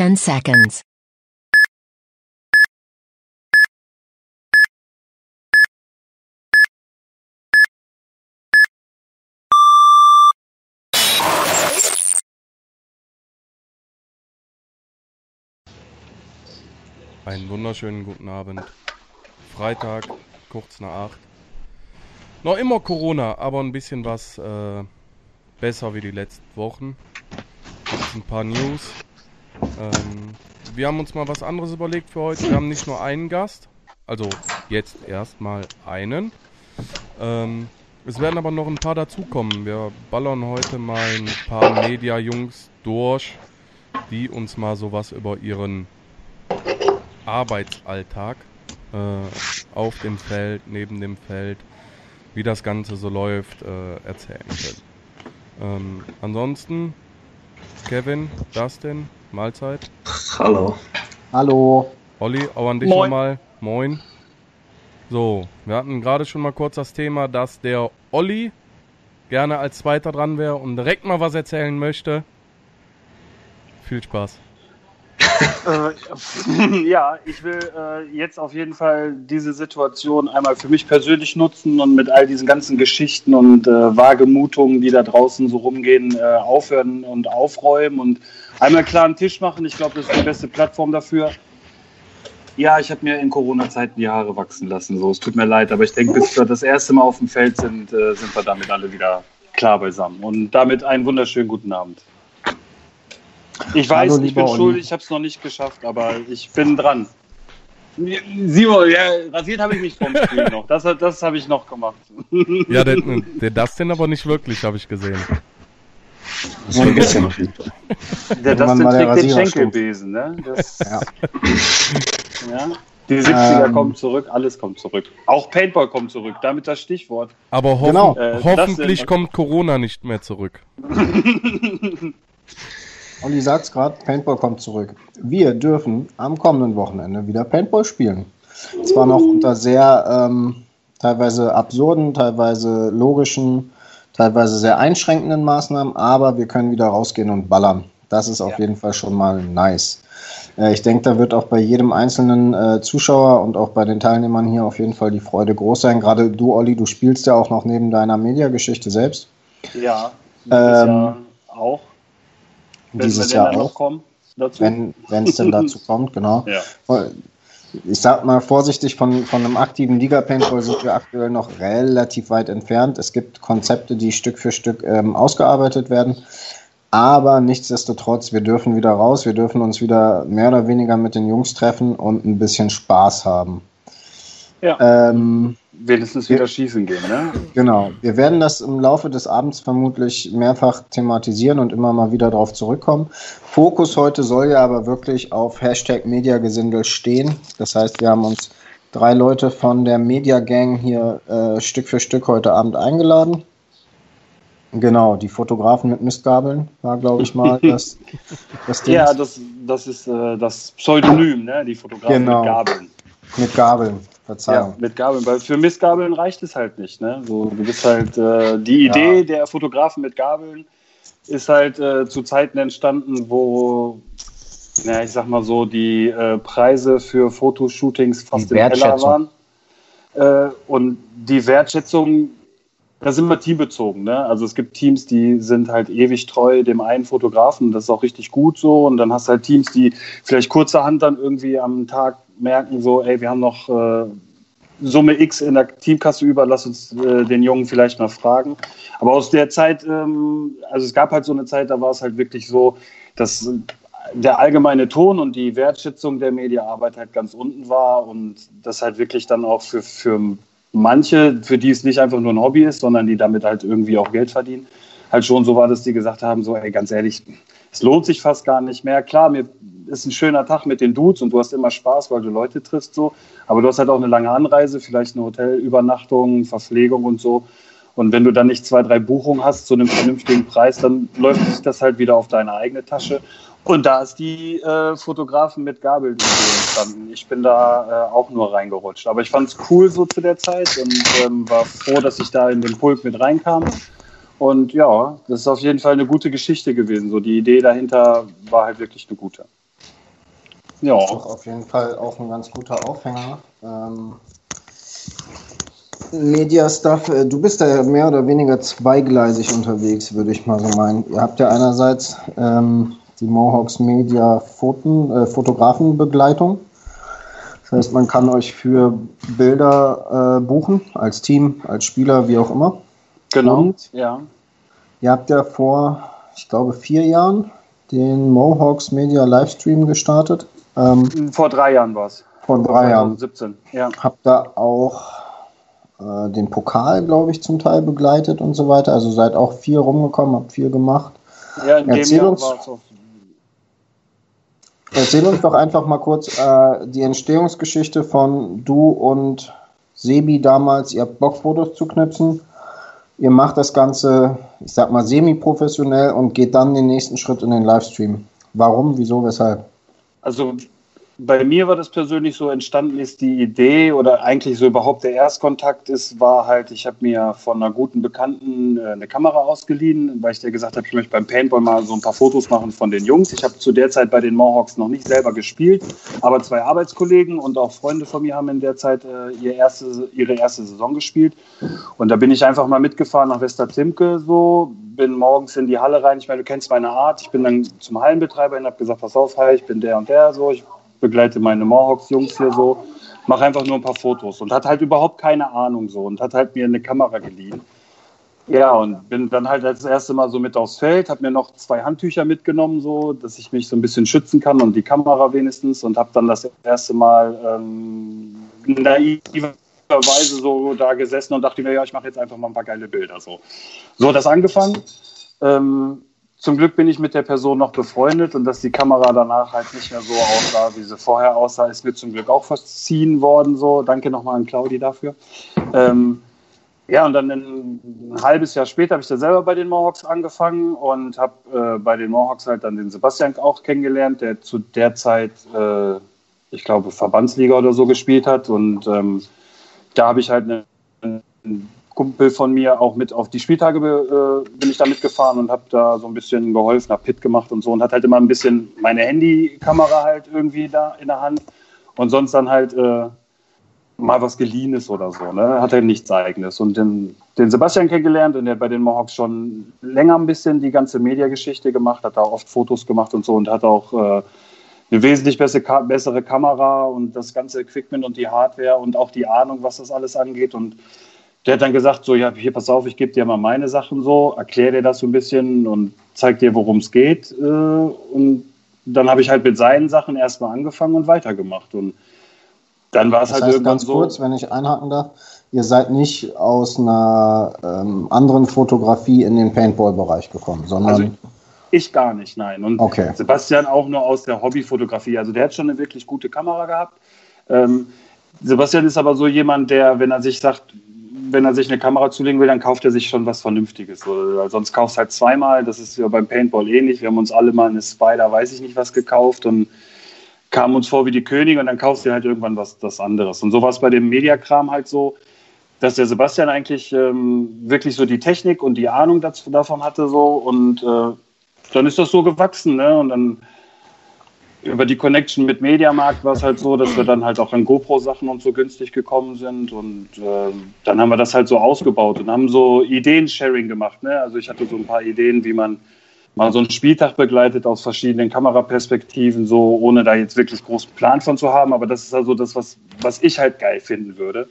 10 seconds. Einen wunderschönen guten Abend. Freitag, kurz nach acht. Noch immer Corona, aber ein bisschen was äh, besser wie die letzten Wochen. Ein paar News. Ähm, wir haben uns mal was anderes überlegt für heute. Wir haben nicht nur einen Gast, also jetzt erstmal einen. Ähm, es werden aber noch ein paar dazukommen. Wir ballern heute mal ein paar Media-Jungs durch, die uns mal sowas über ihren Arbeitsalltag äh, auf dem Feld, neben dem Feld, wie das Ganze so läuft, äh, erzählen können. Ähm, ansonsten, Kevin, Dustin, Mahlzeit. Hallo. Hallo. Olli, auch an dich Moin. nochmal. Moin. So, wir hatten gerade schon mal kurz das Thema, dass der Olli gerne als Zweiter dran wäre und direkt mal was erzählen möchte. Viel Spaß. Äh, ja, ich will äh, jetzt auf jeden Fall diese Situation einmal für mich persönlich nutzen und mit all diesen ganzen Geschichten und äh, Wagemutungen, die da draußen so rumgehen, äh, aufhören und aufräumen und einmal klar einen Tisch machen. Ich glaube, das ist die beste Plattform dafür. Ja, ich habe mir in Corona-Zeiten die Haare wachsen lassen. So, es tut mir leid, aber ich denke, bis wir das erste Mal auf dem Feld sind, äh, sind wir damit alle wieder klar beisammen. Und damit einen wunderschönen guten Abend. Ich weiß, Hallo, ich bin Olli. schuldig, ich habe es noch nicht geschafft, aber ich bin dran. Simon, ja, rasiert habe ich mich vom Spiel noch. Das, das habe ich noch gemacht. Ja, der, der Dustin aber nicht wirklich, habe ich gesehen. So ein bisschen auf jeden Fall. Der Dustin trägt den Rasierer Schenkelbesen, ne? Das, Ja. ja. Die 70er Ähm. kommen zurück, alles kommt zurück. Auch Paintball kommt zurück, damit das Stichwort. Aber hoffen, Genau. Äh, hoffentlich kommt Corona nicht mehr zurück. Olli sagt's gerade, Paintball kommt zurück. Wir dürfen am kommenden Wochenende wieder Paintball spielen. Zwar noch unter sehr ähm, teilweise absurden, teilweise logischen, teilweise sehr einschränkenden Maßnahmen, aber wir können wieder rausgehen und ballern. Das ist auf Ja. jeden Fall schon mal nice. Äh, ich denke, da wird auch bei jedem einzelnen äh, Zuschauer und auch bei den Teilnehmern hier auf jeden Fall die Freude groß sein. Gerade du, Olli, du spielst ja auch noch neben deiner Mediageschichte selbst. Ja, Ähm, Jahr auch. Wenn Dieses Jahr auch. kommen dazu. wenn wenn es denn dazu kommt, genau. Ja. Ich sag mal vorsichtig, von, von einem aktiven Liga-Paintball sind wir aktuell noch relativ weit entfernt. Es gibt Konzepte, die Stück für Stück ähm, ausgearbeitet werden. Aber nichtsdestotrotz, wir dürfen wieder raus, wir dürfen uns wieder mehr oder weniger mit den Jungs treffen und ein bisschen Spaß haben. Ja. Ähm, Wenigstens wieder schießen gehen, ne? Genau. Wir werden das im Laufe des Abends vermutlich mehrfach thematisieren und immer mal wieder darauf zurückkommen. Fokus heute soll ja aber wirklich auf Hashtag Mediagesindel stehen. Das heißt, wir haben uns drei Leute von der Media Gang hier äh, Stück für Stück heute Abend eingeladen. Genau, die Fotografen mit Mistgabeln war, glaube ich, mal das, das Ding. Ja, das, das ist äh, das Pseudonym, ne? Die Fotografen Genau. mit Gabeln. mit Gabeln. Ja, Verzeihung. mit Gabeln, weil für Mistgabeln reicht es halt nicht. Ne? So, du bist halt, äh, die Idee Ja. der Fotografen mit Gabeln ist halt äh, zu Zeiten entstanden, wo, ja, ich sag mal so, die äh, Preise für Fotoshootings fast Die im Keller waren. Äh, und die Wertschätzung, da sind wir teambezogen. Ne? Also es gibt Teams, die sind halt ewig treu dem einen Fotografen, das ist auch richtig gut so. Und dann hast du halt Teams, die vielleicht kurzerhand dann irgendwie am Tag merken, so, ey, wir haben noch äh, Summe X in der Teamkasse über, lass uns äh, den Jungen vielleicht mal fragen. Aber aus der Zeit, ähm, also es gab halt so eine Zeit, da war es halt wirklich so, dass der allgemeine Ton und die Wertschätzung der Mediaarbeit halt ganz unten war und das halt wirklich dann auch für, für manche, für die es nicht einfach nur ein Hobby ist, sondern die damit halt irgendwie auch Geld verdienen, halt schon so war, dass die gesagt haben, so, ey, ganz ehrlich, es lohnt sich fast gar nicht mehr. Klar, mir ist ein schöner Tag mit den Dudes und du hast immer Spaß, weil du Leute triffst so, aber du hast halt auch eine lange Anreise, vielleicht eine Hotelübernachtung, Verpflegung und so. Und wenn du dann nicht zwei, drei Buchungen hast zu einem vernünftigen Preis, dann läuft sich das halt wieder auf deine eigene Tasche. Und da ist die äh, Fotografen mit Gabel entstanden. Ich bin da äh, auch nur reingerutscht. Aber ich fand es cool so zu der Zeit und ähm, war froh, dass ich da in den Pulk mit reinkam. Und ja, das ist auf jeden Fall eine gute Geschichte gewesen. So die Idee dahinter war halt wirklich eine gute. Ja. Doch auf jeden Fall auch ein ganz guter Aufhänger. Ähm, Media Stuff, äh, du bist da ja mehr oder weniger zweigleisig unterwegs, würde ich mal so meinen. Ihr habt ja einerseits ähm, die Mohawks Media Foten, äh, Fotografenbegleitung. Das heißt, man kann euch für Bilder äh, buchen, als Team, als Spieler, wie auch immer. Genau, Und ja. Ihr habt ja vor, ich glaube, vier Jahren den Mohawks Media Livestream gestartet. Ähm, vor drei Jahren war es. Vor drei Jahren. 17, ja. Habt da auch äh, den Pokal, glaube ich, zum Teil begleitet und so weiter. Also seid auch viel rumgekommen, habt viel gemacht. Ja, in Erzähl dem Jahr uns, war Erzähl uns doch einfach mal kurz äh, die Entstehungsgeschichte von du und Sebi damals. Ihr habt Bock, zu knipsen. Ihr macht das Ganze, ich sag mal, semi-professionell und geht dann den nächsten Schritt in den Livestream. Warum, wieso, weshalb? Also bei mir war das persönlich so entstanden, ist die Idee oder eigentlich so überhaupt der Erstkontakt ist, war halt, ich habe mir von einer guten Bekannten äh, eine Kamera ausgeliehen, weil ich dir gesagt habe, ich möchte beim Paintball mal so ein paar Fotos machen von den Jungs. Ich habe zu der Zeit bei den Mohawks noch nicht selber gespielt, aber zwei Arbeitskollegen und auch Freunde von mir haben in der Zeit äh, ihre, erste, ihre erste Saison gespielt. Und da bin ich einfach mal mitgefahren nach Westerzimke so, bin morgens in die Halle rein. Ich meine, du kennst meine Art. Ich bin dann zum Hallenbetreiber und habe gesagt, pass auf, hi, ich bin der und der so. Ich begleite meine Mohawks-Jungs hier so, mache einfach nur ein paar Fotos und hat halt überhaupt keine Ahnung so und hat halt mir eine Kamera geliehen. Ja, und bin dann halt das erste Mal so mit aufs Feld, habe mir noch zwei Handtücher mitgenommen, so, dass ich mich so ein bisschen schützen kann und die Kamera wenigstens und habe dann das erste Mal ähm, naiverweise so da gesessen und dachte mir, ja, ich mache jetzt einfach mal ein paar geile Bilder. So, so hat das angefangen. Ähm, zum Glück bin ich mit der Person noch befreundet und dass die Kamera danach halt nicht mehr so aussah, wie sie vorher aussah, ist mir zum Glück auch verziehen worden. So, danke nochmal an Claudi dafür. Ähm, ja, und dann ein, ein halbes Jahr später habe ich dann selber bei den Mohawks angefangen und habe äh, bei den Mohawks halt dann den Sebastian auch kennengelernt, der zu der Zeit, äh, ich glaube, Verbandsliga oder so gespielt hat. Und ähm, da habe ich halt eine, eine Kumpel von mir auch mit auf die Spieltage äh, bin ich da mitgefahren und habe da so ein bisschen geholfen, habe Pit gemacht und so und hat halt immer ein bisschen meine Handykamera halt irgendwie da in der Hand und sonst dann halt äh, mal was geliehenes oder so. Ne? Hat halt nichts eigenes. Und den, den Sebastian kennengelernt und der hat bei den Mohawks schon länger ein bisschen die ganze Mediageschichte gemacht, hat da oft Fotos gemacht und so und hat auch äh, eine wesentlich bessere, bessere Kamera und das ganze Equipment und die Hardware und auch die Ahnung, was das alles angeht. Und der hat dann gesagt, so, ja, hier, pass auf, ich gebe dir mal meine Sachen so, erkläre dir das so ein bisschen und zeig dir, worum es geht. Äh, und dann habe ich halt mit seinen Sachen erstmal angefangen und weitergemacht. Und dann war es halt heißt, irgendwann ganz so. kurz, wenn ich einhaken darf, ihr seid nicht aus einer ähm, anderen Fotografie in den Paintball-Bereich gekommen, sondern. Also ich gar nicht, nein. Und okay. Sebastian auch nur aus der Hobbyfotografie. Also der hat schon eine wirklich gute Kamera gehabt. Ähm, Sebastian ist aber so jemand, der, wenn er sich sagt, wenn er sich eine Kamera zulegen will, dann kauft er sich schon was Vernünftiges. Sonst kaufst halt zweimal. Das ist ja beim Paintball ähnlich. Wir haben uns alle mal eine Spider, weiß ich nicht was, gekauft und kamen uns vor wie die Könige und dann kaufst du halt irgendwann was das anderes. Und so war es bei dem Mediakram halt so, dass der Sebastian eigentlich ähm, wirklich so die Technik und die Ahnung dazu, davon hatte so und äh, dann ist das so gewachsen. Ne? Und dann über die Connection mit Mediamarkt war es halt so, dass wir dann halt auch an GoPro-Sachen und so günstig gekommen sind. Und äh, dann haben wir das halt so ausgebaut und haben so Ideen-Sharing gemacht. Ne? Also ich hatte so ein paar Ideen, wie man mal so einen Spieltag begleitet aus verschiedenen Kameraperspektiven, so ohne da jetzt wirklich großen Plan von zu haben. Aber das ist also das, was, was ich halt geil finden würde.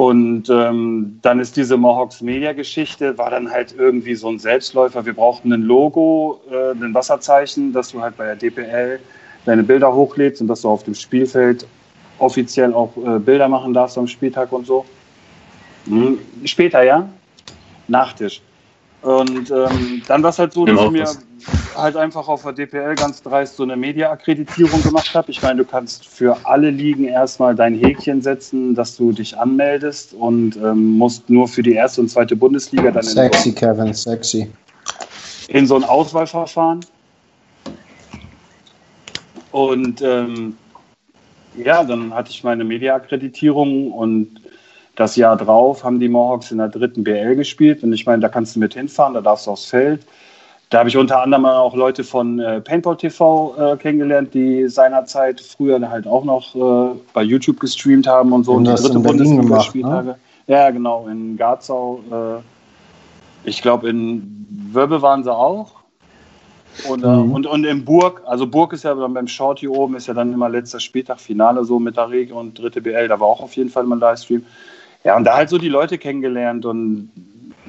Und ähm, dann ist diese Mohawks Media-Geschichte, war dann halt irgendwie so ein Selbstläufer. Wir brauchten ein Logo, äh, ein Wasserzeichen, dass du halt bei der DPL deine Bilder hochlädst und dass du auf dem Spielfeld offiziell auch äh, Bilder machen darfst am Spieltag und so. Mhm. Später, ja? Nachtisch. Und ähm, dann war es halt so, dass ich mir halt einfach auf der DPL ganz dreist so eine Media-Akkreditierung gemacht habe. Ich meine, du kannst für alle Ligen erstmal dein Häkchen setzen, dass du dich anmeldest und ähm, musst nur für die erste und zweite Bundesliga dann sexy, in so, Kevin, sexy. In so ein Auswahlverfahren. Und ähm, ja, dann hatte ich meine Media-Akkreditierung und das Jahr drauf haben die Mohawks in der dritten BL gespielt. Und ich meine, da kannst du mit hinfahren, da darfst du aufs Feld. Da habe ich unter anderem auch Leute von äh, Paintball TV äh, kennengelernt, die seinerzeit früher halt auch noch äh, bei YouTube gestreamt haben und so. Und die das dritte Bundesliga-Spieltage. gemacht, Ja, genau, in Garzau. Äh, ich glaube, in Wöbbe waren sie auch. Und, äh, Mhm. und, und in Burg, also Burg ist ja dann beim Short hier oben, ist ja dann immer letzter Spieltag, Finale so mit der Regel und dritte BL, da war auch auf jeden Fall mal Livestream. Ja, und da halt so die Leute kennengelernt und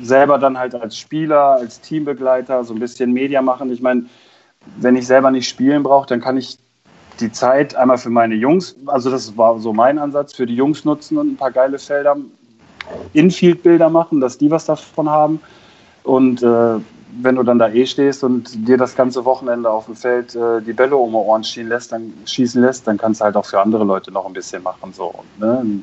selber dann halt als Spieler, als Teambegleiter so ein bisschen Media machen. Ich meine, wenn ich selber nicht spielen brauche, dann kann ich die Zeit einmal für meine Jungs, also das war so mein Ansatz, für die Jungs nutzen und ein paar geile Felder, Infield-Bilder machen, dass die was davon haben. Und äh, wenn du dann da eh stehst und dir das ganze Wochenende auf dem Feld äh, die Bälle um die Ohren schießen lässt, dann, schießen lässt, dann kannst du halt auch für andere Leute noch ein bisschen machen. So. Ne?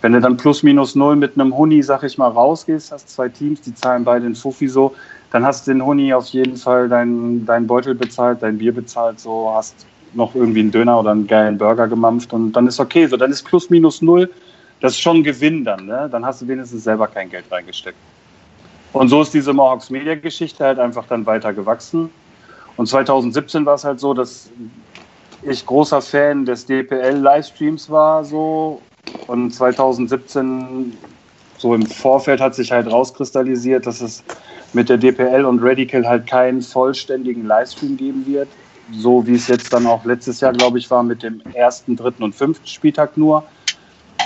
Wenn du dann plus minus null mit einem Huni, sag ich mal, rausgehst, hast zwei Teams, die zahlen beide in Fuffi so, dann hast du den Huni auf jeden Fall deinen dein Beutel bezahlt, dein Bier bezahlt, so hast noch irgendwie einen Döner oder einen geilen Burger gemampft und dann ist okay. So, dann ist plus minus null, das ist schon Gewinn dann, ne? Dann hast du wenigstens selber kein Geld reingesteckt. Und so ist diese Mohawks Media Geschichte halt einfach dann weiter gewachsen. Und 2017 war es halt so, dass ich großer Fan des DPL Livestreams war so und 2017 so im Vorfeld hat sich halt rauskristallisiert, dass es mit der DPL und Radical halt keinen vollständigen Livestream geben wird, so wie es jetzt dann auch letztes Jahr, glaube ich, war mit dem ersten, dritten und fünften Spieltag nur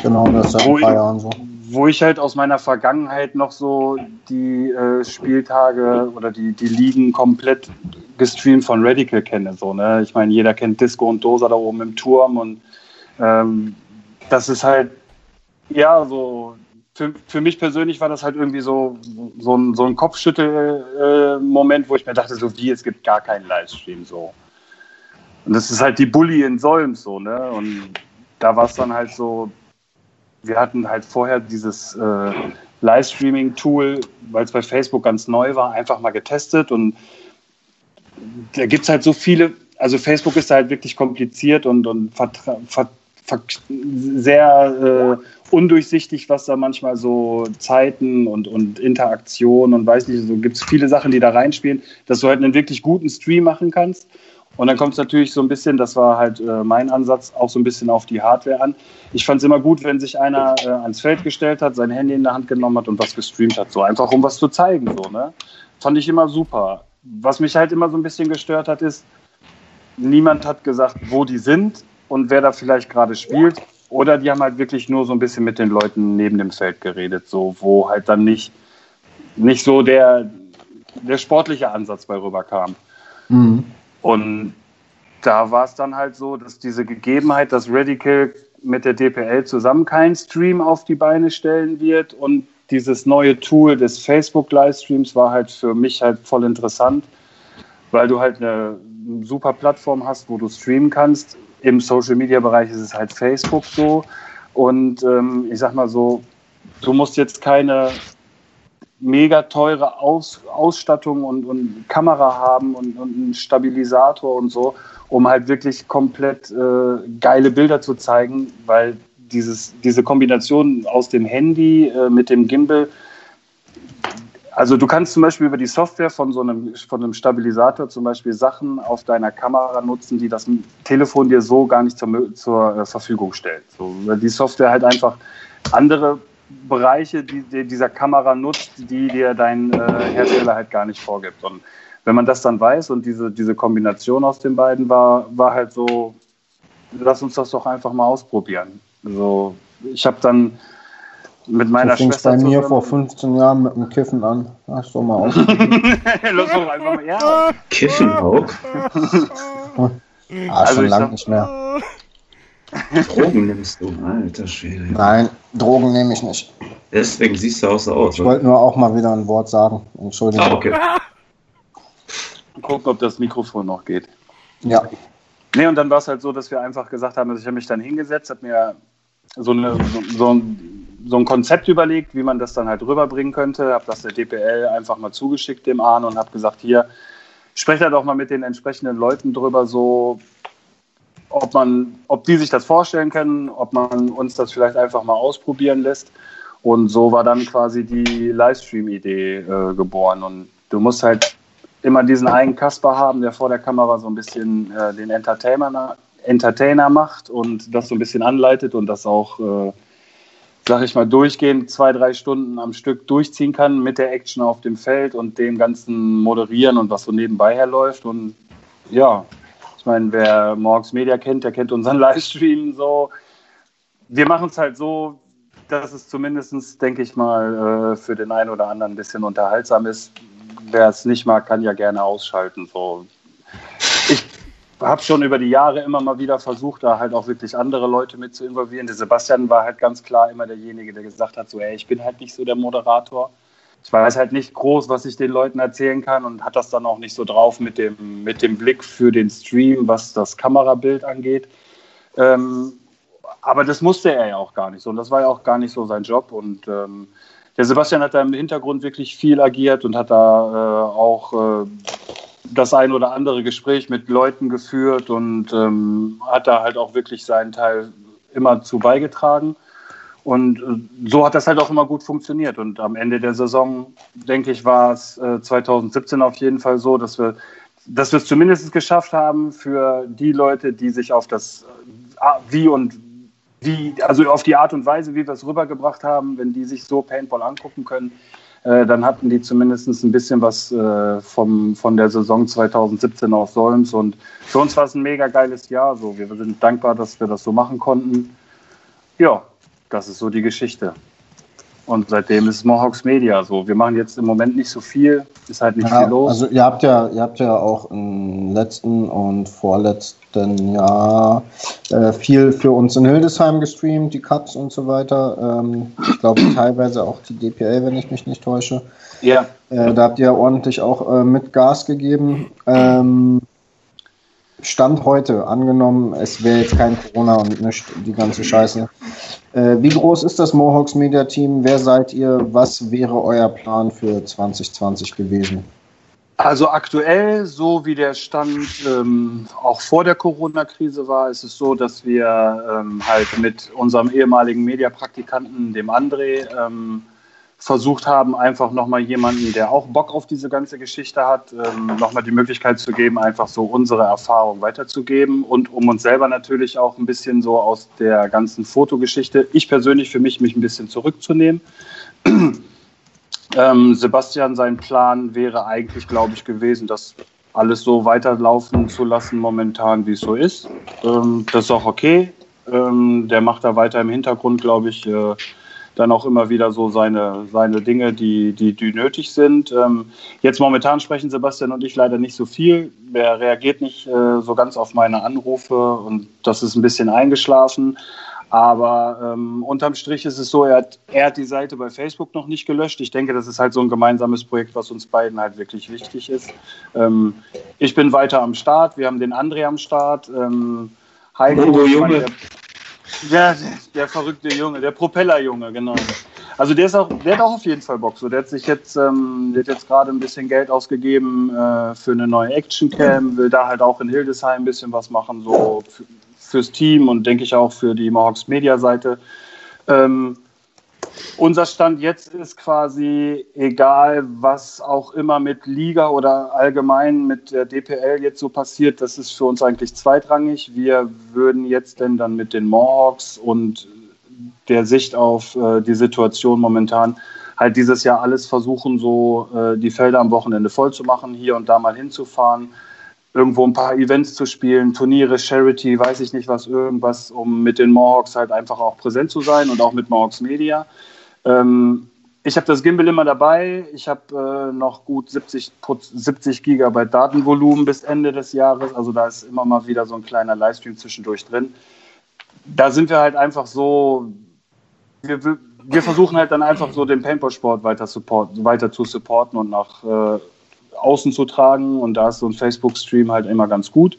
Genau, das ist Wo ein paar Jahren so. wo ich halt aus meiner Vergangenheit noch so die äh, Spieltage oder die, die Ligen komplett gestreamt von Radical kenne. So, ne? Ich meine, jeder kennt Disco und Dosa da oben im Turm und ähm, das ist halt, ja, so für, für mich persönlich war das halt irgendwie so, so ein, so ein Kopfschüttel-Moment, wo ich mir dachte, so wie, es gibt gar keinen Livestream so. Und das ist halt die Bully in Solms so, ne? Und da war es dann halt so, wir hatten halt vorher dieses äh, Livestreaming-Tool, weil es bei Facebook ganz neu war, einfach mal getestet und da gibt es halt so viele, also Facebook ist da halt wirklich kompliziert und, und vertra- ver, ver, sehr äh, undurchsichtig, was da manchmal so Zeiten und, und Interaktion und weiß nicht, so gibt es viele Sachen, die da reinspielen, dass du halt einen wirklich guten Stream machen kannst. Und dann kommt es natürlich so ein bisschen, das war halt äh, mein Ansatz, auch so ein bisschen auf die Hardware an. Ich fand es immer gut, wenn sich einer äh, ans Feld gestellt hat, sein Handy in der Hand genommen hat und was gestreamt hat, so einfach um was zu zeigen, so, ne? Fand ich immer super. Was mich halt immer so ein bisschen gestört hat, ist, niemand hat gesagt, wo die sind und wer da vielleicht gerade spielt. Oder die haben halt wirklich nur so ein bisschen mit den Leuten neben dem Feld geredet, so, wo halt dann nicht, nicht so der, der sportliche Ansatz bei rüberkam. Mhm. Und da war es dann halt so, dass diese Gegebenheit, dass Radical mit der DPL zusammen keinen Stream auf die Beine stellen wird und dieses neue Tool des Facebook-Livestreams war halt für mich halt voll interessant, weil du halt eine super Plattform hast, wo du streamen kannst. Im Social-Media-Bereich ist es halt Facebook so. Und ähm, ich sag mal so, du musst jetzt keine mega teure Aus, Ausstattung und, und Kamera haben und, und einen Stabilisator und so, um halt wirklich komplett äh, geile Bilder zu zeigen, weil dieses, diese Kombination aus dem Handy äh, mit dem Gimbal, also du kannst zum Beispiel über die Software von so einem, von einem Stabilisator zum Beispiel Sachen auf deiner Kamera nutzen, die das Telefon dir so gar nicht zur, zur äh, Verfügung stellt. So, weil die Software halt einfach andere Bereiche die, die dieser Kamera nutzt, die dir dein äh, Hersteller halt gar nicht vorgibt. Und wenn man das dann weiß und diese, diese Kombination aus den beiden war, war halt so, lass uns das doch einfach mal ausprobieren. So, ich habe dann mit meiner Du fingst Schwester bei mir zusammen- vor 15 Jahren mit dem Kiffen an. Hast du mal aus. Lass doch einfach mal, ja. Kiffen auch? Ah, Also schon lang nicht mehr. Drogen nimmst du, alter Schwede. Nein, Drogen nehme ich nicht. Deswegen siehst du auch so aus. Ich wollte nur auch mal wieder ein Wort sagen. Entschuldigung. Ah, okay. Gucken, ob das Mikrofon noch geht. Ja, Nee, und dann war es halt so, dass wir einfach gesagt haben, also ich habe mich dann hingesetzt, habe mir so, eine, so, so, ein, so ein Konzept überlegt, wie man das dann halt rüberbringen könnte, habe das der DPL einfach mal zugeschickt dem Arne und habe gesagt, hier, sprecht da doch mal mit den entsprechenden Leuten drüber, so ob man, ob die sich das vorstellen können, ob man uns das vielleicht einfach mal ausprobieren lässt. Und so war dann quasi die Livestream-Idee äh, geboren. Und du musst halt immer diesen einen Kasper haben, der vor der Kamera so ein bisschen äh, den Entertainer, Entertainer macht und das so ein bisschen anleitet und das auch, äh, sag ich mal, durchgehend zwei, drei Stunden am Stück durchziehen kann mit der Action auf dem Feld und dem ganzen Moderieren und was so nebenbei herläuft. Und ja, ich meine, wer Morgs Media kennt, der kennt unseren Livestream so. Wir machen es halt so, dass es zumindest, denke ich mal, äh, für den einen oder anderen ein bisschen unterhaltsam ist. Wer es nicht mag, kann ja gerne ausschalten. So. Ich habe schon über die Jahre immer mal wieder versucht, da halt auch wirklich andere Leute mit zu involvieren. Der Sebastian war halt ganz klar immer derjenige, der gesagt hat, so, ey, ich bin halt nicht so der Moderator. Ich weiß halt nicht groß, was ich den Leuten erzählen kann und hat das dann auch nicht so drauf mit dem, mit dem Blick für den Stream, was das Kamerabild angeht. Ähm, aber das musste er ja auch gar nicht so und das war ja auch gar nicht so sein Job und ähm, der Sebastian hat da im Hintergrund wirklich viel agiert und hat da äh, auch äh, das ein oder andere Gespräch mit Leuten geführt und ähm, hat da halt auch wirklich seinen Teil immer zu beigetragen. Und äh, so hat das halt auch immer gut funktioniert. Und am Ende der Saison, denke ich, war es äh, 2017 auf jeden Fall so, dass wir dass wir es zumindest geschafft haben für die Leute, die sich auf das äh, Wie und wie, also auf die Art und Weise, wie wir es rübergebracht haben, wenn die sich so Paintball angucken können, äh, dann hatten die zumindest ein bisschen was äh, vom, von der Saison 2017 aus Solms. Und für uns war es ein mega geiles Jahr. So. Wir sind dankbar, dass wir das so machen konnten. Ja, das ist so die Geschichte. Und seitdem ist Mohawks Media so. Wir machen jetzt im Moment nicht so viel, ist halt nicht ja, viel los. Also ihr habt ja, ihr habt ja auch im letzten und vorletzten Jahr äh, viel für uns in Hildesheim gestreamt, die Cups und so weiter. Ähm, ich glaube teilweise auch die DPL, wenn ich mich nicht täusche. Ja. Äh, da habt ihr ordentlich auch äh, mit Gas gegeben. Ähm, Stand heute, angenommen, es wäre jetzt kein Corona und nicht die ganze Scheiße. Äh, wie groß ist das Mohawks Media Team? Wer seid ihr? Was wäre euer Plan für 2020 gewesen? Also aktuell, so wie der Stand ähm, auch vor der Corona-Krise war, ist es so, dass wir ähm, halt mit unserem ehemaligen Mediapraktikanten, dem André, ähm, versucht haben, einfach nochmal jemanden, der auch Bock auf diese ganze Geschichte hat, ähm, nochmal die Möglichkeit zu geben, einfach so unsere Erfahrung weiterzugeben und um uns selber natürlich auch ein bisschen so aus der ganzen Fotogeschichte, ich persönlich für mich, mich ein bisschen zurückzunehmen. ähm, Sebastian, sein Plan wäre eigentlich, glaube ich, gewesen, das alles so weiterlaufen zu lassen momentan, wie es so ist. Ähm, das ist auch okay. Ähm, der macht da weiter im Hintergrund, glaube ich, äh, dann auch immer wieder so seine, seine Dinge, die, die, die nötig sind. Ähm, jetzt momentan sprechen Sebastian und ich leider nicht so viel. Er reagiert nicht äh, so ganz auf meine Anrufe und das ist ein bisschen eingeschlafen. Aber ähm, unterm Strich ist es so, er hat, er hat die Seite bei Facebook noch nicht gelöscht. Ich denke, das ist halt so ein gemeinsames Projekt, was uns beiden halt wirklich wichtig ist. Ähm, ich bin weiter am Start, wir haben den André am Start. Ähm, Heiko, oh, Junge. Ja, der, der, verrückte Junge, der Propellerjunge, genau. Also der ist auch, der hat auch auf jeden Fall Bock. So, der hat sich jetzt, ähm, der hat jetzt gerade ein bisschen Geld ausgegeben äh, für eine neue Actioncam, will da halt auch in Hildesheim ein bisschen was machen, so fürs Team und denke ich auch für die Mohawks Media Seite. Ähm, unser Stand jetzt ist quasi, egal was auch immer mit Liga oder allgemein mit der DPL jetzt so passiert, das ist für uns eigentlich zweitrangig. Wir würden jetzt denn dann mit den Mohawks und der Sicht auf äh, die Situation momentan halt dieses Jahr alles versuchen, so äh, die Felder am Wochenende voll zu machen, hier und da mal hinzufahren, irgendwo ein paar Events zu spielen, Turniere, Charity, weiß ich nicht was, irgendwas, um mit den Mohawks halt einfach auch präsent zu sein und auch mit Mohawks Media. Ähm, ich habe das Gimbal immer dabei. Ich habe äh, noch gut 70, 70 Gigabyte Datenvolumen bis Ende des Jahres. Also da ist immer mal wieder so ein kleiner Livestream zwischendurch drin. Da sind wir halt einfach so, wir, wir versuchen halt dann einfach so den Paintball-Sport weiter, support, weiter zu supporten und nach äh, außen zu tragen. Und da ist so ein Facebook-Stream halt immer ganz gut.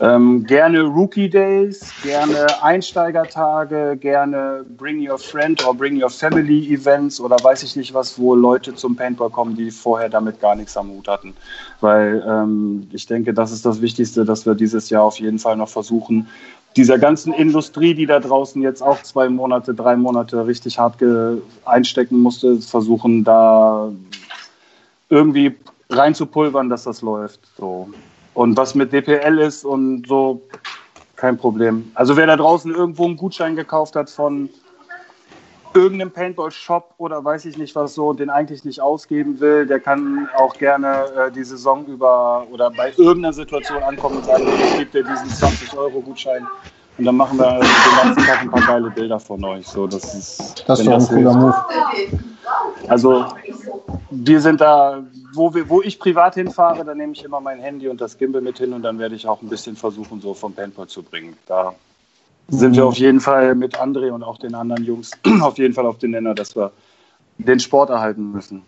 Ähm, gerne Rookie Days, gerne Einsteigertage, gerne Bring Your Friend or Bring Your Family Events oder weiß ich nicht was, wo Leute zum Paintball kommen, die vorher damit gar nichts am Hut hatten. Weil ähm, ich denke, das ist das Wichtigste, dass wir dieses Jahr auf jeden Fall noch versuchen, dieser ganzen Industrie, die da draußen jetzt auch zwei Monate, drei Monate richtig hart einstecken musste, versuchen da irgendwie reinzupulvern, dass das läuft. So. Und was mit DPL ist und so, kein Problem. Also wer da draußen irgendwo einen Gutschein gekauft hat von irgendeinem Paintball-Shop oder weiß ich nicht was so, den eigentlich nicht ausgeben will, der kann auch gerne äh, die Saison über oder bei irgendeiner Situation ankommen und sagen, ich gebe dir diesen 20-Euro-Gutschein und dann machen wir den ganzen Tag ein paar geile Bilder von euch. So, das ist, Das ist doch ein cooler Move. Also wir sind da, wo, wir, wo ich privat hinfahre, da nehme ich immer mein Handy und das Gimbal mit hin und dann werde ich auch ein bisschen versuchen, so vom Paintball zu bringen. Da sind wir auf jeden Fall mit André und auch den anderen Jungs auf jeden Fall auf den Nenner, dass wir den Sport erhalten müssen.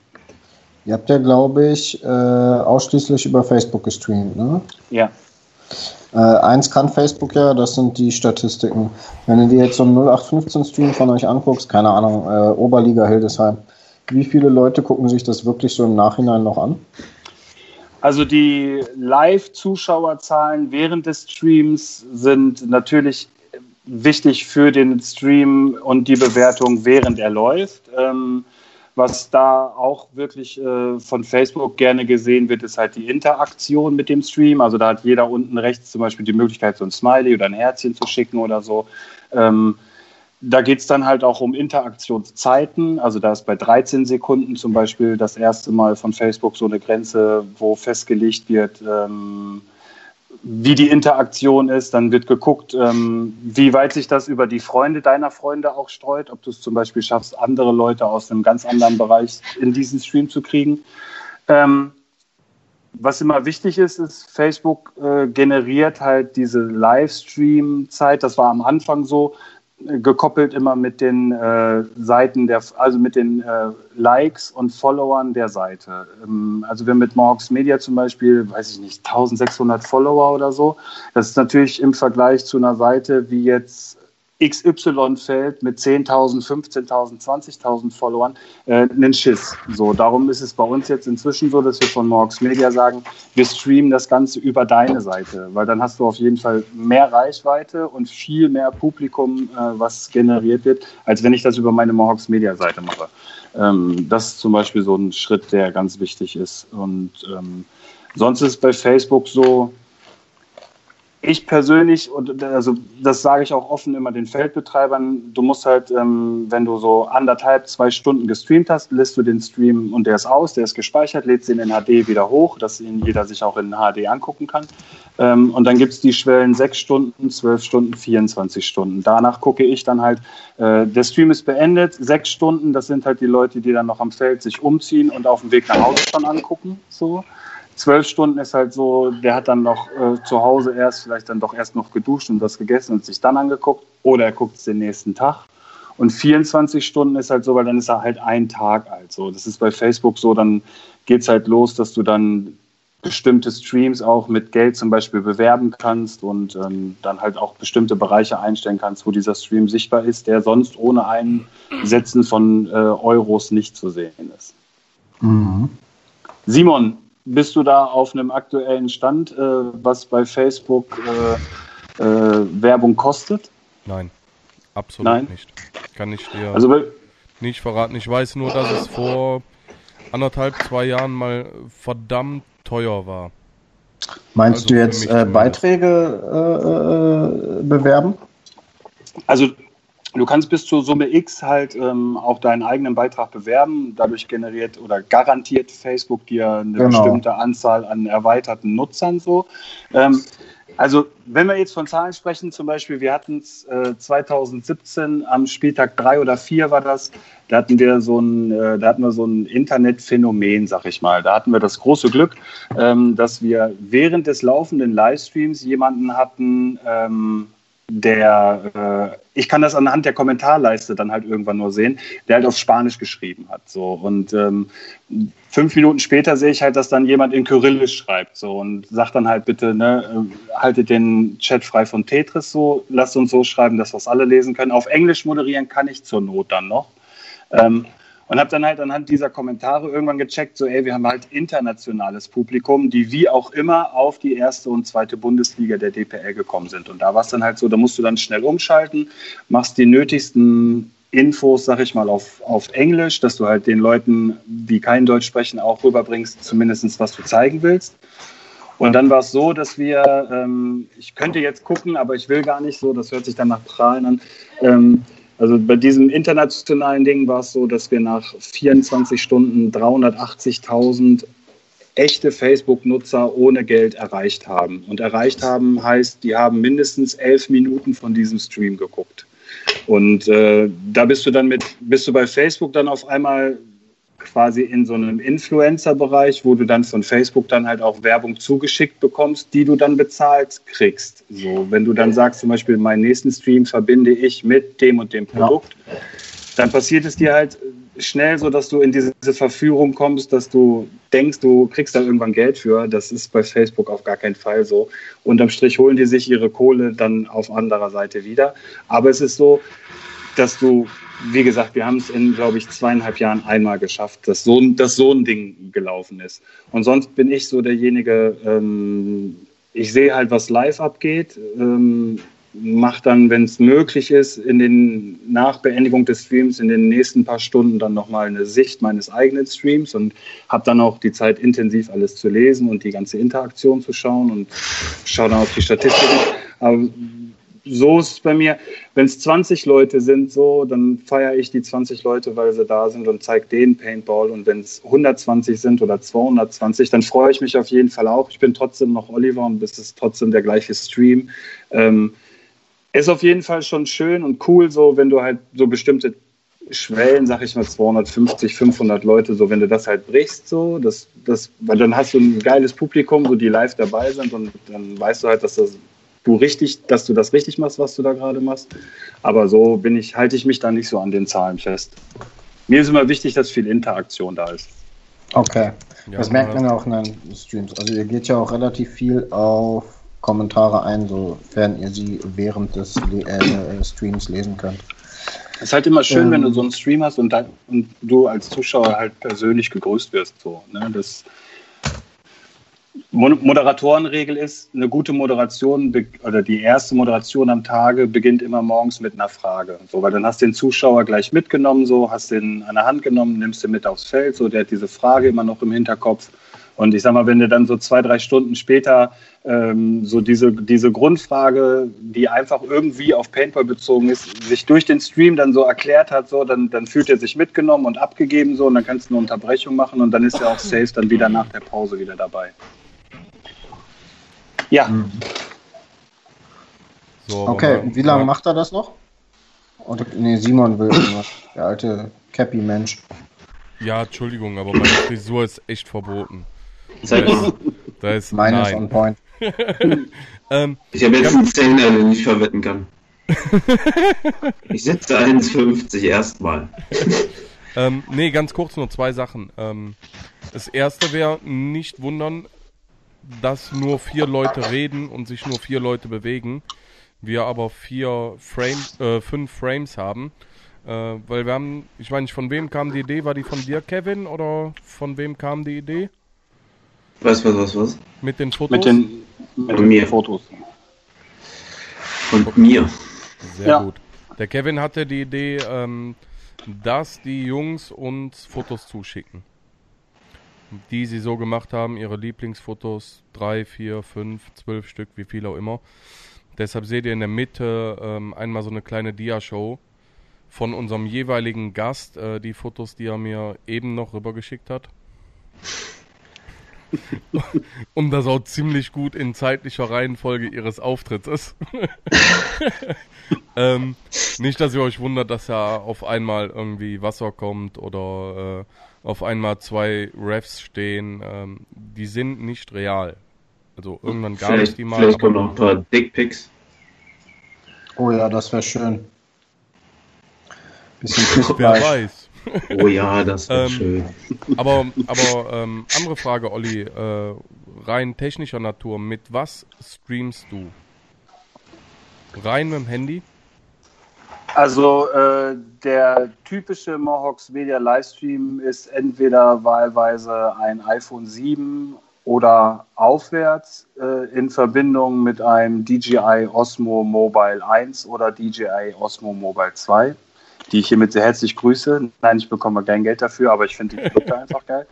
Ihr habt ja, glaube ich, äh, ausschließlich über Facebook gestreamt, ne? Ja. Äh, eins kann Facebook ja, das sind die Statistiken. Wenn du dir jetzt so einen 0815-Stream von euch anguckst, keine Ahnung, äh, Oberliga Hildesheim, wie viele Leute gucken sich das wirklich so im Nachhinein noch an? Also die Live-Zuschauerzahlen während des Streams sind natürlich wichtig für den Stream und die Bewertung, während er läuft. Ähm, was da auch wirklich äh, von Facebook gerne gesehen wird, ist halt die Interaktion mit dem Stream. Also da hat jeder unten rechts zum Beispiel die Möglichkeit, so ein Smiley oder ein Herzchen zu schicken oder so. Ähm, da geht es dann halt auch um Interaktionszeiten. Also da ist bei 13 Sekunden zum Beispiel das erste Mal von Facebook so eine Grenze, wo festgelegt wird, ähm, wie die Interaktion ist. Dann wird geguckt, ähm, wie weit sich das über die Freunde deiner Freunde auch streut. Ob du es zum Beispiel schaffst, andere Leute aus einem ganz anderen Bereich in diesen Stream zu kriegen. Ähm, was immer wichtig ist, ist, Facebook äh, generiert halt diese Livestream-Zeit. Das war am Anfang so, gekoppelt immer mit den äh, Seiten der, also mit den äh, Likes und Followern der Seite. Ähm, also wir mit Morgs Media zum Beispiel, weiß ich nicht, 1600 Follower oder so. Das ist natürlich im Vergleich zu einer Seite wie jetzt XY-Feld mit 10.000, 15.000, 20.000 Followern äh, einen Schiss. So, darum ist es bei uns jetzt inzwischen so, dass wir von Morgs Media sagen, wir streamen das Ganze über deine Seite, weil dann hast du auf jeden Fall mehr Reichweite und viel mehr Publikum, äh, was generiert wird, als wenn ich das über meine Morgs Media Seite mache. Ähm, das ist zum Beispiel so ein Schritt, der ganz wichtig ist. Und ähm, sonst ist bei Facebook so, ich persönlich, und also das sage ich auch offen immer den Feldbetreibern, du musst halt, ähm, wenn du so anderthalb, zwei Stunden gestreamt hast, lässt du den Stream und der ist aus, der ist gespeichert, lädst ihn in HD wieder hoch, dass ihn jeder sich auch in HD angucken kann. Ähm, und dann gibt es die Schwellen sechs Stunden, zwölf Stunden, 24 Stunden. Danach gucke ich dann halt, äh, der Stream ist beendet, sechs Stunden, das sind halt die Leute, die dann noch am Feld sich umziehen und auf dem Weg nach Hause schon angucken. So zwölf Stunden ist halt so, der hat dann noch äh, zu Hause erst, vielleicht dann doch erst noch geduscht und was gegessen und sich dann angeguckt oder er guckt es den nächsten Tag. Und 24 Stunden ist halt so, weil dann ist er halt ein Tag alt. So, das ist bei Facebook so, dann geht es halt los, dass du dann bestimmte Streams auch mit Geld zum Beispiel bewerben kannst und ähm, dann halt auch bestimmte Bereiche einstellen kannst, wo dieser Stream sichtbar ist, der sonst ohne Einsetzen von äh, Euros nicht zu sehen ist. Mhm. Simon, bist du da auf einem aktuellen Stand, äh, was bei Facebook äh, äh, Werbung kostet? Nein, absolut Nein? nicht. Kann ich dir Also nicht verraten. Ich weiß nur, dass es vor anderthalb, zwei Jahren mal verdammt teuer war. Meinst Also du jetzt äh. Beiträge äh, äh, bewerben? Also du kannst bis zur Summe X halt ähm, auch deinen eigenen Beitrag bewerben. Dadurch generiert oder garantiert Facebook dir eine Genau. bestimmte Anzahl an erweiterten Nutzern so. Ähm, also wenn wir jetzt von Zahlen sprechen, zum Beispiel, wir hatten es äh, 2017 am Spieltag 3 oder 4 war das, da hatten wir so ein, äh, da hatten wir so ein Internetphänomen, sag ich mal. Da hatten wir das große Glück, ähm, dass wir während des laufenden Livestreams jemanden hatten, ähm, der, äh, ich kann das anhand der Kommentarleiste dann halt irgendwann nur sehen, der halt auf Spanisch geschrieben hat. So. Und ähm, fünf Minuten später sehe ich halt, dass dann jemand in Kyrillisch schreibt so und sagt dann halt bitte, ne, äh, haltet den Chat frei von Tetris so, lasst uns so schreiben, dass wir es alle lesen können. Auf Englisch moderieren kann ich zur Not dann noch. Ähm, und habe dann halt anhand dieser Kommentare irgendwann gecheckt, so ey, wir haben halt internationales Publikum, die wie auch immer auf die erste und zweite Bundesliga der DPL gekommen sind. Und da war es dann halt so, da musst du dann schnell umschalten, machst die nötigsten Infos, sag ich mal, auf, auf Englisch, dass du halt den Leuten, die kein Deutsch sprechen, auch rüberbringst, zumindest was du zeigen willst. Und dann war es so, dass wir, ähm, ich könnte jetzt gucken, aber ich will gar nicht so, das hört sich dann nach Prahlen an. Ähm, also bei diesem internationalen Ding war es so, dass wir nach 24 Stunden 380.000 echte Facebook-Nutzer ohne Geld erreicht haben. Und erreicht haben heißt, die haben mindestens elf Minuten von diesem Stream geguckt. Und äh, da bist du dann mit, bist du bei Facebook dann auf einmal quasi in so einem Influencer-Bereich, wo du dann von Facebook dann halt auch Werbung zugeschickt bekommst, die du dann bezahlt kriegst. So, wenn du dann sagst, zum Beispiel, meinen nächsten Stream verbinde ich mit dem und dem Produkt, ja. dann passiert es dir halt schnell so, dass du in diese Verführung kommst, dass du denkst, du kriegst da irgendwann Geld für. Das ist bei Facebook auf gar keinen Fall so. Unterm Strich holen die sich ihre Kohle dann auf anderer Seite wieder. Aber es ist so, dass du, wie gesagt, wir haben es in, glaube ich, zweieinhalb Jahren einmal geschafft, dass so, dass so ein Ding gelaufen ist. Und sonst bin ich so derjenige, ähm, ich sehe halt, was live abgeht. Ähm, mache dann, wenn es möglich ist, in den nach Beendigung des Streams in den nächsten paar Stunden dann nochmal eine Sicht meines eigenen Streams und habe dann auch die Zeit intensiv alles zu lesen und die ganze Interaktion zu schauen und schaue dann auf die Statistiken. Aber so ist es bei mir. Wenn es 20 Leute sind, so, dann feiere ich die 20 Leute, weil sie da sind und zeige denen Paintball. Und wenn es 120 sind oder 220, dann freue ich mich auf jeden Fall auch. Ich bin trotzdem noch Oliver und es ist trotzdem der gleiche Stream. Ähm, ist auf jeden Fall schon schön und cool, so wenn du halt so bestimmte Schwellen, sag ich mal 250, 500 Leute, so wenn du das halt brichst, so, das, das, weil dann hast du ein geiles Publikum, so die live dabei sind und dann weißt du halt, dass das du richtig, dass du das richtig machst, was du da gerade machst. Aber so bin ich, halte ich mich da nicht so an den Zahlen fest. Mir ist immer wichtig, dass viel Interaktion da ist. Okay. Ja, das merkt man ja auch in den Streams. Also ihr geht ja auch relativ viel auf Kommentare ein, sofern ihr sie während des äh, Streams lesen könnt. Es ist halt immer schön, ähm, wenn du ähm. so einen Stream hast und, dann, und, du als Zuschauer halt persönlich gegrüßt wirst. So, ne? Das Moderatorenregel ist, eine gute Moderation oder die erste Moderation am Tage beginnt immer morgens mit einer Frage. So, weil dann hast du den Zuschauer gleich mitgenommen, so hast den an der Hand genommen, nimmst ihn mit aufs Feld, so der hat diese Frage immer noch im Hinterkopf. Und ich sag mal, wenn du dann so zwei, drei Stunden später ähm, so diese, diese Grundfrage, die einfach irgendwie auf Paintball bezogen ist, sich durch den Stream dann so erklärt hat, so, dann, dann fühlt er sich mitgenommen und abgegeben so und dann kannst du eine Unterbrechung machen und dann ist er auch safe dann wieder nach der Pause wieder dabei. Ja. Mhm. So, okay, wie lange ja. macht er das noch? Oder, nee, Simon will irgendwas. Der alte Cappy-Mensch. Ja, Entschuldigung, aber meine Frisur ist echt verboten. Da ist, da ist Meine ist on point. ähm, ich habe jetzt einen Zehner, den ich verwetten kann. ich setze 1,50 erstmal. ähm, nee, ganz kurz nur zwei Sachen. Ähm, das erste wäre, nicht wundern, dass nur vier Leute reden und sich nur vier Leute bewegen. Wir aber vier Frame, äh, fünf Frames haben. Äh, weil wir haben, ich weiß nicht, von wem kam die Idee? War die von dir, Kevin, oder von wem kam die Idee? Was, was, was, was? Mit den Fotos? Mit den, mit den mir. Fotos. Von mir. Sehr ja. gut. Der Kevin hatte die Idee, ähm, dass die Jungs uns Fotos zuschicken. Die sie so gemacht haben, ihre Lieblingsfotos, drei, vier, fünf, zwölf Stück, wie viel auch immer. Deshalb seht ihr in der Mitte ähm, einmal so eine kleine Dia-Show von unserem jeweiligen Gast, äh, die Fotos, die er mir eben noch rübergeschickt hat. Und das auch ziemlich gut in zeitlicher Reihenfolge ihres Auftritts ist. ähm, nicht, dass ihr euch wundert, dass ja auf einmal irgendwie Wasser kommt oder äh, auf einmal zwei Refs stehen. Ähm, die sind nicht real. Also irgendwann gab es die mal. Vielleicht kommen noch ein paar Dickpics. Oh ja, das wäre schön. Bisschen Wer weiß. Oh ja, das wäre ähm, schön. Aber, aber ähm, andere Frage, Olli, äh, rein technischer Natur, mit was streamst du? Rein mit dem Handy? Also äh, der typische Mohawks Media Livestream ist entweder wahlweise ein iPhone 7 oder aufwärts äh, in Verbindung mit einem DJI Osmo Mobile 1 oder DJI Osmo Mobile 2. die ich hiermit sehr herzlich grüße. Nein, ich bekomme kein Geld dafür, aber ich finde die Produkte einfach geil.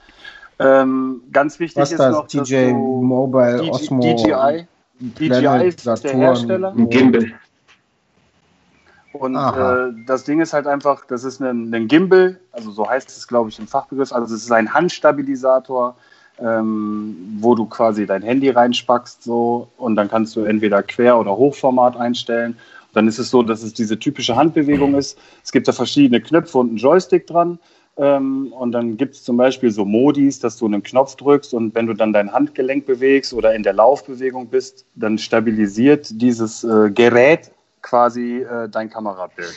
Ähm, ganz wichtig Was ist das? noch, dass DJ du Mobile, DJI, Osmo, DJI, DJI ist der. Hersteller. Gimbal. Und äh, das Ding ist halt einfach, das ist ein, ein Gimbal, also so heißt es, glaube ich, im Fachbegriff. Also es ist ein Handstabilisator, ähm, wo du quasi dein Handy reinspackst so und dann kannst du entweder Quer- oder Hochformat einstellen. Dann ist es so, dass es diese typische Handbewegung ist. Es gibt da verschiedene Knöpfe und einen Joystick dran. Ähm, und dann gibt es zum Beispiel so Modis, dass du einen Knopf drückst und wenn du dann dein Handgelenk bewegst oder in der Laufbewegung bist, dann stabilisiert dieses äh, Gerät quasi äh, dein Kamerabild.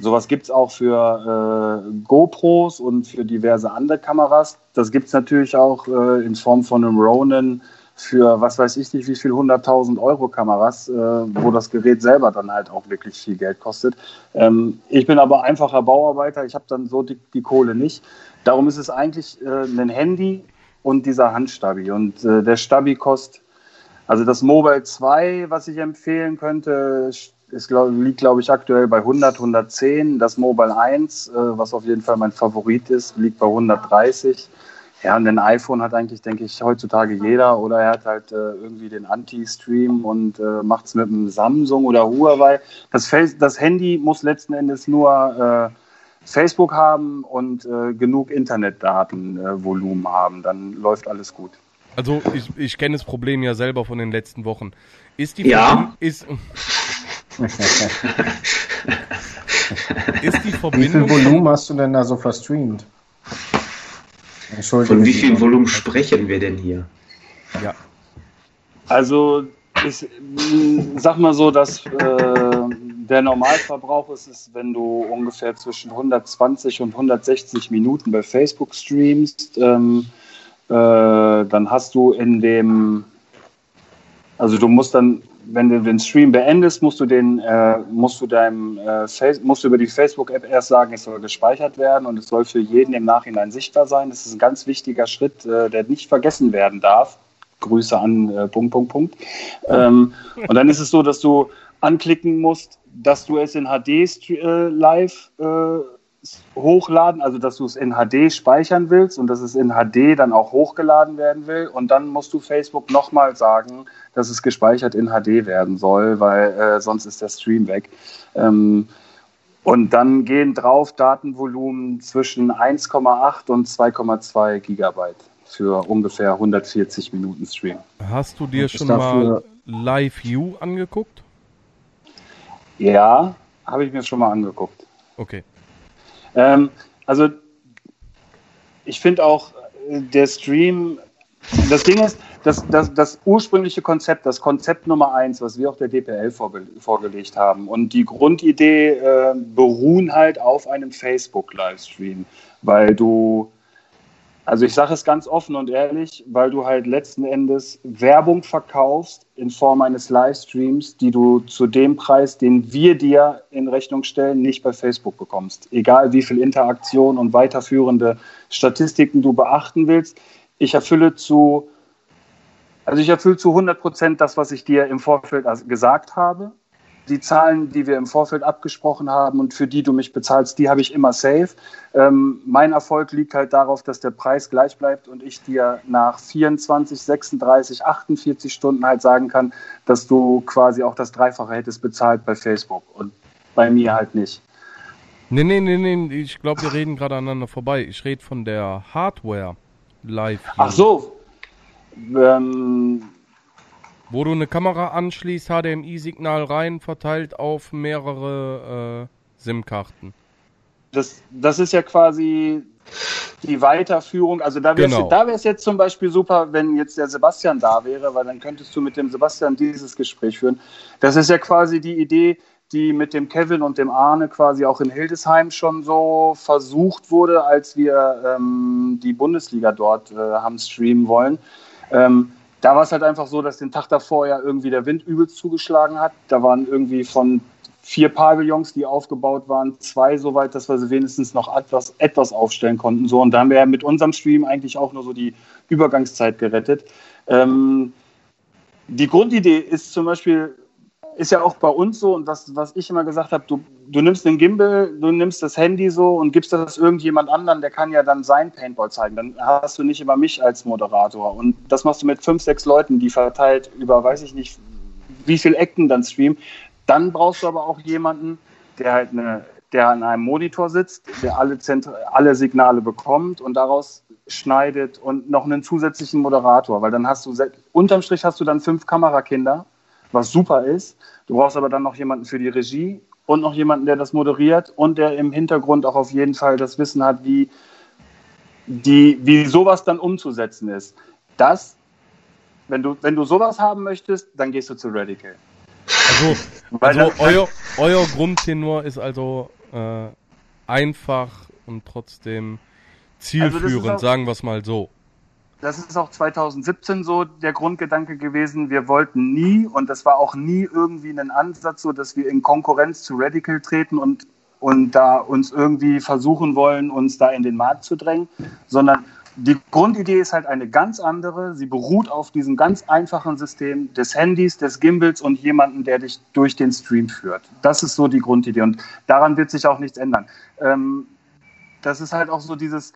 Sowas gibt es auch für äh, GoPros und für diverse andere Kameras. Das gibt es natürlich auch äh, in Form von einem Ronin für was weiß ich nicht wie viel 100.000 Euro Kameras, äh, wo das Gerät selber dann halt auch wirklich viel Geld kostet. Ähm, ich bin aber einfacher Bauarbeiter, ich habe dann so die, die Kohle nicht. Darum ist es eigentlich äh, ein Handy und dieser Handstabi. Und äh, der Stabi kostet, also das Mobile 2, was ich empfehlen könnte, ist, glaub, liegt glaube ich aktuell bei 100, 110. Das Mobile 1, äh, was auf jeden Fall mein Favorit ist, liegt bei 130. Ja, und ein iPhone hat eigentlich, denke ich, heutzutage jeder oder er hat halt äh, irgendwie den Anti-Stream und äh, macht es mit einem Samsung oder Huawei. Das, das Handy muss letzten Endes nur äh, Facebook haben und äh, genug Internetdatenvolumen haben. Dann läuft alles gut. Also ich, ich kenne das Problem ja selber von den letzten Wochen. Ist die Ja. Verbindung, ist, ist die Wie viel Verbindung Volumen hast du denn da so verstreamt? Entschuldigung. Von wie viel Volumen sprechen wir denn hier? ja, Also ich sag mal so, dass äh, der Normalverbrauch ist es, wenn du ungefähr zwischen 120 und 160 Minuten bei Facebook streamst, ähm, äh, dann hast du in dem, also du musst dann, wenn du den Stream beendest, musst du den, äh, musst du deinem, äh, Face musst du über die Facebook-App erst sagen, es soll gespeichert werden und es soll für jeden im Nachhinein sichtbar sein. Das ist ein ganz wichtiger Schritt, äh, der nicht vergessen werden darf. Grüße an äh, Punkt, Punkt, Punkt. Ähm, und dann ist es so, dass du anklicken musst, dass du es in HD äh, live äh, hochladen, also dass du es in HD speichern willst und dass es in HD dann auch hochgeladen werden will. Und dann musst du Facebook nochmal sagen, dass es gespeichert in HD werden soll, weil äh, sonst ist der Stream weg. Ähm, und dann gehen drauf Datenvolumen zwischen 1,8 und 2,2 Gigabyte für ungefähr 140 Minuten Stream. hast du dir schon mal Live View angeguckt? Ja, habe ich mir schon mal angeguckt. Okay. Ähm, also ich finde auch äh, der Stream, das Ding ist, das, das, das ursprüngliche Konzept, das Konzept Nummer eins, was wir auch der DPL vorge vorgelegt haben und die Grundidee äh, beruhen halt auf einem Facebook-Livestream, weil du also ich sage es ganz offen und ehrlich, weil du halt letzten Endes Werbung verkaufst in Form eines Livestreams, die du zu dem Preis, den wir dir in Rechnung stellen, nicht bei Facebook bekommst. Egal wie viel Interaktion und weiterführende Statistiken du beachten willst. Ich erfülle zu, also ich erfülle zu 100 Prozent das, was ich dir im Vorfeld gesagt habe. Die Zahlen, die wir im Vorfeld abgesprochen haben und für die du mich bezahlst, die habe ich immer safe. Ähm, mein Erfolg liegt halt darauf, dass der Preis gleich bleibt und ich dir nach 24, 36, 48 Stunden halt sagen kann, dass du quasi auch das Dreifache hättest bezahlt bei Facebook und bei mir halt nicht. Nee, nee, nee, nee, ich glaube, wir reden gerade aneinander vorbei. Ich rede von der Hardware Live. Ach so. Ähm, Wo du eine Kamera anschließt, HDMI-Signal rein, verteilt auf mehrere äh, SIM-Karten. das, das ist ja quasi die Weiterführung. Also da wäre es Genau. wär's jetzt zum Beispiel super, wenn jetzt der Sebastian da wäre, weil dann könntest du mit dem Sebastian dieses Gespräch führen. Das ist ja quasi die Idee, die mit dem Kevin und dem Arne quasi auch in Hildesheim schon so versucht wurde, als wir ähm, die Bundesliga dort äh, haben streamen wollen. Ähm, da war es halt einfach so, dass den Tag davor ja irgendwie der Wind übelst zugeschlagen hat. Da waren irgendwie von vier Pavillons, die aufgebaut waren, zwei so weit, dass wir sie wenigstens noch etwas, etwas aufstellen konnten. So, und da haben wir ja mit unserem Stream eigentlich auch nur so die Übergangszeit gerettet. Ähm, die Grundidee ist zum Beispiel, ist ja auch bei uns so, und was, was ich immer gesagt habe, du, du nimmst den Gimbal, du nimmst das Handy so und gibst das irgendjemand anderen, der kann ja dann sein Paintball zeigen. Dann hast du nicht immer mich als Moderator. Und das machst du mit fünf, sechs Leuten, die verteilt über, weiß ich nicht, wie viel Ecken dann streamen. Dann brauchst du aber auch jemanden, der halt eine, der an einem Monitor sitzt, der alle, Zentr alle Signale bekommt und daraus schneidet und noch einen zusätzlichen Moderator, weil dann hast du, unterm Strich hast du dann fünf Kamerakinder, was super ist. Du brauchst aber dann noch jemanden für die Regie und noch jemanden, der das moderiert und der im Hintergrund auch auf jeden Fall das Wissen hat, wie, die, wie sowas dann umzusetzen ist. Das, wenn du, wenn du sowas haben möchtest, dann gehst du zu Radical. Also, also euer, euer Grundtenor ist also äh, einfach und trotzdem zielführend, also sagen wir es mal so das ist auch 2017 so der Grundgedanke gewesen. Wir wollten nie, und das war auch nie irgendwie ein Ansatz, so dass wir in Konkurrenz zu Radical treten und, und da uns irgendwie versuchen wollen, uns da in den Markt zu drängen, sondern die Grundidee ist halt eine ganz andere. Sie beruht auf diesem ganz einfachen System des Handys, des Gimbals und jemanden, der dich durch den Stream führt. Das ist so die Grundidee und daran wird sich auch nichts ändern. Ähm, das ist halt auch so dieses,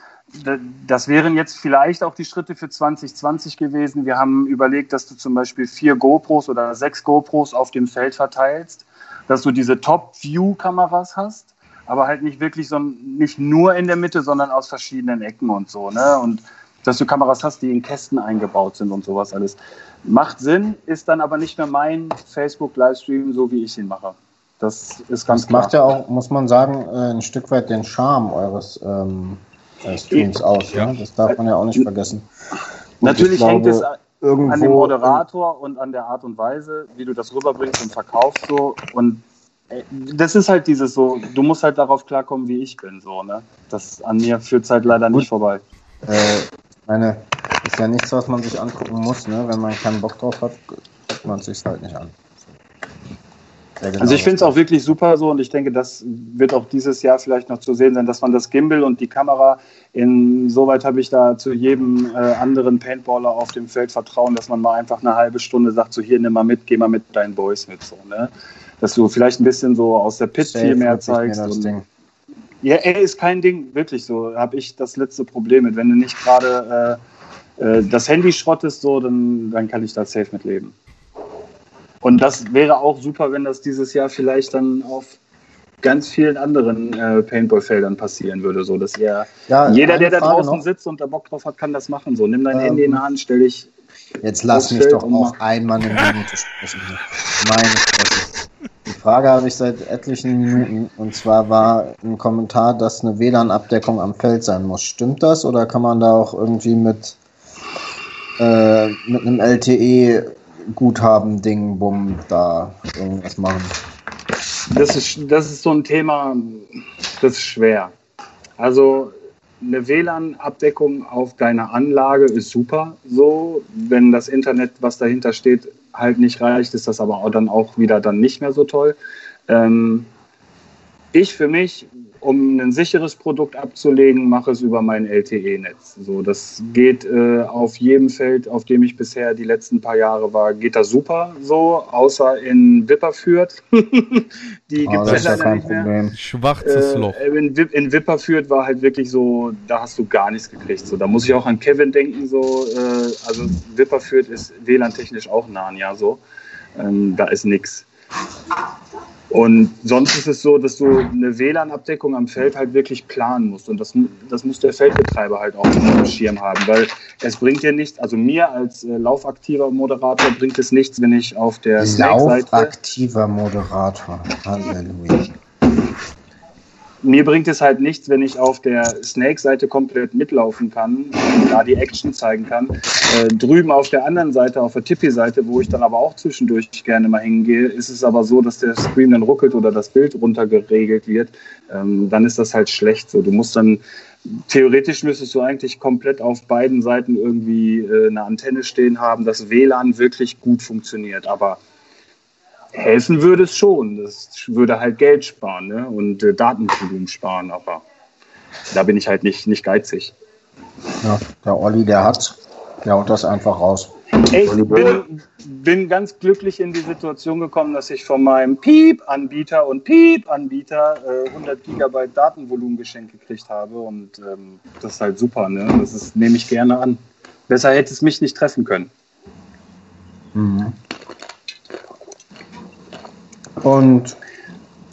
das wären jetzt vielleicht auch die Schritte für 2020 gewesen. Wir haben überlegt, dass du zum Beispiel vier GoPros oder sechs GoPros auf dem Feld verteilst, dass du diese Top-View-Kameras hast, aber halt nicht wirklich so, nicht nur in der Mitte, sondern aus verschiedenen Ecken und so, ne? Und dass du Kameras hast, die in Kästen eingebaut sind und sowas alles. Macht Sinn, ist dann aber nicht mehr mein Facebook-Livestream, so wie ich ihn mache. Das ist ganz das klar. macht ja auch, muss man sagen, äh, ein Stück weit den Charme eures ähm, äh, Streams aus. Ja. Ne? Das darf man ja auch nicht vergessen. Und Natürlich glaube, hängt es irgendwo an dem Moderator und an der Art und Weise, wie du das rüberbringst und verkaufst so. Und äh, das ist halt dieses so, du musst halt darauf klarkommen, wie ich bin, so, ne? Das an mir führt halt leider nicht vorbei. Äh, meine, ist ja nichts, was man sich angucken muss, ne? Wenn man keinen Bock drauf hat, guckt man es sich halt nicht an. Genau also ich finde es auch wirklich super so und ich denke, das wird auch dieses Jahr vielleicht noch zu sehen sein, dass man das Gimbal und die Kamera insoweit habe ich da zu jedem äh, anderen Paintballer auf dem Feld Vertrauen, dass man mal einfach eine halbe Stunde sagt, so hier nimm mal mit, geh mal mit deinen Boys mit so, ne? Dass du vielleicht ein bisschen so aus der Pit Safe viel mehr zeigst. Und, ja, er ist kein Ding, wirklich so. Habe ich das letzte Problem mit. Wenn du nicht gerade äh, äh, das Handy schrottest, so, dann, dann kann ich da safe mit leben. Und das wäre auch super, wenn das dieses Jahr vielleicht dann auf ganz vielen anderen äh, Paintball-Feldern passieren würde, so dass ihr ja, jeder, der da draußen noch. sitzt und da Bock drauf hat, kann das machen. So, nimm dein ähm, Handy in die Hand, stell dich. Jetzt lass mich doch auch einmal eine Minute sprechen. Meine Fresse. Die Frage habe ich seit etlichen Minuten und zwar war ein Kommentar, dass eine WLAN-Abdeckung am Feld sein muss. Stimmt das oder kann man da auch irgendwie mit, äh, mit einem LTE Guthaben-Ding, bumm, da irgendwas machen. Das ist, das ist so ein Thema, das ist schwer. Also eine WLAN-Abdeckung auf deiner Anlage ist super. So, wenn das Internet, was dahinter steht, halt nicht reicht, ist das aber auch dann auch wieder dann nicht mehr so toll. Ähm, ich für mich um ein sicheres Produkt abzulegen, mache es über mein LTE-Netz. So, das geht äh, auf jedem Feld, auf dem ich bisher die letzten paar Jahre war, geht das super so, außer in Wipperfürth. die oh, gibt es ja kein nicht Problem. mehr. Schwarzes äh, Loch. In, in Wipperfürth war halt wirklich so, da hast du gar nichts gekriegt. So, da muss ich auch an Kevin denken. So, äh, also Wipperfürth ist WLAN-technisch auch nah, ja so. Ähm, da ist nichts. Und sonst ist es so, dass du eine WLAN-Abdeckung am Feld halt wirklich planen musst. Und das, das muss der Feldbetreiber halt auch im Schirm haben. Weil es bringt dir nichts, also mir als äh, laufaktiver Moderator bringt es nichts, wenn ich auf der. Laufaktiver Moderator, Halleluja mir bringt es halt nichts, wenn ich auf der Snake-Seite komplett mitlaufen kann, da die Action zeigen kann. Äh, drüben auf der anderen Seite, auf der Tippy-Seite, wo ich dann aber auch zwischendurch gerne mal hingehe, ist es aber so, dass der Screen dann ruckelt oder das Bild runtergeregelt wird. Ähm, dann ist das halt schlecht. So, du musst dann theoretisch müsstest du eigentlich komplett auf beiden Seiten irgendwie äh, eine Antenne stehen haben, dass WLAN wirklich gut funktioniert. Aber helfen würde es schon. Das würde halt Geld sparen ne? und äh, Datenvolumen sparen, aber da bin ich halt nicht, nicht geizig. Ja, der Olli, der hat, der haut das einfach raus. Ich bin, bin, ganz glücklich in die Situation gekommen, dass ich von meinem Piep-Anbieter und Piep-Anbieter äh, 100 Gigabyte Datenvolumen geschenkt gekriegt habe und ähm, das ist halt super, ne? Das ist, nehme ich gerne an. Besser hätte es mich nicht treffen können. Mhm. Und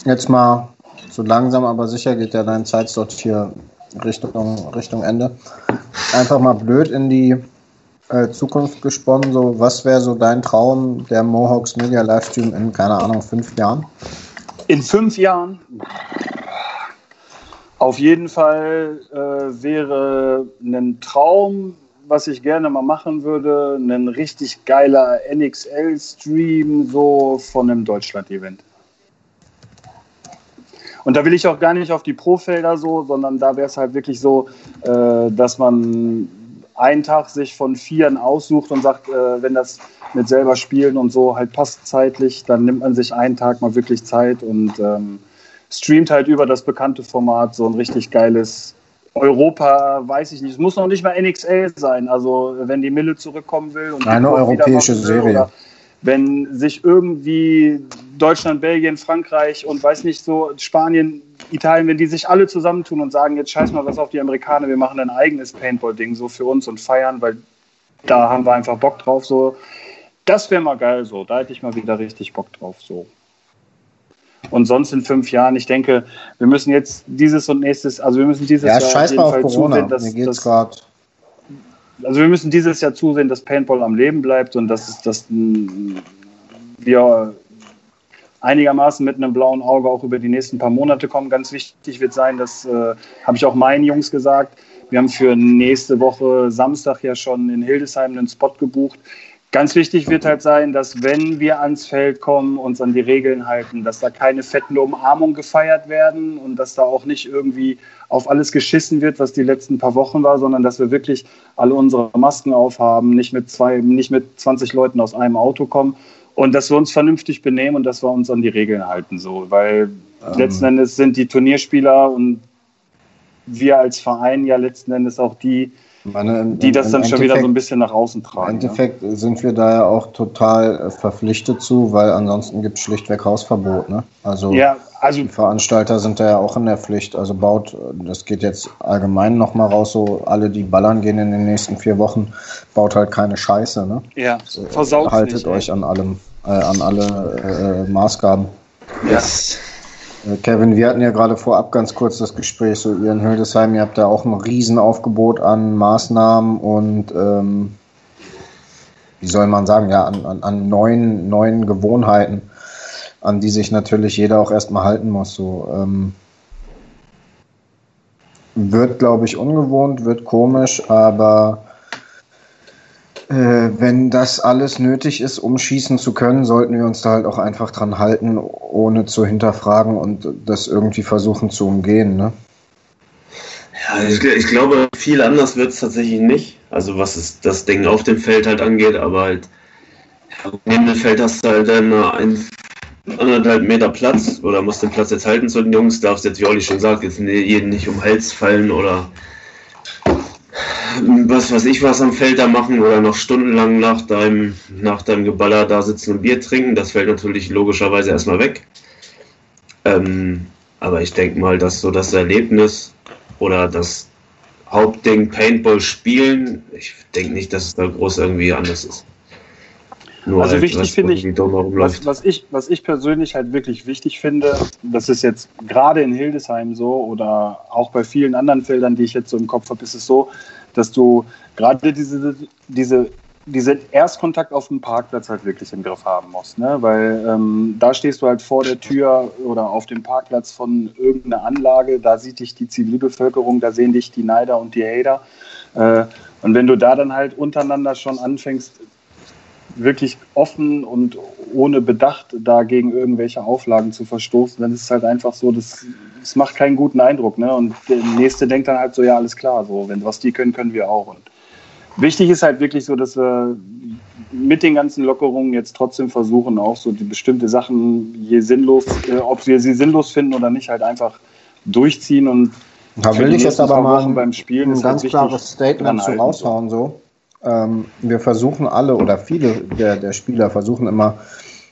jetzt mal so langsam, aber sicher geht ja dein Zeitslot hier Richtung, Richtung Ende. Einfach mal blöd in die äh, Zukunft gesponnen. So, was wäre so dein Traum der Mohawks Media Livestream in, keine Ahnung, fünf Jahren? In fünf Jahren? Auf jeden Fall äh, wäre ein Traum, was ich gerne mal machen würde, ein richtig geiler NXL-Stream so von einem Deutschland-Event. Und da will ich auch gar nicht auf die Pro-Felder so, sondern da wäre es halt wirklich so, äh, dass man einen Tag sich von Vieren aussucht und sagt, äh, wenn das mit selber spielen und so halt passt zeitlich, dann nimmt man sich einen Tag mal wirklich Zeit und ähm, streamt halt über das bekannte Format so ein richtig geiles Europa, weiß ich nicht. Es muss noch nicht mal NXL sein. Also wenn die Mille zurückkommen will und eine europäische Serie wenn sich irgendwie Deutschland, Belgien, Frankreich und weiß nicht so, Spanien, Italien, wenn die sich alle zusammentun und sagen, jetzt scheiß mal was auf die Amerikaner, wir machen ein eigenes Paintball-Ding so für uns und feiern, weil da haben wir einfach Bock drauf, so. Das wäre mal geil so, da hätte ich mal wieder richtig Bock drauf, so. Und sonst in fünf Jahren, ich denke, wir müssen jetzt dieses und nächstes, also wir müssen dieses ja, Jahr scheiß mal auf Corona. zusehen, dass, Mir geht's gerade also wir müssen dieses Jahr zusehen, dass Paintball am Leben bleibt und dass, dass wir einigermaßen mit einem blauen Auge auch über die nächsten paar Monate kommen. Ganz wichtig wird sein, das äh, habe ich auch meinen Jungs gesagt. Wir haben für nächste Woche Samstag ja schon in Hildesheim einen Spot gebucht. Ganz wichtig wird halt sein, dass wenn wir ans Feld kommen, uns an die Regeln halten, dass da keine fetten Umarmungen gefeiert werden und dass da auch nicht irgendwie auf alles geschissen wird, was die letzten paar Wochen war, sondern dass wir wirklich alle unsere Masken aufhaben, nicht mit zwei, nicht mit 20 Leuten aus einem Auto kommen und dass wir uns vernünftig benehmen und dass wir uns an die Regeln halten, so, weil ähm. letzten Endes sind die Turnierspieler und wir als Verein ja letzten Endes auch die, meine, die das dann schon wieder so ein bisschen nach außen tragen. Im Endeffekt ja. sind wir da ja auch total äh, verpflichtet zu, weil ansonsten gibt es schlichtweg Hausverbot. Ne? Also, ja, also die Veranstalter sind da ja auch in der Pflicht. Also baut, das geht jetzt allgemein nochmal raus, so alle, die ballern gehen in den nächsten vier Wochen, baut halt keine Scheiße. Ne? Ja, versaut Haltet nicht, euch ey. an allem, äh, an alle äh, Maßgaben. Yes. Äh, Kevin, wir hatten ja gerade vorab ganz kurz das Gespräch, so ihr in Hildesheim, ihr habt da auch ein Riesenaufgebot an Maßnahmen und ähm, wie soll man sagen, ja, an, an, an neuen, neuen Gewohnheiten, an die sich natürlich jeder auch erstmal halten muss. So, ähm, wird, glaube ich, ungewohnt, wird komisch, aber wenn das alles nötig ist, um schießen zu können, sollten wir uns da halt auch einfach dran halten, ohne zu hinterfragen und das irgendwie versuchen zu umgehen. Ne? Ja, ich, ich glaube, viel anders wird es tatsächlich nicht. Also was es, das Ding auf dem Feld halt angeht, aber halt ja, neben dem Feld hast du halt dann ein, anderthalb Meter Platz oder musst den Platz jetzt halten zu den Jungs, darfst jetzt, wie Olli schon sagt, jetzt jeden nicht um den Hals fallen oder was weiß ich was am Feld da machen oder noch stundenlang nach deinem, nach deinem Geballer da sitzen und Bier trinken. Das fällt natürlich logischerweise erstmal weg. Ähm, aber ich denke mal, dass so das Erlebnis oder das Hauptding Paintball spielen, ich denke nicht, dass es da groß irgendwie anders ist. Nur also halt, wichtig finde ich, was, was, ich, was ich persönlich halt wirklich wichtig finde, das ist jetzt gerade in Hildesheim so oder auch bei vielen anderen Feldern, die ich jetzt so im Kopf habe, ist es so, dass du gerade diese, diese, diesen Erstkontakt auf dem Parkplatz halt wirklich im Griff haben musst. Ne? Weil ähm, da stehst du halt vor der Tür oder auf dem Parkplatz von irgendeiner Anlage, da sieht dich die Zivilbevölkerung, da sehen dich die Neider und die Hater. Äh, und wenn du da dann halt untereinander schon anfängst, wirklich offen und ohne Bedacht dagegen irgendwelche Auflagen zu verstoßen, dann ist es halt einfach so, das, das macht keinen guten Eindruck. Ne? Und der Nächste denkt dann halt so, ja, alles klar, so, wenn was die können, können wir auch. Und wichtig ist halt wirklich so, dass wir mit den ganzen Lockerungen jetzt trotzdem versuchen, auch so die bestimmte Sachen, je sinnlos, äh, ob wir sie sinnlos finden oder nicht, halt einfach durchziehen und da will ich jetzt aber mal beim Spielen ein ganz halt klares Statement zu raushauen, so. Ähm, wir versuchen alle oder viele der, der Spieler versuchen immer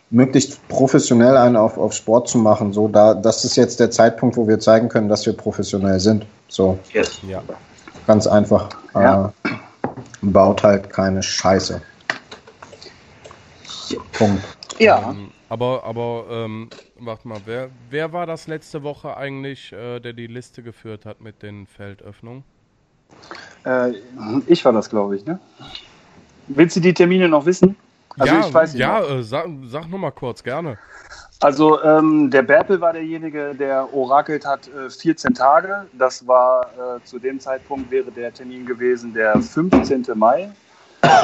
möglichst professionell einen auf, auf Sport zu machen. So, da, das ist jetzt der Zeitpunkt, wo wir zeigen können, dass wir professionell sind. So, Yes. Ja. ganz einfach. Ja. Äh, baut halt keine Scheiße. Punkt. Ja. Ähm, aber, aber, ähm, warte mal, wer, wer war das letzte Woche eigentlich, äh, der die Liste geführt hat mit den Feldöffnungen? Äh, ich war das, glaube ich, ne? Willst du die Termine noch wissen? Also ja, ich weiß nicht. ja äh, sag, sag nur mal kurz, gerne. Also ähm, der Berpel war derjenige, der orakelt hat äh, 14 Tage. Das war äh, zu dem Zeitpunkt wäre der Termin gewesen der 15. Mai.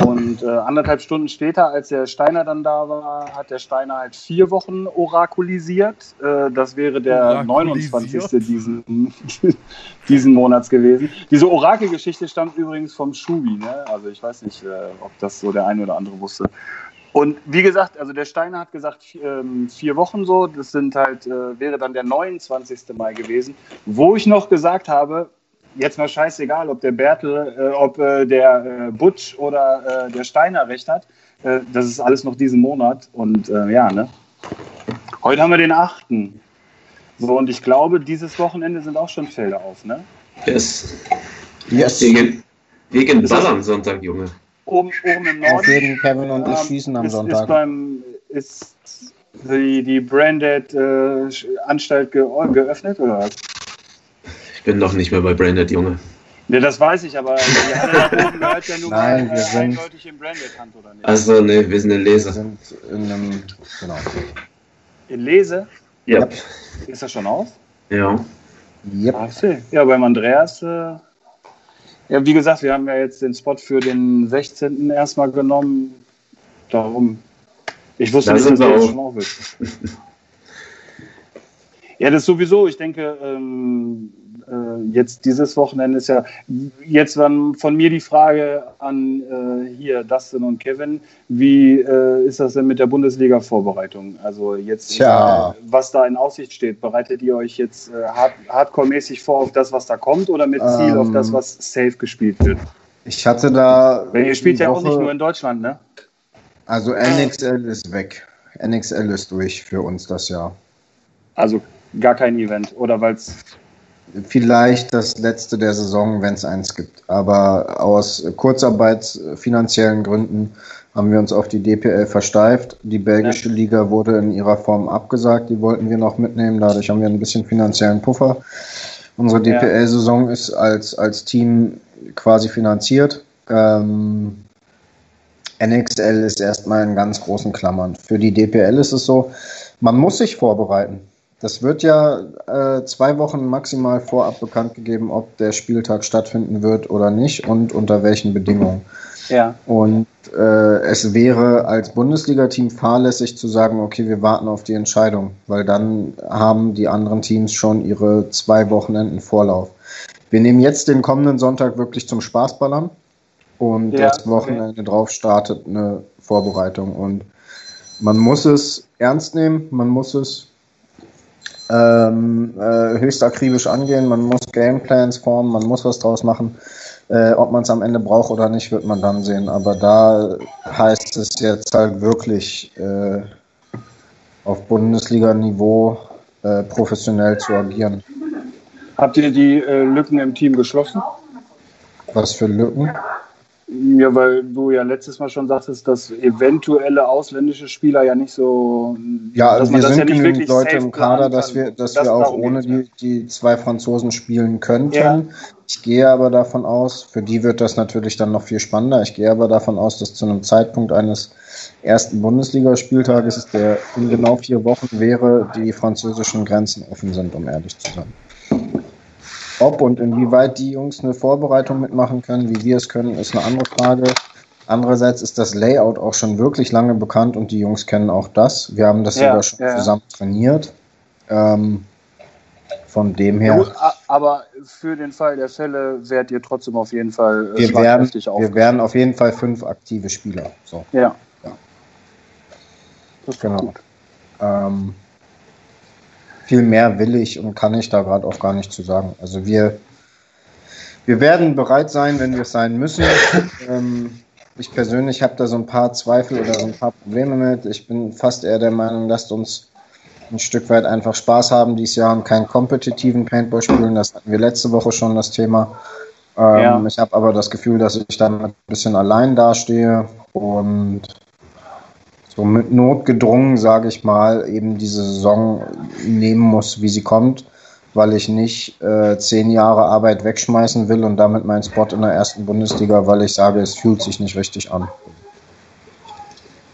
Und äh, anderthalb Stunden später, als der Steiner dann da war, hat der Steiner halt vier Wochen orakulisiert. Äh, das wäre der Orakulisiert? 29. diesen, diesen Monats gewesen. Diese Orakelgeschichte stammt übrigens vom Schubi. Ne? Also ich weiß nicht, äh, ob das so der eine oder andere wusste. Und wie gesagt, also der Steiner hat gesagt vier, ähm, Wochen so, das sind halt, äh, wäre dann der 29. Mai gewesen, wo ich noch gesagt habe, jetzt mal scheißegal, ob der Bertel, äh, ob äh, der Butch oder der Steiner recht hat, das ist alles noch diesen Monat und ja, ne? Heute haben wir den 8. So, und ich glaube, dieses Wochenende sind auch schon Felder auf, ne? Yes. Yes. Ist das- Ball am Sonntag, Junge. Oben, oben im Auf Norden. jeden Kevin und ich Ähm, schießen am ist, Sonntag. Ist, beim, ist die, die Branded äh, Anstalt ge geöffnet oder was? Ich bin noch nicht mehr bei Branded, Junge. Ne, das weiß ich, aber die Halle oben gehört ja nun Nein, mal wir äh, sind- eindeutig in Branded Hand, oder nicht? Also, ne, wir sind in Wir Leser. sind in einem, genau. in Lese? Ja. Ist das schon aus? Ja. Yep. Ach. Ja, beim Andreas, äh, ja, wie gesagt, wir haben ja jetzt den Spot für den 16. erstmal genommen. Darum. Ich wusste Da nicht, dass du auch. jetzt schon auf bist. Ja, das sowieso. Ich denke, ähm, äh, jetzt dieses Wochenende ist ja jetzt dann von mir die Frage an äh, hier Dustin und Kevin. Wie äh, ist das denn mit der Bundesliga-Vorbereitung? Also jetzt, Tja. äh, was da in Aussicht steht, bereitet ihr euch jetzt äh, hard Hardcore-mäßig vor auf das, was da kommt, oder mit Ziel Ähm. auf das, was safe gespielt wird? Ich hatte da. Weil ihr spielt ja auch nicht Woche- nur in Deutschland, ne? Also NXL ist weg. NXL ist durch für uns das Jahr. Also gar kein Event, oder weil es Vielleicht das letzte der Saison, wenn es eins gibt. Aber aus Kurzarbeit, finanziellen Gründen haben wir uns auf die DPL versteift. Die belgische Liga wurde in ihrer Form abgesagt. Die wollten wir noch mitnehmen. Dadurch haben wir ein bisschen finanziellen Puffer. Unsere Ja. DPL-Saison ist als, als Team quasi finanziert. Ähm, NXL ist erstmal in ganz großen Klammern. Für die DPL ist es so, man muss sich vorbereiten. Das wird ja äh, zwei Wochen maximal vorab bekannt gegeben, ob der Spieltag stattfinden wird oder nicht und unter welchen Bedingungen. ja. Und äh, es wäre als Bundesliga-Team fahrlässig zu sagen, okay, wir warten auf die Entscheidung, weil dann haben die anderen Teams schon ihre zwei Wochenenden Vorlauf. Wir nehmen jetzt den kommenden Sonntag wirklich zum Spaßballern und Ja, das Wochenende drauf startet eine Vorbereitung und man muss es ernst nehmen, man muss es ähm, äh, höchst akribisch angehen, man muss Gameplans formen, man muss was draus machen. Äh, ob man es am Ende braucht oder nicht, wird man dann sehen. Aber da heißt es jetzt halt wirklich äh, auf Bundesliga-Niveau äh, professionell zu agieren. Habt ihr die äh, Lücken im Team geschlossen? Was für Lücken? Ja, weil du ja letztes Mal schon sagtest, dass eventuelle ausländische Spieler ja nicht so. Ja, dass wir sind nicht genügend Leute im Kader, dass wir, dass Das wir auch ohne geht's, die, die zwei Franzosen spielen könnten. Ja. Ich gehe aber davon aus, für die wird das natürlich dann noch viel spannender. Ich gehe aber davon aus, dass zu einem Zeitpunkt eines ersten Bundesligaspieltages, der in genau vier Wochen wäre, die französischen Grenzen offen sind, um ehrlich zu sein. Ob und inwieweit die Jungs eine Vorbereitung mitmachen können, wie wir es können, ist eine andere Frage. Andererseits ist das Layout auch schon wirklich lange bekannt und die Jungs kennen auch das. Wir haben das Ja, sogar schon ja, zusammen trainiert. Ähm, von dem her, gut, aber für den Fall der Fälle werdet ihr trotzdem auf jeden Fall äh, wir werden, wir werden auf jeden Fall fünf aktive Spieler. So, Ja. Ja. Das ist Genau. gut. ähm, viel mehr will ich und kann ich da gerade auch gar nicht zu sagen. Also wir, wir werden bereit sein, wenn wir es sein müssen. ähm, ich persönlich habe da so ein paar Zweifel oder so ein paar Probleme mit. Ich bin fast eher der Meinung, lasst uns ein Stück weit einfach Spaß haben dieses Jahr und keinen kompetitiven Paintball spielen. Das hatten wir letzte Woche schon das Thema. Ähm, ja. Ich habe aber das Gefühl, dass ich dann ein bisschen allein dastehe und so mit Not gedrungen, sage ich mal, eben diese Saison nehmen muss, wie sie kommt, weil ich nicht äh, zehn Jahre Arbeit wegschmeißen will und damit meinen Spot in der ersten Bundesliga, weil ich sage, es fühlt sich nicht richtig an.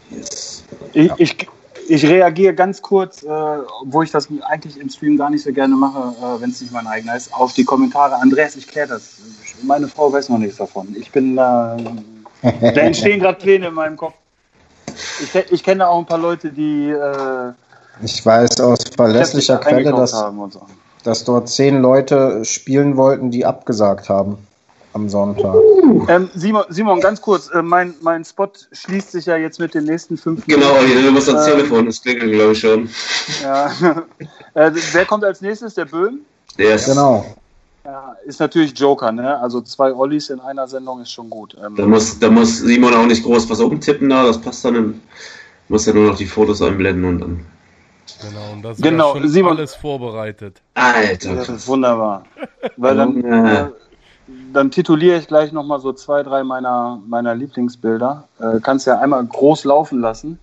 Yes. Ich, ja. ich, ich reagiere ganz kurz, äh, wo ich das eigentlich im Stream gar nicht so gerne mache, äh, wenn es nicht mein eigener ist, auf die Kommentare. Andreas, ich kläre das. Meine Frau weiß noch nichts davon. Ich bin da. Da entstehen gerade Pläne in meinem Kopf. Ich, ich kenne auch ein paar Leute, die. Äh, ich weiß aus verlässlicher Quelle, dass, so. dass dort zehn Leute spielen wollten, die abgesagt haben am Sonntag. Ähm, Simon, Simon, ganz kurz, äh, mein, mein Spot schließt sich ja jetzt mit den nächsten fünf Minuten. Genau, du musst ans äh, Telefon, das klingelt, glaube ich schon. Ja. äh, wer kommt als nächstes? Der Böhm? Yes. Genau. Ja, ist natürlich Joker, ne? Also zwei Ollis in einer Sendung ist schon gut. Ähm, da, muss, da muss Simon auch nicht groß was umtippen, da, das passt dann. In, muss ja nur noch die Fotos einblenden und dann. Genau, und das ist genau, ja schon Simon, alles vorbereitet. Alter. Das ist wunderbar. Weil dann. Äh, dann tituliere ich gleich nochmal so zwei, drei meiner, meiner Lieblingsbilder. Äh, kannst ja einmal groß laufen lassen.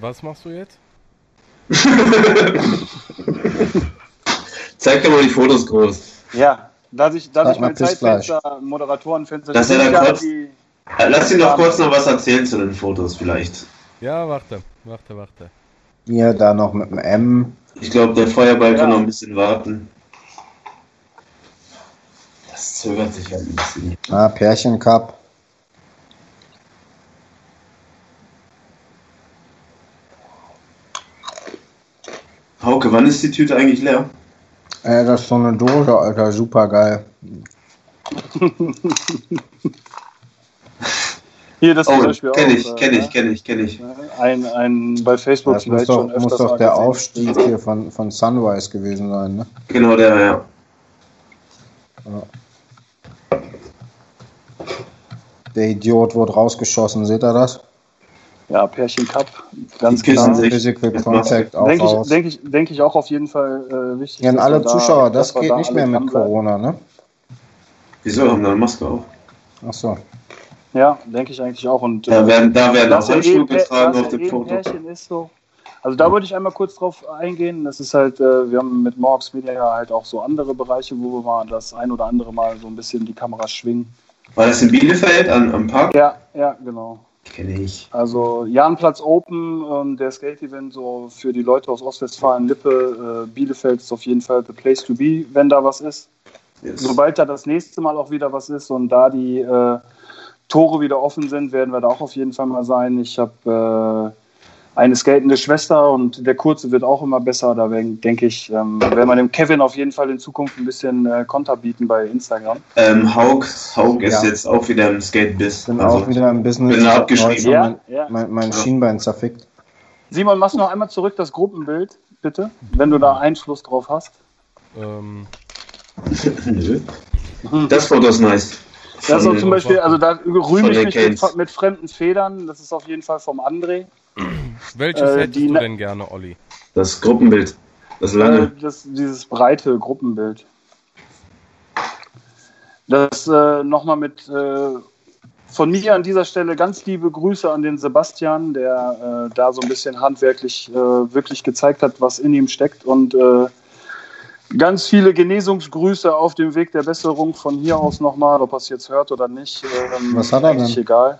Was machst du jetzt? Zeig dir mal die Fotos groß. Ja, dass ich, dass ich mein Zeitfenster, Moderatorenfenster... Dass er dann kurz, die, lass ihn doch kurz noch was erzählen zu den Fotos vielleicht. Ja, warte, warte, warte. Hier, da noch mit dem M. Ich glaube, der Feuerball ja. kann noch ein bisschen warten. Das zögert sich halt ein bisschen. Ah, Pärchencup. Hauke, wann ist die Tüte eigentlich leer? Äh, das ist so eine Dose, Alter, super geil. Hier, das oh, Beispiel kenn ich, kenne ich, kenne ich, kenne ich. Ein, ein bei Facebook das vielleicht muss doch, schon muss doch der Aufstieg hier von, von Sunrise gewesen sein, ne? Genau, der, ja. ja. Der Idiot wurde rausgeschossen, seht ihr das? Ja, Pärchen Cup, ganz klar. Physical Contact auch denke ich, denke, ich, denke ich auch auf jeden Fall äh, wichtig. Ja, alle Zuschauer, da, das geht da nicht mehr mit Corona, ne? Wieso haben da eine Maske auf? Ach so. Ja, denke ich eigentlich auch. Und, da werden, da werden auch Handschuhe getragen auf dem Foto. Pärchen ist so. Also da würde ich einmal kurz drauf eingehen. Das ist halt, äh, wir haben mit Morgs Media halt auch so andere Bereiche, wo wir mal das ein oder andere Mal so ein bisschen die Kameras schwingen. War das in Bielefeld am, am Park? Ja, ja, genau. Kenne ich. Also Jahnplatz Open, ähm, der Skate-Event so für die Leute aus Ostwestfalen-Lippe, äh, Bielefeld ist auf jeden Fall the place to be, wenn da was ist. Yes. Sobald da das nächste Mal auch wieder was ist und da die äh, Tore wieder offen sind, werden wir da auch auf jeden Fall mal sein. Ich habe äh, eine skatende Schwester und der Kurze wird auch immer besser. Da denke ich, ähm, werden wir dem Kevin auf jeden Fall in Zukunft ein bisschen äh, Konter bieten bei Instagram. Ähm, Haug, Haug ist ja. jetzt auch wieder im Skate-Biss. Bin also, auch wieder im Business. Bin abgeschrieben. Ja, mein, ja. mein, mein Schienbein zerfickt. Simon, machst du noch einmal zurück das Gruppenbild, bitte, wenn du da Einfluss drauf hast. Ähm. Nö. Das Foto ist nice. Das ist auch zum Beispiel, also da rühme ich mich mit, mit, fremden Federn. Das ist auf jeden Fall vom André. Welches äh, hättest du denn gerne, Olli? Das Gruppenbild. Das lange. Äh, das, dieses breite Gruppenbild. Das äh, nochmal mit äh, von mir an dieser Stelle ganz liebe Grüße an den Sebastian, der äh, da so ein bisschen handwerklich äh, wirklich gezeigt hat, was in ihm steckt und äh, ganz viele Genesungsgrüße auf dem Weg der Besserung von hier aus nochmal, ob er es jetzt hört oder nicht. Ähm, was hat er denn? egal.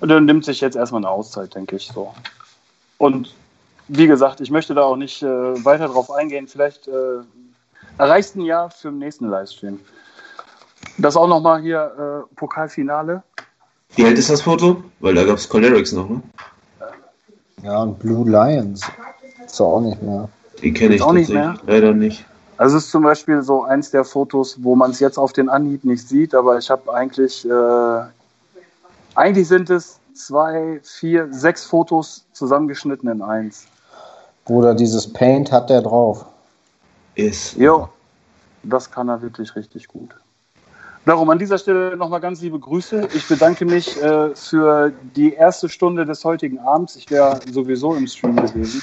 Und er nimmt sich jetzt erstmal eine Auszeit, denke ich so. Und wie gesagt, ich möchte da auch nicht äh, weiter drauf eingehen. Vielleicht äh, erreichst ein Jahr für den nächsten Livestream. Das auch nochmal hier äh, Pokalfinale. Wie alt ist das Foto? Weil da gab es Cholerics noch, ne? Ja, und Blue Lions. Ist auch nicht mehr. Die kenne ich auch nicht mehr. Leider nicht. Also es ist zum Beispiel so eins der Fotos, wo man es jetzt auf den Anhieb nicht sieht, aber ich habe eigentlich äh, eigentlich sind es zwei, vier, sechs Fotos zusammengeschnitten in eins. Bruder, dieses Paint hat der drauf. Ist. Jo, das kann er wirklich richtig gut. Darum an dieser Stelle nochmal ganz liebe Grüße. Ich bedanke mich äh, für die erste Stunde des heutigen Abends. Ich wäre sowieso im Stream gewesen.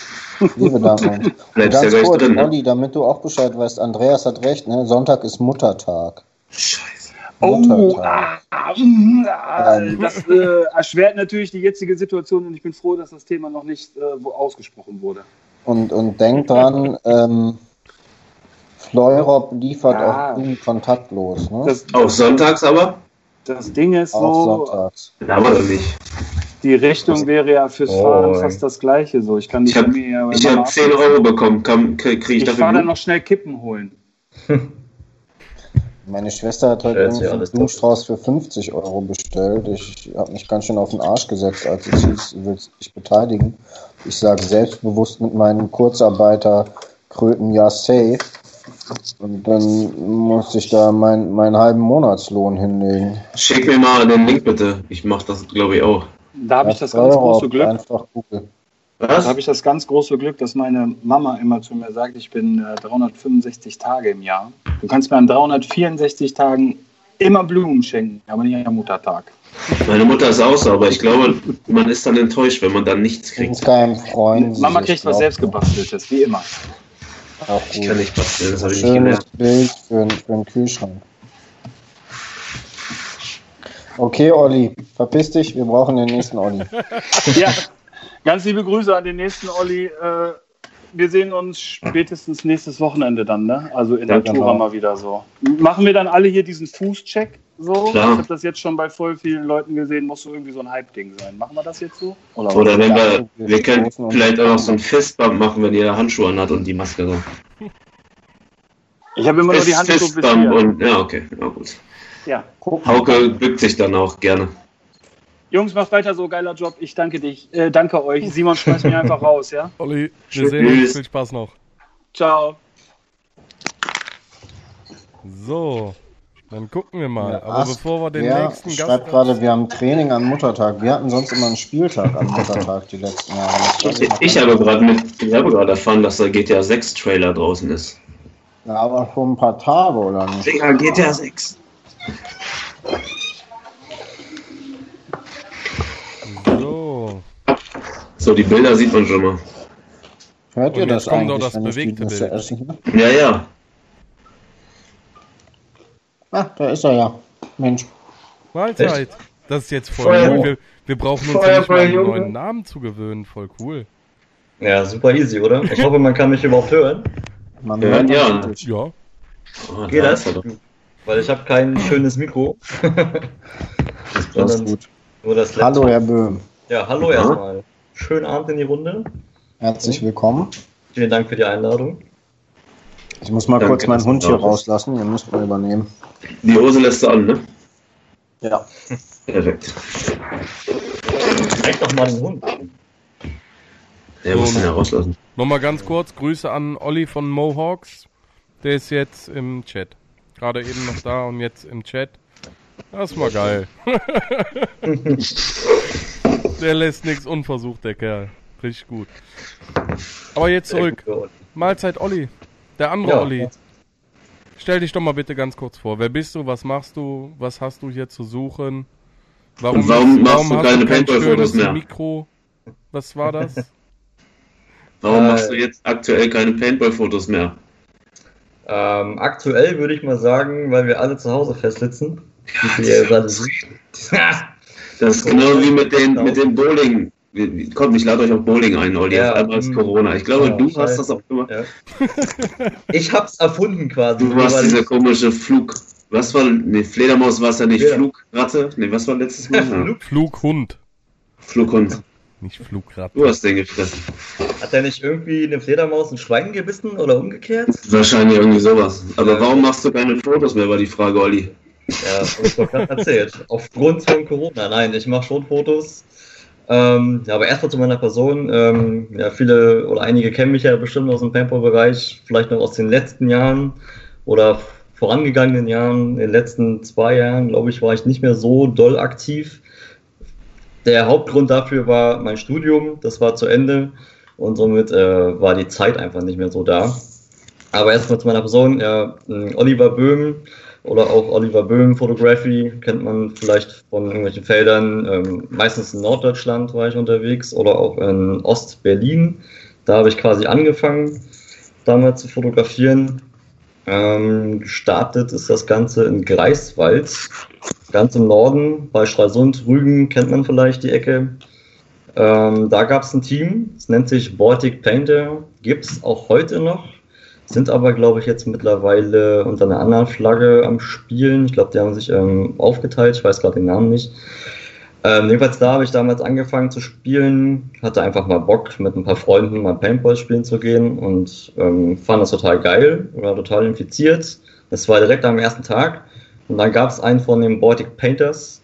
Liebe Damen. Bleibst ja Ganz gleich kurz, drin, ne? Olli, damit du auch Bescheid weißt, Andreas hat recht, ne? Sonntag ist Muttertag. Scheiße. Oh, ah, ah, das äh, erschwert natürlich die jetzige Situation und ich bin froh, dass das Thema noch nicht äh, wo ausgesprochen wurde. Und, und denk dran, ähm, Fleurop liefert Ja. auch Blumen kontaktlos. Ne? Das, Auch sonntags aber? das Ding ist auch so, sonntags. Aber nicht. die Richtung wäre ja fürs Oh, Fahren fast das gleiche. So, ich kann die Ich habe hab mal 10 Euro bekommen. Komm, krieg, ich, Ich dafür fahre dann noch schnell Kippen holen. Meine Schwester hat heute irgendwie einen Blumenstrauß für 50 Euro bestellt. Ich habe mich ganz schön auf den Arsch gesetzt, als es hieß, du willst dich beteiligen. Ich sage selbstbewusst mit meinen Kurzarbeiterkröten ja safe. Und dann musste ich da mein, meinen halben Monatslohn hinlegen. Schick mir mal den Link bitte. Ich mach das, glaube ich, auch. Da habe ich das ganz große Glück. Einfach Google. Da Was? habe ich das ganz große Glück, dass meine Mama immer zu mir sagt, ich bin äh, 365 Tage im Jahr. Du kannst mir an 364 Tagen immer Blumen schenken, aber nicht am Muttertag. Meine Mutter ist auch so, aber ich glaube, man ist dann enttäuscht, wenn man dann nichts kriegt. keinem Freund. Mama kriegt was selbst gebasteltes, wie immer. Auch Ich kann nicht basteln, das habe ich nicht Schönes gelernt. Bild für, für einen Kühlschrank. Okay, Olli, verpiss dich, wir brauchen den nächsten Olli. Ja, ganz liebe Grüße an den nächsten Olli. Äh, wir sehen uns spätestens nächstes Wochenende dann, ne? Also in Ja, der genau. Tour mal wieder so. Machen wir dann alle hier diesen Fußcheck so? Klar. Ich habe das jetzt schon bei voll vielen Leuten gesehen, muss so irgendwie so ein Hype-Ding sein. Machen wir das jetzt so? Oder wenn wir, wir können vielleicht auch noch so ein Fistbump machen, wenn ihr Handschuhe anhat und die Maske so. Ich habe immer nur die Fist, Hand so Fistbump bisher. und, ja, okay, ja gut. Ja. Hauke bückt sich dann auch gerne. Jungs, macht weiter so, geiler Job. Ich danke dich. Äh, danke euch. Simon, schmeiß mich einfach raus, ja? Olli, wir sehen uns. Viel Spaß noch. Ciao. So, dann gucken wir mal. Ja, Aber Ast- bevor wir den ja, nächsten schreibt Gast... gerade, wir haben Training an Muttertag. Wir hatten sonst immer einen Spieltag an Muttertag die letzten Jahre. Ich, ich gar habe gerade mit, ich habe gerade erfahren, dass der GTA 6 Trailer draußen ist. Ja, aber schon ein paar Tage, oder nicht? Digga, GTA 6. So, So, die Bilder sieht man schon mal. Hört ihr Und das jetzt kommt eigentlich, doch das bewegte Bild. esse? Ja, ja. Ah, da ist er ja. Mensch. Mahlzeit. Das ist jetzt voll Feuer- cool. Wir, wir brauchen uns Feuer- ja nicht mal einen Junge. neuen Namen zu gewöhnen. Voll cool. Ja, super easy, oder? Ich hoffe, man kann mich überhaupt hören. Man Ja, hört ja. Ja, Oh, Geht da das? Weil ich habe kein schönes Mikro. Das ist gut. nur das Hallo. Herr Böhm. Ja, hallo erstmal. Schönen Abend in die Runde. Herzlich willkommen. Vielen Dank für die Einladung. Ich muss mal Danke, kurz meinen Hund hier rauslassen. Ihr müsst mal übernehmen. Die Hose lässt du an, ne? Ja. Perfekt. Zeig doch mal den Hund. Der muss den ja rauslassen. nochmal ganz kurz. Grüße an Olli von Mohawks. Der ist jetzt im Chat. Gerade eben noch da und jetzt im Chat. Das ist mal geil. der lässt nichts unversucht, der Kerl. Richtig gut. Aber jetzt zurück. Mahlzeit Olli. Der andere Ja. Olli. Stell dich doch mal bitte ganz kurz vor. Wer bist du? Was machst du? Was hast du hier zu suchen? Und warum machst du hast keine kein Paintball-Fotos mehr? Mikro? Was war das? Warum Äh, machst du jetzt aktuell keine Paintball-Fotos mehr? Ähm, aktuell würde ich mal sagen, weil wir alle zu Hause festsitzen. Wir gerade sehen. Das ist genau wie mit den, mit dem Bowling. Kommt, ich lade euch auf Bowling ein, Olli. Ja, auf einmal ist hm. Corona. Ich glaube, Ja, du hast scheiße. das auch gemacht. ja. Ich hab's erfunden quasi. Du warst dieser komische Flug. Was war. Ne, Fledermaus war es ja nicht. Ja. Flugratte? Ne, was war letztes Mal? Ja. Flug. Flughund. Flughund. Nicht Flugrad. Du hast den gefressen. Hat er nicht irgendwie eine Fledermaus ein Schwein gebissen oder umgekehrt? Wahrscheinlich irgendwie sowas. Aber Ja. warum machst du keine Fotos mehr, war die Frage, Olli. Ja, das doch gerade erzählt. Aufgrund von Corona. Nein, ich mache schon Fotos. Ähm, ja, aber erstmal zu meiner Person. Ähm, ja, viele oder einige kennen mich ja bestimmt aus dem Paintball-Bereich, vielleicht noch aus den letzten Jahren oder vorangegangenen Jahren. In den letzten zwei Jahren, glaube ich, war ich nicht mehr so doll aktiv. Der Hauptgrund dafür war mein Studium, das war zu Ende und somit äh, war die Zeit einfach nicht mehr so da. Aber erstmal zu meiner Person. Ja, mh, Oliver Böhm oder auch Oliver Böhm Photography, kennt man vielleicht von irgendwelchen Feldern. Ähm, meistens in Norddeutschland war ich unterwegs oder auch in Ost-Berlin. Da habe ich quasi angefangen, damals zu fotografieren. Ähm, gestartet ist das Ganze in Greifswald, ganz im Norden, bei Stralsund, Rügen kennt man vielleicht die Ecke. Ähm, da gab es ein Team, es nennt sich Baltic Painter, gibt es auch heute noch, sind aber, glaube ich, jetzt mittlerweile unter einer anderen Flagge am Spielen. Ich glaube, die haben sich ähm, aufgeteilt, ich weiß gerade den Namen nicht. Ähm, jedenfalls da habe ich damals angefangen zu spielen, hatte einfach mal Bock, mit ein paar Freunden mal Paintball spielen zu gehen und ähm, fand das total geil, war total infiziert. Das war direkt am ersten Tag. Und dann gab es einen von den Baltic Painters,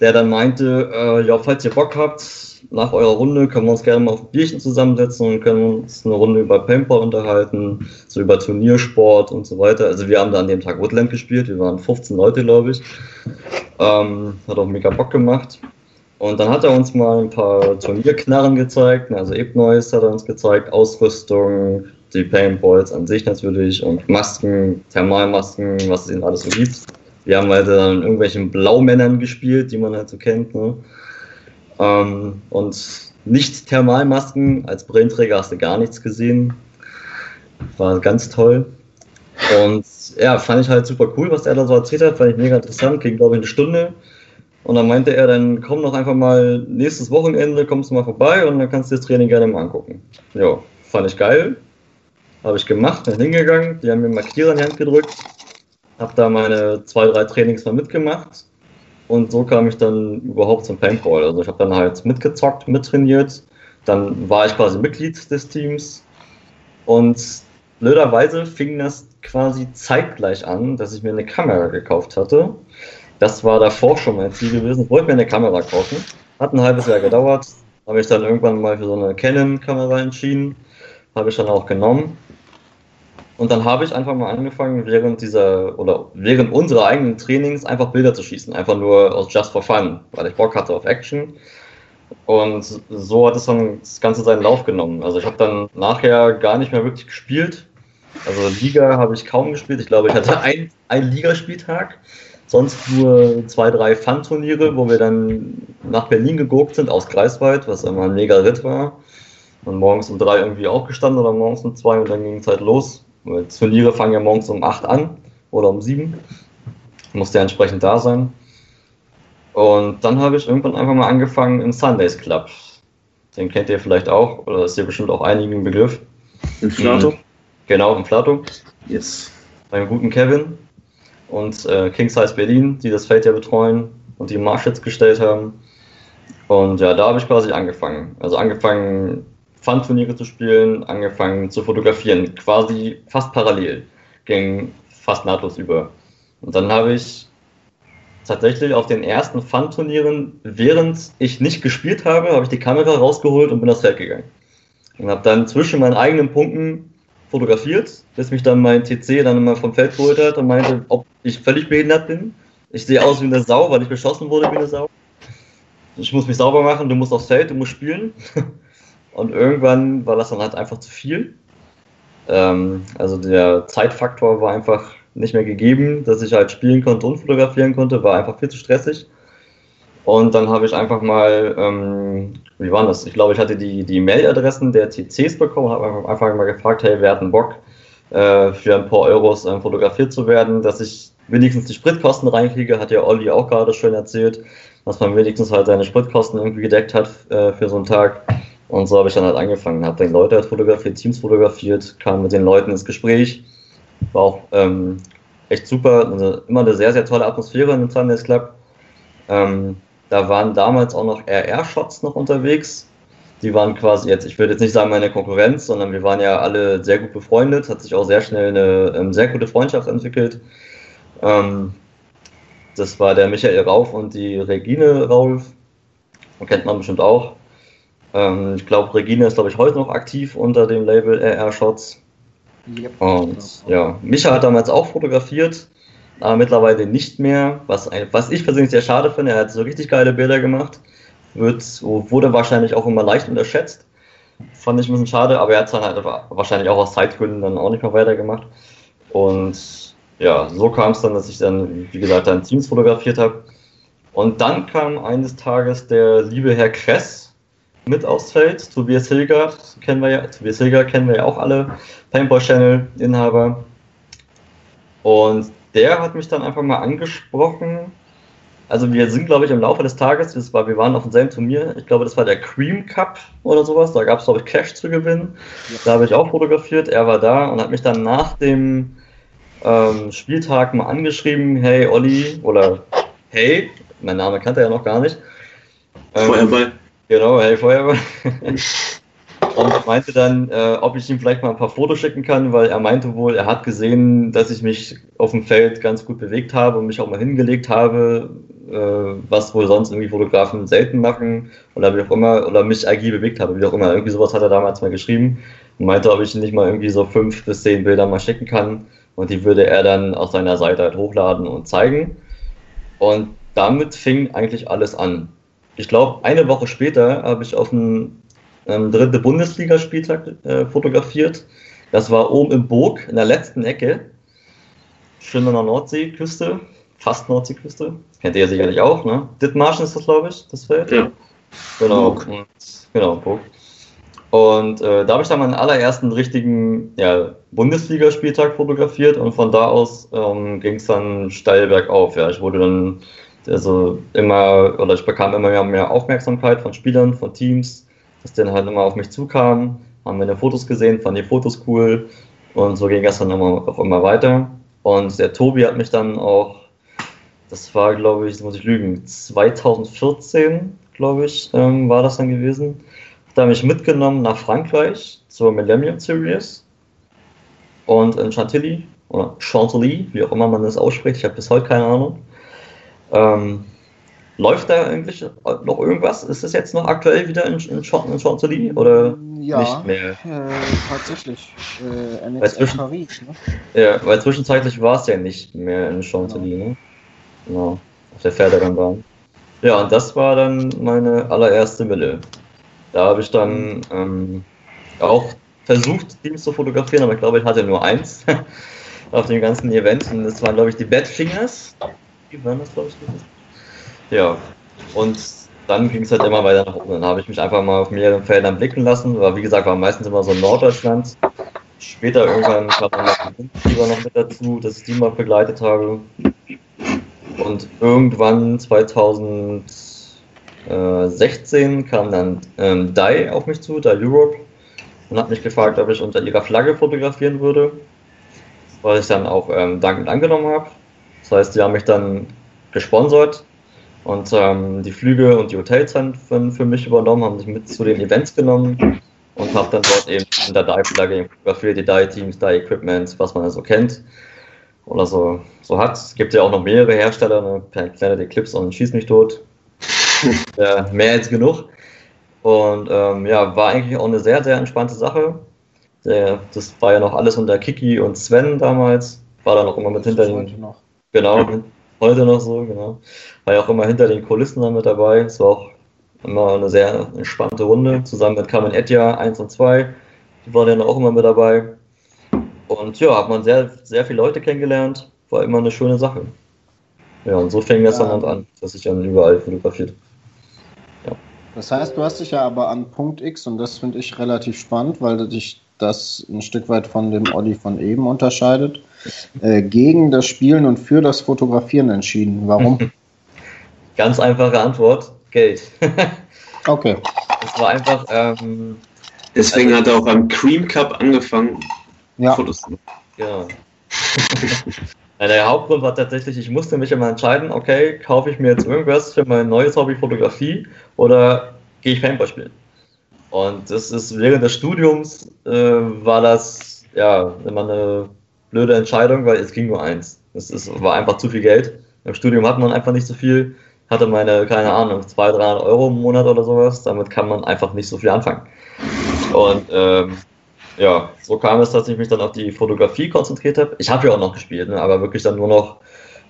der dann meinte, äh, ja, falls ihr Bock habt, nach eurer Runde können wir uns gerne mal auf Bierchen zusammensetzen und können uns eine Runde über Paintball unterhalten, so über Turniersport und so weiter. Also wir haben da an dem Tag Woodland gespielt, wir waren 15 Leute, glaube ich. Ähm, hat auch mega Bock gemacht. Und dann hat er uns mal ein paar Turnierknarren gezeigt, also Ebneus hat er uns gezeigt, Ausrüstung, die Paintballs an sich natürlich und Masken, Thermalmasken, was es ihnen alles so gibt. Wir haben halt dann irgendwelchen Blaumännern gespielt, die man halt so kennt. Ne? Ähm, und nicht Thermalmasken, als Brillenträger hast du gar nichts gesehen. War ganz toll. Und ja, fand ich halt super cool, was er da so erzählt hat, fand ich mega interessant, ging glaube ich eine Stunde. Und dann meinte er, dann komm doch einfach mal nächstes Wochenende, kommst du mal vorbei und dann kannst du das Training gerne mal angucken. Ja, fand ich geil. Habe ich gemacht, bin hingegangen, die haben mir Markierer in die Hand gedrückt, habe da meine zwei, drei Trainings mal mitgemacht und so kam ich dann überhaupt zum Paintball. Also ich habe dann halt mitgezockt, mittrainiert. Dann war ich quasi Mitglied des Teams. Und blöderweise fing das quasi zeitgleich an, dass ich mir eine Kamera gekauft hatte. Das war davor schon mein Ziel gewesen. Ich wollte mir eine Kamera kaufen. Hat ein halbes Jahr gedauert. Habe ich dann irgendwann mal für so eine Canon-Kamera entschieden. Habe ich dann auch genommen. Und dann habe ich einfach mal angefangen, während dieser oder während unserer eigenen Trainings einfach Bilder zu schießen. Einfach nur aus Just for Fun, weil ich Bock hatte auf Action. Und so hat es dann das Ganze seinen Lauf genommen. Also ich habe dann nachher gar nicht mehr wirklich gespielt. Also Liga habe ich kaum gespielt. Ich glaube, ich hatte ein, ein Ligaspieltag. Sonst nur zwei, drei Fun-Turniere, wo wir dann nach Berlin geguckt sind, aus Greifswald, was immer ein mega Ritt war. Und morgens um drei irgendwie aufgestanden oder morgens um zwei und dann ging es halt los. Turniere fangen ja morgens um 8 an oder um 7. Muss ja entsprechend da sein. Und dann habe ich irgendwann einfach mal angefangen im Sundays Club. Den kennt ihr vielleicht auch, oder ist hier bestimmt auch einigen ein Begriff. In Flato? Genau, im Flato. Yes. Beim guten Kevin und äh, King Size Berlin, die das Feld ja betreuen und die Marschitz gestellt haben. Und ja, da habe ich quasi angefangen. Also angefangen Fun-Turniere zu spielen, angefangen zu fotografieren, quasi fast parallel, ging fast nahtlos über. Und dann habe ich tatsächlich auf den ersten Fun-Turnieren, während ich nicht gespielt habe, habe ich die Kamera rausgeholt und bin aufs Feld gegangen. Und habe dann zwischen meinen eigenen Punkten fotografiert, bis mich dann mein TC dann immer vom Feld geholt hat und meinte, ob ich völlig behindert bin. Ich sehe aus wie eine Sau, weil ich beschossen wurde wie eine Sau. Ich muss mich sauber machen, du musst aufs Feld, du musst spielen. Und irgendwann war das dann halt einfach zu viel. Ähm, also der Zeitfaktor war einfach nicht mehr gegeben, dass ich halt spielen konnte und fotografieren konnte, war einfach viel zu stressig. Und dann habe ich einfach mal, ähm, wie war das? Ich glaube, ich hatte die, die Mailadressen der TCs bekommen, habe einfach mal gefragt, hey, wer hat einen Bock, äh, für ein paar Euros äh, fotografiert zu werden, dass ich wenigstens die Spritkosten reinkriege, hat ja Olli auch gerade schön erzählt, dass man wenigstens halt seine Spritkosten irgendwie gedeckt hat äh, für so einen Tag. Und so habe ich dann halt angefangen, habe dann Leute fotografiert, Teams fotografiert, kam mit den Leuten ins Gespräch. War auch ähm, echt super, also immer eine sehr, sehr tolle Atmosphäre in dem Sundays Club. Ähm, da waren damals auch noch RR-Shots noch unterwegs. Die waren quasi jetzt, ich würde jetzt nicht sagen meine Konkurrenz, sondern wir waren ja alle sehr gut befreundet, hat sich auch sehr schnell eine ähm, sehr gute Freundschaft entwickelt. Ähm, das war der Michael Rauf und die Regine Rauf. Kennt man bestimmt auch. Ähm, ich glaube, Regina ist, glaube ich, heute noch aktiv unter dem Label RR Shots. Yep. Und ja, Micha hat damals auch fotografiert, aber mittlerweile nicht mehr, was, was ich persönlich sehr schade finde. Er hat so richtig geile Bilder gemacht, wird, wurde wahrscheinlich auch immer leicht unterschätzt. Fand ich ein bisschen schade, aber er hat es dann halt wahrscheinlich auch aus Zeitgründen dann auch nicht mehr weitergemacht. Und ja, so kam es dann, dass ich dann, wie gesagt, dann Teams fotografiert habe. Und dann kam eines Tages der liebe Herr Kress mit aufs Feld. Tobias Hilger kennen wir ja, Tobias Hilger kennen wir ja auch alle, Paintball Channel Inhaber. Und der hat mich dann einfach mal angesprochen. Also wir sind, glaube ich, im Laufe des Tages, das war, wir waren auf demselben Turnier, ich glaube, das war der Cream Cup oder sowas, da gab es, glaube ich, Cash zu gewinnen. Da habe ich auch fotografiert, er war da und hat mich dann nach dem ähm, Spieltag mal angeschrieben, hey Olli, oder hey, mein Name kannte er ja noch gar nicht. Ähm, Feuerball. Genau, hey Feuerball. und meinte dann, äh, ob ich ihm vielleicht mal ein paar Fotos schicken kann, weil er meinte wohl, er hat gesehen, dass ich mich auf dem Feld ganz gut bewegt habe und mich auch mal hingelegt habe, äh, was wohl sonst irgendwie Fotografen selten machen oder wie auch immer, oder mich agil bewegt habe, wie auch immer. Irgendwie sowas hat er damals mal geschrieben und meinte, ob ich nicht mal irgendwie so fünf bis zehn Bilder mal schicken kann und die würde er dann auf seiner Seite halt hochladen und zeigen. Und damit fing eigentlich alles an. Ich glaube, eine Woche später habe ich auf dem ähm, dritten Bundesligaspieltag äh, fotografiert. Das war oben im Burg, in der letzten Ecke. Schön an der Nordseeküste, fast Nordseeküste. Kennt ihr sicherlich auch, ne? Dithmarschen ist das, glaube ich, das Feld. Ja. Genau. Burg. Und, genau, Burg. Und äh, da habe ich dann meinen allerersten richtigen ja, Bundesligaspieltag fotografiert und von da aus ähm, ging es dann steil bergauf. Ja. Ich wurde dann also immer, oder ich bekam immer mehr, Aufmerksamkeit von Spielern, von Teams, dass dann halt immer auf mich zukam, haben meine Fotos gesehen, fanden die Fotos cool und so ging das dann immer, auch immer weiter. Und der Tobi hat mich dann auch, das war glaube ich, muss ich lügen, 2014, glaube ich, ähm, war das dann gewesen da mich mitgenommen nach Frankreich zur Millennium Series und in Chantilly oder Chantilly, wie auch immer man das ausspricht, ich habe bis heute keine Ahnung. Ähm, läuft da eigentlich noch irgendwas? Ist es jetzt noch aktuell wieder in, in, in Chantilly oder ja, nicht mehr? Äh, tatsächlich. Äh, weil zwischen, Paris, ne? Ja, weil zwischenzeitlich war es ja nicht mehr in Chantilly, genau. ne? Genau, auf der Pferderennbahn. Ja, und das war dann meine allererste Mille. Da habe ich dann ähm, auch versucht, Teams zu fotografieren, aber ich glaube, ich hatte nur eins auf dem ganzen Event. Und das waren, glaube ich, die Badfingers. Die waren das, glaube ich. Ja, und dann ging es halt immer weiter nach oben. Dann habe ich mich einfach mal auf mehreren Feldern blicken lassen. War, wie gesagt, war meistens immer so Norddeutschland. Später irgendwann kam dann noch die Bundesliga noch mit dazu, dass ich die mal begleitet habe. Und irgendwann 2000 16 kam dann ähm, Dai auf mich zu, Dai Europe, und hat mich gefragt, ob ich unter ihrer Flagge fotografieren würde, was ich dann auch ähm, dankend angenommen habe. Das heißt, sie haben mich dann gesponsert und ähm, die Flüge und die Hotels dann für, für, mich übernommen, haben sich mit zu den Events genommen und habe dann dort eben unter Dai-Flagge fotografiert, die Dai-Teams, Dai-Equipment, was man also kennt oder so, so hat. Es gibt ja auch noch mehrere Hersteller, ne? Planet Eclipse und Schieß mich tot ja, mehr als genug. Und ähm, ja, war eigentlich auch eine sehr, sehr entspannte Sache. Der, das war ja noch alles unter Kiki und Sven damals. War da noch immer mit hinter den. Genau, heute noch so, genau. War ja auch immer hinter den Kulissen dann mit dabei. Es war auch immer eine sehr entspannte Runde. Zusammen mit Carmen Etja 1 und 2. Die waren dann auch immer mit dabei. Und ja, hat man sehr, sehr viele Leute kennengelernt. War immer eine schöne Sache. Ja, und so fing das ja. dann an, dass ich dann überall fotografiert. Ja. Das heißt, du hast dich ja aber an Punkt X, und das finde ich relativ spannend, weil dich das ein Stück weit von dem Olli von eben unterscheidet, äh, gegen das Spielen und für das Fotografieren entschieden. Warum? Ganz einfache Antwort: Geld. okay. Es war einfach. Ähm, Deswegen also, hat er auch am Cream Cup angefangen, ja. Fotos zu machen. Ja. Der Hauptgrund war tatsächlich, ich musste mich immer entscheiden, okay, kaufe ich mir jetzt irgendwas für mein neues Hobby Fotografie oder gehe ich Paintball spielen? Und das ist während des Studiums äh, war das ja immer eine blöde Entscheidung, weil es ging nur eins. Es ist, war einfach zu viel Geld. Im Studium hat man einfach nicht so viel, hatte meine, keine Ahnung, 200, 300 Euro im Monat oder sowas. Damit kann man einfach nicht so viel anfangen. Und ähm, ja, so kam es, dass ich mich dann auf die Fotografie konzentriert habe. Ich habe ja auch noch gespielt, ne, aber wirklich dann nur noch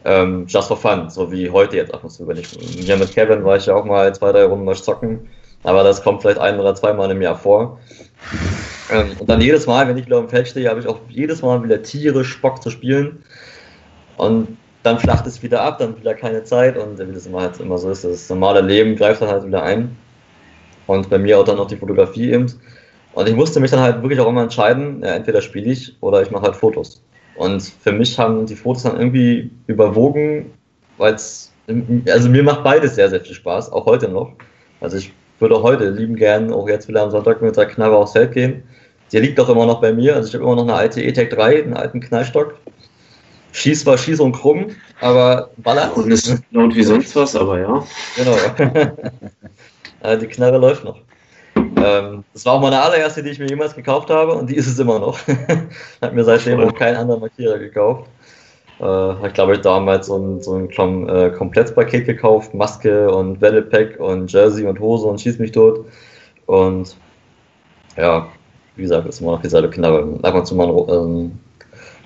ähm, just for fun, so wie heute jetzt ab und zu. Wenn ich hier mit Kevin war ich ja auch mal zwei, drei Runden mal zocken, aber das kommt vielleicht ein oder zweimal im Jahr vor. Ähm, und dann jedes Mal, wenn ich wieder im Feld stehe, habe ich auch jedes Mal wieder tierisch Bock zu spielen. Und dann flacht es wieder ab, dann wieder keine Zeit und wie das immer halt immer so ist, das normale Leben greift dann halt wieder ein. Und bei mir auch dann noch die Fotografie eben. Und ich musste mich dann halt wirklich auch immer entscheiden, ja, entweder spiele ich oder ich mache halt Fotos. Und für mich haben die Fotos dann irgendwie überwogen, weil es, also mir macht beides sehr, sehr viel Spaß, auch heute noch. Also ich würde auch heute lieben gern, auch jetzt wieder am Sonntag mit der Knarre aufs Feld gehen. Die liegt auch immer noch bei mir, also ich habe immer noch eine alte E-Tech 3, einen alten Knallstock. Schieß war Schieß und krumm, aber ballert. Und ist laut wie sonst was, aber ja. Genau. die Knarre läuft noch. Ähm, das war auch meine allererste, die ich mir jemals gekauft habe und die ist es immer noch. Hat mir seitdem auch kein anderer Markierer gekauft. Äh, hat, glaube ich, damals so ein, so ein äh, Komplettpaket gekauft: Maske und Battlepack und Jersey und Hose und Schieß mich tot. Und ja, wie gesagt, ist immer noch dieselbe Knarre. Ab und zu mal ähm,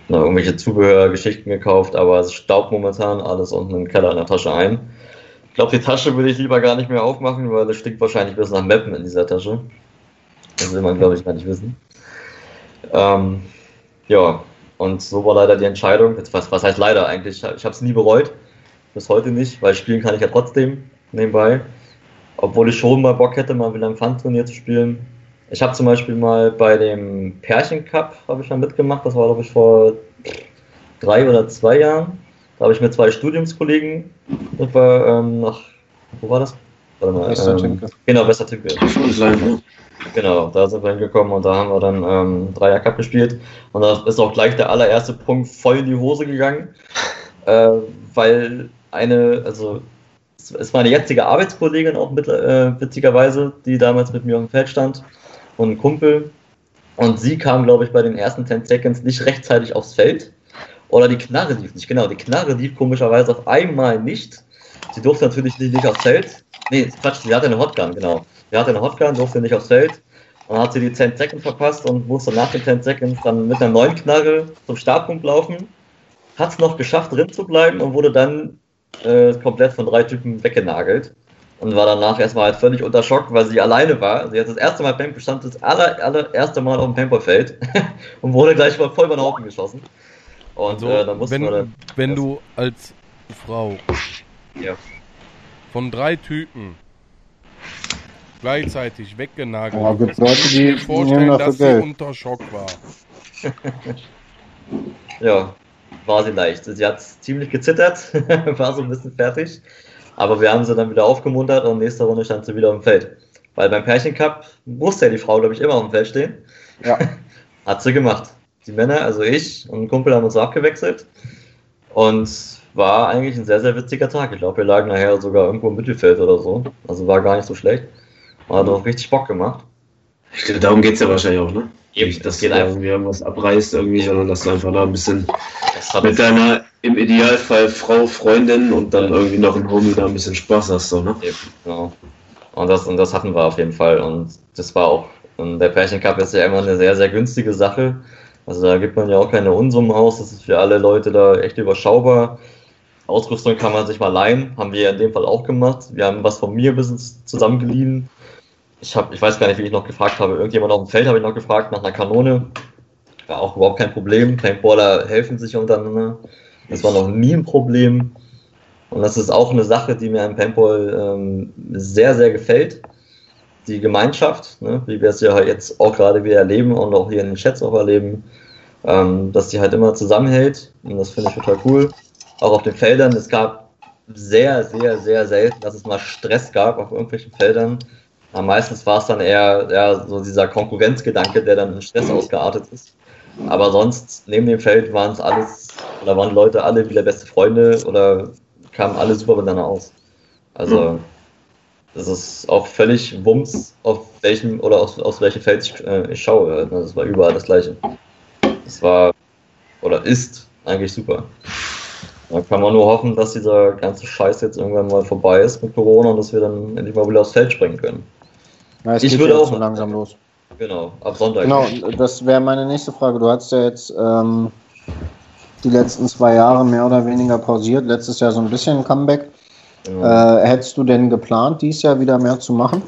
irgendwelche Zubehörgeschichten gekauft, aber es staubt momentan alles unten im Keller in der Tasche ein. Ich glaube, die Tasche würde ich lieber gar nicht mehr aufmachen, weil das stinkt wahrscheinlich bis nach Mappen in dieser Tasche. Das will man, glaube ich, gar nicht wissen. Ähm, ja, und so war leider die Entscheidung. Was, was heißt leider eigentlich? Ich habe es nie bereut. Bis heute nicht, weil spielen kann ich ja trotzdem nebenbei. Obwohl ich schon mal Bock hätte, mal wieder ein Pfandturnier zu spielen. Ich habe zum Beispiel mal bei dem Pärchen Cup habe ich mal mitgemacht. Das war, glaube ich, vor drei oder zwei Jahren. Da habe ich mit zwei Studiumskollegen ähm, nach, wo war das? Warte mal, ähm, genau, Westertünke. Genau, da sind wir hingekommen und da haben wir dann ähm, Dreier Cup gespielt. Und da ist auch gleich der allererste Punkt voll in die Hose gegangen, äh, weil eine, also es war eine jetzige Arbeitskollegin auch mit, äh, witzigerweise, die damals mit mir auf dem Feld stand und ein Kumpel. Und sie kam, glaube ich, bei den ersten 10 Seconds nicht rechtzeitig aufs Feld. Oder die Knarre lief nicht, genau. Die Knarre lief komischerweise auf einmal nicht. Sie durfte natürlich nicht aufs Feld. Nee, Quatsch, sie hatte eine Hotgun, genau. Sie hatte eine Hotgun, durfte nicht aufs Feld. Dann hat sie die 10 Seconds verpasst und musste nach den 10 Seconds dann mit einer neuen Knarre zum Startpunkt laufen. Hat es noch geschafft, drin zu bleiben und wurde dann äh, komplett von drei Typen weggenagelt. Und war danach erstmal halt völlig unter Schock, weil sie alleine war. Sie hat das erste Mal Paintball, stand das aller, allererste Mal auf dem Paintballfeld und wurde gleich mal voll über den Haufen geschossen. Und also, äh, dann wenn, dann, wenn du als Frau ja. von drei Typen gleichzeitig weggenagelt oh, wirst, kannst du dir vorstellen, dass sie unter Schock war. ja, war sie leicht. Sie hat ziemlich gezittert, war so ein bisschen fertig. Aber wir haben sie dann wieder aufgemuntert und nächste Runde stand sie wieder auf dem Feld. Weil beim Pärchencup musste ja die Frau, glaube ich, immer auf dem Feld stehen. Ja. Hat sie gemacht die Männer, also ich und ein Kumpel haben uns so abgewechselt. Und war eigentlich ein sehr, sehr witziger Tag. Ich glaube, wir lagen nachher sogar irgendwo im Mittelfeld oder so. Also war gar nicht so schlecht. Hat auch richtig Bock gemacht. Ich glaube, darum geht es ja wahrscheinlich auch, ne? Eben, nicht, dass du irgendwie irgendwas abreißt, irgendwie, sondern dass du einfach da ein bisschen mit deiner, im Idealfall Frau, Freundin und dann irgendwie noch ein Homie da ein bisschen Spaß hast, so, ne? Eben, genau. Und das, und das hatten wir auf jeden Fall. Und das war auch, und der Pärchen Cup ist ja immer eine sehr, sehr günstige Sache. Also da gibt man ja auch keine Unsummen aus, das ist für alle Leute da echt überschaubar. Ausrüstung kann man sich mal leihen, haben wir ja in dem Fall auch gemacht. Wir haben was von mir bisschen zusammengeliehen. Ich, hab, ich weiß gar nicht, wie ich noch gefragt habe. Irgendjemand auf dem Feld habe ich noch gefragt nach einer Kanone. War auch überhaupt kein Problem. Paintballer helfen sich untereinander. Das war noch nie ein Problem. Und das ist auch eine Sache, die mir im Paintball ähm, sehr, sehr gefällt die Gemeinschaft, ne, wie wir es ja jetzt auch gerade wieder erleben und auch hier in den Chats auch erleben, ähm, dass die halt immer zusammenhält und das finde ich total cool. Auch auf den Feldern, es gab sehr, sehr, sehr selten, dass es mal Stress gab auf irgendwelchen Feldern. Aber meistens war es dann eher, eher so dieser Konkurrenzgedanke, der dann in Stress ausgeartet ist. Aber sonst, neben dem Feld waren es alles, oder waren Leute alle wieder beste Freunde oder kamen alle super miteinander aus. Also, das ist auch völlig Wumms, auf welchem oder aus, aus welchem Feld ich, äh, ich schaue. Das war überall das gleiche. Das war oder ist eigentlich super. Da kann man nur hoffen, dass dieser ganze Scheiß jetzt irgendwann mal vorbei ist mit Corona und dass wir dann endlich mal wieder aufs Feld springen können. Na, ich würde auch so langsam los. Genau, ab Sonntag. Genau, das wäre meine nächste Frage. Du hast ja jetzt ähm, die letzten zwei Jahre mehr oder weniger pausiert. Letztes Jahr so ein bisschen Comeback. Genau. Äh, hättest du denn geplant, dies Jahr wieder mehr zu machen?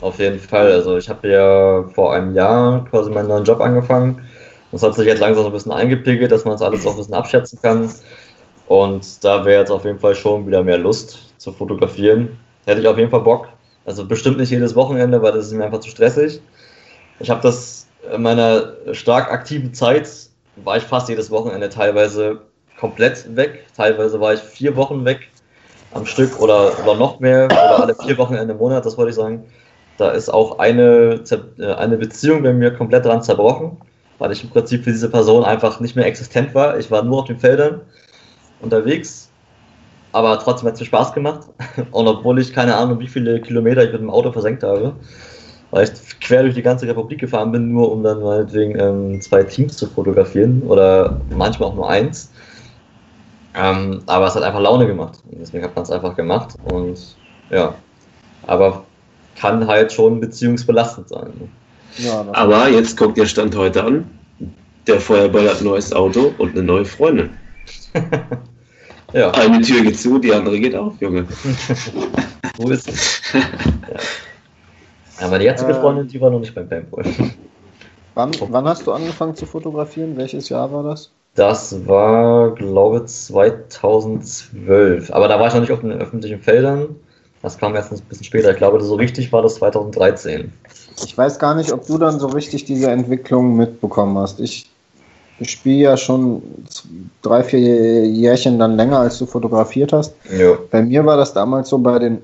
Auf jeden Fall. Also ich habe ja vor einem Jahr quasi meinen neuen Job angefangen. Das hat sich jetzt langsam so ein bisschen eingepegelt, dass man es alles auch ein bisschen abschätzen kann. Und da wäre jetzt auf jeden Fall schon wieder mehr Lust zu fotografieren. Hätte ich auf jeden Fall Bock. Also bestimmt nicht jedes Wochenende, weil das ist mir einfach zu stressig. Ich habe das in meiner stark aktiven Zeit, war ich fast jedes Wochenende teilweise komplett weg. Teilweise war ich vier Wochen weg am Stück oder, oder noch mehr oder alle vier Wochenende im Monat, das wollte ich sagen. Da ist auch eine, äh, eine Beziehung bei mir komplett dran zerbrochen, weil ich im Prinzip für diese Person einfach nicht mehr existent war. Ich war nur auf den Feldern unterwegs, aber trotzdem hat es mir Spaß gemacht. Und obwohl ich keine Ahnung, wie viele Kilometer ich mit dem Auto versenkt habe, weil ich quer durch die ganze Republik gefahren bin, nur um dann meinetwegen ähm, zwei Teams zu fotografieren oder manchmal auch nur eins. Ähm, aber es hat einfach Laune gemacht. Und deswegen hat man es einfach gemacht. Und ja, aber kann halt schon beziehungsbelastend sein. Ne? Ja, aber jetzt kommt der Stand heute an. Der Feuerball hat ein neues Auto und eine neue Freundin. ja. Eine Tür geht zu, die andere geht auf, Junge. Wo ist es? ja. Aber die jetzige äh, Freundin, die war noch nicht beim Paintball. Wann, wann hast du angefangen zu fotografieren? Welches Jahr war das? Das war, glaube ich, 2012. Aber da war ich noch nicht auf den öffentlichen Feldern. Das kam erst ein bisschen später. Ich glaube, so richtig war das 2013. Ich weiß gar nicht, ob du dann so richtig diese Entwicklung mitbekommen hast. Ich spiele ja schon drei, vier Jährchen dann länger, als du fotografiert hast. Ja. Bei mir war das damals so bei den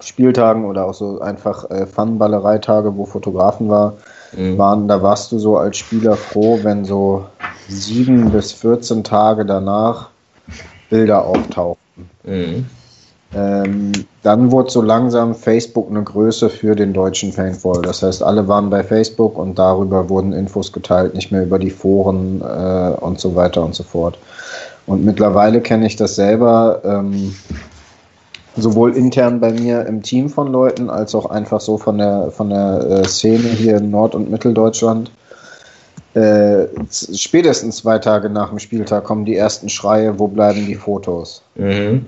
Spieltagen oder auch so einfach äh, Fun-Ballerei-Tage, wo Fotografen war, mhm. waren, da warst du so als Spieler froh, wenn so sieben bis 14 Tage danach Bilder auftauchten. Mhm. Ähm, dann wurde so langsam Facebook eine Größe für den deutschen Paintball. Das heißt, alle waren bei Facebook und darüber wurden Infos geteilt, nicht mehr über die Foren äh, und so weiter und so fort. Und mittlerweile kenne ich das selber, ähm, sowohl intern bei mir im Team von Leuten, als auch einfach so von der, von der äh, Szene hier in Nord- und Mitteldeutschland äh, spätestens zwei Tage nach dem Spieltag kommen die ersten Schreie, wo bleiben die Fotos? Mhm.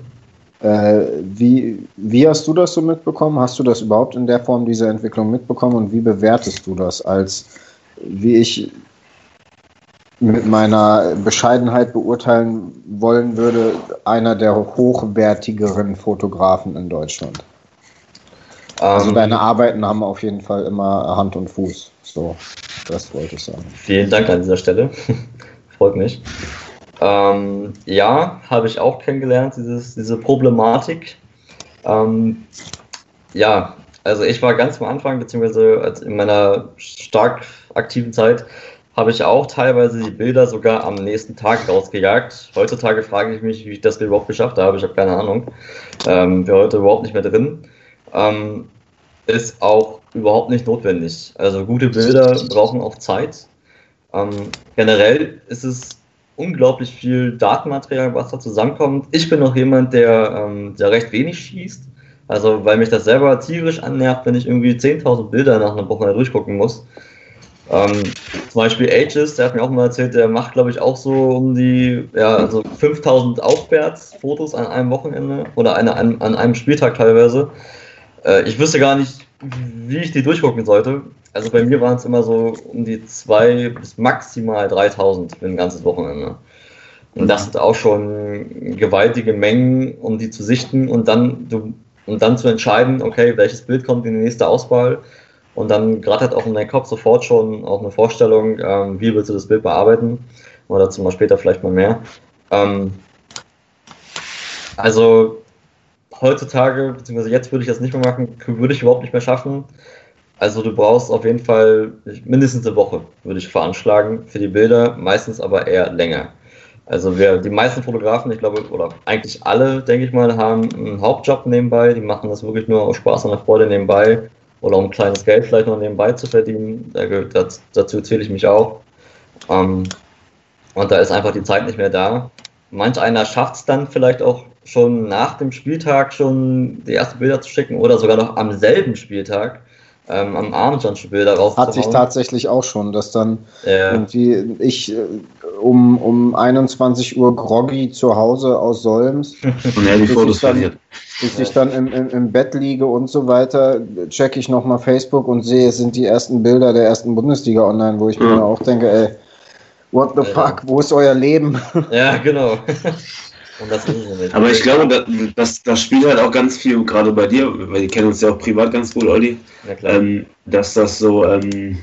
Äh, wie, wie hast du das so mitbekommen? Hast du das überhaupt in der Form dieser Entwicklung mitbekommen und wie bewertest du das als, wie ich mit meiner Bescheidenheit beurteilen wollen würde, einer der hochwertigeren Fotografen in Deutschland? Also ähm, deine Arbeiten haben auf jeden Fall immer Hand und Fuß. So, das wollte ich sagen. Vielen Dank an dieser Stelle. Freut mich. Ähm, ja, habe ich auch kennengelernt, dieses, diese Problematik. Ähm, ja, also ich war ganz am Anfang, beziehungsweise in meiner stark aktiven Zeit, habe ich auch teilweise die Bilder sogar am nächsten Tag rausgejagt. Heutzutage frage ich mich, wie ich das überhaupt geschafft habe. Ich habe keine Ahnung. Ähm, wir heute überhaupt nicht mehr drin. Ähm, ist auch überhaupt nicht notwendig. Also gute Bilder brauchen auch Zeit. Ähm, generell ist es unglaublich viel Datenmaterial, was da zusammenkommt. Ich bin noch jemand, der, ähm, der recht wenig schießt. Also, weil mich das selber tierisch annervt, wenn ich irgendwie 10.000 Bilder nach einer Woche durchgucken muss. Ähm, zum Beispiel Ages, der hat mir auch mal erzählt, der macht, glaube ich, auch so um die, ja, also 5000 aufwärts Fotos an einem Wochenende oder eine, an, an einem Spieltag teilweise. Äh, ich wüsste gar nicht, wie ich die durchgucken sollte. Also bei mir waren es immer so um die 2 bis maximal 3000 für ein ganzes Wochenende. Und das sind auch schon gewaltige Mengen, um die zu sichten und dann, du, und dann zu entscheiden, okay, welches Bild kommt in die nächste Auswahl. Und dann gerade hat auch in deinem Kopf sofort schon auch eine Vorstellung, ähm, wie willst du das Bild bearbeiten. Oder dazu mal später vielleicht mal mehr. Ähm, also heutzutage, beziehungsweise jetzt würde ich das nicht mehr machen, würde ich überhaupt nicht mehr schaffen. Also du brauchst auf jeden Fall mindestens eine Woche, würde ich veranschlagen, für die Bilder, meistens aber eher länger. Also wir, die meisten Fotografen, ich glaube, oder eigentlich alle, denke ich mal, haben einen Hauptjob nebenbei, die machen das wirklich nur aus Spaß und Freude nebenbei oder um kleines Geld vielleicht noch nebenbei zu verdienen. dazu zähle ich mich auch. Ähm, und da ist einfach die Zeit nicht mehr da. Manch einer schafft es dann vielleicht auch schon nach dem Spieltag schon die ersten Bilder zu schicken oder sogar noch am selben Spieltag ähm, am Abend schon Bilder raus. Hat sich tatsächlich auch schon, dass dann ja. irgendwie ich äh, um, um 21 Uhr groggy zu Hause aus Solms und ja, die Fotos dann, bis ich dann im, im, im, Bett liege und so weiter, checke ich nochmal Facebook und sehe, es sind die ersten Bilder der ersten Bundesliga online, wo ich ja. mir auch denke, ey, What the Alter. fuck, wo ist euer Leben? Ja, genau. Und das ist es nicht. Aber ich glaube, das, das, das spielt halt auch ganz viel, gerade bei dir, weil wir kennen uns ja auch privat ganz gut, Olli, klar. ähm, dass das so ähm,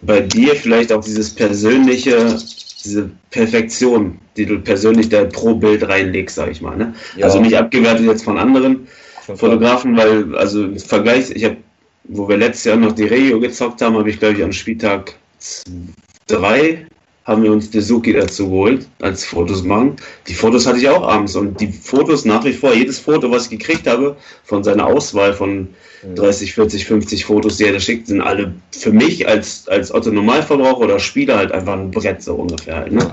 bei dir vielleicht auch dieses persönliche, diese Perfektion, die du persönlich da pro Bild reinlegst, sag ich mal. Ne? Ja. Also nicht abgewertet jetzt von anderen Schon klar. Fotografen, weil, also im Vergleich, ich habe, wo wir letztes Jahr noch die Regio gezockt haben, habe ich glaube ich am Spieltag drei haben wir uns Suzuki dazu geholt, als Fotos machen. Die Fotos hatte ich auch abends und die Fotos nach wie vor, jedes Foto, was ich gekriegt habe, von seiner Auswahl von Mhm. 30, 40, 50 Fotos, die er da schickt, sind alle für mich als, als Otto Normalverbraucher oder Spieler halt einfach ein Brett so ungefähr halt, ne?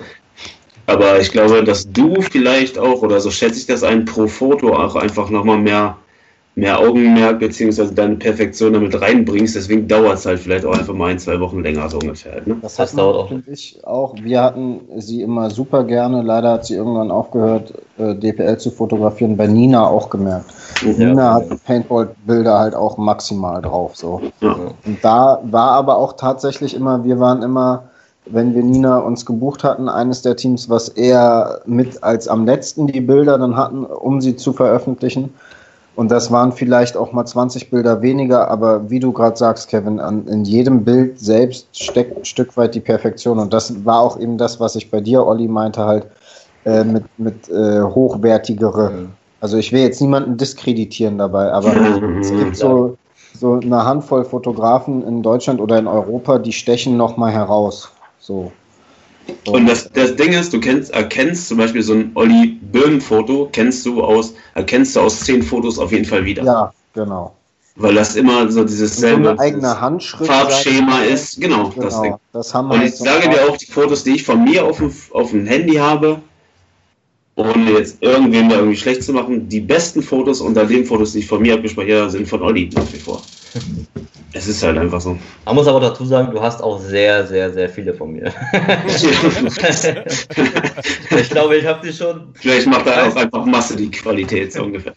Aber ich glaube, dass du vielleicht auch, oder so schätze ich das ein, pro Foto auch einfach nochmal mehr, mehr Augenmerk beziehungsweise deine Perfektion damit reinbringst. Deswegen dauert es halt vielleicht auch einfach mal ein, zwei Wochen länger so ungefähr. Ne? Das, Das dauert auch. finde ich auch. Wir hatten sie immer super gerne. Leider hat sie irgendwann aufgehört, äh, DPL zu fotografieren. Bei Nina auch gemerkt. Ja. Nina hat Paintball-Bilder halt auch maximal drauf. So. Ja. Und da war aber auch tatsächlich immer, wir waren immer, wenn wir Nina uns gebucht hatten, eines der Teams, was eher mit als am letzten die Bilder dann hatten, um sie zu veröffentlichen. Und das waren vielleicht auch mal 20 Bilder weniger, aber wie du gerade sagst, Kevin, an, in jedem Bild selbst steckt ein Stück weit die Perfektion. Und das war auch eben das, was ich bei dir, Olli, meinte, halt äh, mit, mit äh, hochwertigere. Mhm. Also ich will jetzt niemanden diskreditieren dabei, aber es gibt so, so eine Handvoll Fotografen in Deutschland oder in Europa, die stechen nochmal heraus. So. So. Und das, das Ding ist, du kennst, erkennst zum Beispiel so ein Olli Birnen-Foto, kennst du aus, erkennst du aus zehn Fotos auf jeden Fall wieder. ja, genau. Weil das immer so dieses So selbe eine eigene Handschrift. Farbschema ist. Genau, das Ding. Genau, das haben Und halt ich so sage dir auch, die Fotos, die ich von mir auf dem, auf dem Handy habe, ohne jetzt irgendwem da irgendwie schlecht zu machen, die besten Fotos unter den Fotos, die ich von mir abgespeichert habe, sind von Olli nach wie vor. Es ist halt einfach so. Man muss aber dazu sagen, du hast auch sehr, sehr, sehr viele von mir. ich glaube, ich habe die schon, Vielleicht macht er auch einfach Masse die Qualität so ungefähr.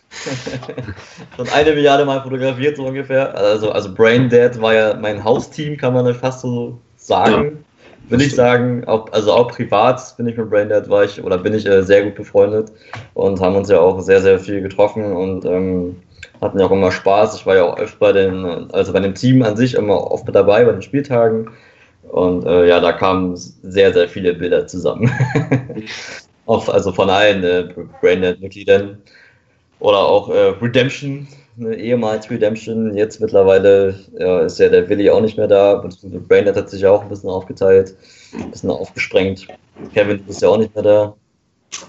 schon eine Milliarde Mal fotografiert, so ungefähr. Also, also Brain Dead war ja mein Hausteam, kann man ja fast so sagen. Will ich sagen, auch, also auch privat bin ich mit Brain Dead war ich oder bin ich äh, sehr gut befreundet und haben uns ja auch sehr, sehr viel getroffen und ähm, hatten ja auch immer Spaß. Ich war ja auch öfter bei den, also bei dem Team an sich immer oft mit dabei bei den Spieltagen. Und äh, ja, da kamen sehr, sehr viele Bilder zusammen. auch, also von allen äh, Braindead-Mitgliedern. Oder auch äh, Redemption, ne, ehemals Redemption. Jetzt mittlerweile ja, ist ja der Willi auch nicht mehr da. beziehungsweise Braindead hat sich ja auch ein bisschen aufgeteilt, ein bisschen aufgesprengt. Kevin ist ja auch nicht mehr da.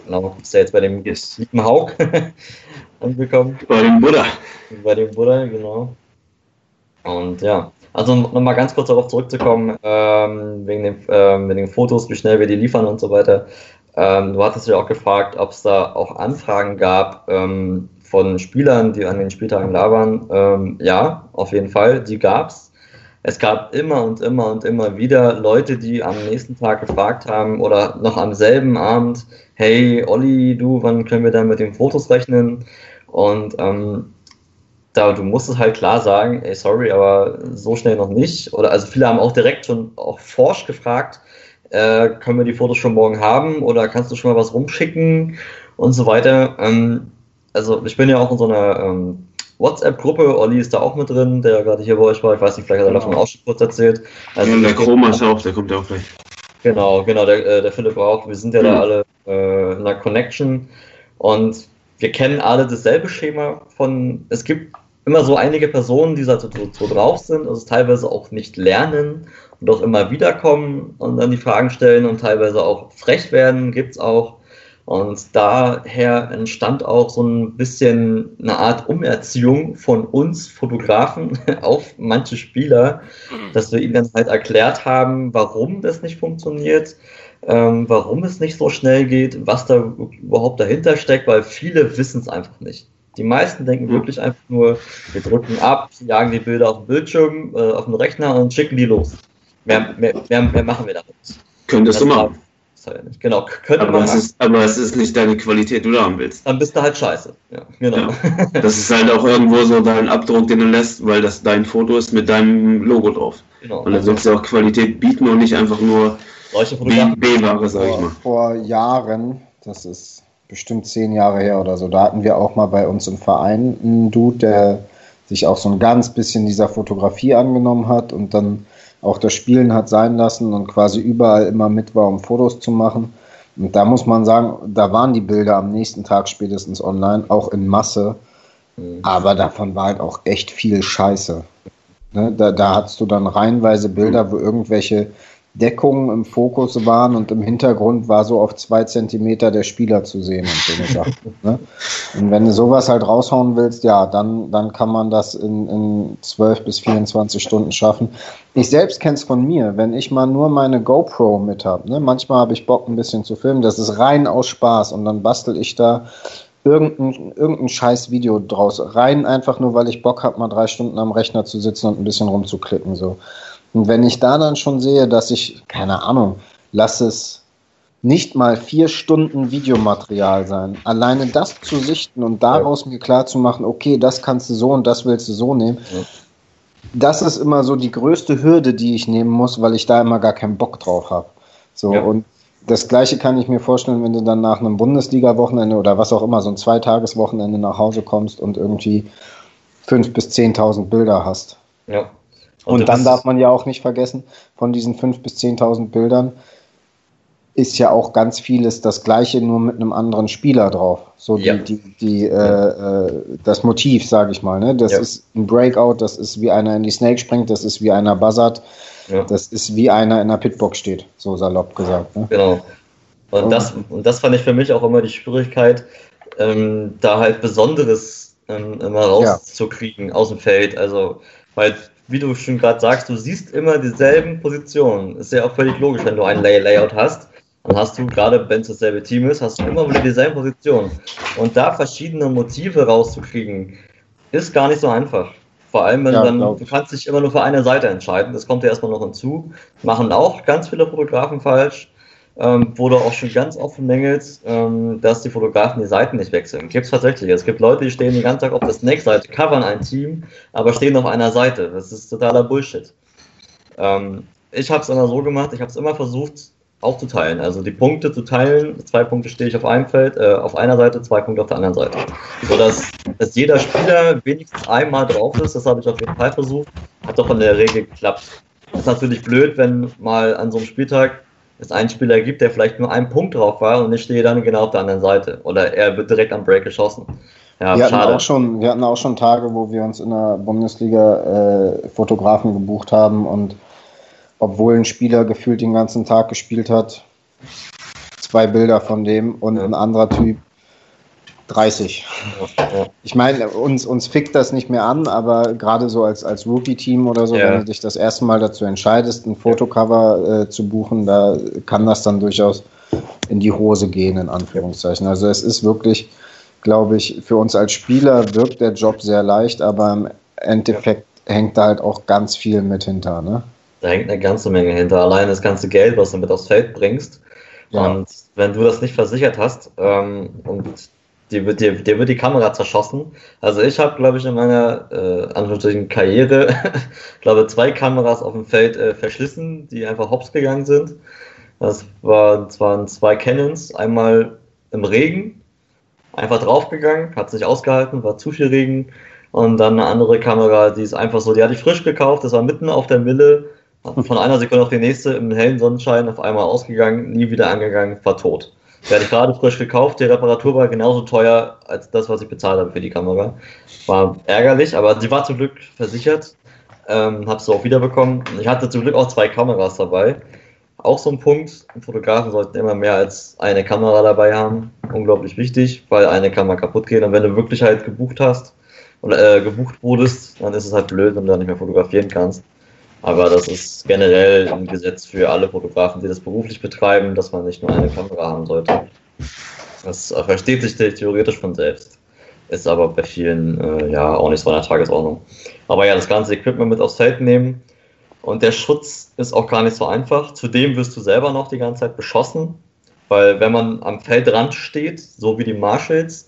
Genau, ist ja jetzt bei dem Yes. lieben Haug angekommen. Bei dem Buddha. Bei dem Buddha, genau. Und ja, also nochmal ganz kurz darauf zurückzukommen, ähm, wegen, dem, ähm, wegen den Fotos, wie schnell wir die liefern und so weiter. Ähm, du hattest ja auch gefragt, ob es da auch Anfragen gab ähm, von Spielern, die an den Spieltagen labern. Ähm, ja, auf jeden Fall, die gab's. Es gab immer und immer und immer wieder Leute, die am nächsten Tag gefragt haben oder noch am selben Abend, hey Olli, du, wann können wir dann mit den Fotos rechnen? Und ähm, da du musst es halt klar sagen, ey, sorry, aber so schnell noch nicht. Oder also viele haben auch direkt schon auch forsch gefragt, äh, können wir die Fotos schon morgen haben oder kannst du schon mal was rumschicken und so weiter. Ähm, also ich bin ja auch in so einer ähm, WhatsApp-Gruppe, Olli ist da auch mit drin, der gerade hier bei euch war, ich weiß nicht, vielleicht hat er davon auch schon kurz erzählt. Also ja, der Chroma ist auch, der kommt ja auch gleich. Genau, genau, der, äh, der Philipp auch. Wir sind ja Mhm. da alle äh, in einer Connection und wir kennen alle dasselbe Schema von, es gibt immer so einige Personen, die da so, so, so drauf sind, also teilweise auch nicht lernen und auch immer wiederkommen und dann die Fragen stellen und teilweise auch frech werden, gibt's auch. Und daher entstand auch so ein bisschen eine Art Umerziehung von uns Fotografen auf manche Spieler, dass wir ihnen dann halt erklärt haben, warum das nicht funktioniert, ähm, warum es nicht so schnell geht, was da überhaupt dahinter steckt, weil viele wissen es einfach nicht. Die meisten denken Mhm. wirklich einfach nur, wir drücken ab, jagen die Bilder auf den Bildschirm, äh, auf den Rechner und schicken die los. Mehr, mehr, mehr, mehr machen wir damit. Könntest du machen. Halt nicht. Genau, könnte Aber man es, ist, aber es ist nicht deine Qualität, die du haben willst. dann bist du halt scheiße. Ja, genau. Das ist halt auch irgendwo so dein Abdruck, den du lässt, weil das dein Foto ist mit deinem Logo drauf. genau. Und dann sollst du auch Qualität bieten und nicht einfach nur. B-Ware, sag ich vor, mal. vor Jahren, das ist bestimmt zehn Jahre her oder so, da hatten wir auch mal bei uns im Verein einen Dude, der sich auch so ein ganz bisschen dieser Fotografie angenommen hat und dann auch das Spielen hat sein lassen und quasi überall immer mit war, um Fotos zu machen. Und da muss man sagen, da waren die Bilder am nächsten Tag spätestens online, auch in Masse. Mhm. Aber davon war halt auch echt viel Scheiße. Ne? Da, da hattest du dann reihenweise Bilder, wo irgendwelche Deckungen im Fokus waren und im Hintergrund war so auf zwei Zentimeter der Spieler zu sehen und so eine Sachen. Ne? Und wenn du sowas halt raushauen willst, ja, dann, dann kann man das in, in 12 bis 24 Stunden schaffen. Ich selbst kenne es von mir, wenn ich mal nur meine GoPro mit habe. Ne? Manchmal habe ich Bock, ein bisschen zu filmen. Das ist rein aus Spaß und dann bastel ich da irgendein, irgendein scheiß Video draus. Rein einfach nur, weil ich Bock habe, mal drei Stunden am Rechner zu sitzen und ein bisschen rumzuklicken. So. Und wenn ich da dann schon sehe, dass ich, keine Ahnung, lass es nicht mal vier Stunden Videomaterial sein, alleine das zu sichten und daraus mir klar zu machen, okay, das kannst du so und das willst du so nehmen, Ja. Das ist immer so die größte Hürde, die ich nehmen muss, weil ich da immer gar keinen Bock drauf habe. So, Ja. und das gleiche kann ich mir vorstellen, wenn du dann nach einem Bundesliga-Wochenende oder was auch immer, so ein Zweitageswochenende nach Hause kommst und irgendwie 5.000 bis 10.000 Bilder hast. Ja. Und, du dann darf man ja auch nicht vergessen, von diesen 5.000 bis 10.000 Bildern ist ja auch ganz vieles das gleiche, nur mit einem anderen Spieler drauf. So die, Ja. die, die, äh, äh, das Motiv, sage ich mal. Ne? Das Ja. ist ein Breakout, das ist wie einer in die Snake springt, das ist wie einer buzzert, das ist wie einer in der Pitbox steht, so salopp gesagt. Ne? Genau. Und das, und das fand ich für mich auch immer die Schwierigkeit, ähm, da halt Besonderes ähm, immer rauszukriegen aus dem Feld. Also, weil, wie du schon gerade sagst, du siehst immer dieselben Positionen. Ist ja auch völlig logisch, wenn du ein Lay Layout hast. Dann hast du, gerade wenn es dasselbe Team ist, hast du immer wieder dieselben Positionen. Und da verschiedene Motive rauszukriegen, ist gar nicht so einfach. Vor allem, wenn Ja, du dann, du kannst dich immer nur für eine Seite entscheiden. Das kommt ja erstmal noch hinzu. Machen auch ganz viele Fotografen falsch ähm, du auch schon ganz oft mängelst, ähm, dass die Fotografen die Seiten nicht wechseln. Gibt es tatsächlich. Es gibt Leute, die stehen den ganzen Tag auf der Snake-Seite, covern ein Team, aber stehen auf einer Seite. Das ist totaler Bullshit. Ähm, ich habe es immer so gemacht, ich habe es immer versucht aufzuteilen. Also die Punkte zu teilen. Zwei Punkte stehe ich auf einem Feld, äh, auf einer Seite, zwei Punkte auf der anderen Seite. Sodass dass jeder Spieler wenigstens einmal drauf ist. Das habe ich auf jeden Fall versucht. Hat doch in der Regel geklappt. Das ist natürlich blöd, wenn mal an so einem Spieltag es einen Spieler gibt, der vielleicht nur einen Punkt drauf war und ich stehe dann genau auf der anderen Seite. Oder er wird direkt am Break geschossen. Ja, wir, hatten auch schon, wir hatten auch schon Tage, wo wir uns in der Bundesliga äh, Fotografen gebucht haben und obwohl ein Spieler gefühlt den ganzen Tag gespielt hat, zwei Bilder von dem und ein anderer Typ 30. Ja, ja. Ich meine, uns, uns fickt das nicht mehr an, aber gerade so als, als Rookie-Team oder so, Ja. wenn du dich das erste Mal dazu entscheidest, ein Fotocover äh, zu buchen, da kann das dann durchaus in die Hose gehen, in Anführungszeichen. Also es ist wirklich, glaube ich, für uns als Spieler wirkt der Job sehr leicht, aber im Endeffekt hängt da halt auch ganz viel mit hinter. Ne? Da hängt eine ganze Menge hinter. Allein das ganze Geld, was du mit aufs Feld bringst. Ja. Und wenn du das nicht versichert hast ähm, und dir wird, dir, dir wird die Kamera zerschossen. Also ich habe, glaube ich, in meiner äh, Anführungsstrichen Karriere, glaube zwei Kameras auf dem Feld äh, verschlissen, die einfach hops gegangen sind. Das, war, das waren zwei Canons, einmal im Regen, einfach draufgegangen, hat sich ausgehalten, war zu viel Regen. Und dann eine andere Kamera, die ist einfach so, die hatte ich frisch gekauft, das war mitten auf der Mille, von einer Sekunde auf die nächste im hellen Sonnenschein auf einmal ausgegangen, nie wieder angegangen, war tot. Die hatte ich gerade frisch gekauft, die Reparatur war genauso teuer als das, was ich bezahlt habe für die Kamera. War ärgerlich, aber sie war zum Glück versichert, ähm, habe sie auch wiederbekommen. Ich hatte zum Glück auch zwei Kameras dabei. Auch so ein Punkt, Fotografen sollten immer mehr als eine Kamera dabei haben. Unglaublich wichtig, weil eine mal kaputt gehen. Und wenn du wirklich halt gebucht hast oder äh, gebucht wurdest, dann ist es halt blöd, wenn du dann nicht mehr fotografieren kannst. Aber das ist generell ein Gesetz für alle Fotografen, die das beruflich betreiben, dass man nicht nur eine Kamera haben sollte. Das versteht sich theoretisch von selbst. Ist aber bei vielen äh, ja auch nicht so an der Tagesordnung. Aber ja, das ganze Equipment mit aufs Feld nehmen. Und der Schutz ist auch gar nicht so einfach. Zudem wirst du selber noch die ganze Zeit beschossen. Weil wenn man am Feldrand steht, so wie die Marshalls,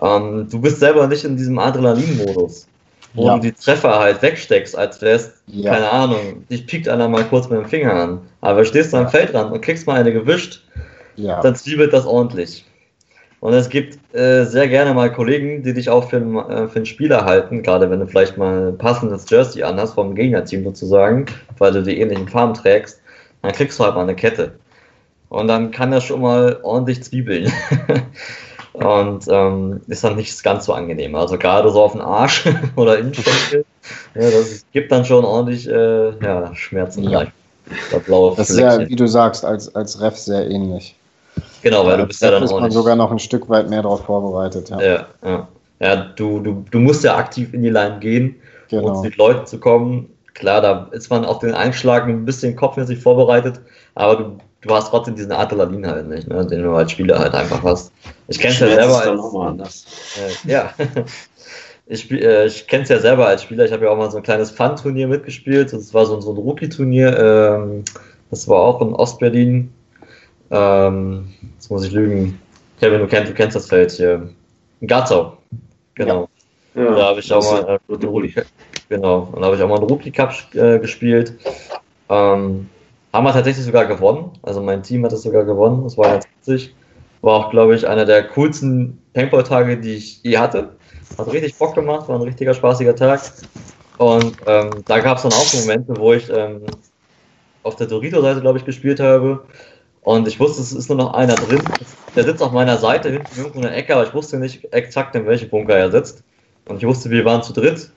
ähm, du bist selber nicht in diesem Adrenalin-Modus. Wo Ja. du die Treffer halt wegsteckst, als wärst, Ja. keine Ahnung, dich piekt einer mal kurz mit dem Finger an. Aber stehst du am Feldrand und kriegst mal eine gewischt, Ja. dann zwiebelt das ordentlich. Und es gibt äh, sehr gerne mal Kollegen, die dich auch für, einen, äh, für einen Spieler halten, gerade wenn du vielleicht mal ein passendes Jersey anhast vom Gegnerteam sozusagen, weil du die ähnlichen Farben trägst, dann kriegst du halt mal eine Kette. Und dann kann er schon mal ordentlich zwiebeln. Und ähm, ist dann nicht ganz so angenehm. Also gerade so auf den Arsch oder Innenschenkel, ja, das gibt dann schon ordentlich äh, ja, Schmerzen. Ja. rein. Der blaue Das ist ja, wie du sagst, als, als Ref sehr ähnlich. Genau, weil du Als bist ja dann ist auch man nicht. sogar noch ein Stück weit mehr darauf vorbereitet. Ja, Ja, ja. ja du, du, du musst ja aktiv in die Line gehen, um genau. zu den Leuten zu kommen. Klar, da ist man auf den Einschlag ein bisschen kopfmäßig vorbereitet, aber du, du hast trotzdem diesen Adrenalin halt nicht, ne, den du als Spieler halt einfach hast. Ich kenn's ja selber als, nochmal anders. äh, ja. Ich, äh, ich kenne es ja selber als Spieler. Ich habe ja auch mal so ein kleines Fun-Turnier mitgespielt. Das war so, so ein Rookie-Turnier. Ähm, das war auch in Ostberlin. Ähm, jetzt muss ich lügen. Kevin, du kennst, du kennst das Feld hier. In Garzau. Genau. Ja, Da habe ich auch mal äh. Genau. Und da habe ich auch mal einen Rookie Cup äh, gespielt. Ähm, haben wir tatsächlich sogar gewonnen. Also mein Team hat es sogar gewonnen. Das war ganz witzig. War auch, glaube ich, einer der coolsten Paintball-Tage, die ich je hatte. Hat richtig Bock gemacht, war ein richtiger spaßiger Tag. Und ähm, da gab es dann auch Momente, wo ich ähm, auf der Dorito-Seite, glaube ich, gespielt habe. Und ich wusste, es ist nur noch einer drin. Der sitzt auf meiner Seite hinten irgendwo in der Ecke, aber ich wusste nicht exakt, in welchem Bunker er sitzt. Und ich wusste, wir waren zu dritt.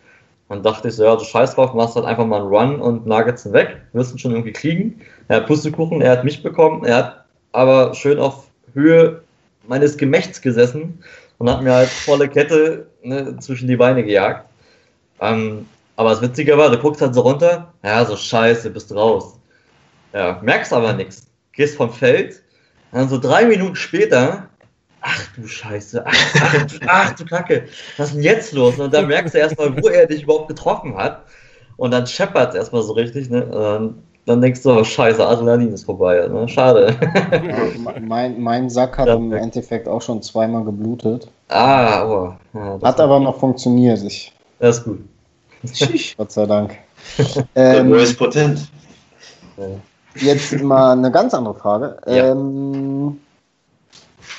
Und dachte ich so, ja, du scheiß drauf, machst halt einfach mal einen Run und ihn weg. Wirst ihn schon irgendwie kriegen. Er hat Pustekuchen, er hat mich bekommen. Er hat aber schön auf Höhe meines Gemächts gesessen und hat mir halt volle Kette ne, zwischen die Beine gejagt. Ähm, aber das Witzige war, du guckst halt so runter, ja, so scheiße, bist raus. Ja, merkst aber nichts. Gehst vom Feld, dann so drei Minuten später, ach du Scheiße, ach, ach, ach du Kacke, was ist denn jetzt los? Und dann merkst du erstmal, wo er dich überhaupt getroffen hat. Und dann scheppert es erstmal so richtig, ne? Und dann, dann denkst du, oh, scheiße, Adrenalin ist vorbei, ne? Schade. Mein, mein Sack hat im. Endeffekt auch schon zweimal geblutet. ah, oh. Ja, Hat aber noch funktioniert, ich, das ist gut. Gott sei Dank. Ähm, ist potent. Jetzt mal eine ganz andere Frage. Ja. Ähm,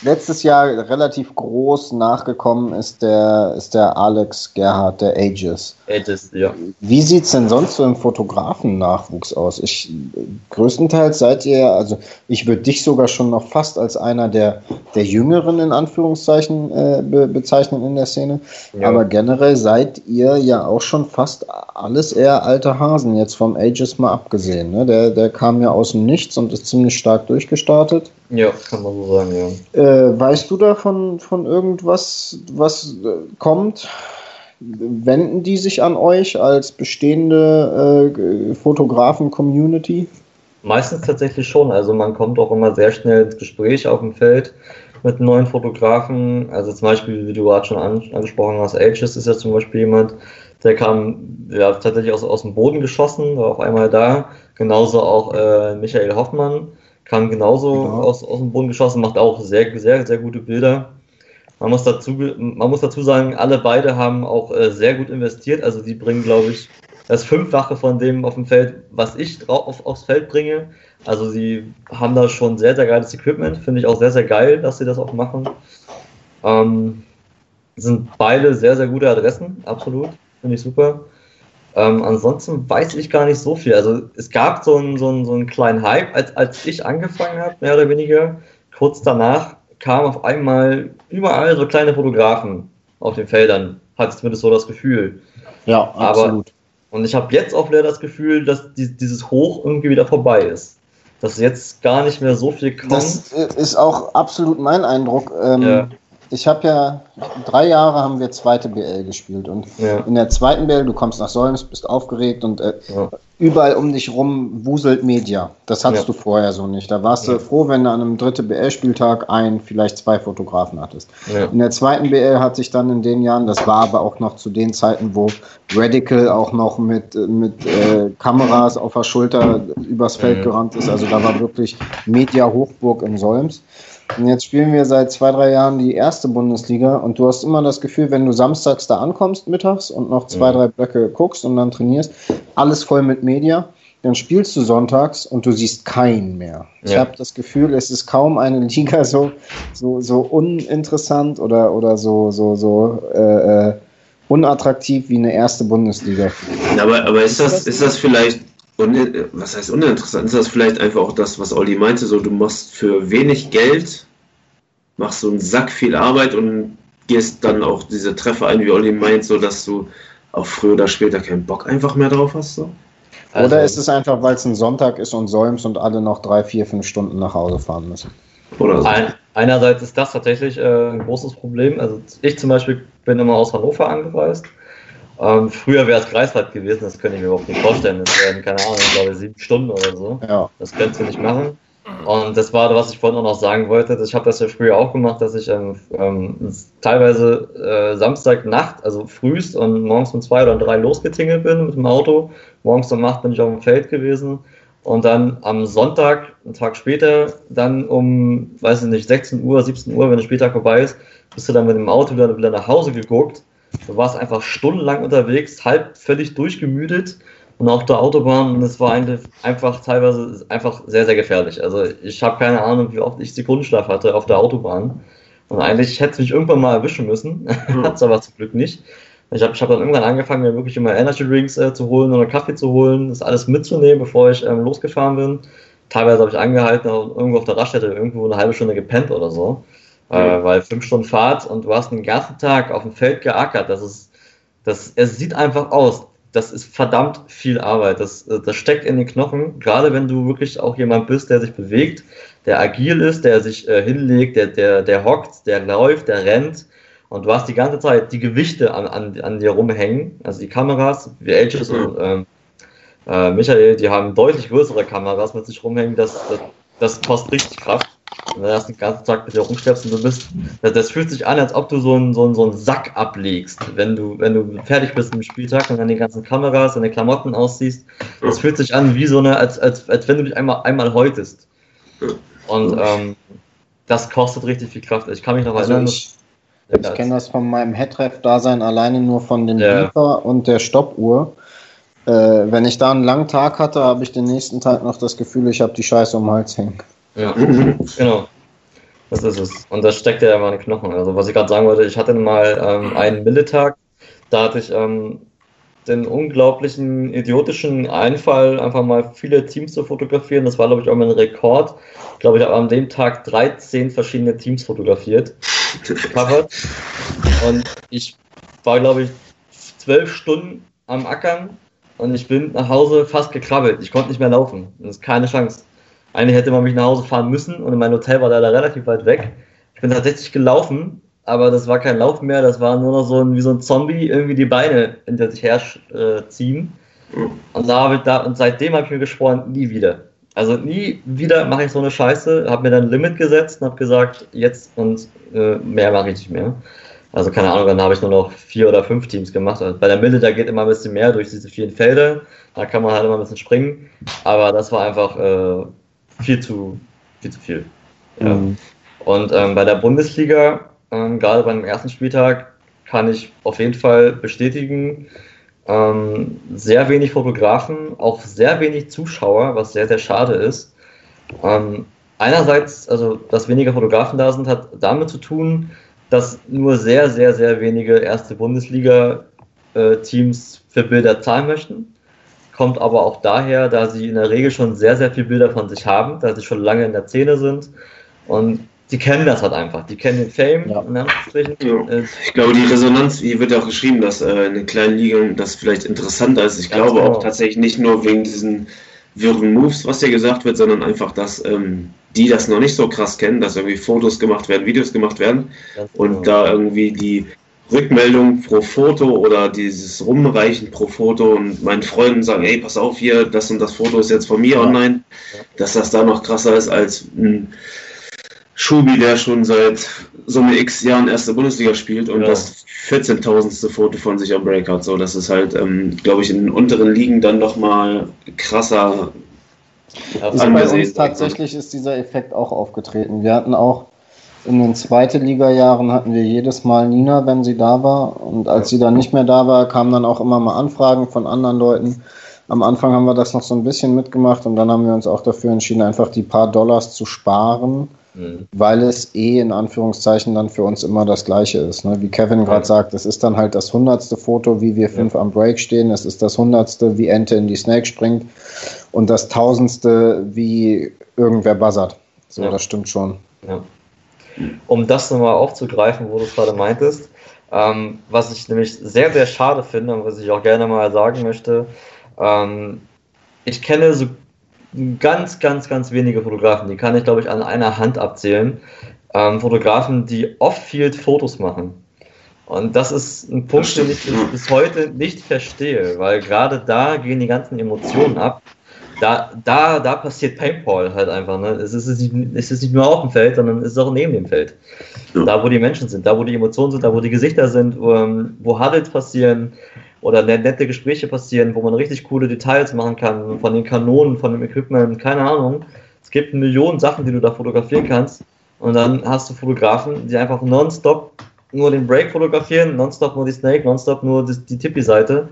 letztes Jahr relativ groß nachgekommen ist der, ist der Alex Gerhard, der Aegis. Ages, ja. Wie sieht es denn sonst so im Fotografen-Nachwuchs aus? Ich, größtenteils seid ihr, also ich würde dich sogar schon noch fast als einer der, der Jüngeren in Anführungszeichen äh, be bezeichnen in der Szene. Ja. Aber generell seid ihr ja auch schon fast alles eher alte Hasen, jetzt vom Aegis mal abgesehen. Ne? Der, der kam ja aus dem Nichts und ist ziemlich stark durchgestartet. Ja, kann man so sagen, ja. Äh, weißt du da von, von irgendwas, was äh, kommt? Wenden die sich an euch als bestehende äh, Fotografen-Community? Meistens tatsächlich schon. Also man kommt auch immer sehr schnell ins Gespräch auf dem Feld mit neuen Fotografen. Also zum Beispiel, wie du gerade schon an, angesprochen hast, Ages ist ja zum Beispiel jemand, der kam ja, tatsächlich aus, aus dem Boden geschossen, war auf einmal da. Genauso auch äh, Michael Hoffmann kam genauso Genau. aus, aus dem Boden geschossen, macht auch sehr, sehr, sehr gute Bilder. Man muss dazu, man muss dazu sagen, alle beide haben auch äh, sehr gut investiert. Also die bringen, glaube ich, das Fünffache von dem auf dem Feld, was ich drauf, auf, aufs Feld bringe. Also sie haben da schon sehr, sehr geiles Equipment. Finde ich auch sehr, sehr geil, dass sie das auch machen. Ähm, sind beide sehr, sehr gute Adressen, absolut. Finde ich super. Ähm, ansonsten weiß ich gar nicht so viel. Also es gab so einen, so einen, so einen kleinen Hype, als, als ich angefangen habe, mehr oder weniger. Kurz danach kamen auf einmal überall so kleine Fotografen auf den Feldern. Hatte ich zumindest so das Gefühl. Ja, Aber- absolut. Und ich habe jetzt auch wieder das Gefühl, dass die, dieses Hoch irgendwie wieder vorbei ist. Dass jetzt gar nicht mehr so viel kommt. Das ist auch absolut mein Eindruck. Ähm, Ja. Ich habe ja, drei Jahre haben wir zweite BL gespielt und ja, in der zweiten BL, du kommst nach Solms, bist aufgeregt und äh, ja, überall um dich rum wuselt Media. Das hattest Ja. du vorher so nicht. Da warst du froh, wenn du an einem dritten BL-Spieltag ein, vielleicht zwei Fotografen hattest. In der zweiten BL hat sich dann in den Jahren, das war aber auch noch zu den Zeiten, wo Radical auch noch mit, äh, mit äh, Kameras auf der Schulter übers Feld gerannt ist. Also da war wirklich Media Hochburg in Solms. Und jetzt spielen wir seit zwei, drei Jahren die erste Bundesliga und du hast immer das Gefühl, wenn du samstags da ankommst mittags und noch zwei, Mhm. drei Blöcke guckst und dann trainierst, alles voll mit Media, dann spielst du sonntags und du siehst keinen mehr. Ich Ja. habe das Gefühl, es ist kaum eine Liga so, so, so uninteressant oder, oder so, so, so äh, äh, unattraktiv wie eine erste Bundesliga. Aber, aber ist das, ist das vielleicht, un- was heißt uninteressant? Ist das vielleicht einfach auch das, was Olli meinte, so du machst für wenig Geld, machst so einen Sack viel Arbeit und gehst dann auch diese Treffer ein, wie Olli meint, so dass du auch früher oder später keinen Bock einfach mehr drauf hast? So? Also, Oder ist es einfach, weil es ein Sonntag ist und Solms und alle noch drei, vier, fünf Stunden nach Hause fahren müssen? Oder so? Ein, einerseits ist das tatsächlich äh, ein großes Problem. Also ich zum Beispiel bin immer aus Hannover angereist. Ähm, früher wäre es Greifswald gewesen, das könnte ich mir überhaupt nicht vorstellen. Das wären, keine Ahnung, ich glaube sieben Stunden oder so. Ja. Das könntest du nicht machen. Und das war, was ich vorhin auch noch sagen wollte. Ich habe das ja früher auch gemacht, dass ich ähm, ähm, teilweise äh, Samstagnacht, also frühst und morgens um zwei oder drei losgetingelt bin mit dem Auto. Morgens um acht bin ich auf dem Feld gewesen. Und dann am Sonntag, einen Tag später, dann um, weiß ich nicht, 16 Uhr, 17 Uhr, wenn der Spieltag vorbei ist, bist du dann mit dem Auto wieder, wieder nach Hause geguckt. Du warst einfach stundenlang unterwegs, halb völlig durchgemüdet und auf der Autobahn und es war einfach teilweise einfach sehr, sehr gefährlich. Also ich habe keine Ahnung, wie oft ich Sekundenschlaf hatte auf der Autobahn. Und eigentlich hätte es mich irgendwann mal erwischen müssen, hat es aber zum Glück nicht. Ich habe ich hab dann irgendwann angefangen, mir wirklich immer Energy Drinks äh, zu holen oder Kaffee zu holen, das alles mitzunehmen, bevor ich ähm, losgefahren bin. Teilweise habe ich angehalten, und irgendwo auf der Raststätte irgendwo eine halbe Stunde gepennt oder so. Äh, weil fünf Stunden Fahrt und du hast den ganzen Tag auf dem Feld geackert. Das ist, das, es sieht einfach aus. Das ist verdammt viel Arbeit. Das, äh, das steckt in den Knochen. Gerade wenn du wirklich auch jemand bist, der sich bewegt, der agil ist, der sich äh, hinlegt, der, der, der hockt, der läuft, der rennt. Und du hast die ganze Zeit die Gewichte an, an, an dir rumhängen. Also die Kameras, wie Ages und ähm, äh, Michael, die haben deutlich größere Kameras mit sich rumhängen. Das, das, das kostet richtig Kraft. Und dann hast du den ganzen Tag mit dir rumschleppst und du bist, das, das fühlt sich an, als ob du so einen, so, einen, so einen Sack ablegst, wenn du, wenn du fertig bist im Spieltag und dann die ganzen Kameras, deine Klamotten ausziehst. Das fühlt sich an wie so eine, als, als, als wenn du dich einmal, einmal häutest. Und ähm, das kostet richtig viel Kraft. Ich kann mich noch Also erinnern. ich, ich kenne das von meinem Headref-Dasein alleine nur von dem Ja. Beeper und der Stoppuhr. Äh, wenn ich da einen langen Tag hatte, habe ich den nächsten Tag noch das Gefühl, ich habe die Scheiße um den Hals hängen. Ja, genau. Das ist es. Und das steckt ja in meine Knochen. Also was ich gerade sagen wollte, ich hatte mal ähm, einen Milletag, da hatte ich ähm, den unglaublichen, idiotischen Einfall, einfach mal viele Teams zu fotografieren. Das war, glaube ich, auch mein Rekord. Ich glaube, ich habe an dem Tag 13 verschiedene Teams fotografiert. Und ich war, glaube ich, zwölf Stunden am Ackern und ich bin nach Hause fast gekrabbelt. Ich konnte nicht mehr laufen. Das ist keine Chance. Eigentlich hätte man mich nach Hause fahren müssen und mein Hotel war leider relativ weit weg. Ich bin tatsächlich gelaufen, aber das war kein Lauf mehr, das war nur noch so ein, wie so ein Zombie irgendwie die Beine hinter sich her äh. Und da ich da, und seitdem habe ich mir geschworen, nie wieder. Also nie wieder mache ich so eine Scheiße, habe mir dann ein Limit gesetzt und habe gesagt, jetzt und äh, mehr mache ich nicht mehr. Also keine Ahnung, dann habe ich nur noch vier oder fünf Teams gemacht. Also bei der Mitte, da geht immer ein bisschen mehr durch diese vielen Felder. Da kann man halt immer ein bisschen springen. Aber das war einfach äh, viel zu viel. Zu viel. Ja. Mhm. Und ähm, bei der Bundesliga, ähm, gerade beim ersten Spieltag, kann ich auf jeden Fall bestätigen, ähm, sehr wenig Fotografen, auch sehr wenig Zuschauer, was sehr, sehr schade ist. Ähm, einerseits, also dass weniger Fotografen da sind, hat damit zu tun, dass nur sehr, sehr, sehr wenige erste Bundesliga-Teams für Bilder zahlen möchten. Kommt aber auch daher, da sie in der Regel schon sehr, sehr viele Bilder von sich haben, da sie schon lange in der Szene sind. Und die kennen das halt einfach. Die kennen den Fame, Ja. Äh, Ich glaube, die Resonanz, wie wird ja auch geschrieben, dass äh, in den kleinen Ligen das vielleicht interessanter ist. Ich Ganz glaube genau. auch tatsächlich nicht nur wegen diesen wirren Moves, was hier gesagt wird, sondern einfach, dass ähm, die das noch nicht so krass kennen, dass irgendwie Fotos gemacht werden, Videos gemacht werden ganz und genau. da irgendwie die Rückmeldung pro Foto oder dieses Rumreichen pro Foto und meinen Freunden sagen, hey, pass auf hier, das und das Foto ist jetzt von mir Ja. online, dass das da noch krasser ist als ein Schubi, der schon seit so eine X Jahren erste Bundesliga spielt und Ja. das 14.000. Foto von sich am Break hat. So, das ist halt, ähm, glaube ich, in den unteren Ligen dann nochmal krasser. Allem bei uns tatsächlich ist dieser Effekt auch aufgetreten. Wir hatten auch In den zweiten Liga-Jahren hatten wir jedes Mal Nina, wenn sie da war. Und als sie dann nicht mehr da war, kamen dann auch immer mal Anfragen von anderen Leuten. Am Anfang haben wir das noch so ein bisschen mitgemacht und dann haben wir uns auch dafür entschieden, einfach die paar Dollars zu sparen, mhm. weil es eh in Anführungszeichen dann für uns immer das Gleiche ist. Ne? Wie Kevin gerade sagt, es ist dann halt das hundertste Foto, wie wir fünf ja. am Break stehen. Es ist das hundertste, wie Ente in die Snake springt. Und das tausendste, wie irgendwer buzzert. So, ja. das stimmt schon. Ja. Um das nochmal aufzugreifen, wo du es gerade meintest, ähm, was ich nämlich sehr, sehr schade finde und was ich auch gerne mal sagen möchte, ähm, ich kenne so ganz, ganz, ganz wenige Fotografen, die kann ich glaube ich an einer Hand abzählen. Ähm, Fotografen, die off-field Fotos machen. Und das ist ein Punkt, den ich bis, bis heute nicht verstehe, weil gerade da gehen die ganzen Emotionen ab. Da, da, da passiert Paintball halt einfach. Ne? Es, ist nicht, es ist nicht nur auf dem Feld, sondern es ist auch neben dem Feld. Da, wo die Menschen sind, da, wo die Emotionen sind, da, wo die Gesichter sind, wo, ähm, wo Huddles passieren, oder nette Gespräche passieren, wo man richtig coole Details machen kann, von den Kanonen, von dem Equipment, keine Ahnung. Es gibt Millionen Sachen, die du da fotografieren kannst. Und dann hast du Fotografen, die einfach nonstop nur den Break fotografieren, nonstop nur die Snake, nonstop nur die, die Tippi-Seite.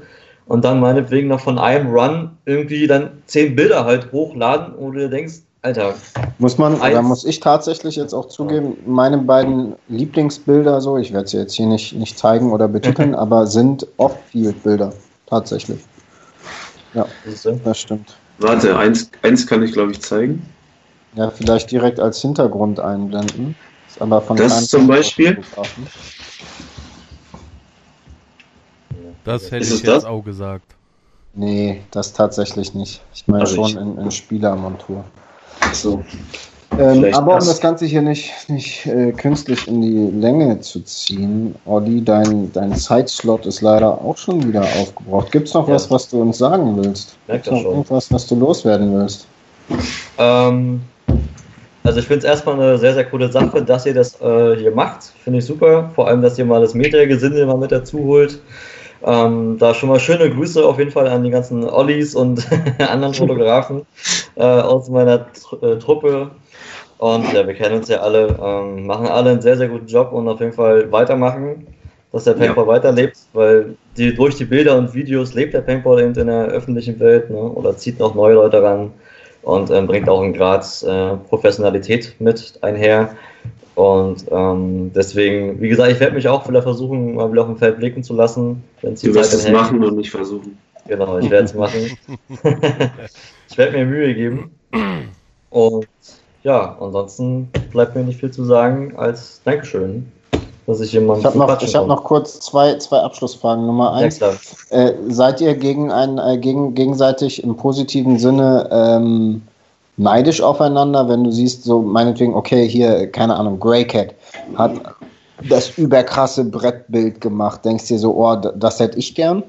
Und dann meinetwegen noch von einem Run irgendwie dann zehn Bilder halt hochladen, wo du denkst, Alter. Muss man, da muss ich tatsächlich jetzt auch zugeben, meine beiden Lieblingsbilder, so, ich werde sie jetzt hier nicht, nicht zeigen oder betiteln, aber sind Off-Field-Bilder. Tatsächlich. Ja, das stimmt. Warte, eins, eins kann ich glaube ich zeigen. Ja, vielleicht direkt als Hintergrund einblenden. Ist aber von das zum Beispiel. Das hätte Ist ich jetzt das? auch gesagt. Nee, das tatsächlich nicht. Ich meine also schon in, in Spielermontur. So. Ähm, aber um das Ganze hier nicht, nicht äh, künstlich in die Länge zu ziehen, Olli, dein, dein Zeitslot ist leider auch schon wieder aufgebraucht. Gibt es noch ja. was, was du uns sagen willst? Gibt es noch schon. irgendwas, was du loswerden willst? Ähm, also ich finde es erstmal eine sehr, sehr coole Sache, dass ihr das äh, hier macht. Finde ich super. Vor allem, dass ihr mal das Media-Gesindel mal mit dazu holt. Ähm, da schon mal schöne Grüße auf jeden Fall an die ganzen Ollis und anderen Fotografen äh, aus meiner Tr äh, Truppe. Und ja, wir kennen uns ja alle, ähm, machen alle einen sehr, sehr guten Job und auf jeden Fall weitermachen, dass der Paintball ja. weiterlebt, weil die, durch die Bilder und Videos lebt der Paintball eben in der öffentlichen Welt ne, oder zieht noch neue Leute ran und ähm, bringt auch einen Grad äh, Professionalität mit einher. Und ähm, deswegen, wie gesagt, ich werde mich auch wieder versuchen, mal wieder auf dem Feld blicken zu lassen. Wenn du wirst es machen und nicht versuchen. Genau, ich werde es machen. ich werde mir Mühe geben. Und ja, ansonsten bleibt mir nicht viel zu sagen als Dankeschön, dass ich jemand. Ich habe noch, hab noch kurz zwei, zwei Abschlussfragen. Nummer eins: ja, äh, Seid ihr gegen ein, äh, gegen, gegenseitig im positiven Sinne ähm, neidisch aufeinander, wenn du siehst, so meinetwegen, okay, hier, keine Ahnung, Grey Cat hat das überkrasse Brettbild gemacht. Denkst dir so, oh, das hätte ich gern?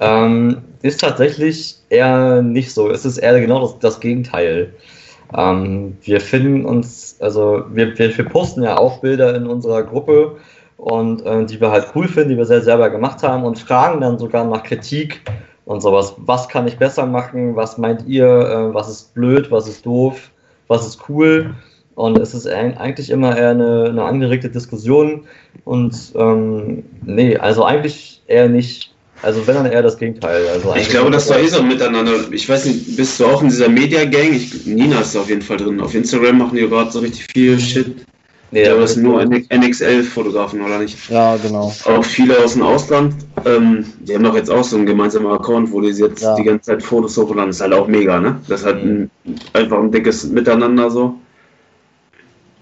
Ähm, ist tatsächlich eher nicht so. Es ist eher genau das, das Gegenteil. Ähm, wir finden uns, also wir, wir, wir, posten ja auch Bilder in unserer Gruppe und äh, die wir halt cool finden, die wir sehr selber gemacht haben und fragen dann sogar nach Kritik und sowas. Was kann ich besser machen? Was meint ihr? Äh, was ist blöd? Was ist doof? Was ist cool? Und es ist eigentlich immer eher eine, eine angeregte Diskussion. Und ähm, nee, also eigentlich eher nicht. Also wenn dann eher das Gegenteil. Also ich glaube, das war eh so miteinander. Ich weiß nicht, bist du auch in dieser Media Gang? Ich, Nina ist auf jeden Fall drin. Auf Instagram machen die gerade so richtig viel Shit. Nee, aber das sind nur NXL-Fotografen, oder nicht? Ja, genau. Auch viele aus dem Ausland. Ähm, die haben doch jetzt auch so einen gemeinsamen Account, wo die jetzt ja. die ganze Zeit Fotos hochladen. Das ist halt auch mega, ne? Das ist halt ein, einfach ein dickes Miteinander so.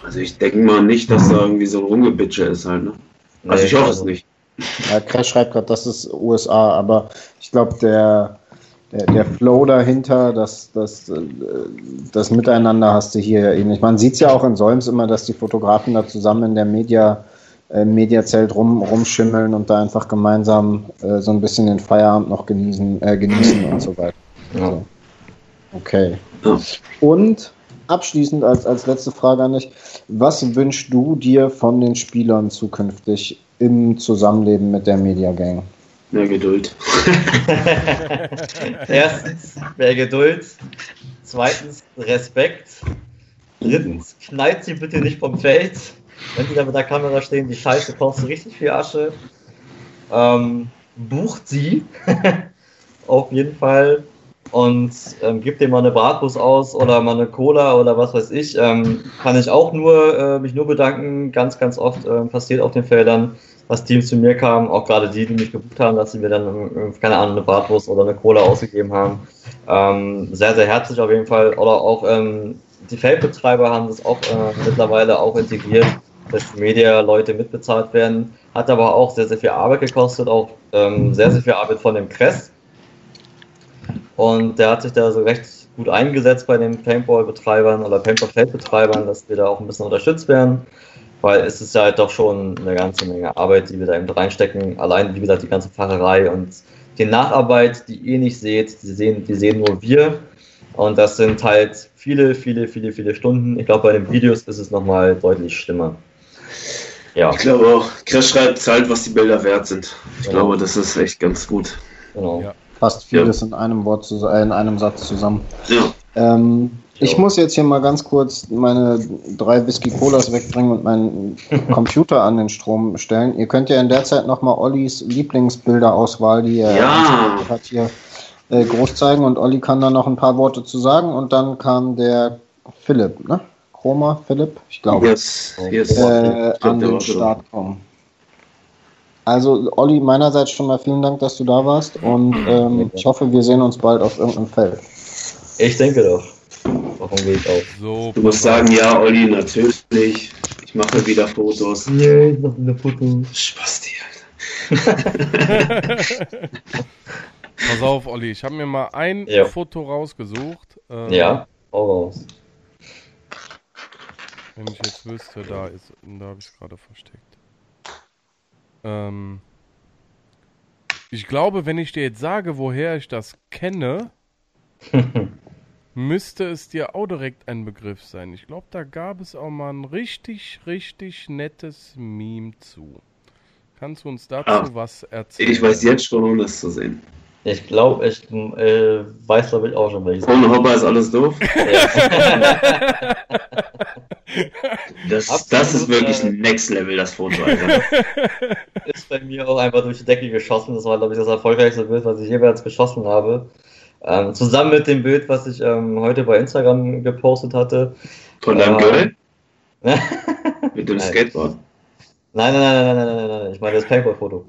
Also ich denke mal nicht, dass da irgendwie so ein Rumgebitsche ist halt, ne? Also nee, ich hoffe also, es nicht. Ja, Crash schreibt gerade, das ist USA, aber ich glaube, der der, der Flow dahinter, das, das, äh, das Miteinander hast du hier ähnlich. Man sieht es ja auch in Solms immer, dass die Fotografen da zusammen in der Media, äh, Mediazelt rum, rumschimmeln und da einfach gemeinsam äh, so ein bisschen den Feierabend noch genießen, äh, genießen und so weiter. Ja. So. Okay. Und abschließend als, als letzte Frage an dich, was wünschst du dir von den Spielern zukünftig im Zusammenleben mit der Media Gang? Mehr Geduld. Erstens, mehr Geduld. Zweitens, Respekt. Drittens, knallt sie bitte nicht vom Feld. Wenn sie da mit der Kamera stehen, die Scheiße kostet richtig viel Asche. Ähm, bucht sie. Auf jeden Fall. Und ähm, gibt dir mal eine Bratwurst aus oder mal eine Cola oder was weiß ich. Ähm, kann ich auch nur äh, mich nur bedanken. Ganz, ganz oft äh, passiert auf den Feldern, dass Teams zu mir kamen, auch gerade die, die mich gebucht haben, dass sie mir dann, äh, keine Ahnung, eine Bratwurst oder eine Cola ausgegeben haben. Ähm, sehr, sehr herzlich auf jeden Fall. Oder auch ähm, die Feldbetreiber haben das auch äh, mittlerweile auch integriert, dass Media-Leute mitbezahlt werden. Hat aber auch sehr, sehr viel Arbeit gekostet, auch ähm, sehr, sehr viel Arbeit von dem Kress. Und der hat sich da so recht gut eingesetzt bei den Paintball-Betreibern oder Paintball-Feldbetreibern, dass wir da auch ein bisschen unterstützt werden, weil es ist ja halt doch schon eine ganze Menge Arbeit, die wir da eben reinstecken. Allein, wie gesagt, die ganze Fahrerei und die Nacharbeit, die ihr nicht seht, die sehen, die sehen nur wir. Und das sind halt viele, viele, viele, viele Stunden. Ich glaube, bei den Videos ist es nochmal deutlich schlimmer. Ja. Ich glaube auch, Crash schreibt zahlt, was die Bilder wert sind. Ich genau. glaube, das ist echt ganz gut. Genau. Ja. Passt vieles ja. in einem Wort, äh, in einem Satz zusammen. Ja. Ähm, ich muss jetzt hier mal ganz kurz meine drei Whisky Colas wegbringen und meinen Computer an den Strom stellen. Ihr könnt ja in der Zeit nochmal Ollis Lieblingsbilderauswahl, die er ja. hat, hier äh, groß zeigen und Olli kann da noch ein paar Worte zu sagen und dann kam der Philipp, ne? Chroma, Philipp, ich glaube, yes, yes. Äh, an den Start kommen. Also Olli, meinerseits schon mal vielen Dank, dass du da warst und ähm, ich hoffe, wir sehen uns bald auf irgendeinem Feld. Ich denke doch. Warum gehe ich auch? So, du musst sagen, ja, Olli, natürlich. Ich mache wieder Fotos. Ja, ich mache wieder Fotos. Spasti, Alter. Pass auf, Olli, ich habe mir mal ein ja. Foto rausgesucht. Ähm, ja, auch raus. Wenn ich jetzt wüsste, da ist, da habe ich es gerade versteckt. Ähm, ich glaube, wenn ich dir jetzt sage, woher ich das kenne, müsste es dir auch direkt ein Begriff sein. Ich glaube, da gab es auch mal ein richtig, richtig nettes Meme zu. Kannst du uns dazu ah, was erzählen? Ich weiß jetzt schon, um das zu sehen. Ich glaube, ich äh, weiß, glaube ich, auch schon welches. Ohne Hopper ist alles doof. Das, das ist wirklich ein Next Level, das Foto, Alter. Ist bei mir auch einfach durch die Decke geschossen. Das war, glaube ich, das erfolgreichste Bild, was ich jeweils geschossen habe. Ähm, zusammen mit dem Bild, was ich ähm, heute bei Instagram gepostet hatte. Von deinem äh, Girl? mit dem Skateboard? Nein, nein, nein, nein, nein, nein, nein, ich meine das Paintball-Foto.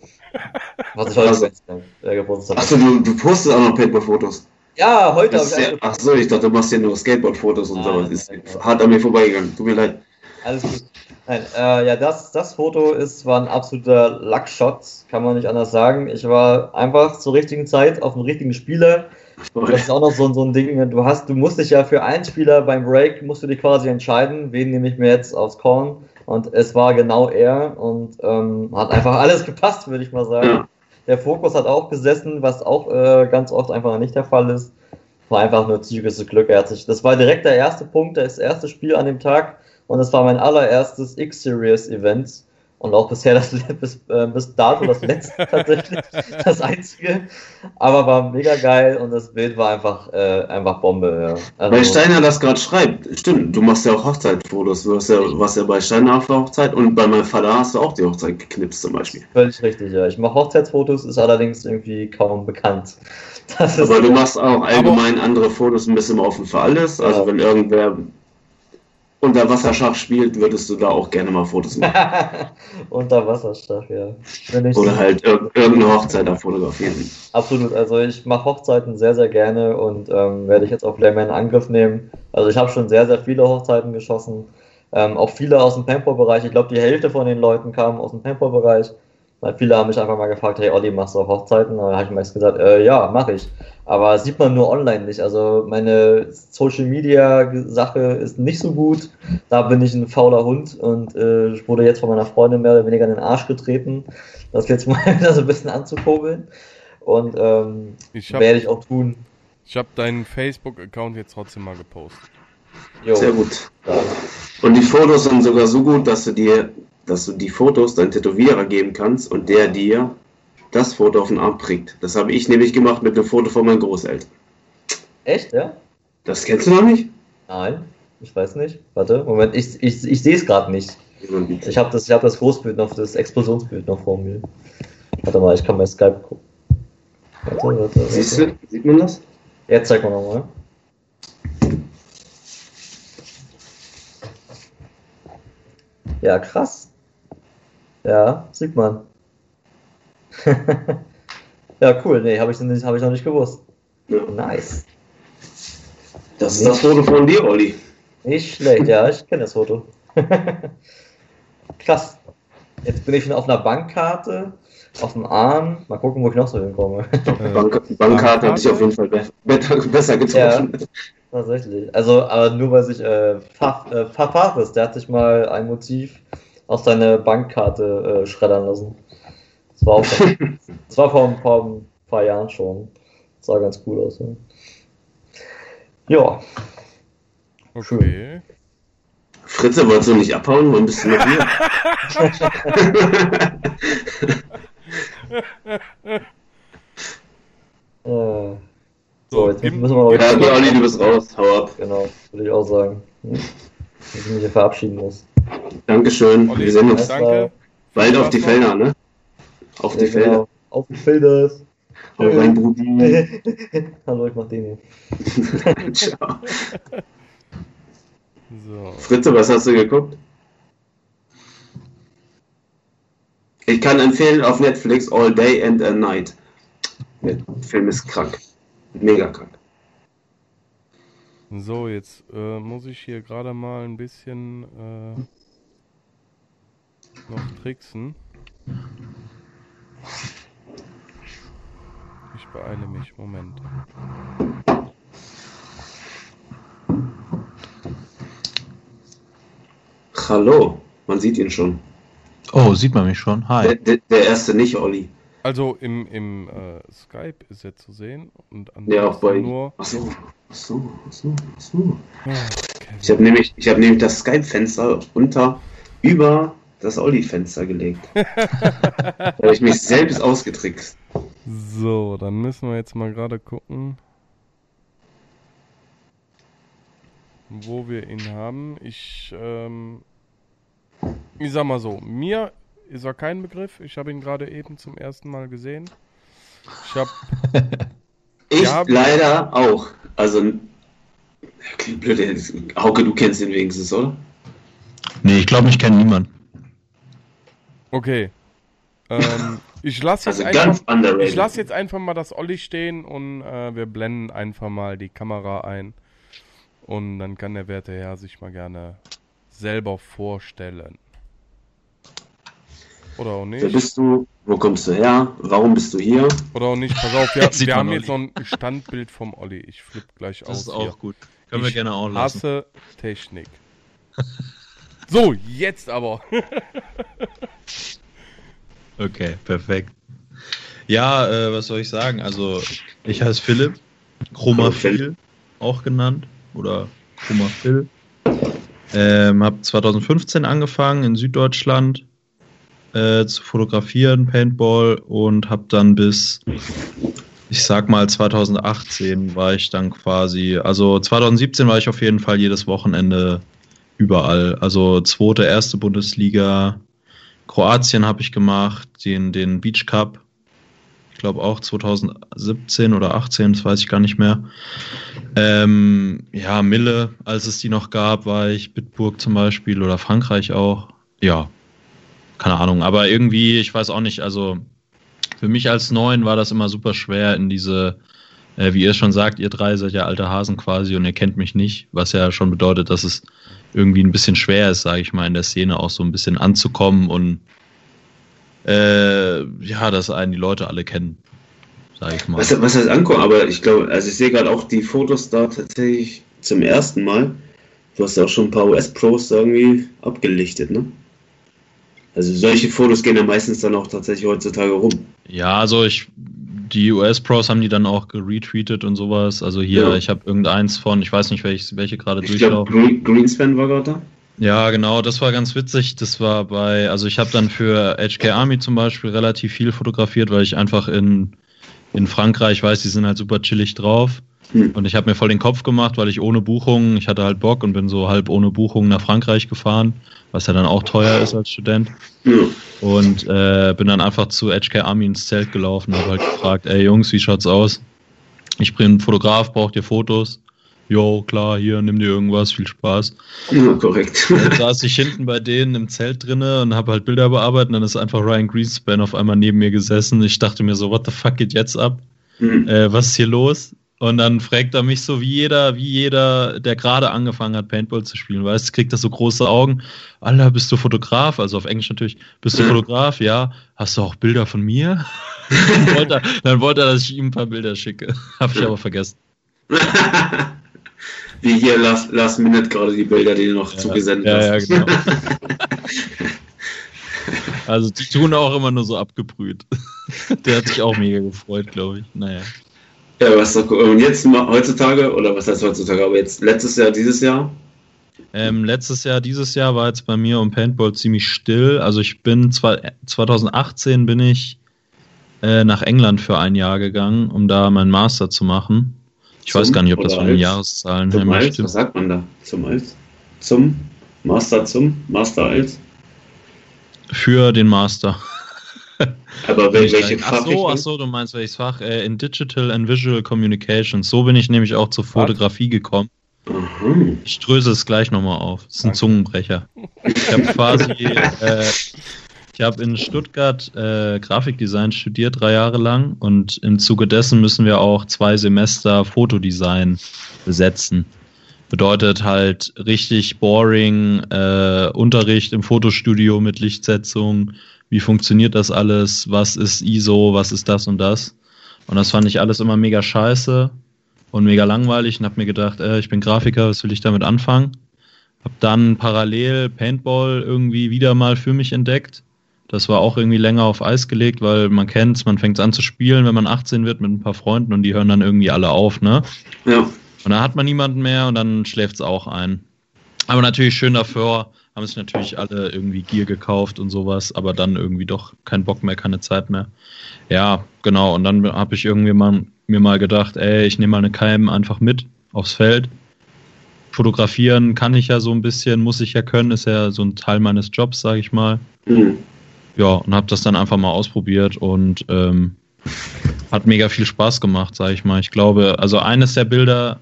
Was ich heute also, äh, gepostet habe. Achso, du, du postest auch noch Paintball-Fotos? Ja, heute habe ich. Ja, ach so, ich dachte, du machst ja nur Skateboard-Fotos und sowas. Ist hart an mir vorbeigegangen. Tut mir leid. Alles gut. Nein, äh, ja, das, das Foto ist, war ein absoluter Luckshot, kann man nicht anders sagen. Ich war einfach zur richtigen Zeit auf dem richtigen Spieler. Das ist auch noch so, so ein Ding, du hast, du musst dich ja für einen Spieler beim Break, musst du dich quasi entscheiden, wen nehme ich mir jetzt aufs Korn. Und es war genau er und ähm, hat einfach alles gepasst, würde ich mal sagen. Ja. Der Fokus hat auch gesessen, was auch äh, ganz oft einfach nicht der Fall ist. War einfach nur zügiges Glück. Er das war direkt der erste Punkt, das erste Spiel an dem Tag und das war mein allererstes X-Series-Event und auch bisher das bis, äh, bis dato das letzte tatsächlich, das einzige. Aber war mega geil und das Bild war einfach, äh, einfach Bombe. Ja. Also, Weil Steiner das gerade schreibt, stimmt, du machst ja auch Hochzeitfotos, du hast ja, warst ja bei Steiner auf der Hochzeit und bei meinem Vater hast du auch die Hochzeit geknipst zum Beispiel. Völlig richtig, ja. Ich mache Hochzeitsfotos, ist allerdings irgendwie kaum bekannt. aber du machst auch allgemein andere Fotos ein bisschen offen für alles. Also ja. wenn irgendwer unter Wasserschach spielt, würdest du da auch gerne mal Fotos machen. unter Wasserschach, ja. Oder halt ir irgendeine Hochzeit da fotografieren. Absolut, also ich mache Hochzeiten sehr, sehr gerne und ähm, werde ich jetzt auch Layman in Angriff nehmen. Also ich habe schon sehr, sehr viele Hochzeiten geschossen. Ähm, auch viele aus dem Paintball-Bereich. Ich glaube, die Hälfte von den Leuten kamen aus dem Paintball-Bereich. Weil viele haben mich einfach mal gefragt, hey Olli, machst du auch Hochzeiten? Da habe ich meist gesagt, äh, ja, mache ich. Aber sieht man nur online nicht. Also meine Social Media Sache ist nicht so gut. Da bin ich ein fauler Hund und äh, wurde jetzt von meiner Freundin mehr oder weniger in den Arsch getreten, das jetzt mal wieder so ein bisschen anzukurbeln. Und ähm, hab, werde ich auch tun. Ich habe deinen Facebook-Account jetzt trotzdem mal gepostet. Jo. Sehr gut. Ja. Und die Fotos sind sogar so gut, dass du dir dass du die Fotos deinem Tätowierer geben kannst und der dir das Foto auf den Arm kriegt. Das habe ich nämlich gemacht mit einem Foto von meinen Großeltern. Echt, ja? Das kennst du noch nicht? Nein. Ich weiß nicht. Warte, Moment, ich, ich, ich sehe es gerade nicht. Ich habe das, hab das Großbild noch, das Explosionsbild noch vor mir. Warte mal, ich kann bei Skype gucken. Warte, warte, warte. Siehst du, sieht man das? Jetzt zeig mal nochmal. Ja, krass. Ja, sieht man. ja, cool. Nee, habe ich, hab ich noch nicht gewusst. Ja. Nice. Das ist das Foto von dir, Olli. Nicht schlecht, ja, ich kenne das Foto. Krass. Jetzt bin ich schon auf einer Bankkarte, auf dem Arm. Mal gucken, wo ich noch so hinkomme. Äh, Bank Bankkarte habe ich auf jeden Fall be besser getroffen. Ja, tatsächlich. Also, aber nur weil sich äh, Fafaris, äh, der hat sich mal ein Motiv aus seiner Bankkarte äh, schreddern lassen. Das war auch schon, das war vor, vor ein paar Jahren schon. Das sah ganz cool aus. Ja. ja. Okay. Fritze, wolltest du nicht abhauen? Wann bist du noch hier? äh, so, jetzt müssen wir mal. Ja, ja Olli, du bist raus. Hau ab. Genau, würde ich auch sagen. Dass ich mich hier verabschieden muss. Dankeschön. Olli, wir sehen uns danke. bald auf die Felder, ne? Auf ja, die Felder. Genau. Auf die Felder. Hau rein, Brudi. Hallo, ich mach den hier. Ciao. So. Fritze, was hast du geguckt? Ich kann empfehlen auf Netflix All Day and a Night. Der Film ist krank. Mega krank. So, jetzt äh, muss ich hier gerade mal ein bisschen äh, noch tricksen. Ich beeile mich. Moment. Hallo, man sieht ihn schon. Oh, sieht man mich schon? Hi. Der, der, der erste nicht, Olli. Also im, im äh, Skype ist er zu sehen und ja, auch bei nur. Achso, achso, achso, achso. Ah, okay. Ich habe nämlich, hab nämlich das Skype-Fenster unter über das Olli-Fenster gelegt. da habe ich mich selbst ausgetrickst. So, dann müssen wir jetzt mal gerade gucken. wo wir ihn haben. Ich ähm, ich sag mal so, mir ist er kein Begriff. Ich habe ihn gerade eben zum ersten Mal gesehen. Ich habe. ich hab, leider auch. Also, klingt blöd. Hauke, du kennst ihn wenigstens, oder? Nee, ich glaube, ich kenne niemanden. Okay. Ähm, ich lasse jetzt, also einfach, ich lass jetzt einfach mal das Olli stehen und äh, wir blenden einfach mal die Kamera ein. Und dann kann der werte Herr sich mal gerne selber vorstellen. Oder auch nicht. Wer bist du? Wo kommst du her? Warum bist du hier? Oder auch nicht. Pass auf, wir, wir haben jetzt noch ein Standbild vom Olli. Ich flippe gleich das aus. Das ist auch hier. gut. Können ich wir gerne auch lassen. hasse Technik. so, jetzt aber. okay, perfekt. Ja, äh, was soll ich sagen? Also, ich heiße Philipp, Chromaphil auch genannt oder Chromaphil. Ähm, habe 2015 angefangen in Süddeutschland äh, zu fotografieren, Paintball, und habe dann bis, ich sag mal, 2018 war ich dann quasi, also 2017 war ich auf jeden Fall jedes Wochenende überall. Also zweite, erste Bundesliga, Kroatien habe ich gemacht, den, den Beach Cup, ich glaube auch 2017 oder 18, das weiß ich gar nicht mehr. Ähm, ja, Mille, als es die noch gab, war ich Bitburg zum Beispiel oder Frankreich auch. Ja, keine Ahnung, aber irgendwie, ich weiß auch nicht, also für mich als Neuen war das immer super schwer in diese, äh, wie ihr schon sagt, ihr drei seid ja alte Hasen quasi und ihr kennt mich nicht, was ja schon bedeutet, dass es irgendwie ein bisschen schwer ist, sage ich mal, in der Szene auch so ein bisschen anzukommen und äh, ja, dass einen die Leute alle kennen sag ich mal. Was, was heißt ankommen? Aber ich glaube, also ich sehe gerade auch die Fotos da tatsächlich zum ersten Mal. Du hast ja auch schon ein paar US-Pros irgendwie abgelichtet, ne? Also solche Fotos gehen ja meistens dann auch tatsächlich heutzutage rum. Ja, also ich, die US-Pros haben die dann auch geretweetet und sowas. Also hier, ja. ich habe irgendeins von, ich weiß nicht, welche, welche gerade durchlaufen. Glaube, Greenspan war gerade da. Ja, genau, das war ganz witzig. Das war bei, also ich habe dann für HK Army zum Beispiel relativ viel fotografiert, weil ich einfach in in Frankreich weiß, die sind halt super chillig drauf. Hm. Und ich habe mir voll den Kopf gemacht, weil ich ohne Buchung, ich hatte halt Bock und bin so halb ohne Buchung nach Frankreich gefahren, was ja dann auch teuer ist als Student. Ja. Und äh, bin dann einfach zu HK Army ins Zelt gelaufen, habe halt gefragt, ey Jungs, wie schaut's aus? Ich bin Fotograf, braucht ihr Fotos? Jo, klar, hier, nimm dir irgendwas, viel Spaß. ja, korrekt. Dann saß ich hinten bei denen im Zelt drinne und habe halt Bilder bearbeitet und dann ist einfach Ryan Greenspan auf einmal neben mir gesessen. Ich dachte mir so, what the fuck geht jetzt ab? Hm. Äh, was ist hier los? Und dann fragt er mich so wie jeder, wie jeder, der gerade angefangen hat, Paintball zu spielen, weißt, kriegt das so große Augen. Alter, bist du Fotograf? Also auf Englisch natürlich. Bist du Ja. Fotograf? Ja. Hast du auch Bilder von mir? dann, wollte er, dann wollte er, dass ich ihm ein paar Bilder schicke. Habe ich aber vergessen. Wie hier Last, Last Minute gerade die Bilder, die du noch zugesendet ja, hast. ja, genau. Also die tun auch immer nur so abgebrüht. Der hat sich auch mega gefreut, glaube ich. Naja. Ja, was doch cool. Und jetzt heutzutage, oder was heißt heutzutage, aber jetzt letztes Jahr, dieses Jahr? Ähm, letztes Jahr, dieses Jahr war jetzt bei mir um Paintball ziemlich still. Also ich bin zwar 2018 bin ich äh, nach England für ein Jahr gegangen, um da meinen Master zu machen. Ich Zum weiß gar nicht, ob das von den? Jahreszahlen her als? stimmt. Was sagt man da? Zum als? Zum? Master zum? Master als? Für den Master. Aber wel- welche ach so, ach so, du meinst welches Fach? Äh, in Digital and Visual Communications. So bin ich nämlich auch zur Fotografie gekommen. Aha. Ich dröse es gleich nochmal auf. Das ist ein Danke. Zungenbrecher. Ich habe quasi, äh, ich habe in Stuttgart äh, Grafikdesign studiert, drei Jahre lang. Und im Zuge dessen müssen wir auch zwei Semester Fotodesign besetzen. Bedeutet halt richtig boring äh, Unterricht im Fotostudio mit Lichtsetzung. Wie funktioniert das alles? Was ist ISO? Was ist das und das? Und das fand ich alles immer mega scheiße und mega langweilig und habe mir gedacht, äh, ich bin Grafiker, was will ich damit anfangen? Hab dann parallel Paintball irgendwie wieder mal für mich entdeckt. Das war auch irgendwie länger auf Eis gelegt, weil man kennt's, man fängt an zu spielen, wenn man 18 wird mit ein paar Freunden und die hören dann irgendwie alle auf, ne? Ja. Und dann hat man niemanden mehr und dann schläft's auch ein. Aber natürlich schön dafür, haben sich natürlich alle irgendwie Gear gekauft und sowas, aber dann irgendwie doch kein Bock mehr, keine Zeit mehr. Ja, genau. Und dann habe ich irgendwie mal, mir mal gedacht, ey, ich nehme mal eine KM einfach mit aufs Feld. Fotografieren kann ich ja so ein bisschen, muss ich ja können, ist ja so ein Teil meines Jobs, sage ich mal. Hm. Ja, und habe das dann einfach mal ausprobiert und ähm, hat mega viel Spaß gemacht, sage ich mal. Ich glaube, also eines der Bilder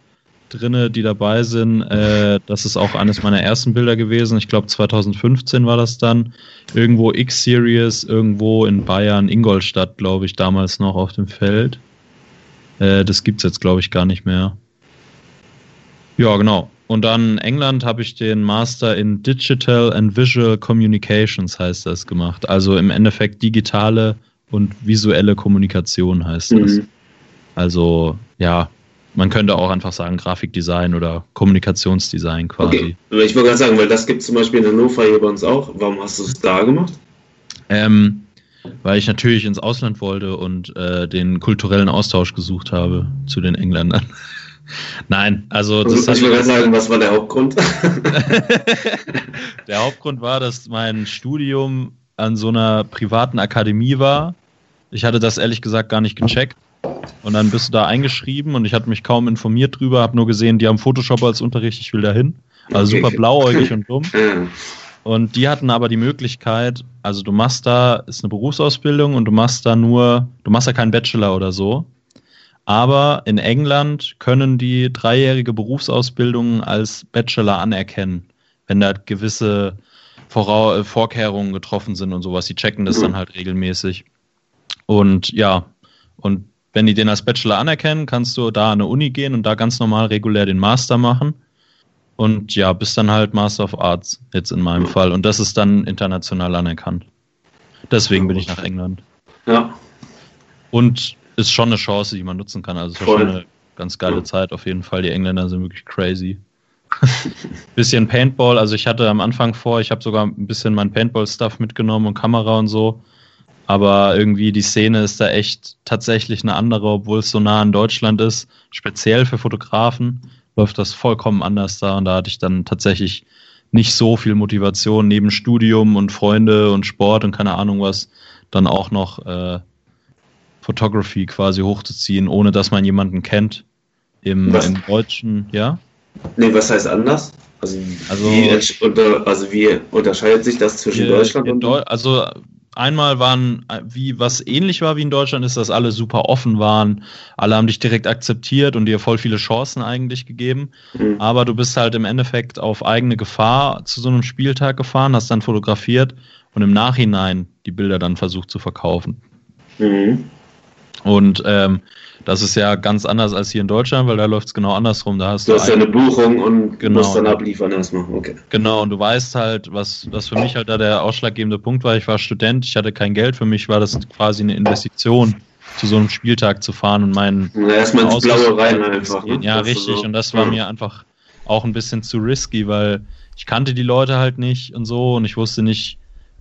drinne, die dabei sind, äh, das ist auch eines meiner ersten Bilder gewesen. Ich glaube 2015 war das dann. Irgendwo X-Series, irgendwo in Bayern, Ingolstadt, glaube ich, damals noch auf dem Feld. Äh, das gibt's jetzt, glaube ich, gar nicht mehr. Ja, genau. Und dann England habe ich den Master in Digital and Visual Communications heißt das gemacht. Also im Endeffekt digitale und visuelle Kommunikation heißt das. Mhm. Also ja, man könnte auch einfach sagen Grafikdesign oder Kommunikationsdesign quasi. Okay. Aber ich wollte gerade sagen, weil das gibt es zum Beispiel in Hannover hier bei uns auch. Warum hast du es da gemacht? Ähm, weil ich natürlich ins Ausland wollte und äh, den kulturellen Austausch gesucht habe zu den Engländern. Nein, also das Also, ich wollte gerade sagen, was war der Hauptgrund? Der Hauptgrund war, dass mein Studium an so einer privaten Akademie war. Ich hatte das ehrlich gesagt gar nicht gecheckt. Und dann bist du da eingeschrieben und ich hatte mich kaum informiert drüber, habe nur gesehen, die haben Photoshop als Unterricht, ich will dahin. Also Okay. super blauäugig und dumm. Und die hatten aber die Möglichkeit, also du machst da, ist eine Berufsausbildung und du machst da nur, du machst da keinen Bachelor oder so. Aber in England können die dreijährige Berufsausbildung als Bachelor anerkennen, wenn da gewisse Vorau äh, Vorkehrungen getroffen sind und sowas. Die checken das dann halt regelmäßig. Und ja, und wenn die den als Bachelor anerkennen, kannst du da an eine Uni gehen und da ganz normal regulär den Master machen. Und ja, bist dann halt Master of Arts, jetzt in meinem Fall. Und das ist dann international anerkannt. Deswegen bin ich nach England. ja. Und ist schon eine Chance, die man nutzen kann. Also es war Voll. schon eine ganz geile Zeit auf jeden Fall. Die Engländer sind wirklich crazy. bisschen Paintball, also ich hatte am Anfang vor, ich habe sogar ein bisschen mein Paintball-Stuff mitgenommen und Kamera und so. Aber irgendwie die Szene ist da echt tatsächlich eine andere, obwohl es so nah an Deutschland ist. Speziell für Fotografen läuft das vollkommen anders da. Und da hatte ich dann tatsächlich nicht so viel Motivation neben Studium und Freunde und Sport und keine Ahnung was, dann auch noch äh, Photography quasi hochzuziehen, ohne dass man jemanden kennt Im, im Deutschen, ja? Nee, was heißt anders? Also, Also- wie, unter, also wie unterscheidet sich das zwischen Hier Deutschland in und Deu also einmal waren, äh, wie was ähnlich war wie in Deutschland, ist, dass alle super offen waren, alle haben dich direkt akzeptiert und dir voll viele Chancen eigentlich gegeben. Mhm. Aber du bist halt im Endeffekt auf eigene Gefahr zu so einem Spieltag gefahren, hast dann fotografiert und im Nachhinein die Bilder dann versucht zu verkaufen. Mhm. Und ähm, das ist ja ganz anders als hier in Deutschland, weil da läuft es genau andersrum. Da hast Du du, hast ja eine Buchung und Genau. musst dann abliefern erstmal. Okay. Genau, und du weißt halt, was, was für mich halt da der ausschlaggebende Punkt war. Ich war Student, ich hatte kein Geld. Für mich war das quasi eine Investition, zu so einem Spieltag zu fahren und meinen. Erstmal ins Blaue rein zu einfach. Ne? Ja, Das richtig. so. Und das war Ja. mir einfach auch ein bisschen zu risky, weil ich kannte die Leute halt nicht und so und ich wusste nicht,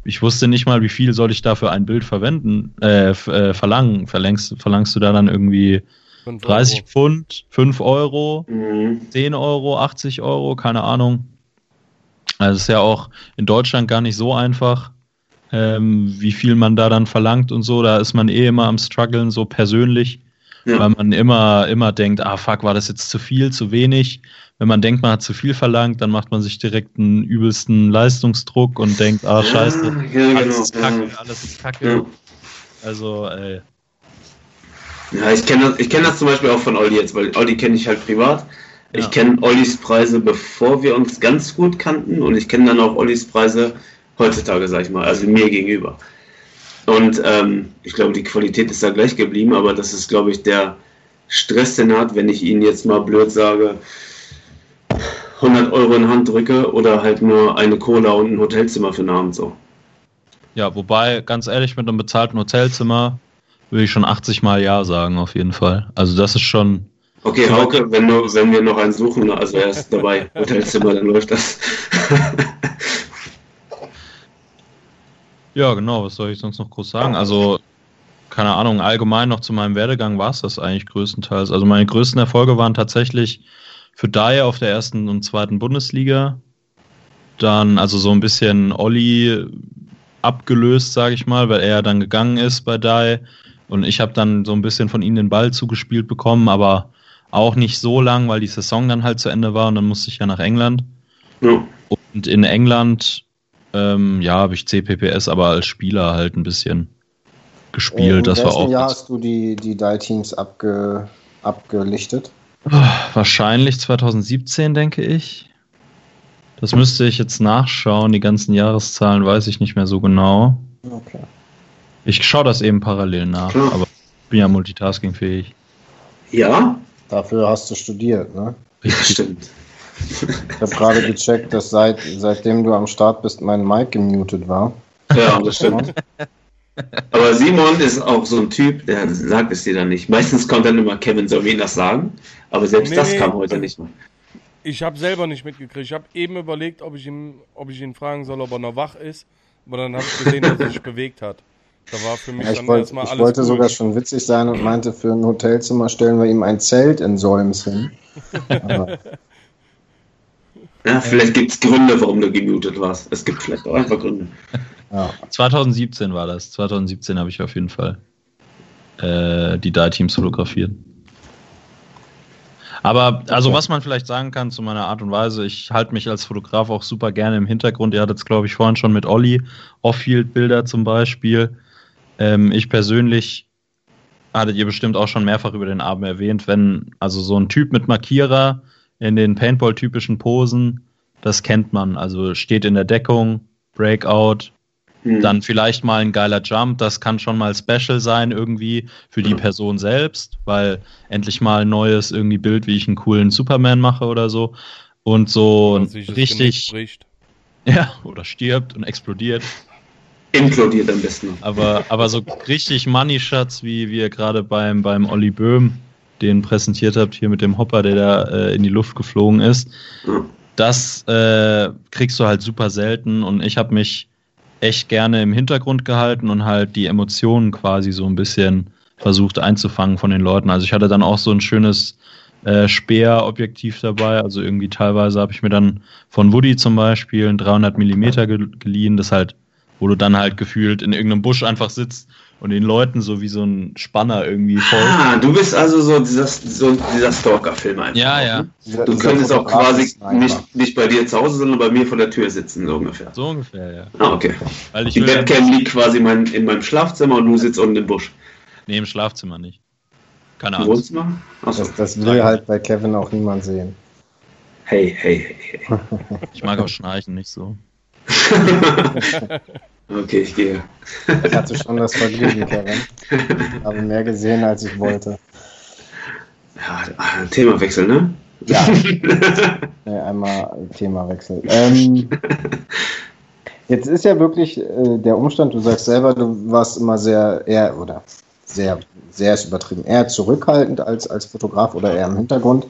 ich wusste nicht mal, wie viel soll ich da für ein Bild verwenden, äh, äh, verlangen. Verlangst, verlangst du da dann irgendwie Fünf 30 Euro. Pfund, 5 Euro? Mhm. 10 Euro, 80 Euro, keine Ahnung. Also es ist ja auch in Deutschland gar nicht so einfach, ähm, wie viel man da dann verlangt und so. Da ist man eh immer am struggeln, so persönlich, Ja. weil man immer, immer denkt, ah fuck, war das jetzt zu viel, zu wenig? Wenn man denkt, man hat zu viel verlangt, dann macht man sich direkt einen übelsten Leistungsdruck und denkt, ah scheiße, Ja, ja, alles genau. ist kacke, alles ist kacke. Also, ey. Ja, ich kenne das, ich kenn das zum Beispiel auch von Olli jetzt, weil Olli kenne ich halt privat. Ja. Ich kenne Ollis Preise, bevor wir uns ganz gut kannten und ich kenne dann auch Ollis Preise heutzutage, sag ich mal, also mir gegenüber. Und ähm, ich glaube, die Qualität ist da gleich geblieben, aber das ist, glaube ich, der Stress, den er hat, wenn ich ihn jetzt mal blöd sage, 100 Euro in Hand drücke oder halt nur eine Cola und ein Hotelzimmer für den Abend so. Ja, wobei, ganz ehrlich, mit einem bezahlten Hotelzimmer würde ich schon 80 Mal Ja sagen, auf jeden Fall. Also das ist schon, Okay, Hauke, wenn, du, wenn wir noch einen suchen, also er ist dabei, Hotelzimmer, dann läuft das. ja genau, was soll ich sonst noch groß sagen? Also, keine Ahnung, allgemein noch zu meinem Werdegang war es das eigentlich größtenteils. Also meine größten Erfolge waren tatsächlich für Dyer auf der ersten und zweiten Bundesliga. Dann also so ein bisschen Olli abgelöst, sage ich mal, weil er dann gegangen ist bei Dye. Und ich habe dann so ein bisschen von ihm den Ball zugespielt bekommen, aber auch nicht so lang, weil die Saison dann halt zu Ende war und dann musste ich ja nach England. Ja. Und in England, ähm, ja, habe ich CPPS aber als Spieler halt ein bisschen gespielt. Äh, in das war auch Jahr hast du die, die Die-Teams abge, abgelichtet? Wahrscheinlich 2017, denke ich. Das müsste ich jetzt nachschauen. Die ganzen Jahreszahlen weiß ich nicht mehr so genau. Okay. Ich schaue das eben parallel nach, Klar. aber ich bin ja multitaskingfähig. Ja, Dafür hast du studiert, ne? das stimmt. Ich habe gerade gecheckt, dass seit, seitdem du am Start bist, mein Mic gemutet war. Ja, das stimmt. Aber Simon ist auch so ein Typ, der sagt es dir dann nicht. Meistens kommt dann immer, Kevin, soll mir ihn das sagen? Aber selbst Nee, das kam heute nicht mehr. Ich habe selber nicht mitgekriegt. Ich habe eben überlegt, ob ich, ihm, ob ich ihn fragen soll, ob er noch wach ist. Aber dann habe ich gesehen, dass er sich bewegt hat. Da war für mich Ja, ich dann wollte, erstmal ich alles wollte cool. sogar schon witzig sein und meinte, für ein Hotelzimmer stellen wir ihm ein Zelt in Solms hin. Aber Ja, vielleicht gibt es Gründe, warum du gemutet warst. Es gibt vielleicht auch einfach Gründe. ja. 2017 war das. 2017 habe ich auf jeden Fall äh, die Die-Teams fotografiert. Aber, also was man vielleicht sagen kann zu meiner Art und Weise, ich halte mich als Fotograf auch super gerne im Hintergrund. Ihr hattet es, glaube ich, vorhin schon mit Olli, Off-Field-Bilder zum Beispiel. Ähm, ich persönlich, hattet ihr bestimmt auch schon mehrfach über den Abend erwähnt, wenn also so ein Typ mit Markierer in den Paintball-typischen Posen, das kennt man. Also steht in der Deckung, Breakout, Hm. dann vielleicht mal ein geiler Jump, das kann schon mal special sein irgendwie für die Ja. Person selbst, weil endlich mal ein neues irgendwie Bild, wie ich einen coolen Superman mache oder so. Und so richtig, ja, oder stirbt und explodiert. Implodiert am besten. Aber, aber so richtig Money Shots, wie, wie ihr gerade beim, beim Olli Böhm den präsentiert habt, hier mit dem Hopper, der da äh, in die Luft geflogen ist, das äh, kriegst du halt super selten und ich habe mich echt gerne im Hintergrund gehalten und halt die Emotionen quasi so ein bisschen versucht einzufangen von den Leuten. Also ich hatte dann auch so ein schönes äh, Speer-Objektiv dabei. Also irgendwie teilweise habe ich mir dann von Woody zum Beispiel ein 300 Millimeter ge geliehen, das halt, wo du dann halt gefühlt in irgendeinem Busch einfach sitzt und den Leuten so wie so ein Spanner irgendwie folgt. Ah, du bist also so dieser, so dieser Stalker-Film einfach. Ja, ja. Dieser- Du dieser könntest auch quasi nicht, nicht bei dir zu Hause, sondern bei mir vor der Tür sitzen, so ungefähr. So ungefähr, ja. Ah, okay. Weil ich Die Webcam liegt quasi mein, in meinem Schlafzimmer und du sitzt unten im Busch. Nee, im Schlafzimmer nicht. Keine. Wohnzimmer? Achso. Das, das will halt bei Kevin auch niemand sehen. Hey, hey, hey, hey. Ich mag auch Schnarchen nicht so. Okay, ich gehe. Ich hatte schon das Vergnügen, Kevin. Habe mehr gesehen, als ich wollte. Ja, ah, Themawechsel, ne? Ja. Nee, einmal Themawechsel. Ähm, jetzt ist ja wirklich äh, der Umstand, du sagst selber, du warst immer sehr, eher, oder sehr, sehr ist übertrieben, eher zurückhaltend als, als Fotograf oder eher im Hintergrund.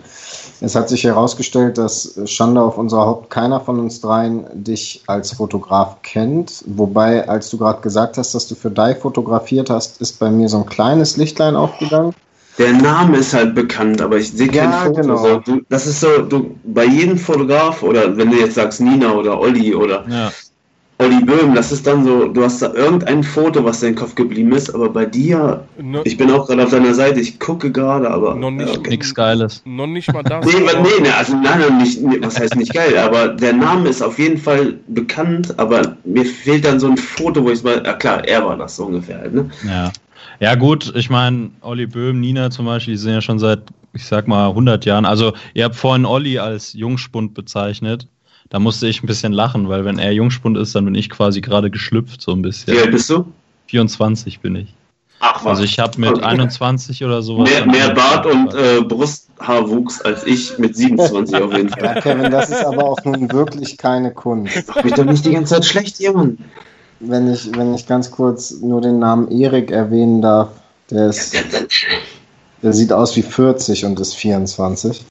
Es hat sich herausgestellt, dass Schande auf unser Haupt keiner von uns dreien dich als Fotograf kennt. Wobei, als du gerade gesagt hast, dass du für Dai fotografiert hast, ist bei mir so ein kleines Lichtlein aufgegangen. Der Name ist halt bekannt, aber ich sehe kein Ja, Foto. genau. Das ist so, du, bei jedem Fotograf oder wenn du jetzt sagst Nina oder Olli oder Ja. Olli Böhm, das ist dann so, du hast da irgendein Foto, was dir in den Kopf geblieben ist, aber bei dir, No, ich bin auch gerade auf deiner Seite, ich gucke gerade, aber. Noch nicht. ja, okay. Nix Geiles. noch nicht mal das. Nee, nee, nee, also nein, nein, nicht, nee, was heißt nicht geil, aber der Name ist auf jeden Fall bekannt, aber mir fehlt dann so ein Foto, wo ich mal, ja klar, er war das so ungefähr, halt, ne? Ja. Ja, gut, ich meine, Olli Böhm, Nina zum Beispiel, die sind ja schon seit, ich sag mal, 100 Jahren. Also, ihr habt vorhin Olli als Jungspund bezeichnet. Da musste ich ein bisschen lachen, weil wenn er Jungspund ist, dann bin ich quasi gerade geschlüpft, so ein Wie alt bisschen. bist du? 24 bin ich. Ach, was. Also, ich habe mit Okay. 21 oder sowas. Mehr, mehr Bart und äh, Brusthaarwuchs als ich mit 27 auf jeden Ja, Fall. Kevin, das ist aber auch nun wirklich keine Kunst. Mach mich doch nicht die ganze Zeit schlecht, Junge. Wenn ich, wenn ich ganz kurz nur den Namen Erik erwähnen darf, der, ist, der sieht aus wie 40 und ist 24.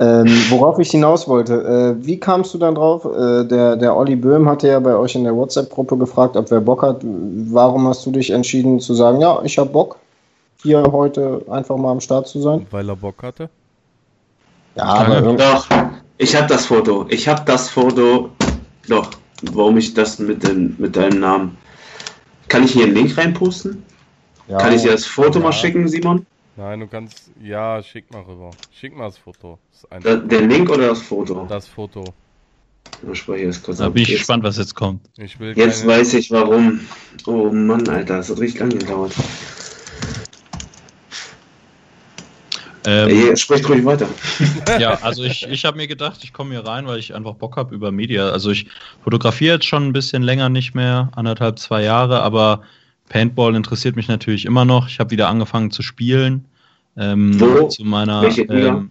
Ähm, worauf ich hinaus wollte, äh, wie kamst du dann drauf? Äh, der, der Olli Böhm hatte ja bei euch in der WhatsApp-Gruppe gefragt, ob wer Bock hat. Warum hast du dich entschieden zu sagen, ja, ich habe Bock, hier heute einfach mal am Start zu sein? Weil er Bock hatte. Ja, aber Doch, ich habe das Foto. Ich habe das Foto. Doch, warum ich das mit, dem, mit deinem Namen. Kann ich hier einen Link reinposten? ja, Kann ich dir das Foto Ja. mal schicken, Simon? Nein, du kannst. Ja, schick mal rüber. Schick mal das Foto. Das, ist Da, den Link oder das Foto? das Foto. Ich das kurz Da ab. bin ich Jetzt- gespannt, was jetzt kommt. Ich will Jetzt keine, weiß ich warum. Oh Mann, Alter, das hat richtig lange gedauert. Ähm, sprecht ruhig weiter. ja, also ich, ich habe mir gedacht, ich komme hier rein, weil ich einfach Bock habe über Media. Also ich fotografiere jetzt schon ein bisschen länger nicht mehr, anderthalb, zwei Jahre, aber Paintball interessiert mich natürlich immer noch. Ich habe wieder angefangen zu spielen. Ähm, Wo? Zu meiner, ähm,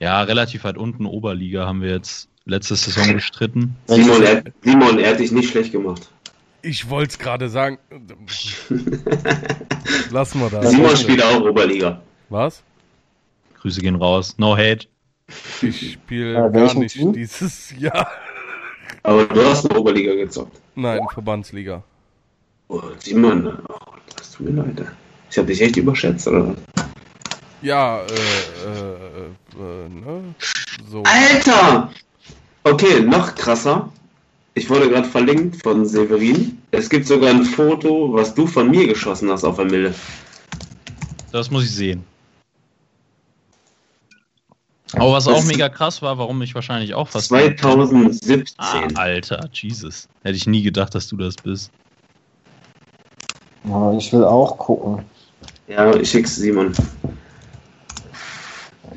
ja, relativ weit unten Oberliga haben wir jetzt letzte Saison bestritten. Simon er, Simon, er hat dich nicht schlecht gemacht. Ich wollte es gerade sagen. Lass mal das. Simon spielt auch Oberliga. Was? Grüße gehen raus. No hate. Ich spiele Äh, gar nicht Team? dieses Jahr. Aber du hast eine Oberliga gezockt. Nein, Verbandsliga. Oh, Simon, oh, das tut mir leid. Ich habe dich echt überschätzt, oder was? Ja, äh, äh, äh, ne? So. Alter! Okay, noch krasser. Ich wurde gerade verlinkt von Severin. Es gibt sogar ein Foto, was du von mir geschossen hast auf der Mille. Das muss ich sehen. Aber was auch Das- mega krass war, warum ich wahrscheinlich auch fast. 2017. Ah, Alter, Jesus. Hätte ich nie gedacht, dass du das bist. aber ich will auch gucken. Ja, ich schick's Simon.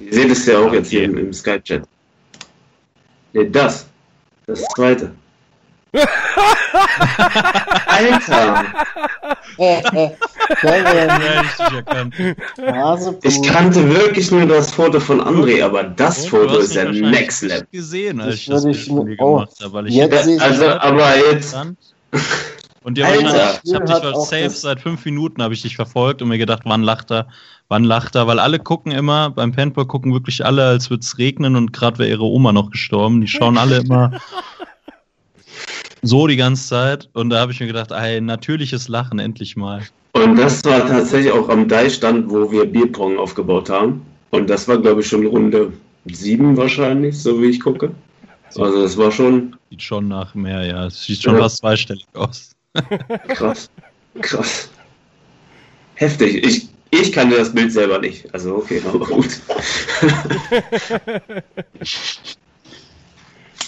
Ihr seht es ja auch jetzt hier im, im Skype-Chat. Ne, das. Das zweite. Alter! Ich dich erkannt. Hase, Ich kannte wirklich nur das Foto von André, aber das du Foto ist ja next level. nicht gesehen, als Das ich das würde ich mir- oh, gemacht habe. Weil ich jetzt ich Also, aber jetzt. Und dir Alter. ich habe dich auch safe das- seit fünf Minuten habe ich dich verfolgt und mir gedacht, wann lacht er, wann lacht er, weil alle gucken immer, beim Paintball gucken wirklich alle, als würde es regnen und gerade wäre ihre Oma noch gestorben. Die schauen alle immer so die ganze Zeit und da habe ich mir gedacht, ein natürliches Lachen endlich mal. Und das war tatsächlich auch am Deichstand, wo wir Bierpong aufgebaut haben. Und das war, glaube ich, schon Runde sieben wahrscheinlich, so wie ich gucke. Also es war schon Sieht schon nach mehr, ja. Es sieht schon Ja. fast zweistellig aus. Krass. Krass. Heftig. Ich, ich kannte das Bild selber nicht. Also okay, aber gut.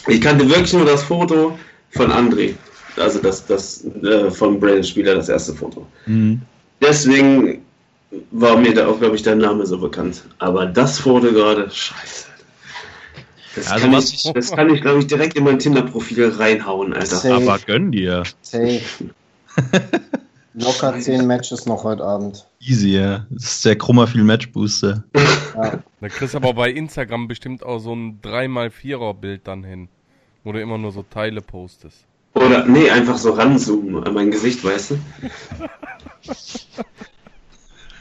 ich kannte wirklich nur das Foto von André. Also das, das äh, vom Brandon-Spieler, das erste Foto. Mhm. Deswegen war mir da auch, glaube ich, dein Name so bekannt. Aber das Foto gerade, scheiße. Das, Also kann was ich, das kann ich, glaube ich, direkt in mein Tinder-Profil reinhauen, Alter. Safe. Aber gönn dir. Safe. Locker 10 Matches noch heute Abend. Easy, ja. Das ist der Chromafil Match Booster. Ja. Da kriegst du aber bei Instagram bestimmt auch so ein 3x4er Bild dann hin. Wo du immer nur so Teile postest. Oder, nee, einfach so ranzoomen an mein Gesicht, weißt du?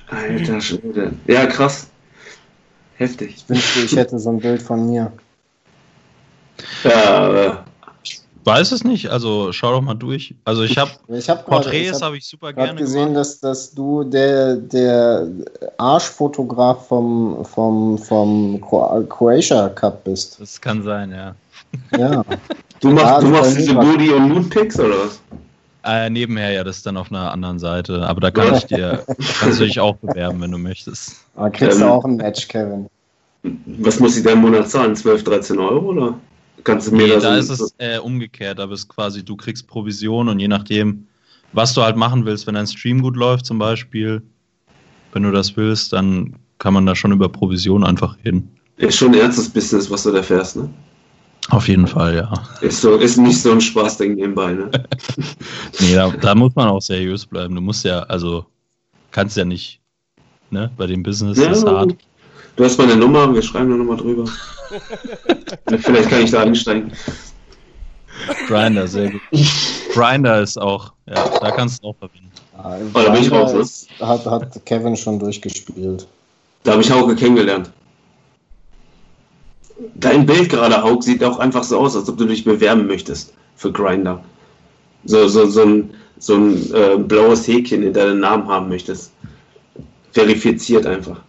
Alter Schwede. Ja, krass. Heftig. Ich wünschte, ich hätte so ein Bild von mir. Ja, äh, Weiß es nicht, also schau doch mal durch. Also ich habe Ich habe Porträts habe ich super gerade gerne gesehen, gemacht. dass, dass du der, der Arschfotograf vom, vom, vom Cro- Croatia Cup bist. Das kann sein, ja. Ja. du machst, Ja, du machst diese. Booty- und Nude-Pics oder was? Äh, nebenher ja, das ist dann auf einer anderen Seite. Aber da kann ich dir, kannst du dich auch bewerben, wenn du möchtest. Aber kriegst du Ähm. auch ein Match, Kevin. Was muss ich da im Monat zahlen? 12, 13 Euro oder? Kannst du mir Nee, da, da ist es äh, umgekehrt. Da bist quasi, du kriegst Provision und je nachdem, was du halt machen willst, wenn dein Stream gut läuft zum Beispiel, wenn du das willst, dann kann man da schon über Provision einfach reden. ist schon ein ernstes Business, was du da fährst, ne? Auf jeden Fall, ja. Ist, so, ist nicht so ein Spaßding nebenbei, ne? Nee, da, da muss man auch seriös bleiben. Du musst ja, also, kannst ja nicht, ne, bei dem Business Ja, ist hart. Du hast meine Nummer, wir schreiben da nochmal drüber. Vielleicht kann ich da einsteigen. Grinder, sehr gut. Grinder ist auch, ja, da kannst du auch verbinden. Ja, Oh, da bin ich raus, ne? ist- hat, hat Kevin schon durchgespielt. Da habe ich Hauke kennengelernt. Dein Bild gerade, Hauke, sieht auch einfach so aus, als ob du dich bewerben möchtest für Grinder. So, so, so ein, so ein äh, blaues Häkchen in deinen Namen haben möchtest. Verifiziert einfach.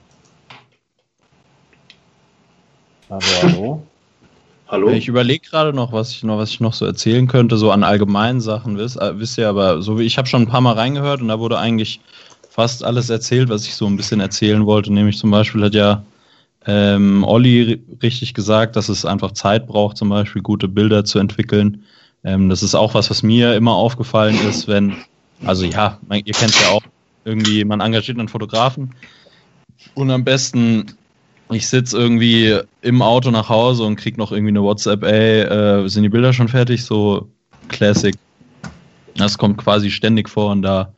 Also, hallo? Hallo? Ich überlege gerade noch, was ich noch, was ich noch so erzählen könnte, so an allgemeinen Sachen, wisst, äh, wisst ihr, aber so wie ich habe schon ein paar Mal reingehört und da wurde eigentlich fast alles erzählt, was ich so ein bisschen erzählen wollte. Nämlich zum Beispiel hat ja ähm, Olli ri- richtig gesagt, dass es einfach Zeit braucht, zum Beispiel gute Bilder zu entwickeln. Ähm, das ist auch was, was mir immer aufgefallen ist, wenn, also ja, man, ihr kennt ja auch, irgendwie, man engagiert einen Fotografen und am besten ich sitze irgendwie im Auto nach Hause und krieg noch irgendwie eine WhatsApp, ey, äh, sind die Bilder schon fertig? So Classic. Das kommt quasi ständig vor und da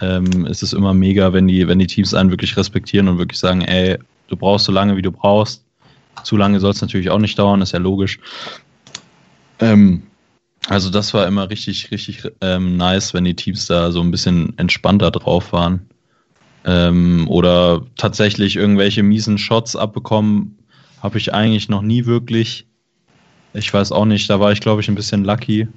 ähm, ist es immer mega, wenn die, wenn die Teams einen wirklich respektieren und wirklich sagen, ey, du brauchst so lange, wie du brauchst. Zu lange soll es natürlich auch nicht dauern, ist ja logisch. Ähm, also das war immer richtig, richtig ähm, nice, wenn die Teams da so ein bisschen entspannter drauf waren ähm, oder tatsächlich irgendwelche miesen Shots abbekommen, habe ich eigentlich noch nie wirklich. Ich weiß auch nicht, da war ich glaube ich ein bisschen lucky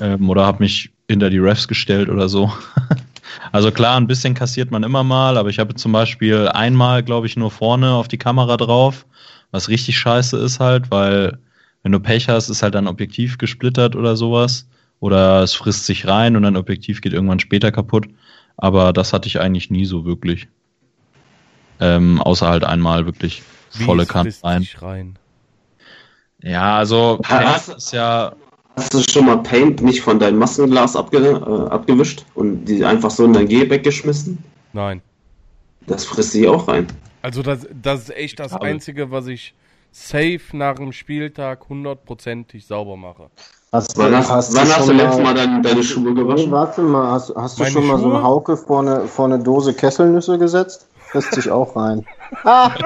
ähm, oder habe mich hinter die Refs gestellt oder so. also klar, ein bisschen kassiert man immer mal, aber ich habe zum Beispiel einmal glaube ich nur vorne auf die Kamera drauf, was richtig scheiße ist halt, weil wenn du Pech hast, ist halt dein Objektiv gesplittert oder sowas oder es frisst sich rein und dein Objektiv geht irgendwann später kaputt. Aber das hatte ich eigentlich nie so wirklich. Ähm, außer halt einmal wirklich Wie volle Kante rein. Ja, also Hast- Paint ist ja. Hast du schon mal Paint nicht von deinem Maskenglas abge äh, abgewischt und die einfach so in dein Gel weggeschmissen? Nein. Das frisst sich auch rein. Also das, das ist echt das Einzige, was ich safe nach dem Spieltag hundertprozentig sauber mache. Hast, Wann hast, wann hast du schon letztes Mal deine, deine Schuhe Nee, gewaschen? warte mal, hast, hast du schon mal so Schuhe? eine Hauke vor eine, vor eine Dose Kesselnüsse gesetzt? Frisst sich auch rein. Ah,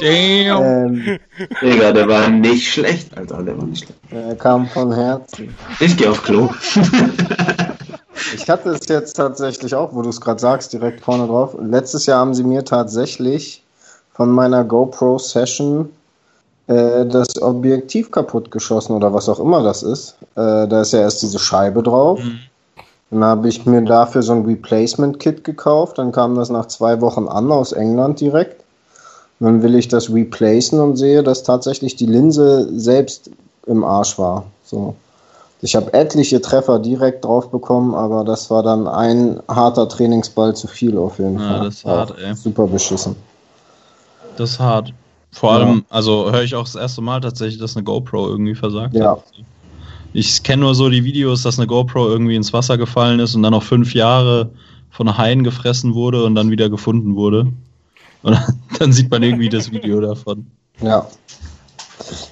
Damn! ähm, Digga, der war nicht schlecht, Alter, der war nicht schlecht. er kam von Herzen. Ich geh auf Klo. Ich hatte es jetzt tatsächlich auch, wo du es gerade sagst, direkt vorne drauf. Letztes Jahr haben sie mir tatsächlich von meiner GoPro-Session äh, das Objektiv kaputt geschossen oder was auch immer das ist. Äh, da ist ja erst diese Scheibe drauf. Mhm. Dann habe ich mir dafür so ein Replacement-Kit gekauft. Dann kam das nach zwei Wochen an aus England direkt. Und dann will ich das replacen und sehe, dass tatsächlich die Linse selbst im Arsch war. So. Ich habe etliche Treffer direkt drauf bekommen, aber das war dann ein harter Trainingsball zu viel auf jeden Ja, Fall. das ist hart, ey. Super beschissen. Das ist hart. Vor Ja. allem, also höre ich auch das erste Mal tatsächlich, dass eine GoPro irgendwie versagt Ja. hat. Ich kenne nur so die Videos, dass eine GoPro irgendwie ins Wasser gefallen ist und dann noch fünf Jahre von Haien gefressen wurde und dann wieder gefunden wurde. Und dann sieht man irgendwie das Video davon. Ja.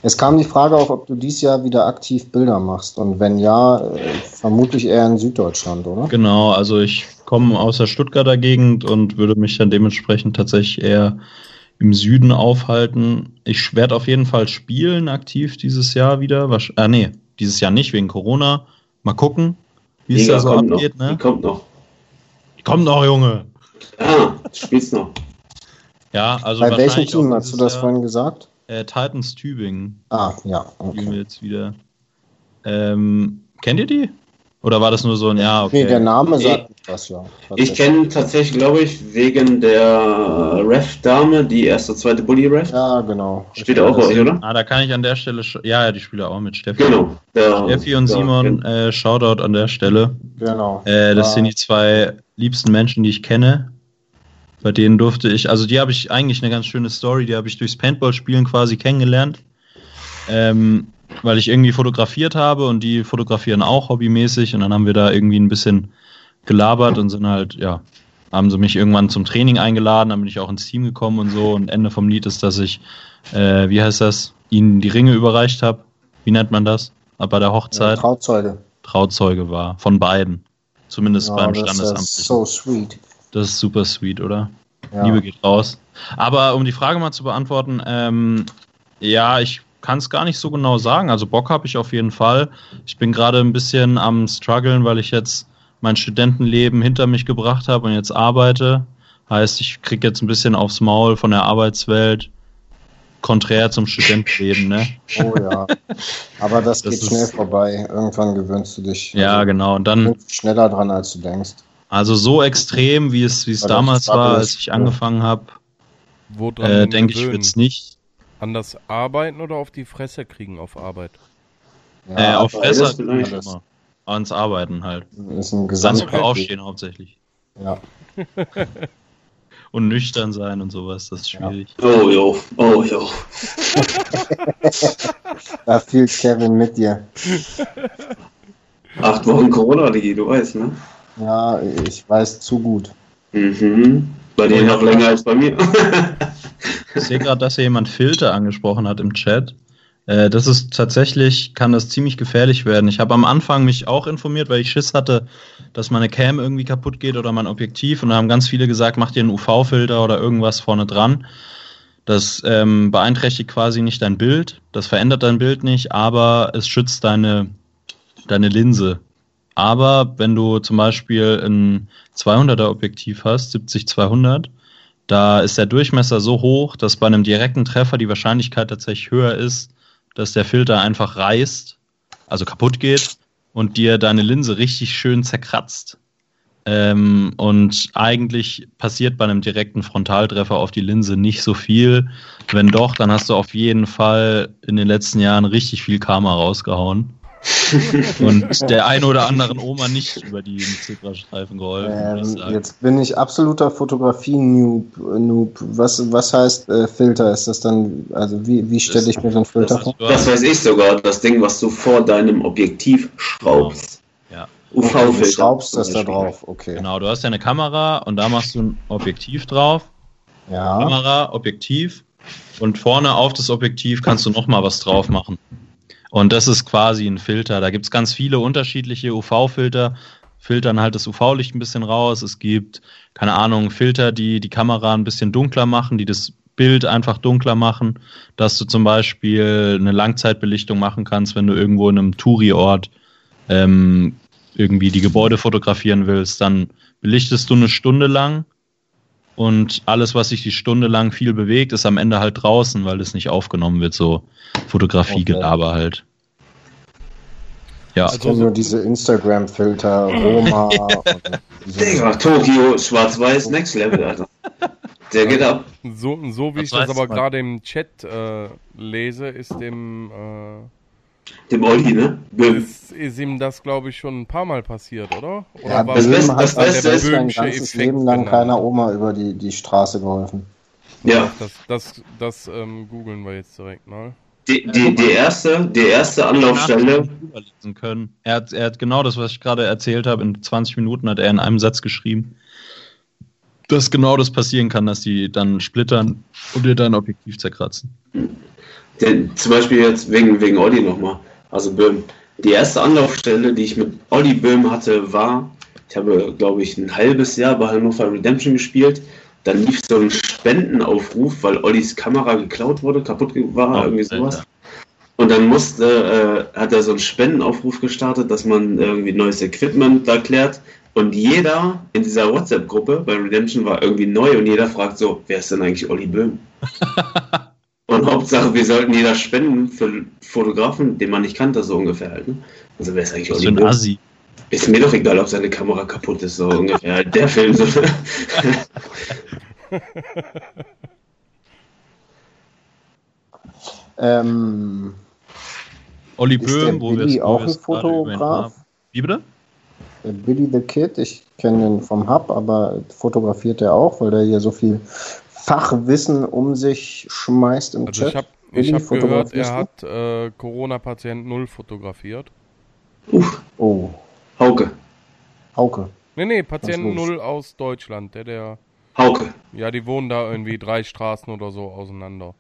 Es kam die Frage auf, ob du dieses Jahr wieder aktiv Bilder machst. Und wenn ja, äh, vermutlich eher in Süddeutschland, oder? Genau, also ich komme aus der Stuttgarter Gegend und würde mich dann dementsprechend tatsächlich eher im Süden aufhalten. Ich werde auf jeden Fall spielen aktiv dieses Jahr wieder. Wasch- Ah, nee, dieses Jahr nicht wegen Corona. Mal gucken, wie es da so kommt abgeht. noch. Die Ne? kommt noch. Kommt noch, Junge. Ah, spielst noch. Ja, also Bei welchem Team hast du das Jahr, vorhin gesagt? Äh, Titans Tübingen Ah, ja. spielen wir Okay. jetzt wieder. Ähm, kennt ihr die? Oder war das nur so ein, ja, okay. Nee, der Name sagt das ja. Ich kenne tatsächlich, glaube ich, wegen der Ref-Dame, die erste, zweite Bully-Ref. Ja, genau. Spielt auch bei euch, oder? Ah, da kann ich an der Stelle, ja, ja, die spiele auch mit Steffi. Genau. Der, Steffi und der- Simon, äh, Shoutout an der Stelle. Genau. Äh, das Ah. sind die zwei liebsten Menschen, die ich kenne. Bei denen durfte ich, also die habe ich eigentlich eine ganz schöne Story, die habe ich durchs Paintball-Spielen quasi kennengelernt. Ähm, weil ich irgendwie fotografiert habe und die fotografieren auch hobbymäßig und dann haben wir da irgendwie ein bisschen gelabert und sind halt, ja, haben sie mich irgendwann zum Training eingeladen, dann bin ich auch ins Team gekommen und so und Ende vom Lied ist, dass ich, äh, wie heißt das, ihnen die Ringe überreicht habe. Wie nennt man das? Aber bei der Ja, Hochzeit. Trauzeuge. Trauzeuge war. Von beiden. Zumindest Ja, beim das ist ja Standesamt. so sweet. Das ist super sweet, oder? Ja. Liebe geht raus. Aber um die Frage mal zu beantworten, ähm, ja, ich kann es gar nicht so genau sagen. Also Bock habe ich auf jeden Fall. Ich bin gerade ein bisschen am struggeln, weil ich jetzt mein Studentenleben hinter mich gebracht habe und jetzt arbeite. Heißt, ich kriege jetzt ein bisschen aufs Maul von der Arbeitswelt. Konträr zum Studentenleben, ne? Oh ja. Aber das, Das geht ist- schnell vorbei. Irgendwann gewöhnst du dich. Ja, Also, genau. Und dann schneller dran, als du denkst. Also so extrem, wie es, wie es damals war, als ich angefangen habe, äh, denke ich, gewöhnen? wird's nicht. An das Arbeiten oder auf die Fresse kriegen auf Arbeit? äh, auf Fresser vielleicht. immer. Ans Arbeiten halt. ist ein Gesamtpaket. aufstehen hauptsächlich. Ja. Und nüchtern sein und sowas, das ist Ja. schwierig. Oh, jo. Oh, jo. Da fühlt Kevin mit dir. Acht Wochen Corona, Digi, du weißt, ne? Ja, ich weiß zu gut. Mhm. Bei dir noch länger als bei mir. Ich sehe gerade, dass hier jemand Filter angesprochen hat im Chat. Äh, das ist tatsächlich, kann das ziemlich gefährlich werden. Ich habe am Anfang mich auch informiert, weil ich Schiss hatte, dass meine Cam irgendwie kaputt geht oder mein Objektiv. Und da haben ganz viele gesagt, mach dir einen UV-Filter oder irgendwas vorne dran. Das ähm, beeinträchtigt quasi nicht dein Bild, das verändert dein Bild nicht, aber es schützt deine, deine Linse. Aber wenn du zum Beispiel ein 200er Objektiv hast, 70-200, da ist der Durchmesser so hoch, dass bei einem direkten Treffer die Wahrscheinlichkeit tatsächlich höher ist, dass der Filter einfach reißt, also kaputt geht und dir deine Linse richtig schön zerkratzt. Ähm, und eigentlich passiert bei einem direkten Frontaltreffer auf die Linse nicht so viel. Wenn doch, dann hast du auf jeden Fall in den letzten Jahren richtig viel Karma rausgehauen. und der ein oder anderen Oma nicht über die Zebrastreifen geholfen, Ähm, jetzt bin ich absoluter Fotografie-Noob. Noob. Was, was heißt äh, Filter? Ist das dann, also wie, wie stelle ich mir so einen Filter vor? Du Das weiß ich sogar, das Ding, was du vor deinem Objektiv schraubst. Ja. Du UV-Filter. schraubst das da drauf, okay. Genau, du hast ja eine Kamera und da machst du ein Objektiv drauf. Ja, Kamera, Objektiv und vorne auf das Objektiv kannst du nochmal was drauf machen. Und das ist quasi ein Filter. Da gibt es ganz viele unterschiedliche UV-Filter, filtern halt das UV-Licht ein bisschen raus. Es gibt, keine Ahnung, Filter, die die Kamera ein bisschen dunkler machen, die das Bild einfach dunkler machen, dass du zum Beispiel eine Langzeitbelichtung machen kannst, wenn du irgendwo in einem Touri-Ort ähm, irgendwie die Gebäude fotografieren willst, dann belichtest du eine Stunde lang und alles, was sich die Stunde lang viel bewegt, ist am Ende halt draußen, weil es nicht aufgenommen wird, so Fotografie-Gelaber halt. Ja, Also nur diese Instagram-Filter, Roma Digga, Tokio, schwarz-weiß, next level, Alter. Der geht ab. So, so wie Was ich das aber gerade im Chat äh, lese, ist dem äh, Dem Olli, ne? Böhm. Ist, ist ihm das, glaube ich, schon ein paar Mal passiert, oder? Oder Ja, war das Böhm Beste- hat das als Beste Böhm ist- sein Böhmische ganzes Effekt Leben lang genannt. keiner Oma über die, die Straße geholfen. Ja, Das, das, das ähm, googeln wir jetzt direkt mal. die, die, die, erste, die erste Anlaufstelle. Können. Er hat, er hat genau das, was ich gerade erzählt habe, in 20 Minuten hat er in einem Satz geschrieben, dass genau das passieren kann, dass die dann splittern und dir dein Objektiv zerkratzen. Der, zum Beispiel jetzt wegen, wegen Olli nochmal. Also Böhm. Die erste Anlaufstelle, die ich mit Olli Böhm hatte, war, ich habe, glaube ich, ein halbes Jahr bei Hannover Redemption gespielt. Dann lief so ein Spendenaufruf, weil Ollis Kamera geklaut wurde, kaputt war, Oh, irgendwie sowas. Alter. Und dann musste, äh, hat er so einen Spendenaufruf gestartet, dass man irgendwie neues Equipment erklärt. Und jeder in dieser WhatsApp-Gruppe bei Redemption war irgendwie neu und jeder fragt so, wer ist denn eigentlich Olli Böhm? und Hauptsache, wir sollten jeder spenden für Fotografen, den man nicht kannte, so ungefähr halt. Ne? Also wer ist eigentlich Olli für ein Böhm? Assi. Ist mir doch egal, ob seine Kamera kaputt ist, so ungefähr. Halt der Film so. Ähm, Olli ist der Böhm, wo wir es auch ein es Fotograf? Wie bitte? Der Billy the Kid, ich kenne den vom Hub, aber fotografiert er auch, weil der hier so viel Fachwissen um sich schmeißt im Also Chat. ich habe ich hab gehört, er hat äh, Corona-Patient 0 fotografiert. Uff, Oh, Hauke. Hauke. Nee, nee, Patient? 0 aus Deutschland. Der, der, Hauke. ja, die wohnen da irgendwie drei Straßen oder so auseinander.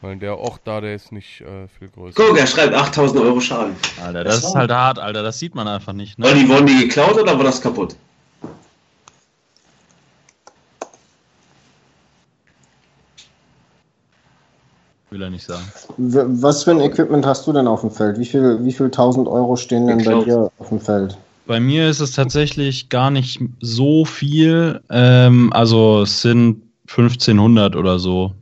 Weil der Ort da, der ist nicht äh, viel größer. Guck, er schreibt 8000 Euro Schaden. Alter, das ist halt hart, Alter. Das sieht man einfach nicht. Ne? Olli, wurden die geklaut oder war das kaputt? Will er nicht sagen. Was für ein Equipment hast du denn auf dem Feld? Wie viel, wie viel tausend Euro stehen denn bei dir auf dem Feld? Bei mir ist es tatsächlich gar nicht so viel. Ähm, also es sind 1500 oder so.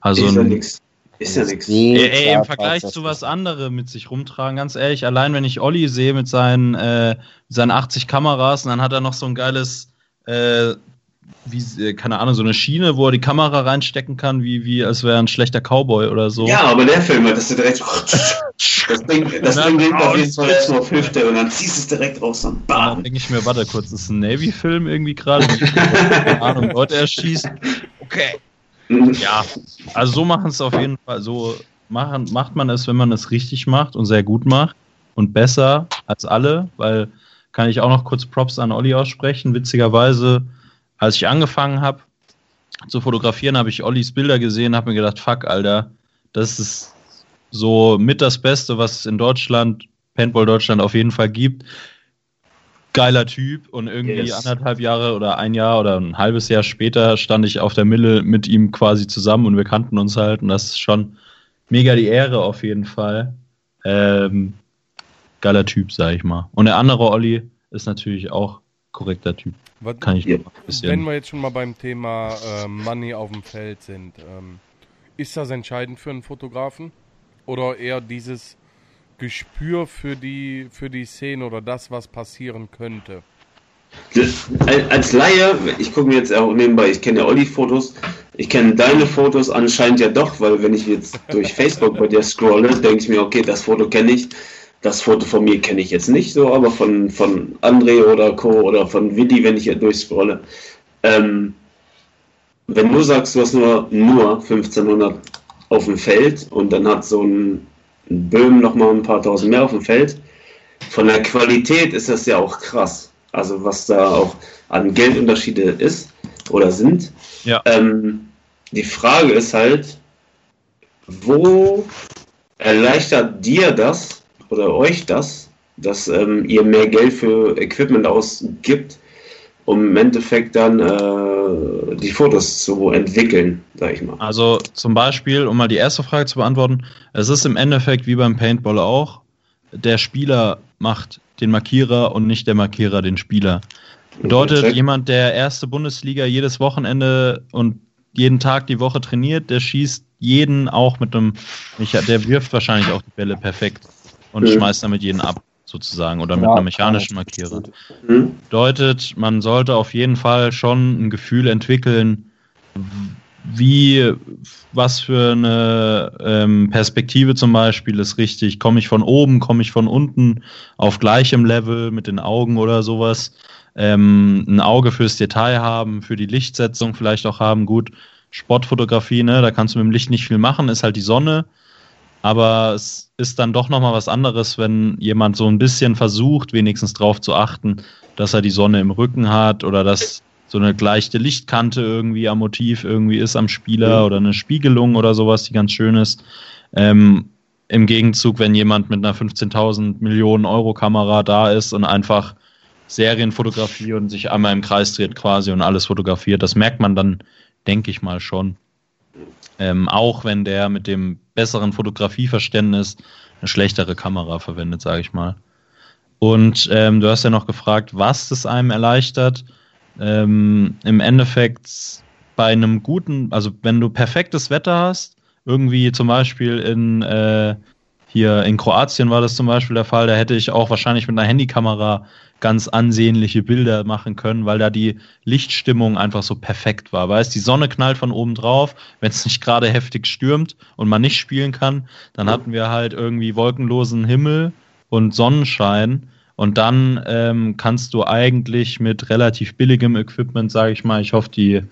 Also ist ja nix. Ist ja nix. Ey, ey, im Vergleich zu was andere mit sich rumtragen, ganz ehrlich, allein wenn ich Olli sehe mit seinen, äh, seinen 80 Kameras und dann hat er noch so ein geiles, äh, wie, äh, keine Ahnung, so eine Schiene, wo er die Kamera reinstecken kann, wie, wie als wäre ein schlechter Cowboy oder so. Ja, aber der Film, dass du direkt. Das Ding, das Ding geht auf jeden. Fall erstmal auf Hüfte und dann ziehst du es direkt raus und Und dann bam. denke ich mir, warte kurz, ist ein Navy-Film irgendwie gerade? Keine Ahnung, Leute erschießt. Okay. Ja, also so machen es auf jeden Fall. So machen, macht man es, wenn man es richtig macht und sehr gut macht und besser als alle, weil kann ich auch noch kurz Props an Olli aussprechen. Witzigerweise, als ich angefangen habe zu fotografieren, habe ich Ollis Bilder gesehen, habe mir gedacht, fuck, Alter, das ist so mit das Beste, was es in Deutschland, Paintball Deutschland auf jeden Fall gibt. Geiler Typ und irgendwie Yes. anderthalb Jahre oder ein Jahr oder ein halbes Jahr später stand ich auf der Mille mit ihm quasi zusammen und wir kannten uns halt und das ist schon mega die Ehre auf jeden Fall. Ähm, geiler Typ, sag ich mal. Und der andere Olli ist natürlich auch korrekter Typ. Was, Kann ich Ja. noch ein wenn wir jetzt schon mal beim Thema äh, Money auf dem Feld sind, ähm, ist das entscheidend für einen Fotografen? Oder eher dieses Gespür für die, für die Szene oder das, was passieren könnte? Als Laie, ich gucke mir jetzt auch nebenbei, ich kenne ja Olli-Fotos, ich kenne deine Fotos anscheinend ja doch, weil wenn ich jetzt durch Facebook bei dir scrolle, denke ich mir, okay, das Foto kenne ich, das Foto von mir kenne ich jetzt nicht so, aber von, von André oder Co. oder von Willi, wenn ich hier durchscrolle. Ähm, wenn du sagst, du hast nur, nur 1500 auf dem Feld und dann hat so ein, ein Böhm nochmal ein paar tausend mehr auf dem Feld, von der Qualität ist das ja auch krass. Also was da auch an Geldunterschiede ist oder sind. Ja. Ähm, die Frage ist halt, wo erleichtert dir das oder euch das, dass ähm, ihr mehr Geld für Equipment ausgibt, um im Endeffekt dann äh, die Fotos zu entwickeln, sag ich mal. Also zum Beispiel, um mal die erste Frage zu beantworten, es ist im Endeffekt wie beim Paintball auch, der Spieler macht den Markierer und nicht der Markierer den Spieler. Bedeutet, Check. jemand, der erste Bundesliga jedes Wochenende und jeden Tag die Woche trainiert, der schießt jeden auch mit einem, der wirft wahrscheinlich auch die Bälle perfekt und Mhm. schmeißt damit jeden ab, sozusagen, oder mit Ja, einem mechanischen Markierer Hm? bedeutet, man sollte auf jeden Fall schon ein Gefühl entwickeln, wie, was für eine ähm, Perspektive zum Beispiel ist richtig? Komme ich von oben, komme ich von unten auf gleichem Level mit den Augen oder sowas? Ähm, ein Auge fürs Detail haben, für die Lichtsetzung vielleicht auch haben. Gut, Sportfotografie, ne, da kannst du mit dem Licht nicht viel machen, ist halt die Sonne. Aber es ist dann doch nochmal was anderes, wenn jemand so ein bisschen versucht, wenigstens drauf zu achten, dass er die Sonne im Rücken hat oder dass so eine leichte Lichtkante irgendwie am Motiv irgendwie ist am Spieler oder eine Spiegelung oder sowas, die ganz schön ist. Ähm, Im Gegenzug, wenn jemand mit einer 15.000 Millionen Euro Kamera da ist und einfach Serienfotografie und sich einmal im Kreis dreht quasi und alles fotografiert, das merkt man dann, denke ich mal schon. Ähm, auch wenn der mit dem besseren Fotografieverständnis eine schlechtere Kamera verwendet, sage ich mal. Und ähm, du hast ja noch gefragt, was das einem erleichtert. Ähm, Im Endeffekt bei einem guten, also wenn du perfektes Wetter hast, irgendwie zum Beispiel in äh, hier in Kroatien war das zum Beispiel der Fall, da hätte ich auch wahrscheinlich mit einer Handykamera ganz ansehnliche Bilder machen können, weil da die Lichtstimmung einfach so perfekt war. Weißt, die Sonne knallt von oben drauf, wenn es nicht gerade heftig stürmt und man nicht spielen kann, dann hatten wir halt irgendwie wolkenlosen Himmel und Sonnenschein. Und dann ähm, kannst du eigentlich mit relativ billigem Equipment, sage ich mal, ich hoffe, die,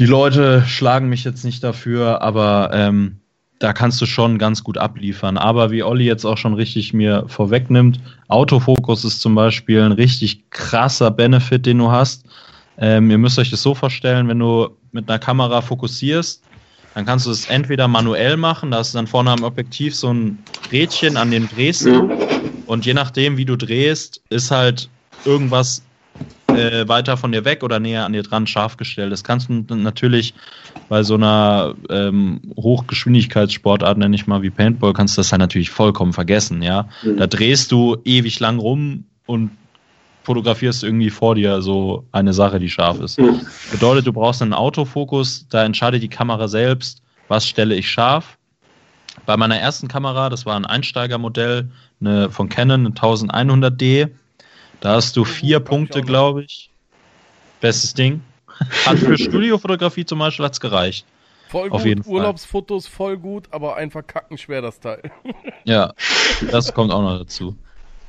die Leute schlagen mich jetzt nicht dafür, aber ähm, da kannst du schon ganz gut abliefern. Aber wie Olli jetzt auch schon richtig mir vorwegnimmt, Autofokus ist zum Beispiel ein richtig krasser Benefit, den du hast. Ähm, ihr müsst euch das so vorstellen, wenn du mit einer Kamera fokussierst, dann kannst du es entweder manuell machen, da hast du dann vorne am Objektiv so ein Rädchen, an dem drehst du. Und je nachdem, wie du drehst, ist halt irgendwas äh, weiter von dir weg oder näher an dir dran scharf gestellt. Das kannst du natürlich bei so einer ähm, Hochgeschwindigkeitssportart, nenne ich mal wie Paintball, kannst du das halt natürlich vollkommen vergessen, ja. Mhm. Da drehst du ewig lang rum und fotografierst irgendwie vor dir so eine Sache, die scharf ist. Mhm. Bedeutet, du brauchst einen Autofokus, da entscheidet die Kamera selbst, was stelle ich scharf. Bei meiner ersten Kamera, das war ein Einsteigermodell eine, von Canon, eine 1100D, da hast du vier Punkte, glaube ich. Bestes Ding. Hat für Studiofotografie zum Beispiel hat's gereicht. Voll Auf gut, jeden Fall. Urlaubsfotos voll gut, aber einfach kackenschwer das Teil. Ja, das kommt auch noch dazu.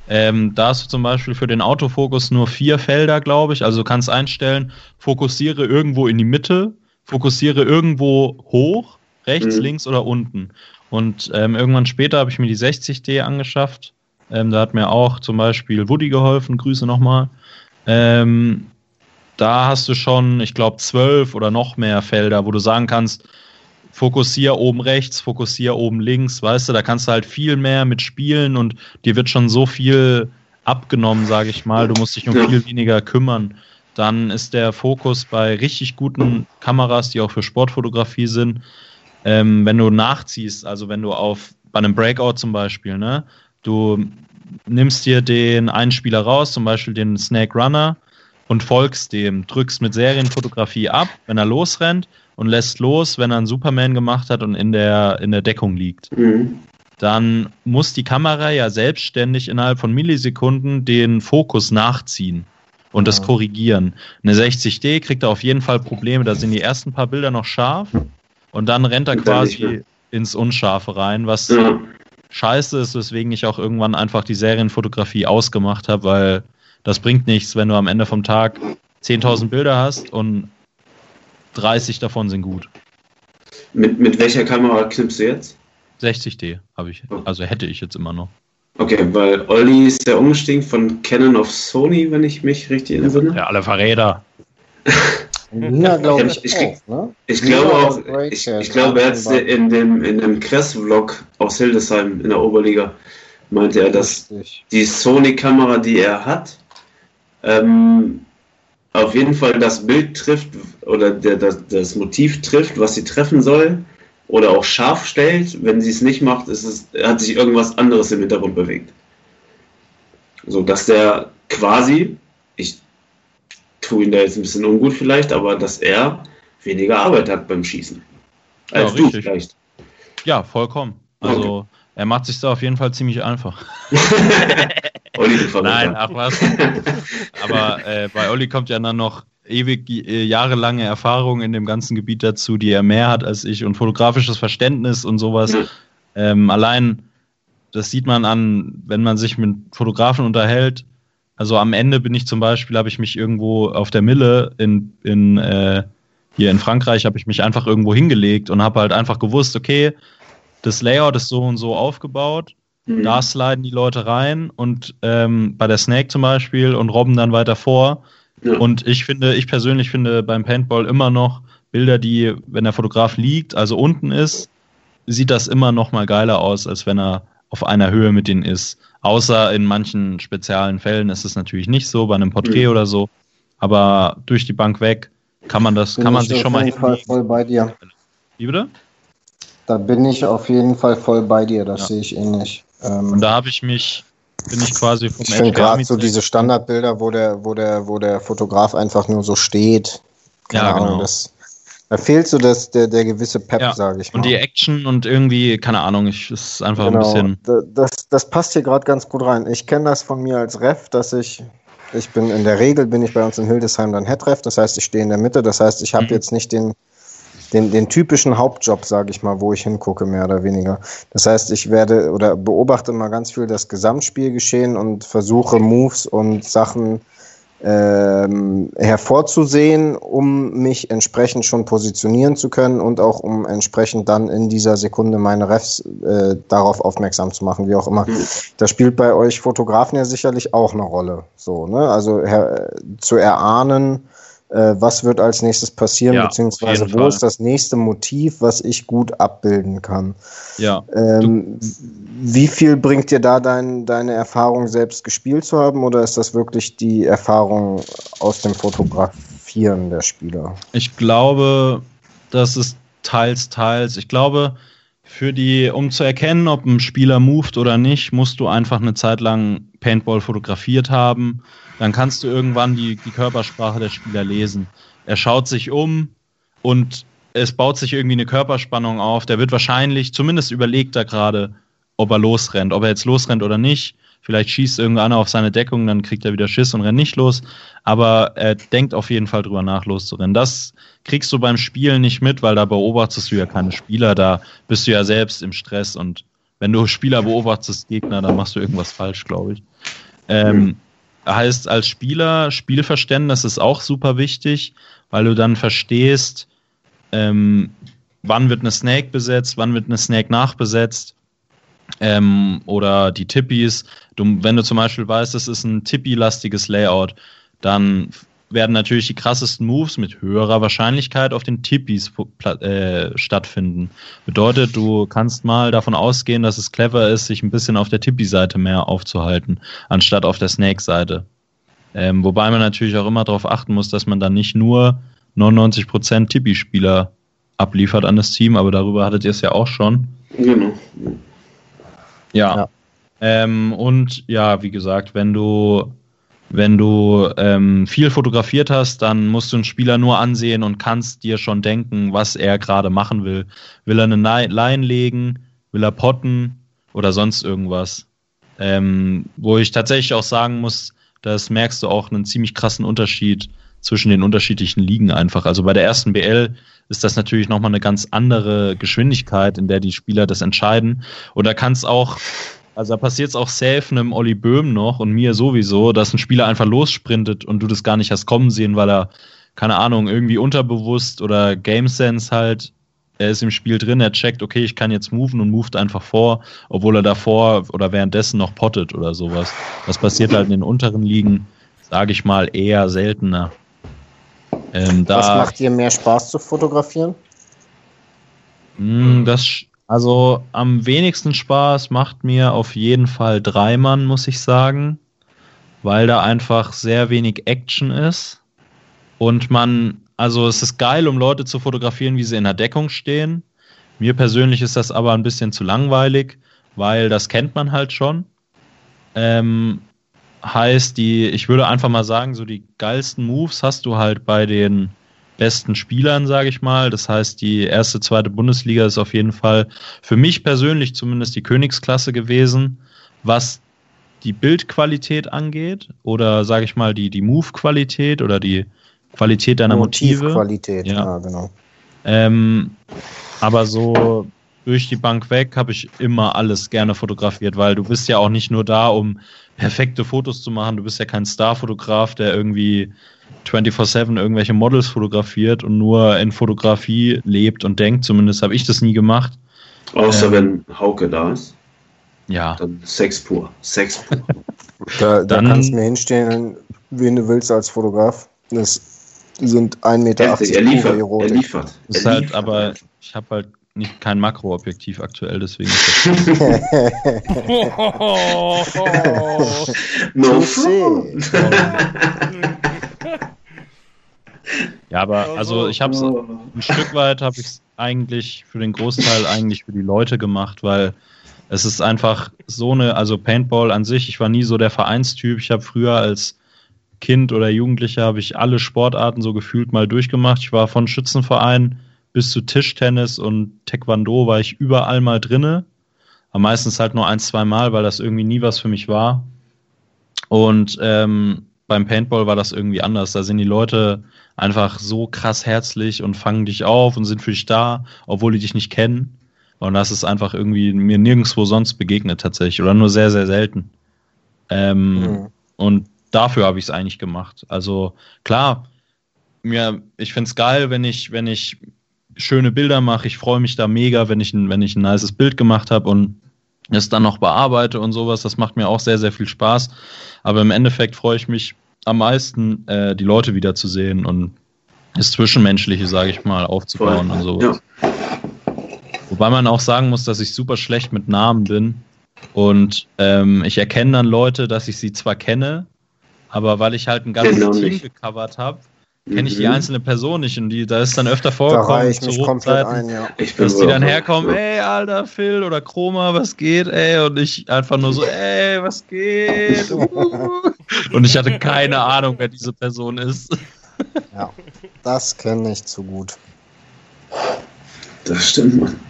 Ähm, da hast du zum Beispiel für den Autofokus nur vier Felder, glaube ich. Also du kannst einstellen, fokussiere irgendwo in die Mitte, fokussiere irgendwo hoch, rechts, Mhm. links oder unten. Und ähm, irgendwann später habe ich mir die 60D angeschafft. Ähm, da hat mir auch zum Beispiel Woody geholfen. Grüße nochmal. Ähm, da hast du schon, ich glaube, zwölf oder noch mehr Felder, wo du sagen kannst, fokussier oben rechts, fokussier oben links, weißt du, da kannst du halt viel mehr mit spielen und dir wird schon so viel abgenommen, sage ich mal. Du musst dich um Ja. viel weniger kümmern. Dann ist der Fokus bei richtig guten Kameras, die auch für Sportfotografie sind, ähm, wenn du nachziehst, also wenn du auf bei einem Breakout zum Beispiel, ne, du nimmst dir den einen Spieler raus, zum Beispiel den Snake Runner, und folgst dem, drückst mit Serienfotografie ab, wenn er losrennt und lässt los, wenn er einen Superman gemacht hat und in der, in der Deckung liegt. Mhm. Dann muss die Kamera ja selbstständig innerhalb von Millisekunden den Fokus nachziehen und das korrigieren. Eine 60D kriegt er auf jeden Fall Probleme, da sind die ersten paar Bilder noch scharf und dann rennt er quasi ins Unscharfe rein, was Ja. Scheiße ist, weswegen ich auch irgendwann einfach die Serienfotografie ausgemacht habe, weil das bringt nichts, wenn du am Ende vom Tag 10.000 Bilder hast und 30 davon sind gut. Mit, mit welcher Kamera knippst du jetzt? 60D habe ich, also hätte ich jetzt immer noch. Okay, weil Olli ist ja umgestiegen von Canon auf Sony, wenn ich mich richtig entsinne. Ja, alle Verräter. Ja, glaube Ja, ich, ich- auch. Ne? Ich glaube auch, ich, ich glaube, er hat in dem, in dem Kress-Vlog aus Hildesheim in der Oberliga meinte er, dass die Sony-Kamera, die er hat, ähm, auf jeden Fall das Bild trifft oder der, das, das Motiv trifft, was sie treffen soll oder auch scharf stellt. Wenn sie es nicht macht, ist es, hat sich irgendwas anderes im Hintergrund bewegt. So dass der quasi, ich tue ihn da jetzt ein bisschen ungut vielleicht, aber dass er weniger Arbeit hat beim Schießen. Ja, Als du richtig. vielleicht. Ja, vollkommen. Also er macht sich da auf jeden Fall ziemlich einfach. Olli. Nein, ach was. Aber äh, bei Olli kommt ja dann noch ewig äh, jahrelange Erfahrung in dem ganzen Gebiet dazu, die er mehr hat als ich und fotografisches Verständnis und sowas. Ja. Ähm, allein, das sieht man an, wenn man sich mit Fotografen unterhält. Also am Ende bin ich zum Beispiel, habe ich mich irgendwo auf der Mille in, in äh, hier in Frankreich, habe ich mich einfach irgendwo hingelegt und habe halt einfach gewusst, okay, das Layout ist so und so aufgebaut. Mhm. Da sliden die Leute rein und ähm, bei der Snake zum Beispiel und robben dann weiter vor. Ja. Und ich finde, ich persönlich finde beim Paintball immer noch Bilder, die, wenn der Fotograf liegt, also unten ist, sieht das immer noch mal geiler aus, als wenn er auf einer Höhe mit denen ist. Außer in manchen speziellen Fällen ist es natürlich nicht so, bei einem Porträt Mhm. oder so. Aber durch die Bank weg kann man das, Bin kann man ich sich auf schon mal jeden Fall voll bei dir. Wie bitte? Da bin ich auf jeden Fall voll bei dir, das Ja. sehe ich ähnlich. Ähm, Und da habe ich mich, bin ich quasi vom ich finde gerade so diese Standardbilder, wo der, wo der, wo der Fotograf einfach nur so steht. Ja, genau. Das, da fehlt so das, der, der gewisse Pep, Ja, sage ich mal. Und die Action und irgendwie, keine Ahnung, ich ist einfach ein Genau, bisschen. da- das, das passt hier gerade ganz gut rein. Ich kenne das von mir als Ref, dass ich, ich bin in der Regel bin ich bei uns in Hildesheim dann Headref, das heißt, ich stehe in der Mitte, das heißt, ich habe Mhm. jetzt nicht den, den, den typischen Hauptjob, sage ich mal, wo ich hingucke, mehr oder weniger. Das heißt, ich werde oder beobachte mal ganz viel das Gesamtspielgeschehen und versuche Moves und Sachen ähm, hervorzusehen, um mich entsprechend schon positionieren zu können und auch um entsprechend dann in dieser Sekunde meine Refs äh, darauf aufmerksam zu machen, wie auch immer. Mhm. Das spielt bei euch Fotografen ja sicherlich auch eine Rolle. So, ne? Also her, zu erahnen, äh, was wird als nächstes passieren, Ja, beziehungsweise wo Fall. ist das nächste Motiv, was ich gut abbilden kann. Ja. Ähm, wie viel bringt dir da dein, deine Erfahrung, selbst gespielt zu haben, oder ist das wirklich die Erfahrung aus dem Fotografieren der Spieler? Ich glaube, das ist teils, teils. Ich glaube, für die, um zu erkennen, ob ein Spieler moved oder nicht, musst du einfach eine Zeit lang Paintball fotografiert haben. Dann kannst du irgendwann die, die Körpersprache der Spieler lesen. Er schaut sich um und es baut sich irgendwie eine Körperspannung auf. Der wird wahrscheinlich, zumindest überlegt er gerade, ob er losrennt. Ob er jetzt losrennt oder nicht. Vielleicht schießt irgendeiner auf seine Deckung, dann kriegt er wieder Schiss und rennt nicht los. Aber er denkt auf jeden Fall drüber nach, loszurennen. Das kriegst du beim Spielen nicht mit, weil da beobachtest du ja keine Spieler. Da bist du ja selbst im Stress und wenn du Spieler beobachtest, Gegner, dann machst du irgendwas falsch, glaube ich. Ähm, heißt als Spieler, Spielverständnis ist auch super wichtig, weil du dann verstehst, ähm, wann wird eine Snake besetzt, wann wird eine Snake nachbesetzt. Ähm, oder die Tippies. Du, wenn du zum Beispiel weißt, es ist ein Tippi-lastiges Layout, dann werden natürlich die krassesten Moves mit höherer Wahrscheinlichkeit auf den Tippis äh, stattfinden. Bedeutet, du kannst mal davon ausgehen, dass es clever ist, sich ein bisschen auf der Tippi-Seite mehr aufzuhalten, anstatt auf der Snake-Seite. Ähm, wobei man natürlich auch immer darauf achten muss, dass man dann nicht nur 99% Tippi-Spieler abliefert an das Team, aber darüber hattet ihr es ja auch schon. Genau. Ja. Ja. Ähm, und ja, wie gesagt, wenn du, wenn du ähm, viel fotografiert hast, dann musst du einen Spieler nur ansehen und kannst dir schon denken, was er gerade machen will. Will er eine Line legen? Will er potten? Oder sonst irgendwas? Ähm, wo ich tatsächlich auch sagen muss, das merkst du auch einen ziemlich krassen Unterschied zwischen den unterschiedlichen Ligen einfach. Also bei der ersten BL ist das natürlich nochmal eine ganz andere Geschwindigkeit, in der die Spieler das entscheiden. Und da kann es auch, also da passiert es auch safe einem Olli Böhm noch und mir sowieso, dass ein Spieler einfach lossprintet und du das gar nicht hast kommen sehen, weil er, keine Ahnung, irgendwie unterbewusst oder Game Sense halt, er ist im Spiel drin, er checkt, okay, ich kann jetzt moven und moved einfach vor, obwohl er davor oder währenddessen noch pottet oder sowas. Das passiert halt in den unteren Ligen, sage ich mal, eher seltener. Ähm, Was macht dir mehr Spaß zu fotografieren? Mm, Das, also am wenigsten Spaß macht mir auf jeden Fall Dreimann, muss ich sagen, weil da einfach sehr wenig Action ist und man, also es ist geil, um Leute zu fotografieren, wie sie in der Deckung stehen. Mir persönlich ist das aber ein bisschen zu langweilig, weil das kennt man halt schon. Ähm, heißt, die, ich würde einfach mal sagen, so die geilsten Moves hast du halt bei den besten Spielern, sage ich mal. Das heißt, die erste, zweite Bundesliga ist auf jeden Fall für mich persönlich zumindest die Königsklasse gewesen, was die Bildqualität angeht oder sage ich mal die, die Move-Qualität oder die Qualität deiner Motive. Motivqualität, Ja. ja, genau. Ähm, aber so durch die Bank weg habe ich immer alles gerne fotografiert, weil du bist ja auch nicht nur da, um perfekte Fotos zu machen. Du bist ja kein Starfotograf, der irgendwie 24/7 irgendwelche Models fotografiert und nur in Fotografie lebt und denkt. Zumindest habe ich das nie gemacht. Außer Ähm. wenn Hauke da ist. Ja, Dann Sex pur. Sex pur. Da, da Dann- kannst du mir hinstellen, wen du willst als Fotograf. Das sind 1,80 Meter er liefert. Er liefert. das ist Er halt, liefert. aber ich habe halt nicht kein Makroobjektiv aktuell, deswegen ist das no front. Ja, aber also ich habe es ein Stück weit habe ich es eigentlich für den Großteil eigentlich für die Leute gemacht, weil es ist einfach so eine, also Paintball an sich, ich war nie so der Vereinstyp. Ich habe früher als Kind oder Jugendlicher habe ich alle Sportarten so gefühlt mal durchgemacht. Ich war von Schützenverein bis zu Tischtennis und Taekwondo war ich überall mal drinne. Aber meistens halt nur ein, zwei Mal, weil das irgendwie nie was für mich war. Und ähm, beim Paintball war das irgendwie anders. Da sind die Leute einfach so krass herzlich und fangen dich auf und sind für dich da, obwohl die dich nicht kennen. Und das ist einfach irgendwie mir nirgendwo sonst begegnet tatsächlich oder nur sehr, sehr selten. Ähm, Mhm. Und dafür habe ich es eigentlich gemacht. Also klar, mir, ich find's geil, wenn ich, wenn ich schöne Bilder mache. Ich freue mich da mega, wenn ich ein, wenn ich ein nices Bild gemacht habe und es dann noch bearbeite und sowas. Das macht mir auch sehr, sehr viel Spaß. Aber im Endeffekt freue ich mich am meisten, äh, die Leute wiederzusehen und das Zwischenmenschliche, sage ich mal, aufzubauen und sowas. Ja. Wobei man auch sagen muss, dass ich super schlecht mit Namen bin. Und ähm, ich erkenne dann Leute, dass ich sie zwar kenne, aber weil ich halt ein ganzes Genau Team gecovert habe, kenne ich die Mhm. einzelne Person nicht. Und die, da ist dann öfter Da vorgekommen, ich zu komplett ein, ja. Dass die dann herkommen, ey, alter Phil oder Chroma, was geht, ey? Und ich einfach nur so, ey, was geht? Und ich hatte keine Ahnung, wer diese Person ist. ja. Das kenne ich zu gut. Das stimmt, Mann.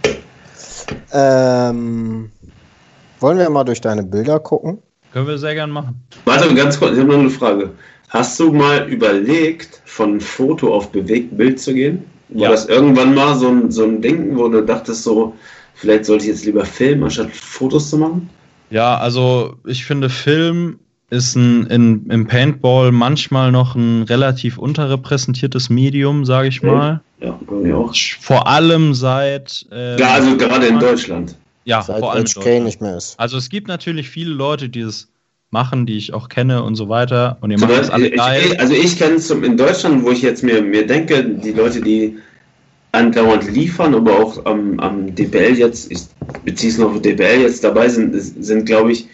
Ähm, wollen wir mal durch deine Bilder gucken? Können wir sehr gern machen. Warte, ganz kurz, ich habe noch eine Frage. Hast du mal überlegt, von Foto auf Bewegtbild zu gehen? War Ja. das irgendwann mal so ein, so ein Ding, wo du dachtest, so, vielleicht sollte ich jetzt lieber filmen, anstatt Fotos zu machen? Ja, also ich finde, Film ist ein, in, im Paintball manchmal noch ein relativ unterrepräsentiertes Medium, sage ich mal. Ja, irgendwie auch. Vor allem seit. ähm, Ja, also gerade in Deutschland. Ja, Seit vor allem. in HK nicht mehr ist. Also es gibt natürlich viele Leute, die das machen, die ich auch kenne und so weiter. Und ihr macht das alle geil. ich, also ich kenne es in Deutschland, wo ich jetzt mir, mir denke, die Leute, die andauernd liefern, aber auch am, am DBL jetzt, ich beziehe es noch auf DBL jetzt dabei sind, sind glaube ich,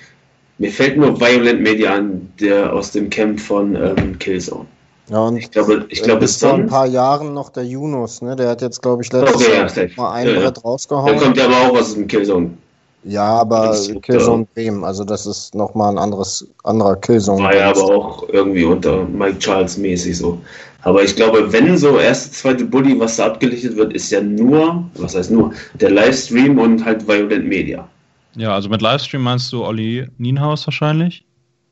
mir fällt nur Violent Media an, der aus dem Camp von ähm, Killzone. Ja, und Ich glaube, ich glaube, bis es vor ein paar Jahren noch der Yunus, ne? Der hat jetzt, glaube ich, letztes Okay, ja, Jahr safe. mal ein Ja, ja. Brett Der rausgehauen. kommt ja aber auch aus dem Killzone. Ja, aber Das ist, Killzone Bremen, also das ist nochmal ein anderes, anderer Killzone. War ja aber auch irgendwie unter Mike Charles mäßig so. Aber ich glaube, wenn so erste, zweite Bully, was da abgelichtet wird, ist ja nur, was heißt nur, der Livestream und halt Violent Media. Ja, also mit Livestream meinst du Olli Nienhaus wahrscheinlich?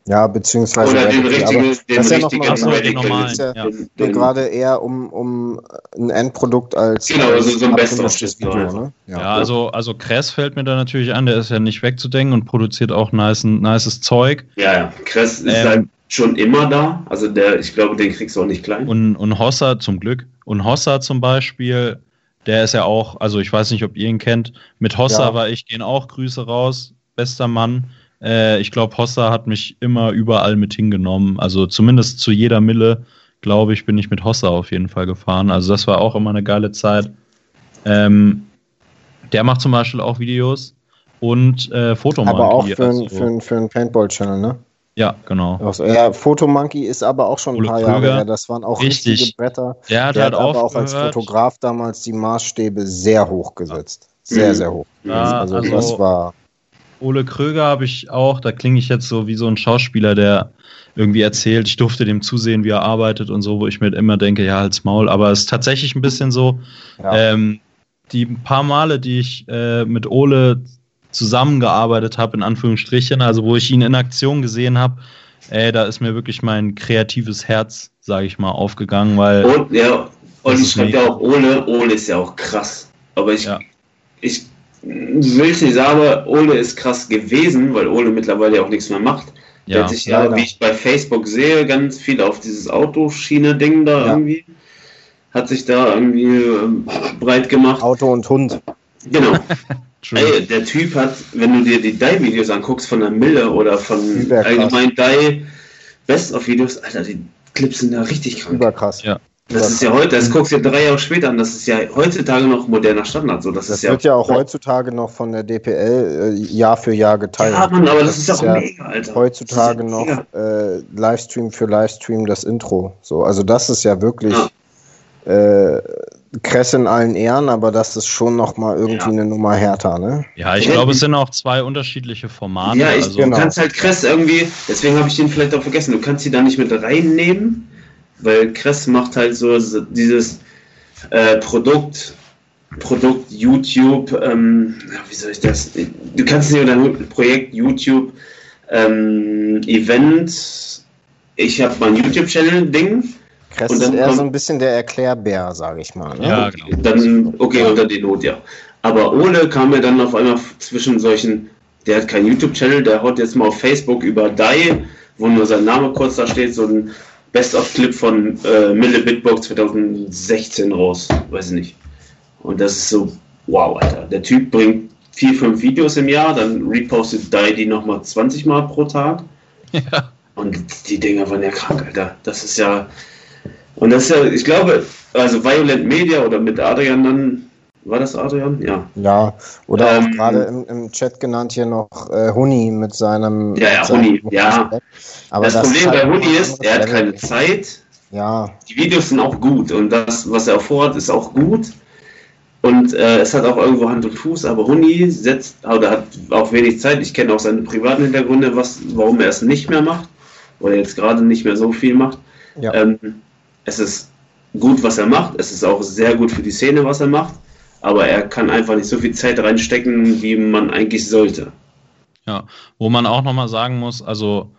Ja, beziehungsweise. Oder den richtigen, aber den das ist ja noch richtigen mal Ach so, normalen, Es geht ja. ja Den- gerade eher um, um ein Endprodukt als, Genau, als also so ein ist Video. einfach. Ne? Ja, also, also Kress fällt mir da natürlich an, der ist ja nicht wegzudenken und produziert auch nice, nices Zeug. Ja, ja. Kress ist Ähm, halt schon immer da. Also der, ich glaube, den kriegst du auch nicht klein. Und, und Hossa zum Glück. Und Hossa zum Beispiel, der ist ja auch, also ich weiß nicht, ob ihr ihn kennt. Mit Hossa Ja. war ich, gehen auch Grüße raus. Bester Mann. Äh, ich glaube, Hossa hat mich immer überall mit hingenommen. Also zumindest zu jeder Mille, glaube ich, bin ich mit Hossa auf jeden Fall gefahren. Also das war auch immer eine geile Zeit. Ähm, der macht zum Beispiel auch Videos und äh, Fotomonkey. aber auch für, also, für, für einen Paintball-Channel, ne? ja, genau. Also, ja, Fotomonkey ist aber auch schon ein Ole paar Krüger. Jahre her. Das waren auch Richtig. richtige Bretter. Der hat Der halt hat aber auch als. Fotograf damals die Maßstäbe sehr hoch gesetzt. Sehr, Mhm. sehr hoch. Ja, also, also- das war. Ole Kröger habe ich auch, da klinge ich jetzt so wie so ein Schauspieler, der irgendwie erzählt, ich durfte dem zusehen, wie er arbeitet und so, wo ich mir immer denke, ja, halt's Maul. Aber es ist tatsächlich ein bisschen so, Ja. ähm, die paar Male, die ich äh, mit Ole zusammengearbeitet habe, in Anführungsstrichen, also wo ich ihn in Aktion gesehen habe, ey, da ist mir wirklich mein kreatives Herz sage ich mal, aufgegangen, weil. Und ja, und ich schreibe ja auch Ole. Ole ist ja auch krass. Aber ich, Ja. ich will es nicht sagen, aber Ole ist krass gewesen, weil Ole mittlerweile auch nichts mehr macht. Der ja, hat sich ja, wie ich bei Facebook sehe, ganz viel auf dieses Autoschiene-Ding da Ja. irgendwie. Hat sich da irgendwie ähm, breit gemacht. Auto und Hund. Genau. Ey, der Typ hat, wenn du dir die Die-Videos anguckst von der Mille oder von Überkrass. allgemein Die Best-of-Videos, Alter, die Clips sind da richtig krank. Überkrass. Ja. Das ist ja heute, das guckst du dir drei Jahre später an, das ist ja heutzutage noch moderner Standard. So, das, Das ist ja, wird ja auch heutzutage noch von der DPL äh, Jahr für Jahr geteilt. Ja, Mann, aber das, Das ist ja ist auch ja mega, Alter. heutzutage noch ja mega. äh, Livestream für Livestream das Intro. So, also das ist ja wirklich Ja. äh, Kress in allen Ehren, aber das ist schon noch mal irgendwie Ja. eine Nummer härter, ne? Ja, ich glaube, es sind auch zwei unterschiedliche Formate. Ja, ich, also, genau. du kannst halt Kress irgendwie, deswegen habe ich den vielleicht auch vergessen, du kannst sie da nicht mit reinnehmen, weil Kress macht halt so dieses äh, Produkt, Produkt YouTube, ähm, ja, wie soll ich das, du kannst nicht unter dem Projekt YouTube ähm, Event, ich habe mein YouTube-Channel-Ding, Kress Und ist dann eher kommt- so ein bisschen der Erklärbär, sage ich mal. Ne? Ja, genau. Dann, okay, unter die Not, ja. Aber Ole kam mir dann auf einmal zwischen solchen, der hat keinen YouTube-Channel, der haut jetzt mal auf Facebook über Die, wo nur sein Name kurz da steht, so ein Best-of-Clip von äh, Mille Bitbox 2016 raus. Weiß ich nicht. Und das ist so, wow, Alter. Der Typ bringt vier, fünf Videos im Jahr, dann repostet Die die nochmal 20 Mal pro Tag. Ja. Und die Dinger waren ja krank, Alter. Das ist ja. Und das ist ja, ich glaube, also Violent Media oder mit Adrian dann, war das Adrian? Ja. Ja, oder Ähm, auch gerade im, im Chat genannt hier noch äh, Huni mit seinem. Ja, ja, Huni, ja. Aber das, das Problem bei Huni ist, er hat keine. Zeit. Ja, Die Videos sind auch gut und das, was er vorhat, ist auch gut. Und äh, es hat auch irgendwo Hand und Fuß, aber Huni setzt, oder hat auch wenig Zeit. Ich kenne auch seine privaten Hintergründe, was, warum er es nicht mehr macht. Oder jetzt gerade nicht mehr so viel macht. Ja. Ähm, es ist gut, was er macht. Es ist auch sehr gut für die Szene, was er macht. Aber er kann einfach nicht so viel Zeit reinstecken, wie man eigentlich sollte. Ja, wo man auch nochmal sagen muss, also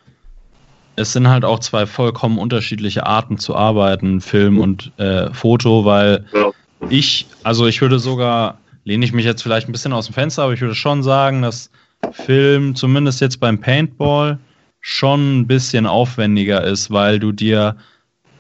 es sind halt auch zwei vollkommen unterschiedliche Arten zu arbeiten, Film und äh, Foto, weil Ja. ich, also ich würde sogar, lehne ich mich jetzt vielleicht ein bisschen aus dem Fenster, aber ich würde schon sagen, dass Film zumindest jetzt beim Paintball schon ein bisschen aufwendiger ist, weil du dir,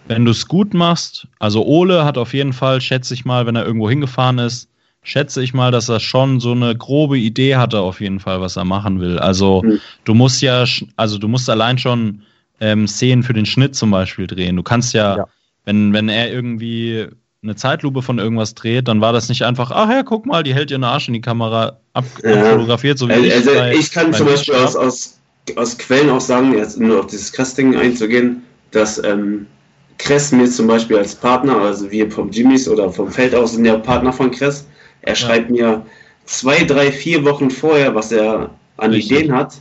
wenn du es gut machst, also Ole hat auf jeden Fall, schätze ich mal, wenn er irgendwo hingefahren ist, schätze ich mal, dass er schon so eine grobe Idee hatte auf jeden Fall, was er machen will. Also Hm. du musst ja, also du musst allein schon ähm, Szenen für den Schnitt zum Beispiel drehen. Du kannst ja, Ja. wenn, wenn er irgendwie eine Zeitlupe von irgendwas dreht, dann war das nicht einfach, ach ja, guck mal, die hält ihren Arsch in die Kamera ab, Ja. abfotografiert, so wie Also, ich. also bei- ich kann zum Beispiel aus, aus, aus Quellen auch sagen, jetzt nur auf dieses Casting einzugehen, dass ähm, Kress mir zum Beispiel als Partner, also wir vom Jimmys oder vom Feld aus sind ja Partner von Kress, er schreibt mir zwei, drei, vier Wochen vorher, was er an Richtig. Ideen hat,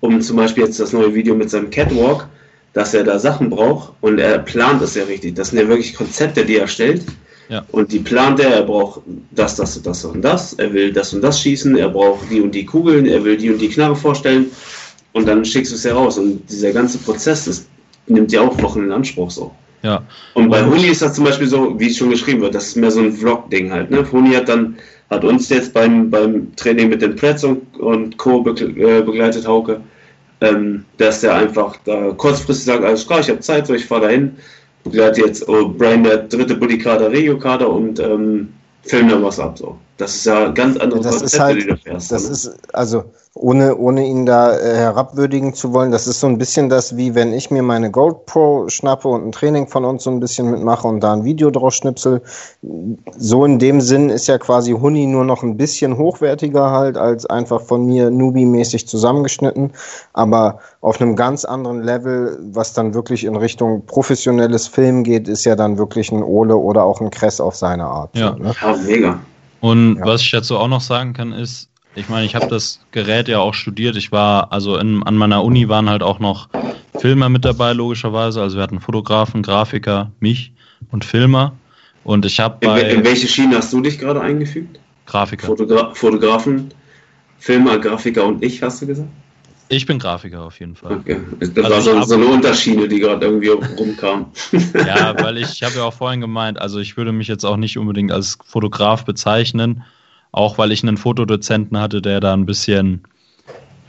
um zum Beispiel jetzt das neue Video mit seinem Catwalk, dass er da Sachen braucht und er plant es ja richtig. Das sind ja wirklich Konzepte, die er stellt. Ja. Und die plant er, er braucht das, das und das und das, er will das und das schießen, er braucht die und die Kugeln, er will die und die Knarre vorstellen und dann schickst du es heraus. Und dieser ganze Prozess das nimmt ja auch Wochen in Anspruch so. Ja, Und bei Huni ist das zum Beispiel so, wie es schon geschrieben wird, das ist mehr so ein Vlog-Ding halt. Ne? Huni hat dann, hat uns jetzt beim, beim Training mit den Preds und, und Co. Äh, begleitet, Hauke, ähm, dass der einfach da kurzfristig sagt, alles klar, ich habe Zeit, so ich fahre dahin, begleite jetzt oh, Brian der dritte Bodykader, Regio-Kader und ähm, film da was ab. So. Das ist ja ganz andere das ist Konzepte, halt, die du fährst. das ne? ist, also ohne, ohne ihn da äh, herabwürdigen zu wollen, das ist so ein bisschen das, wie wenn ich mir meine GoPro schnappe und ein Training von uns so ein bisschen mitmache und da ein Video draus schnipsel. So in dem Sinn ist ja quasi Huni nur noch ein bisschen hochwertiger halt, als einfach von mir Newbie-mäßig zusammengeschnitten, aber auf einem ganz anderen Level, was dann wirklich in Richtung professionelles Film geht, ist ja dann wirklich ein Ole oder auch ein Kress auf seine Art. Ja. So, ne? ja, mega. Und Ja. was ich dazu auch noch sagen kann, ist, ich meine, ich habe das Gerät ja auch studiert. Ich war, also in, an meiner Uni waren halt auch noch Filmer mit dabei, logischerweise. Also wir hatten Fotografen, Grafiker, mich und Filmer. Und ich habe In, bei in welche Schiene hast du dich gerade eingefügt? Grafiker. Fotogra Fotografen, Filmer, Grafiker und ich, hast du gesagt? Ich bin Grafiker auf jeden Fall. Okay. Das also war so, so eine Unterschiede, die gerade irgendwie rumkamen. Ja, weil ich, ich habe ja auch vorhin gemeint, also ich würde mich jetzt auch nicht unbedingt als Fotograf bezeichnen, auch weil ich einen Fotodozenten hatte, der da ein bisschen,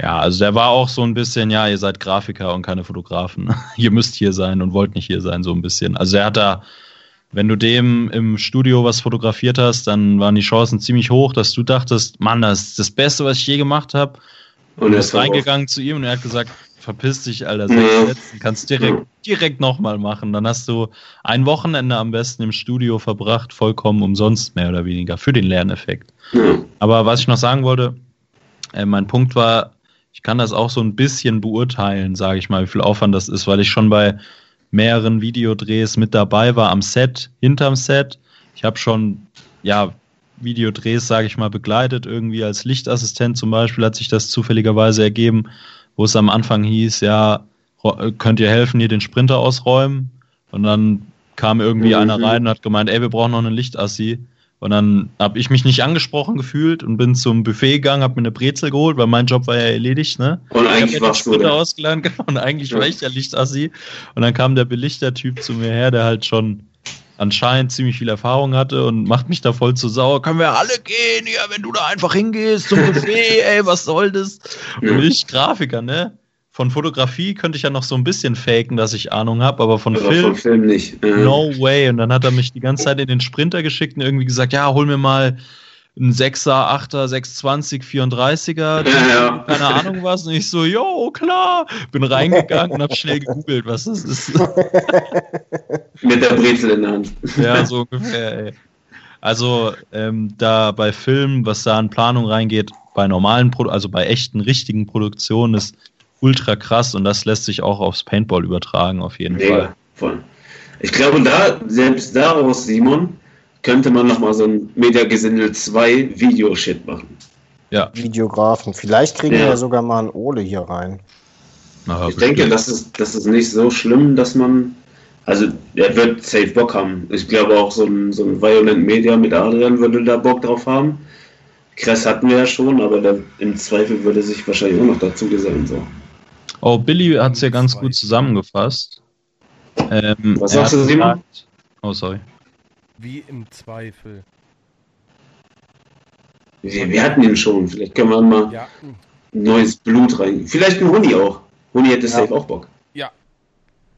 ja, also der war auch so ein bisschen, ja, ihr seid Grafiker und keine Fotografen. ihr müsst hier sein und wollt nicht hier sein, so ein bisschen. Also er hat da, wenn du dem im Studio was fotografiert hast, dann waren die Chancen ziemlich hoch, dass du dachtest, Mann, das ist das Beste, was ich je gemacht habe. Und er ist reingegangen zu ihm und er hat gesagt, verpiss dich, Alter, sechs Sätzen, kannst direkt, direkt nochmal machen. Dann hast du ein Wochenende am besten im Studio verbracht, vollkommen umsonst, mehr oder weniger, für den Lerneffekt. Aber was ich noch sagen wollte, äh, mein Punkt war, ich kann das auch so ein bisschen beurteilen, sage ich mal, wie viel Aufwand das ist, weil ich schon bei mehreren Videodrehs mit dabei war, am Set, hinterm Set. Ich habe schon, ja, Videodrehs, sage ich mal, begleitet, irgendwie als Lichtassistent zum Beispiel hat sich das zufälligerweise ergeben, wo es am Anfang hieß, ja, könnt ihr helfen, hier den Sprinter ausräumen? Und dann kam irgendwie mhm. einer rein und hat gemeint, ey, wir brauchen noch einen Lichtassi. Und dann habe ich mich nicht angesprochen gefühlt und bin zum Buffet gegangen, habe mir eine Brezel geholt, weil mein Job war ja erledigt, ne? Und eigentlich war du ausgeladen, genau, und eigentlich ja. war ich ja Lichtassi. Und dann kam der Belichtertyp zu mir her, der halt schon anscheinend ziemlich viel Erfahrung hatte und macht mich da voll zu sauer. Können wir alle gehen hier, wenn du da einfach hingehst zum Buffet, ey, was soll das? Und ich Grafiker, ne? Von Fotografie könnte ich ja noch so ein bisschen faken, dass ich Ahnung habe, aber von aber Film, von Film nicht. No way. Und dann hat er mich die ganze Zeit in den Sprinter geschickt und irgendwie gesagt, ja, hol mir mal ein 6er, 8er, 620, 34er, ja, keine Ahnung was. Und ich so, jo, klar. Bin reingegangen und habe schnell gegoogelt, was das ist. Mit der Brezel in der Hand. Ja, so ungefähr, ey. Also ähm, da bei Filmen, was da an Planung reingeht, bei normalen, Pro also bei echten, richtigen Produktionen ist ultra krass und das lässt sich auch aufs Paintball übertragen, auf jeden Mega, Fall. Voll. Ich glaube, da, selbst daraus, Simon, könnte man nochmal so ein Mediagesindel 2 Videoshit machen. Ja. Videografen. Vielleicht kriegen ja. wir sogar mal einen Ole hier rein. Na, ich bestimmt. denke, das ist, das ist nicht so schlimm, dass man. Also, er wird safe Bock haben. Ich glaube auch, so ein, so ein Violent Media mit Adrian würde da Bock drauf haben. Kress hatten wir ja schon, aber der, im Zweifel würde sich wahrscheinlich auch noch dazu gesellen. So. Oh, Billy hat es ja ganz gut zusammengefasst. Ähm, Was sagst du, Simon? Oh, sorry. Wie im Zweifel. Wir, wir hatten ihn schon. Vielleicht können wir mal ja. neues Blut rein. Vielleicht ein Huni auch. Huni hätte ja. safe auch Bock. Ja.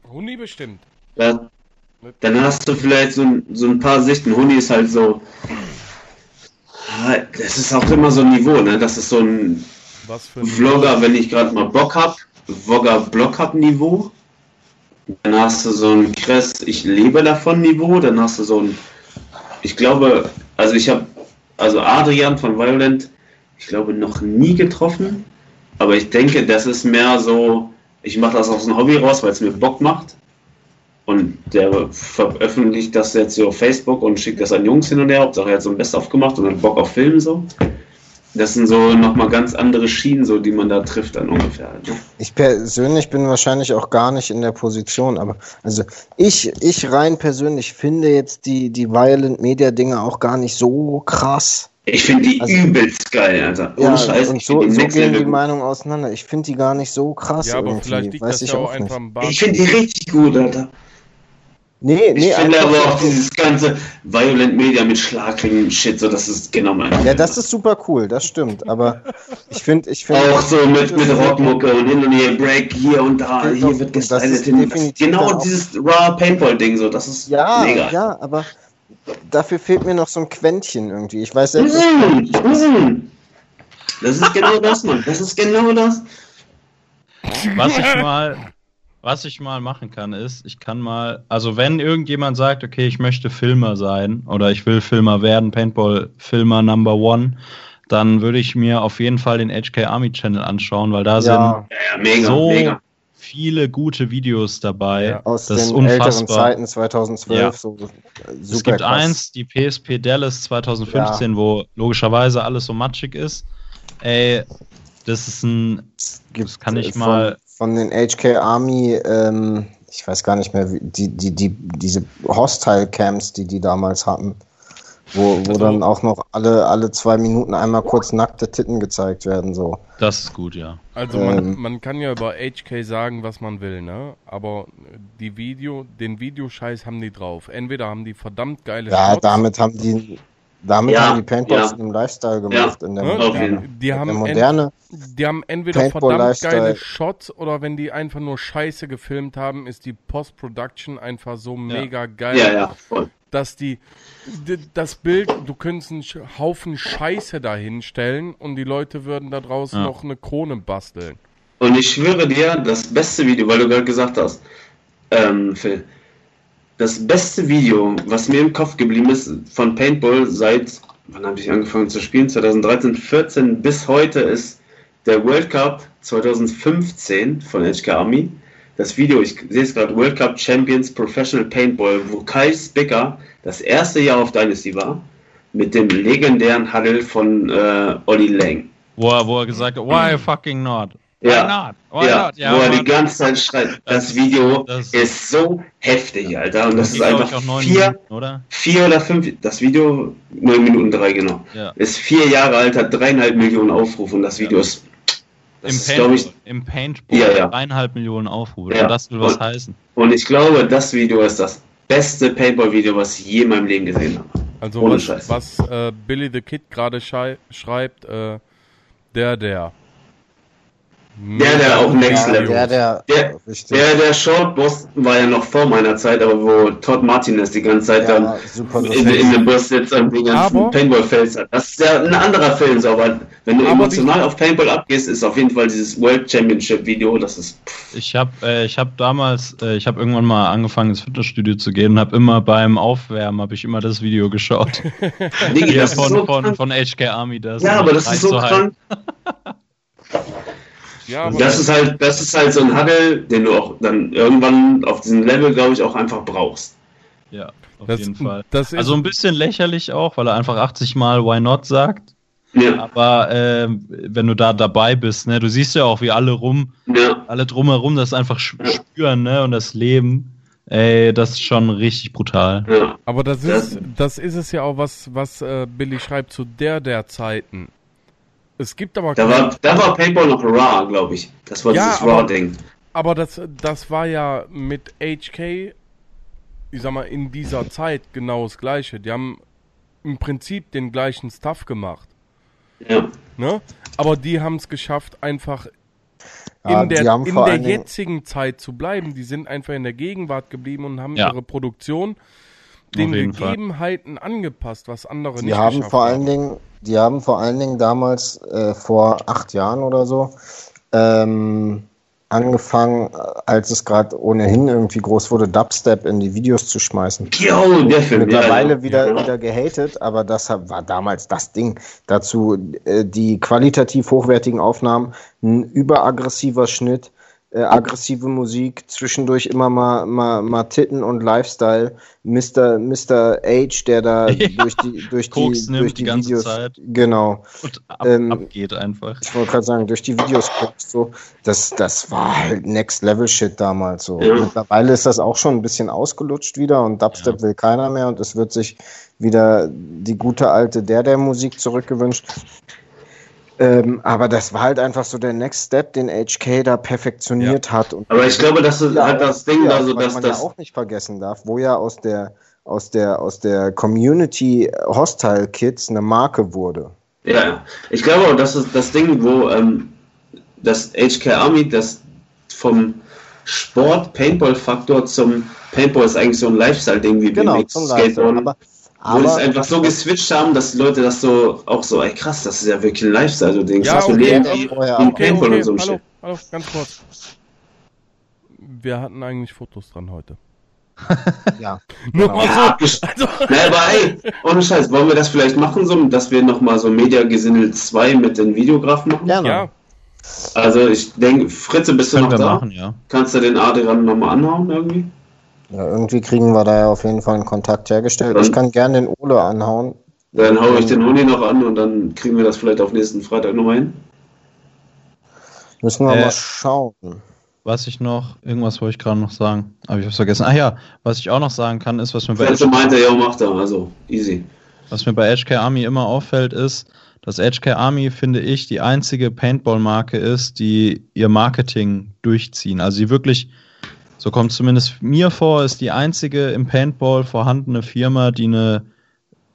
Huni bestimmt. Ja. Dann hast du vielleicht so, so ein paar Sichten. Huni ist halt so. Das ist auch immer so ein Niveau, ne? Das ist so ein, ein Vlogger, wenn ich gerade mal Bock hab. Vlogger Block hab Niveau. Dann hast du so ein Kress, ich lebe davon Niveau. Dann hast du so ein ich glaube, also ich habe, also Adrian von Violent, ich glaube, noch nie getroffen. Aber ich denke, das ist mehr so, ich mache das aus dem Hobby raus, weil es mir Bock macht. Und der veröffentlicht das jetzt so auf Facebook und schickt das an Jungs hin und her. Hauptsache er hat so ein Best-of gemacht und hat Bock auf Film so das sind so nochmal ganz andere Schienen, so die man da trifft dann ungefähr. Ne? Ich persönlich bin wahrscheinlich auch gar nicht in der Position, aber also ich, ich rein persönlich finde jetzt die, die Violent Media Dinge auch gar nicht so krass. Ich finde die also, übelst geil, also ja, Scheiß, und so, so gehen die Meinungen auseinander. Ich finde die gar nicht so krass. Ja, aber irgendwie. vielleicht liegt Weiß das ich ja auch einfach am Ich finde die richtig gut, Alter. Nee, nee, ich finde aber auch dieses ganze Violent Media mit Schlagringen Shit, so das ist genau mein. Ja, das ist super cool, das stimmt. Aber ich finde, ich finde. Auch so mit, mit Rockmucke und hin und her, Break hier und da, hier wird gestylt. Genau dieses Raw Paintball-Ding, so, das ist ja, mega. Ja, aber dafür fehlt mir noch so ein Quäntchen irgendwie. Ich weiß selbst nicht. Mm, das ist genau das, Mann. Das ist genau das. Was ich mal was ich mal machen kann, ist, ich kann mal, also wenn irgendjemand sagt, okay, ich möchte Filmer sein oder ich will Filmer werden, Paintball-Filmer Number One, dann würde ich mir auf jeden Fall den HK Army Channel anschauen, weil da ja. sind ja, mega, so mega. viele gute Videos dabei. Ja, aus das den älteren Zeiten 2012. Ja. So es gibt krass. eins, die PSP Dallas 2015, wo logischerweise alles so matschig ist. Ey, das ist ein, das kann ich mal von den HK Army, ähm, ich weiß gar nicht mehr, die, die, die, diese Hostile Camps, die die damals hatten. Wo, wo Also- dann auch noch alle, alle zwei Minuten einmal kurz nackte Titten gezeigt werden. So. Das ist gut, ja. Also man, Ähm. man kann ja über HK sagen, was man will, ne? Aber die Video, den Videoscheiß haben die drauf. Entweder haben die verdammt geile Ja, Shots, damit haben die, damit Ja, haben die Paintballs ja. im Lifestyle gemacht. In der, ne? auf die, haben der moderne. die haben entweder Paintball verdammt geile Lifestyle. Shots oder wenn die einfach nur Scheiße gefilmt haben, ist die Post-Production einfach so mega geil, Ja, ja, voll. dass die das Bild, du könntest einen Haufen Scheiße dahinstellen und die Leute würden da draußen Ja. noch eine Krone basteln. Und ich schwöre dir, das beste Video, weil du gerade gesagt hast, ähm, Phil, das beste Video, was mir im Kopf geblieben ist von Paintball seit, wann habe ich angefangen zu spielen? 2013, 14 bis heute ist der World Cup 2015 von HK Army. Das Video, ich sehe es gerade, World Cup Champions Professional Paintball, wo Kai Spicker das erste Jahr auf Dynasty war, mit dem legendären Huddle von äh, Olli Lang. Wo er, wo er gesagt hat, why fucking not? Why Ja. not? Why ja, not? Ja, wo er die ganze Zeit schreit. Das, Das- Video das- ist so heftig, Alter. Und das geht, ist einfach ich, auch neun vier, Minuten, oder? vier oder fünf, das Video, neun Minuten drei, genau. Ja. Ist vier Jahre alt, hat dreieinhalb Millionen Aufrufe und das Video ist, das Im ist, glaube Paintball, ich, im Paintball Ja, ja. dreieinhalb Millionen Aufrufe. Ja. Und das will was Und- heißen. und ich glaube, das Video ist das beste Paintball-Video, was ich je in meinem Leben gesehen habe. Also Ohne was, Scheiß. was äh, Billy the Kid gerade schrei schreibt, äh, der, der. Der, der auch Next Level. der, der, Der-. Der, der Short-Boss war ja noch vor meiner Zeit, aber wo Todd Martinez die ganze Zeit dann ja, super in, in dem Bus sitzt und die ganzen Paintball-Fails hat. Das ist ja ein anderer Film, so, aber wenn du Aber emotional auf Paintball abgehst, ist auf jeden Fall dieses World Championship-Video, das ist. Pff, Ich habe äh, ich hab damals, äh, ich habe irgendwann mal angefangen ins Fitnessstudio zu gehen und habe immer beim Aufwärmen, habe ich immer das Video geschaut. Digi, Ja, von, so von, krank. von HK Army. Das Ja, aber das ist so krank. Ja, Das ist halt, das ist halt so ein Huddle, den du auch dann irgendwann auf diesem Level, glaube ich, auch einfach brauchst. Ja, auf das, jeden Fall. das ist, Also ein bisschen lächerlich auch, weil er einfach 80 Mal Why Not sagt. Ja, Aber ähm, wenn du da dabei bist, ne, du siehst ja auch, wie alle rum, ja, alle drumherum das einfach spüren, ne, und das Leben, ey, das ist schon richtig brutal. ja. aber das Das- ist, das ist es ja auch, was, was äh, Billy schreibt zu der der Zeiten. Es gibt aber Da war, da war Paintball noch Raw, glaube ich. Das war Ja, dieses aber- Raw-Ding. Aber das, das war ja mit HK, ich sag mal, in dieser Zeit genau das Gleiche. Die haben im Prinzip den gleichen Stuff gemacht. Ja. Ne? Aber die haben es geschafft, einfach Ja, in die der, in vor der jetzigen Zeit zu bleiben. Die sind einfach in der Gegenwart geblieben und haben Ja. ihre Produktion den jeden Fall. Gegebenheiten angepasst, was andere Die nicht haben vor haben. allen Dingen, die haben vor allen Dingen damals äh, vor acht Jahren oder so ähm, angefangen, äh, als es gerade ohnehin irgendwie groß wurde, Dubstep in die Videos zu schmeißen. Jo, der Film. Mittlerweile ja, ja. wieder, ja. wieder gehatet, aber das war damals das Ding. Dazu äh, die qualitativ hochwertigen Aufnahmen, ein überaggressiver Schnitt, äh, aggressive Musik, zwischendurch immer mal, mal, mal Titten und Lifestyle. Mr. Mr. H, der da Ja. durch die, durch Koks die, nimmt durch die die, ganze Videos. Zeit. Genau. Und ab, Ähm, abgeht einfach. Ich wollte gerade sagen, durch die Videos guckst so, das, das war halt Next Level Shit damals so. Ja. Mittlerweile ist das auch schon ein bisschen ausgelutscht wieder und Dubstep will keiner mehr und es wird sich wieder die gute alte der der Musik zurückgewünscht. Ähm, aber das war halt einfach so der Next Step, den HK da perfektioniert hat. Und Aber ich glaube, das ist ja, halt das Ding, ja, also was dass man das. ja auch nicht vergessen darf, wo ja aus der aus der aus der Community Hostile Kids eine Marke wurde. Ja, ja. Ich glaube das ist das Ding, wo ähm, das HK Army das vom Sport Paintball-Faktor zum Paintball ist eigentlich so ein Lifestyle-Ding wie Genau, BMX, Lifestyle. Skateboarden, Aber, wo es aber einfach so geswitcht haben, dass die Leute das so auch so, ey krass, das ist ja wirklich ein Lifestyle, so den Ja, krass okay, Leben okay, wie ein auch. Paintball und so ein hallo, Shit. hallo, ganz kurz. Wir hatten eigentlich Fotos dran heute. ja. Nur Genau. mal Ja, so. Also, Na, aber ey, ohne Scheiß, wollen wir das vielleicht machen, so, dass wir nochmal so Media Gesindel 2 mit den Videografen machen? Gerne. ja, Also ich denke, Fritze, bist du Können noch wir da? machen, ja. Kannst du den Adrian nochmal anhauen irgendwie? Ja, irgendwie kriegen wir da ja auf jeden Fall einen Kontakt hergestellt. Dann- Ich kann gerne den Ole anhauen. Dann hau ich den Huni noch an und dann kriegen wir das vielleicht auf nächsten Freitag nochmal hin. Müssen wir Äh, mal schauen. Was ich noch, irgendwas wollte ich gerade noch sagen, aber ich hab's vergessen. Ah ja, was ich auch noch sagen kann, ist, was mir bei Fritze meinte, ja, macht er, also easy. was mir bei HK Army immer auffällt, ist, dass HK Army, finde ich, die einzige Paintball-Marke ist, die ihr Marketing durchziehen. Also sie wirklich, so kommt zumindest mir vor, ist die einzige im Paintball vorhandene Firma, die eine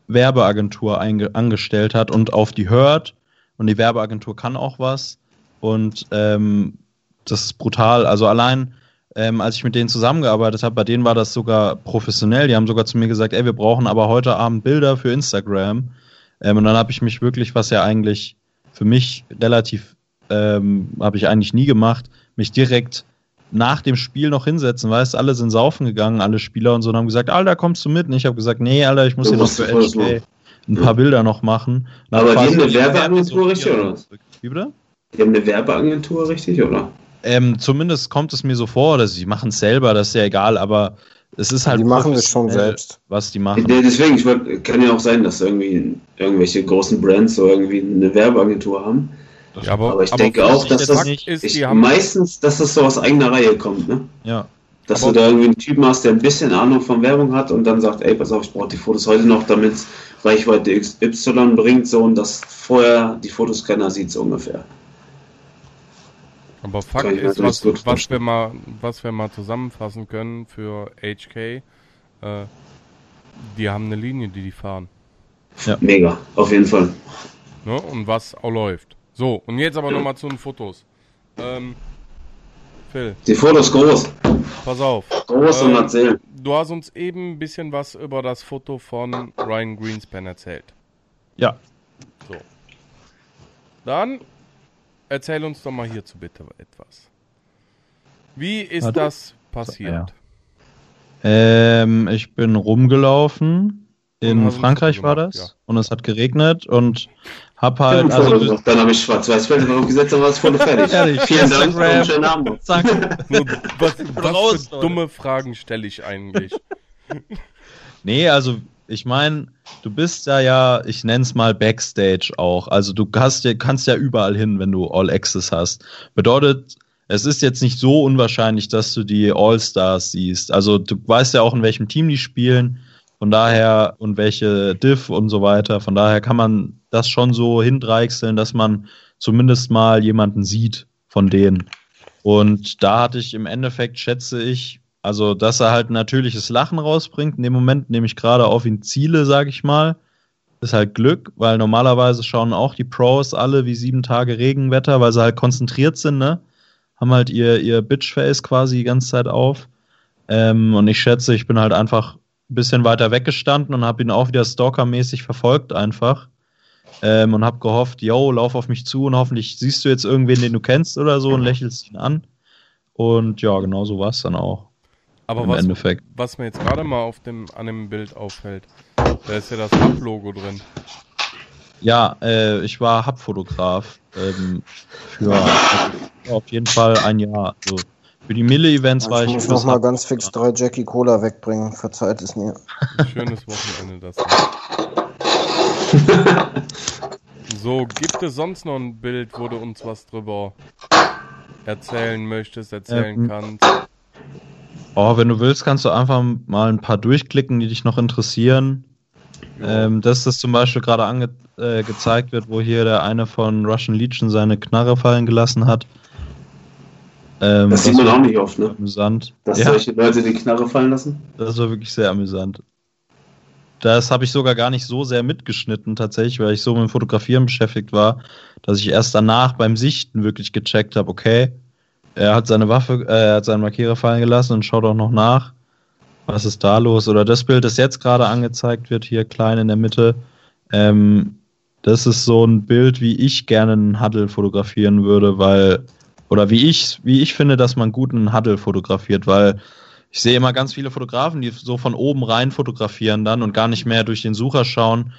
Werbeagentur angestellt hat und auf die hört. Und die Werbeagentur kann auch was. Und ähm, das ist brutal. Also allein, ähm, als ich mit denen zusammengearbeitet habe, bei denen war das sogar professionell. Die haben sogar zu mir gesagt, ey, wir brauchen aber heute Abend Bilder für Instagram. Ähm, und dann habe ich mich wirklich, was ja eigentlich für mich relativ, ähm, habe ich eigentlich nie gemacht, mich direkt nach dem Spiel noch hinsetzen, weißt alle sind saufen gegangen, alle Spieler und so, und haben gesagt, Alter, kommst du mit? Und ich habe gesagt, nee, Alter, ich muss hier noch für HK ein paar Bilder noch machen. Aber die haben eine Werbeagentur, richtig, oder? Wie bitte? Die haben eine Werbeagentur, richtig, oder? Ähm, zumindest kommt es mir so vor, dass sie machen es selber, das ist ja egal, aber es ist halt. Die machen es schon selbst. Was die machen. Deswegen, ich wollt, kann ja auch sein, dass irgendwie irgendwelche großen Brands so irgendwie eine Werbeagentur haben. Ja, aber, aber, ich aber denke auch, dass das nicht, ist, ich, meistens, dass das so aus eigener Reihe kommt, ne? Ja. Dass aber du da irgendwie einen Typen hast, der ein bisschen Ahnung von Werbung hat und dann sagt, ey, pass auf, ich brauche die Fotos heute noch, damit es Reichweite XY bringt, so und dass vorher die Fotos keiner sieht, so ungefähr. Aber Fakt ist, was, was, wir mal, was wir mal zusammenfassen können für HK, äh, die haben eine Linie, die die fahren. Ja. Mega, auf jeden Fall. Ne? Und was auch läuft. So, und jetzt aber nochmal zu den Fotos. Ähm, Phil. Die Fotos groß. Pass auf. Groß ähm, und erzählen. Du hast uns eben ein bisschen was über das Foto von Ryan Greenspan erzählt. Ja. So. Dann erzähl uns doch mal hierzu bitte etwas. Wie ist Warte. das passiert? Ähm, ich bin rumgelaufen. In Frankreich war das. Ja. Und es hat geregnet und hab halt. Also, dann habe ich Schwarz-Weiß-Feld gesetzt und war das Foto fertig. fertig. Vielen Dank und schönen Abend. Zack. was, was für dumme Fragen stelle ich eigentlich? nee, also ich meine, du bist ja ja, ich nenn's mal Backstage auch. Also du hast ja, kannst ja überall hin, wenn du All Access hast. Bedeutet, es ist jetzt nicht so unwahrscheinlich, dass du die All-Stars siehst. Also du weißt ja auch, in welchem Team die spielen. Von daher, und welche Diff und so weiter. Von daher kann man das schon so hindreichseln, dass man zumindest mal jemanden sieht von denen. Und da hatte ich im Endeffekt, schätze ich, also, dass er halt ein natürliches Lachen rausbringt. In dem Moment nehme ich gerade auf ihn Ziele, sage ich mal. Ist halt Glück, weil normalerweise schauen auch die Pros alle wie sieben Tage Regenwetter, weil sie halt konzentriert sind, ne? Haben halt ihr, ihr Bitchface quasi die ganze Zeit auf. Ähm, und ich schätze, ich bin halt einfach ein bisschen weiter weggestanden und habe ihn auch wieder stalkermäßig verfolgt einfach. Ähm, und habe gehofft, yo, lauf auf mich zu und hoffentlich siehst du jetzt irgendwen, den du kennst oder so und lächelst ihn an. Und ja, genau so war es dann auch. Aber was, Endeffekt. was mir jetzt gerade mal auf dem, an dem Bild auffällt, da ist ja das Hub-Logo drin. Ja, äh, ich war Hub-Fotograf ähm, für auf jeden Fall ein Jahr. Also, für die Mille-Events war ich. Ich muss noch mal ganz fix drei Jackie Cola wegbringen. Verzeiht es mir. Schönes Wochenende das. so, gibt es sonst noch ein Bild, wo du uns was drüber erzählen möchtest, erzählen ähm, kannst? Oh, wenn du willst, kannst du einfach mal ein paar durchklicken, die dich noch interessieren. Ähm, dass das zum Beispiel gerade angezeigt äh, wird, wo hier der eine von Russian Legion seine Knarre fallen gelassen hat. Ähm, das sieht man auch nicht oft, ne? Amüsant. Dass ja. solche Leute die Knarre fallen lassen. Das war wirklich sehr amüsant. Das habe ich sogar gar nicht so sehr mitgeschnitten, tatsächlich, weil ich so mit dem Fotografieren beschäftigt war, dass ich erst danach beim Sichten wirklich gecheckt habe, okay, er hat seine Waffe, äh, er hat seinen Markierer fallen gelassen und schaut auch noch nach. Was ist da los? Oder das Bild, das jetzt gerade angezeigt wird, hier klein in der Mitte. Ähm, das ist so ein Bild, wie ich gerne einen Huddle fotografieren würde, weil, oder wie ich, wie ich finde, dass man gut einen Huddle fotografiert, weil ich sehe immer ganz viele Fotografen, die so von oben rein fotografieren dann und gar nicht mehr durch den Sucher schauen.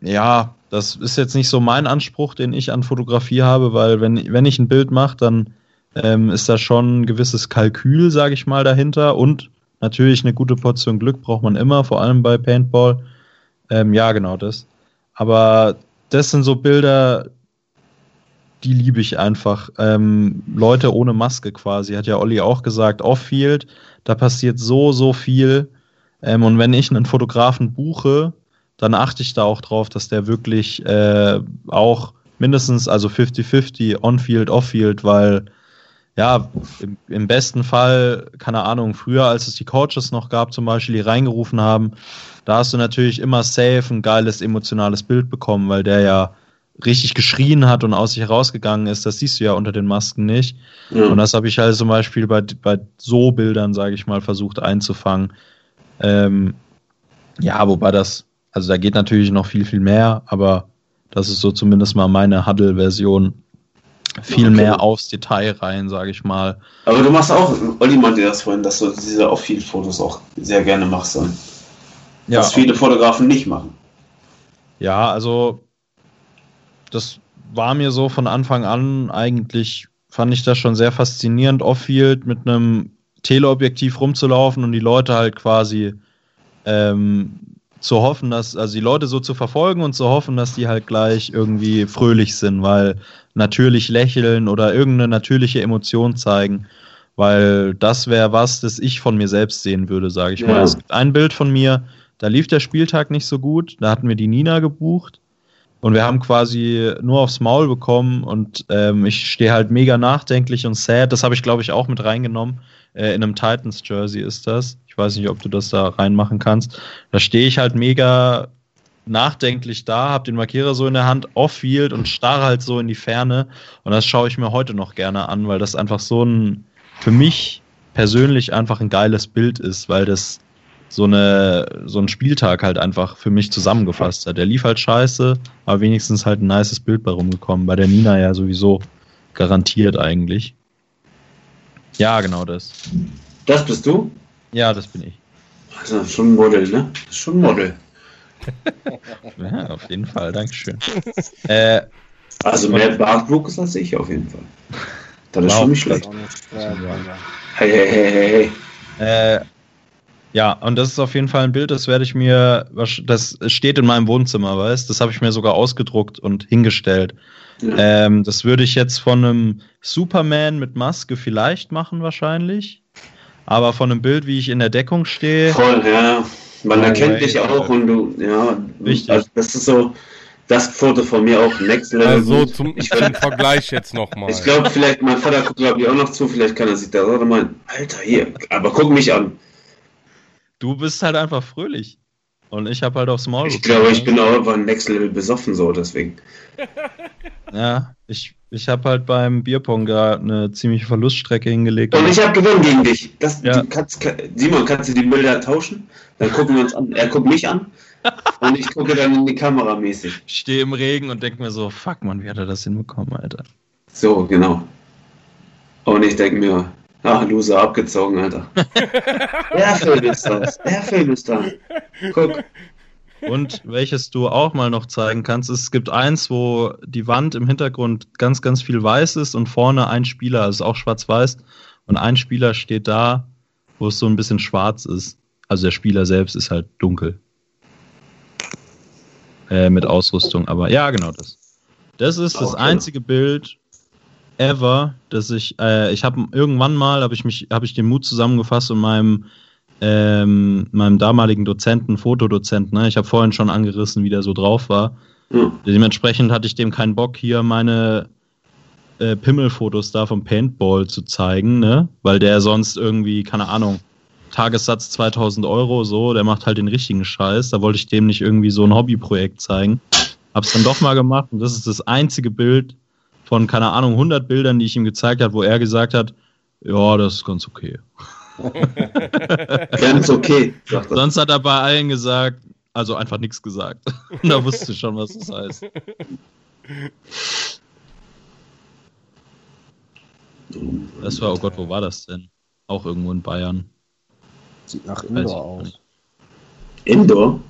Ja, das ist jetzt nicht so mein Anspruch, den ich an Fotografie habe, weil wenn, wenn ich ein Bild mache, dann ähm, ist da schon ein gewisses Kalkül, sage ich mal, dahinter. Und natürlich eine gute Portion Glück braucht man immer, vor allem bei Paintball. Ähm, ja, genau das. Aber das sind so Bilder, die liebe ich einfach. Ähm, Leute ohne Maske quasi, hat ja Olli auch gesagt, Off-Field, da passiert so, so viel. Ähm, und wenn ich einen Fotografen buche, dann achte ich da auch drauf, dass der wirklich äh, auch mindestens, also 50-50 on-field, off-field, weil ja, im, im, besten Fall, keine Ahnung, früher, als es die Coaches noch gab, zum Beispiel, die reingerufen haben, da hast du natürlich immer safe ein geiles emotionales Bild bekommen, weil der ja richtig geschrien hat und aus sich herausgegangen ist, das siehst du ja unter den Masken nicht. Ja. Und das habe ich halt zum Beispiel bei, bei so Bildern, sage ich mal, versucht einzufangen. Ähm, ja, wobei das, also da geht natürlich noch viel, viel mehr, aber das ist so zumindest mal meine Huddle-Version. Viel okay. mehr aufs Detail rein, sage ich mal. Aber du machst auch, Olli meinte das vorhin, dass du diese Off-Field-Fotos auch sehr gerne machst. Dann. Ja. Was viele Fotografen nicht machen. Ja, also das war mir so von Anfang an eigentlich, fand ich das schon sehr faszinierend, Off-Field mit einem Teleobjektiv rumzulaufen und die Leute halt quasi ähm, zu hoffen, dass, also die Leute so zu verfolgen und zu hoffen, dass die halt gleich irgendwie fröhlich sind, weil natürlich lächeln oder irgendeine natürliche Emotion zeigen, weil das wäre was, das ich von mir selbst sehen würde, sage ich ja. mal. Es gibt ein Bild von mir, da lief der Spieltag nicht so gut, da hatten wir die Nina gebucht und wir haben quasi nur aufs Maul bekommen und ähm, ich stehe halt mega nachdenklich und sad. Das habe ich, glaube ich, auch mit reingenommen. Äh, in einem Titans-Jersey ist das. Ich weiß nicht, ob du das da reinmachen kannst. Da stehe ich halt mega nachdenklich da, habe den Markierer so in der Hand, off-field und starre halt so in die Ferne. Und das schaue ich mir heute noch gerne an, weil das einfach so ein, für mich persönlich einfach ein geiles Bild ist, weil das so, eine, so einen Spieltag halt einfach für mich zusammengefasst hat. Der lief halt scheiße, aber wenigstens halt ein nices Bild bei rumgekommen. Bei der Nina ja sowieso garantiert eigentlich. Ja, genau das. Das bist du? Ja, das bin ich. Also schon ein Model, ne? Schon ein Model. ja, auf jeden Fall, Dankeschön. äh, also mehr Bartwuchs als ich auf jeden Fall. Das ist wow. schon nicht schlecht. Hey, hey, hey, hey, hey. Äh, ja, und das ist auf jeden Fall ein Bild, das werde ich mir, das steht in meinem Wohnzimmer, weißt Das habe ich mir sogar ausgedruckt und hingestellt. Ja. Ähm, das würde ich jetzt von einem Superman mit Maske vielleicht machen, wahrscheinlich. Aber von einem Bild, wie ich in der Deckung stehe. Voll, ja. Man erkennt dich auch und du, ja. Richtig. Also das ist so, das Foto von mir auch Next Level. Also zum, ich zum Vergleich jetzt nochmal. Ich glaube, vielleicht, mein Vater guckt, glaube ich, auch noch zu, vielleicht kann er sich da oder meinen, Alter, hier, aber guck mich an. Du bist halt einfach fröhlich. Und ich habe halt aufs Maul. Ich glaube, ich bin auch einfach Next Level besoffen, so deswegen. Ja, ich, ich habe halt beim Bierpong da eine ziemliche Verluststrecke hingelegt. Und ich habe gewonnen gegen dich. Das, ja. kannst, Simon, kannst du die Bilder tauschen? Dann gucken wir uns an. Er guckt mich an und ich gucke dann in die Kamera mäßig. Ich stehe im Regen und denke mir so, fuck man, wie hat er das hinbekommen, Alter? So, genau. Und ich denke mir, Ach, Loser, abgezogen, Alter. Der Film ist das. Der Film ist da. Guck. Und welches du auch mal noch zeigen kannst, es gibt eins, wo die Wand im Hintergrund ganz, ganz viel weiß ist und vorne ein Spieler, also auch schwarz-weiß, und ein Spieler steht da, wo es so ein bisschen schwarz ist. Also der Spieler selbst ist halt dunkel. Äh, mit Ausrüstung, aber ja, genau das. Das ist das einzige Bild, ever, dass ich, äh, ich habe irgendwann mal, habe ich mich, habe ich den Mut zusammengefasst und meinem, ähm, meinem damaligen Dozenten, Fotodozenten, ne, ich habe vorhin schon angerissen, wie der so drauf war. Mhm. Dementsprechend hatte ich dem keinen Bock, hier meine äh, Pimmelfotos da vom Paintball zu zeigen, ne, weil der sonst irgendwie, keine Ahnung, Tagessatz 2000 Euro, so, der macht halt den richtigen Scheiß. Da wollte ich dem nicht irgendwie so ein Hobbyprojekt zeigen. Hab's dann doch mal gemacht und das ist das einzige Bild, von, keine Ahnung, 100 Bildern, die ich ihm gezeigt habe, wo er gesagt hat, ja, das ist ganz okay. ganz okay. Sonst hat er bei allen gesagt, also einfach nichts gesagt. Und da wusste schon, was das heißt. Das war, oh Gott, wo war das denn? Auch irgendwo in Bayern. Sieht nach Indoor aus. Indoor?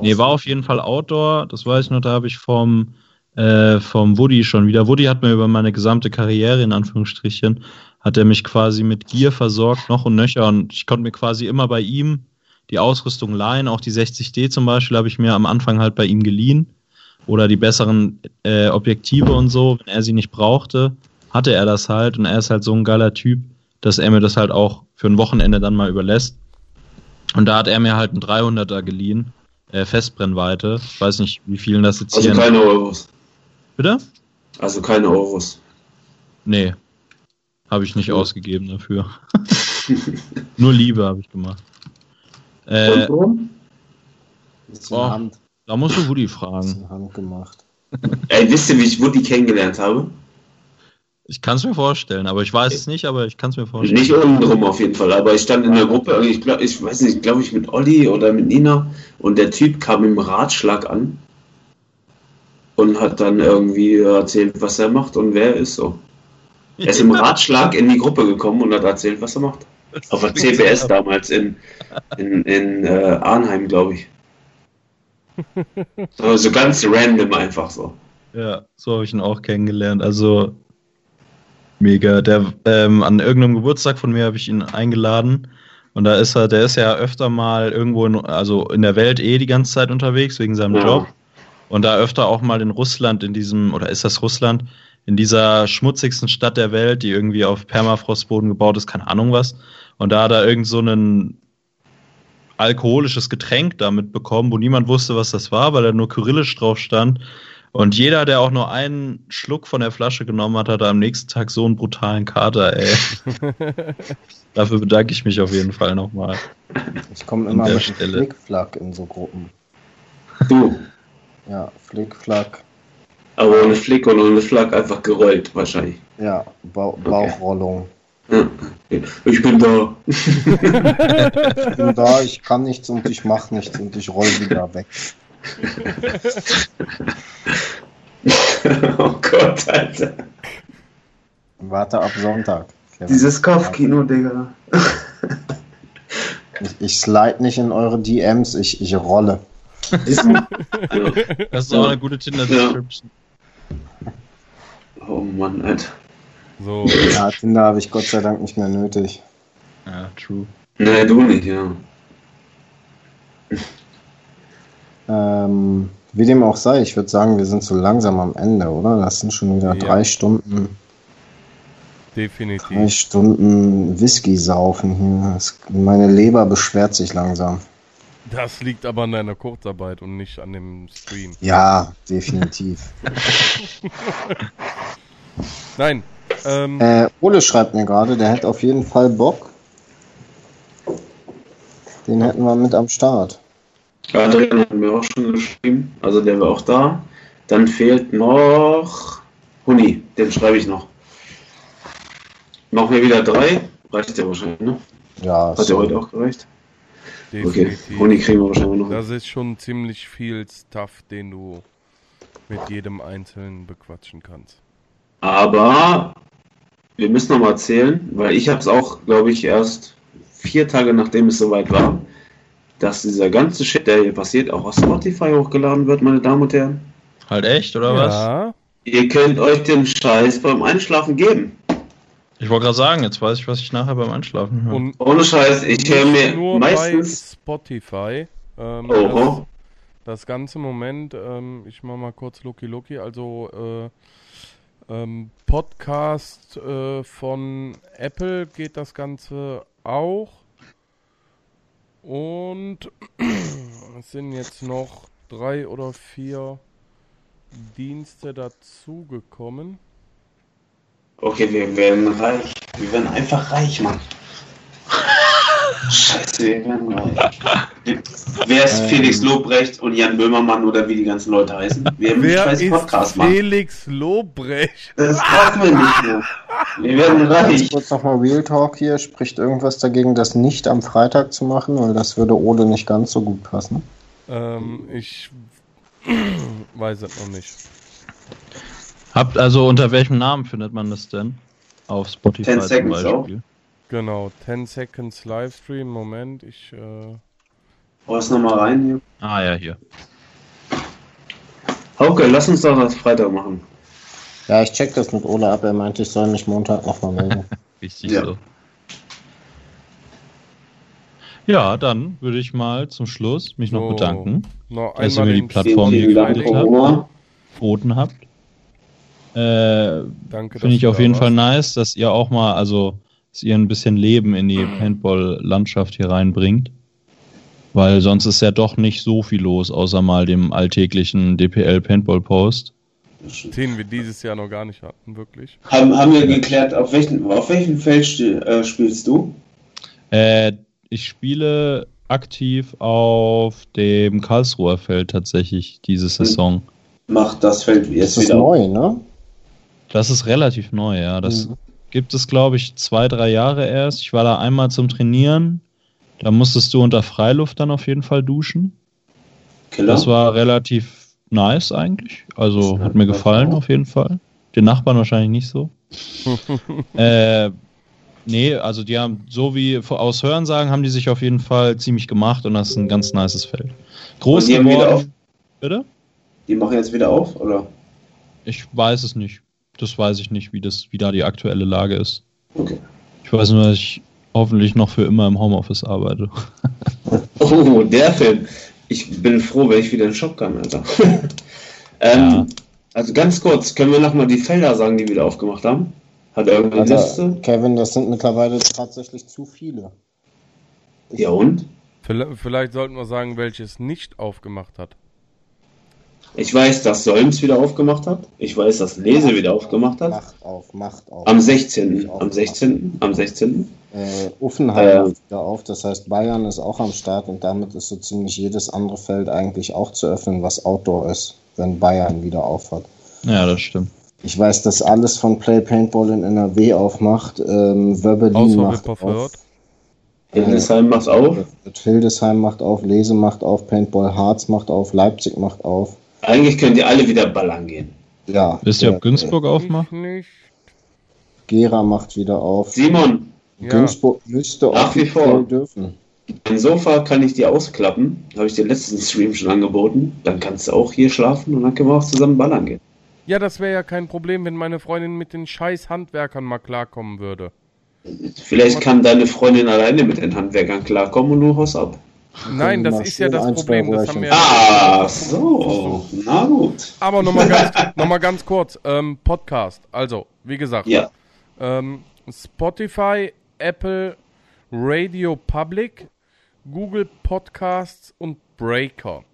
Nee, war auf jeden Fall Outdoor. Das weiß ich noch, da habe ich vom äh, vom Woody schon wieder. Woody hat mir über meine gesamte Karriere, in Anführungsstrichen, hat er mich quasi mit Gier versorgt, noch und nöcher. Und ich konnte mir quasi immer bei ihm die Ausrüstung leihen. Auch die 60D zum Beispiel habe ich mir am Anfang halt bei ihm geliehen. Oder die besseren äh, Objektive und so. Wenn er sie nicht brauchte, hatte er das halt. Und er ist halt so ein geiler Typ, dass er mir das halt auch für ein Wochenende dann mal überlässt. Und da hat er mir halt einen 300er geliehen Äh, Festbrennweite. Ich weiß nicht, wie vielen das jetzt Also hier. keine Euros. Bitte? Also keine Euros. Nee. Habe ich nicht ausgegeben dafür. Nur Liebe habe ich gemacht. Äh, Und Oh. Hand, da musst du Woody fragen. Hand gemacht. Ey, wisst ihr, wie ich Woody kennengelernt habe? Ich kann es mir vorstellen, aber ich weiß es nicht, aber ich kann es mir vorstellen. Nicht untenrum auf jeden Fall, aber ich stand in der Gruppe, ich, glaub, ich weiß nicht, glaube ich mit Olli oder mit Nina und der Typ kam im Ratschlag an und hat dann irgendwie erzählt, was er macht und wer er ist so. Er ist im Ratschlag in die Gruppe gekommen und hat erzählt, was er macht. Auf der CBS damals in, in, in äh, Arnheim, glaube ich. So, so ganz random einfach so. Ja, so habe ich ihn auch kennengelernt. Also mega. Der ähm, an irgendeinem Geburtstag von mir habe ich ihn eingeladen und da ist er, der ist ja öfter mal irgendwo in, also in der Welt eh die ganze Zeit unterwegs wegen seinem Ja. Job und da öfter auch mal in Russland in diesem oder ist das Russland in dieser schmutzigsten Stadt der Welt, die irgendwie auf Permafrostboden gebaut ist, keine Ahnung was. Und da hat er irgend so einen alkoholisches Getränk damit bekommen, wo niemand wusste, was das war, weil da nur Kyrillisch drauf stand. Und jeder, der auch nur einen Schluck von der Flasche genommen hat, hatte am nächsten Tag so einen brutalen Kater, ey. Dafür bedanke ich mich auf jeden Fall nochmal. Ich komme immer mit Stelle. Flickflack in so Gruppen. Du, Ja, Flickflack. aber ohne Flick und ohne Flack einfach gerollt wahrscheinlich. Ja, Bau Bauchrollung. Ja. Ich bin da. Ich bin da, ich kann nichts und ich mach nichts und ich roll wieder weg. oh Gott, Alter. Warte ab Sonntag. Kevin. Dieses Kopfkino, Digga. Ich, ich slide nicht in eure DMs, ich, ich rolle. Das ist auch eine gute Tinder-Description. Oh Mann, Alter. So, Ja, Tinder habe ich Gott sei Dank nicht mehr nötig. Ja, true. Nee, du nicht, ja. Ähm, wie dem auch sei, ich würde sagen, wir sind so langsam am Ende, oder? Das sind schon wieder Ja. drei Stunden, drei definitiv. Stunden Whisky saufen hier. Das, meine Leber beschwert sich langsam. Das liegt aber an deiner Kurzarbeit und nicht an dem Stream. Ja, definitiv. Nein, ähm, Äh, Ole schreibt mir gerade, der hätte auf jeden Fall Bock. Den hätten wir mit am Start. Adrian hat mir auch schon geschrieben, also der war auch da. Dann fehlt noch Huni, den schreibe ich noch. Machen wir wieder drei. Reicht ja wahrscheinlich, ne? Ja, Hat ja so. heute auch gereicht. Okay, definitiv. Huni kriegen wir wahrscheinlich noch. Das ist schon ziemlich viel Stuff, den du mit jedem Einzelnen bequatschen kannst. Aber wir müssen noch mal erzählen, weil ich habe es auch, glaube ich, erst vier Tage nachdem es soweit war, dass dieser ganze Shit, der hier passiert, auch auf Spotify hochgeladen wird, meine Damen und Herren. Halt echt, oder was? Ja, Ihr könnt euch den Scheiß beim Einschlafen geben. Ich wollte gerade sagen, jetzt weiß ich, was ich nachher beim Einschlafen höre. und Ohne Scheiß, ich höre mir nur meistens. bei Spotify. Ähm, das, das ganze Moment, ähm, ich mach mal kurz Loki Loki, also äh, ähm, Podcast äh, von Apple geht das Ganze auch. Und es sind jetzt noch drei oder vier Dienste dazugekommen. Okay, wir werden reich. Wir werden einfach reich, Mann. Scheiße, wir werden reich. Wer ist Ähm. Felix Lobrecht und Jan Böhmermann oder wie die ganzen Leute heißen? Wir haben einen Wer ist Podcast, Mann. Felix Lobrecht? Das brauchen wir nicht mehr. Wir werden reich. kurz nochmal Real Talk hier. Spricht irgendwas dagegen, das nicht am Freitag zu machen? Weil das würde Ole nicht ganz so gut passen. Ähm, ich weiß es noch nicht. Habt also unter welchem Namen findet man das denn? Auf Spotify 10 zum Seconds Beispiel. Genau, 10 Seconds Livestream. Moment, ich. Äh, Hau es nochmal rein hier. Ah ja, hier. Okay, lass uns doch das Freitag machen. Ja, ich check das mit Ole ab. Er meinte, ich soll mich Montag nochmal melden. Richtig Ja. so. Ja, dann würde ich mal zum Schluss mich noch So. bedanken, noch dass ihr mir die Plattform hier geleitet habt, geboten habt. Äh, Danke, Finde ich auf jeden da Fall warst. nice, dass ihr auch mal, also, dass ihr ein bisschen Leben in die Paintball-Landschaft hier reinbringt. Weil sonst ist ja doch nicht so viel los, außer mal dem alltäglichen DPL Paintball Post. Den wir dieses Jahr noch gar nicht hatten, wirklich. Haben, haben wir geklärt, auf welchem, auf welchem Feld äh, spielst du? Äh, ich spiele aktiv auf dem Karlsruher Feld tatsächlich diese Saison. Macht das Feld Das jetzt ist wieder neu, ne? Das ist relativ neu, ja. Das Mhm. gibt es, glaube ich, zwei, drei Jahre erst. Ich war da einmal zum Trainieren. Da musstest du unter Freiluft dann auf jeden Fall duschen. Killer? Das war relativ nice eigentlich. Also hat mir gefallen auf jeden Fall. Den Nachbarn wahrscheinlich nicht so. äh, nee, also die haben, so wie aus Hörensagen, haben die sich auf jeden Fall ziemlich gemacht und das ist ein ganz nices Feld. Groß Und die haben wieder auf? geworden. Bitte? Die machen jetzt wieder auf, oder? Ich weiß es nicht. Das weiß ich nicht, wie, das, wie da die aktuelle Lage ist. Okay. Ich weiß nur, dass ich hoffentlich noch für immer im Homeoffice arbeite. Oh, der Film. Ich bin froh, wenn ich wieder in den Shop kann, Alter. ähm, Ja. Also ganz kurz, können wir nochmal die Felder sagen, die wir wieder aufgemacht haben? Hat er irgendeine Also, Liste? Kevin, das sind mittlerweile tatsächlich zu viele. Ja und? Vielleicht sollten wir sagen, welches nicht aufgemacht hat. Ich weiß, dass Solms wieder aufgemacht hat. Ich weiß, dass Lese wieder aufgemacht hat. Macht auf, macht auf. Am 16. Am 16. Am 16. Äh, Uffenheim macht wieder auf, das heißt Bayern ist auch am Start und damit ist so ziemlich jedes andere Feld eigentlich auch zu öffnen, was Outdoor ist, wenn Bayern wieder aufhat. Ja, das stimmt. Ich weiß, dass alles von Play Paintball in NRW aufmacht. Ähm, Wörbelin Außer macht auf. Hildesheim macht auf. Hildesheim macht auf, Lese macht auf, Paintball Harz macht auf, Leipzig macht auf. Eigentlich könnt ihr alle wieder ballern gehen. Ja, Wisst ihr, ob Günzburg aufmacht? Ich nicht. Gera macht wieder auf. Simon, Ja. Günzburg müsste Nach wie vor. dürfen. ein Sofa kann ich dir ausklappen. Habe ich dir letzten Stream schon angeboten. Dann kannst du auch hier schlafen und dann können wir auch zusammen ballern gehen. Ja, das wäre ja kein Problem, wenn meine Freundin mit den scheiß Handwerkern mal klarkommen würde. Vielleicht kann deine Freundin alleine mit den Handwerkern klarkommen und du haust ab. Nein, das ist ja das Problem. Das haben wir Ah, so. Na gut. Aber nochmal ganz, noch mal ganz kurz. Ähm, Podcast. Also, wie gesagt, Ja. ähm, Spotify, Apple, Radio Public, Google Podcasts und Breaker.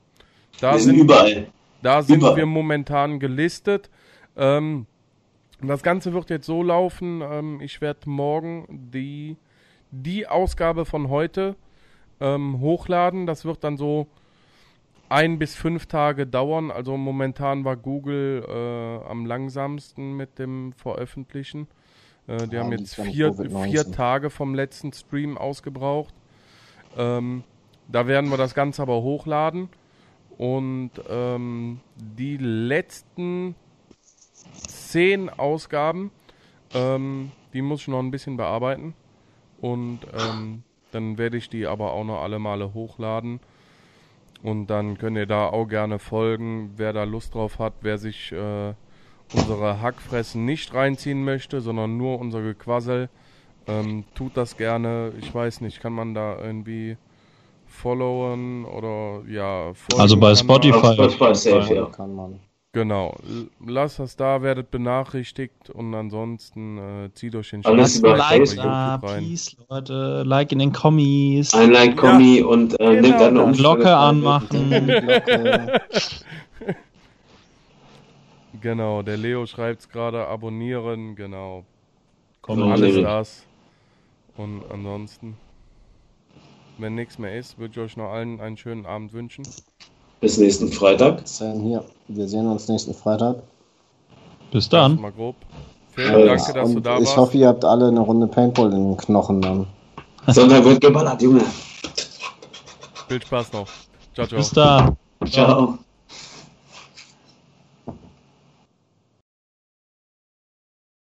Da Wir sind sind, überall. da sind überall. wir momentan gelistet. Ähm, das Ganze wird jetzt so laufen. Ähm, ich werde morgen die, die Ausgabe von heute ähm, hochladen. Das wird dann so ein bis fünf Tage dauern. Also momentan war Google äh, am langsamsten mit dem Veröffentlichen. Äh, die Ja, haben jetzt vier, Covid-19. vier Tage vom letzten Stream ausgebraucht. Ähm, da werden wir das Ganze aber hochladen. Und ähm, die letzten zehn Ausgaben, ähm, die muss ich noch ein bisschen bearbeiten. Und ähm, dann werde ich die aber auch noch alle Male hochladen. Und dann könnt ihr da auch gerne folgen, wer da Lust drauf hat, wer sich äh, unsere Hackfressen nicht reinziehen möchte, sondern nur unser Gequassel. Ähm, tut das gerne. Ich weiß nicht, kann man da irgendwie followen oder ja. folgen Also bei kann man. Spotify. Spotify safe, ja. Kann man. Genau. Lasst das da, werdet benachrichtigt und ansonsten äh, zieht euch den Alles über. YouTube rein. please, Leute. Like in den Kommis. Ein Like, Kommi und äh, genau nimmt eine. Umfrage Glocke anmachen. Glocke. Genau, der Leo schreibt gerade abonnieren, genau. Komm, Ja, Alles das. Und ansonsten, wenn nichts mehr ist, würde ich euch noch allen einen schönen Abend wünschen. Bis nächsten Freitag. Hier. Wir sehen uns nächsten Freitag. Bis dann. Mal grob. Ja, danke, dass du da ich warst. hoffe, ihr habt alle eine Runde Paintball in den Knochen dann. Sonntag wird geballert, Junge. Viel Spaß noch. Ciao, ciao. Bis dann. Ciao.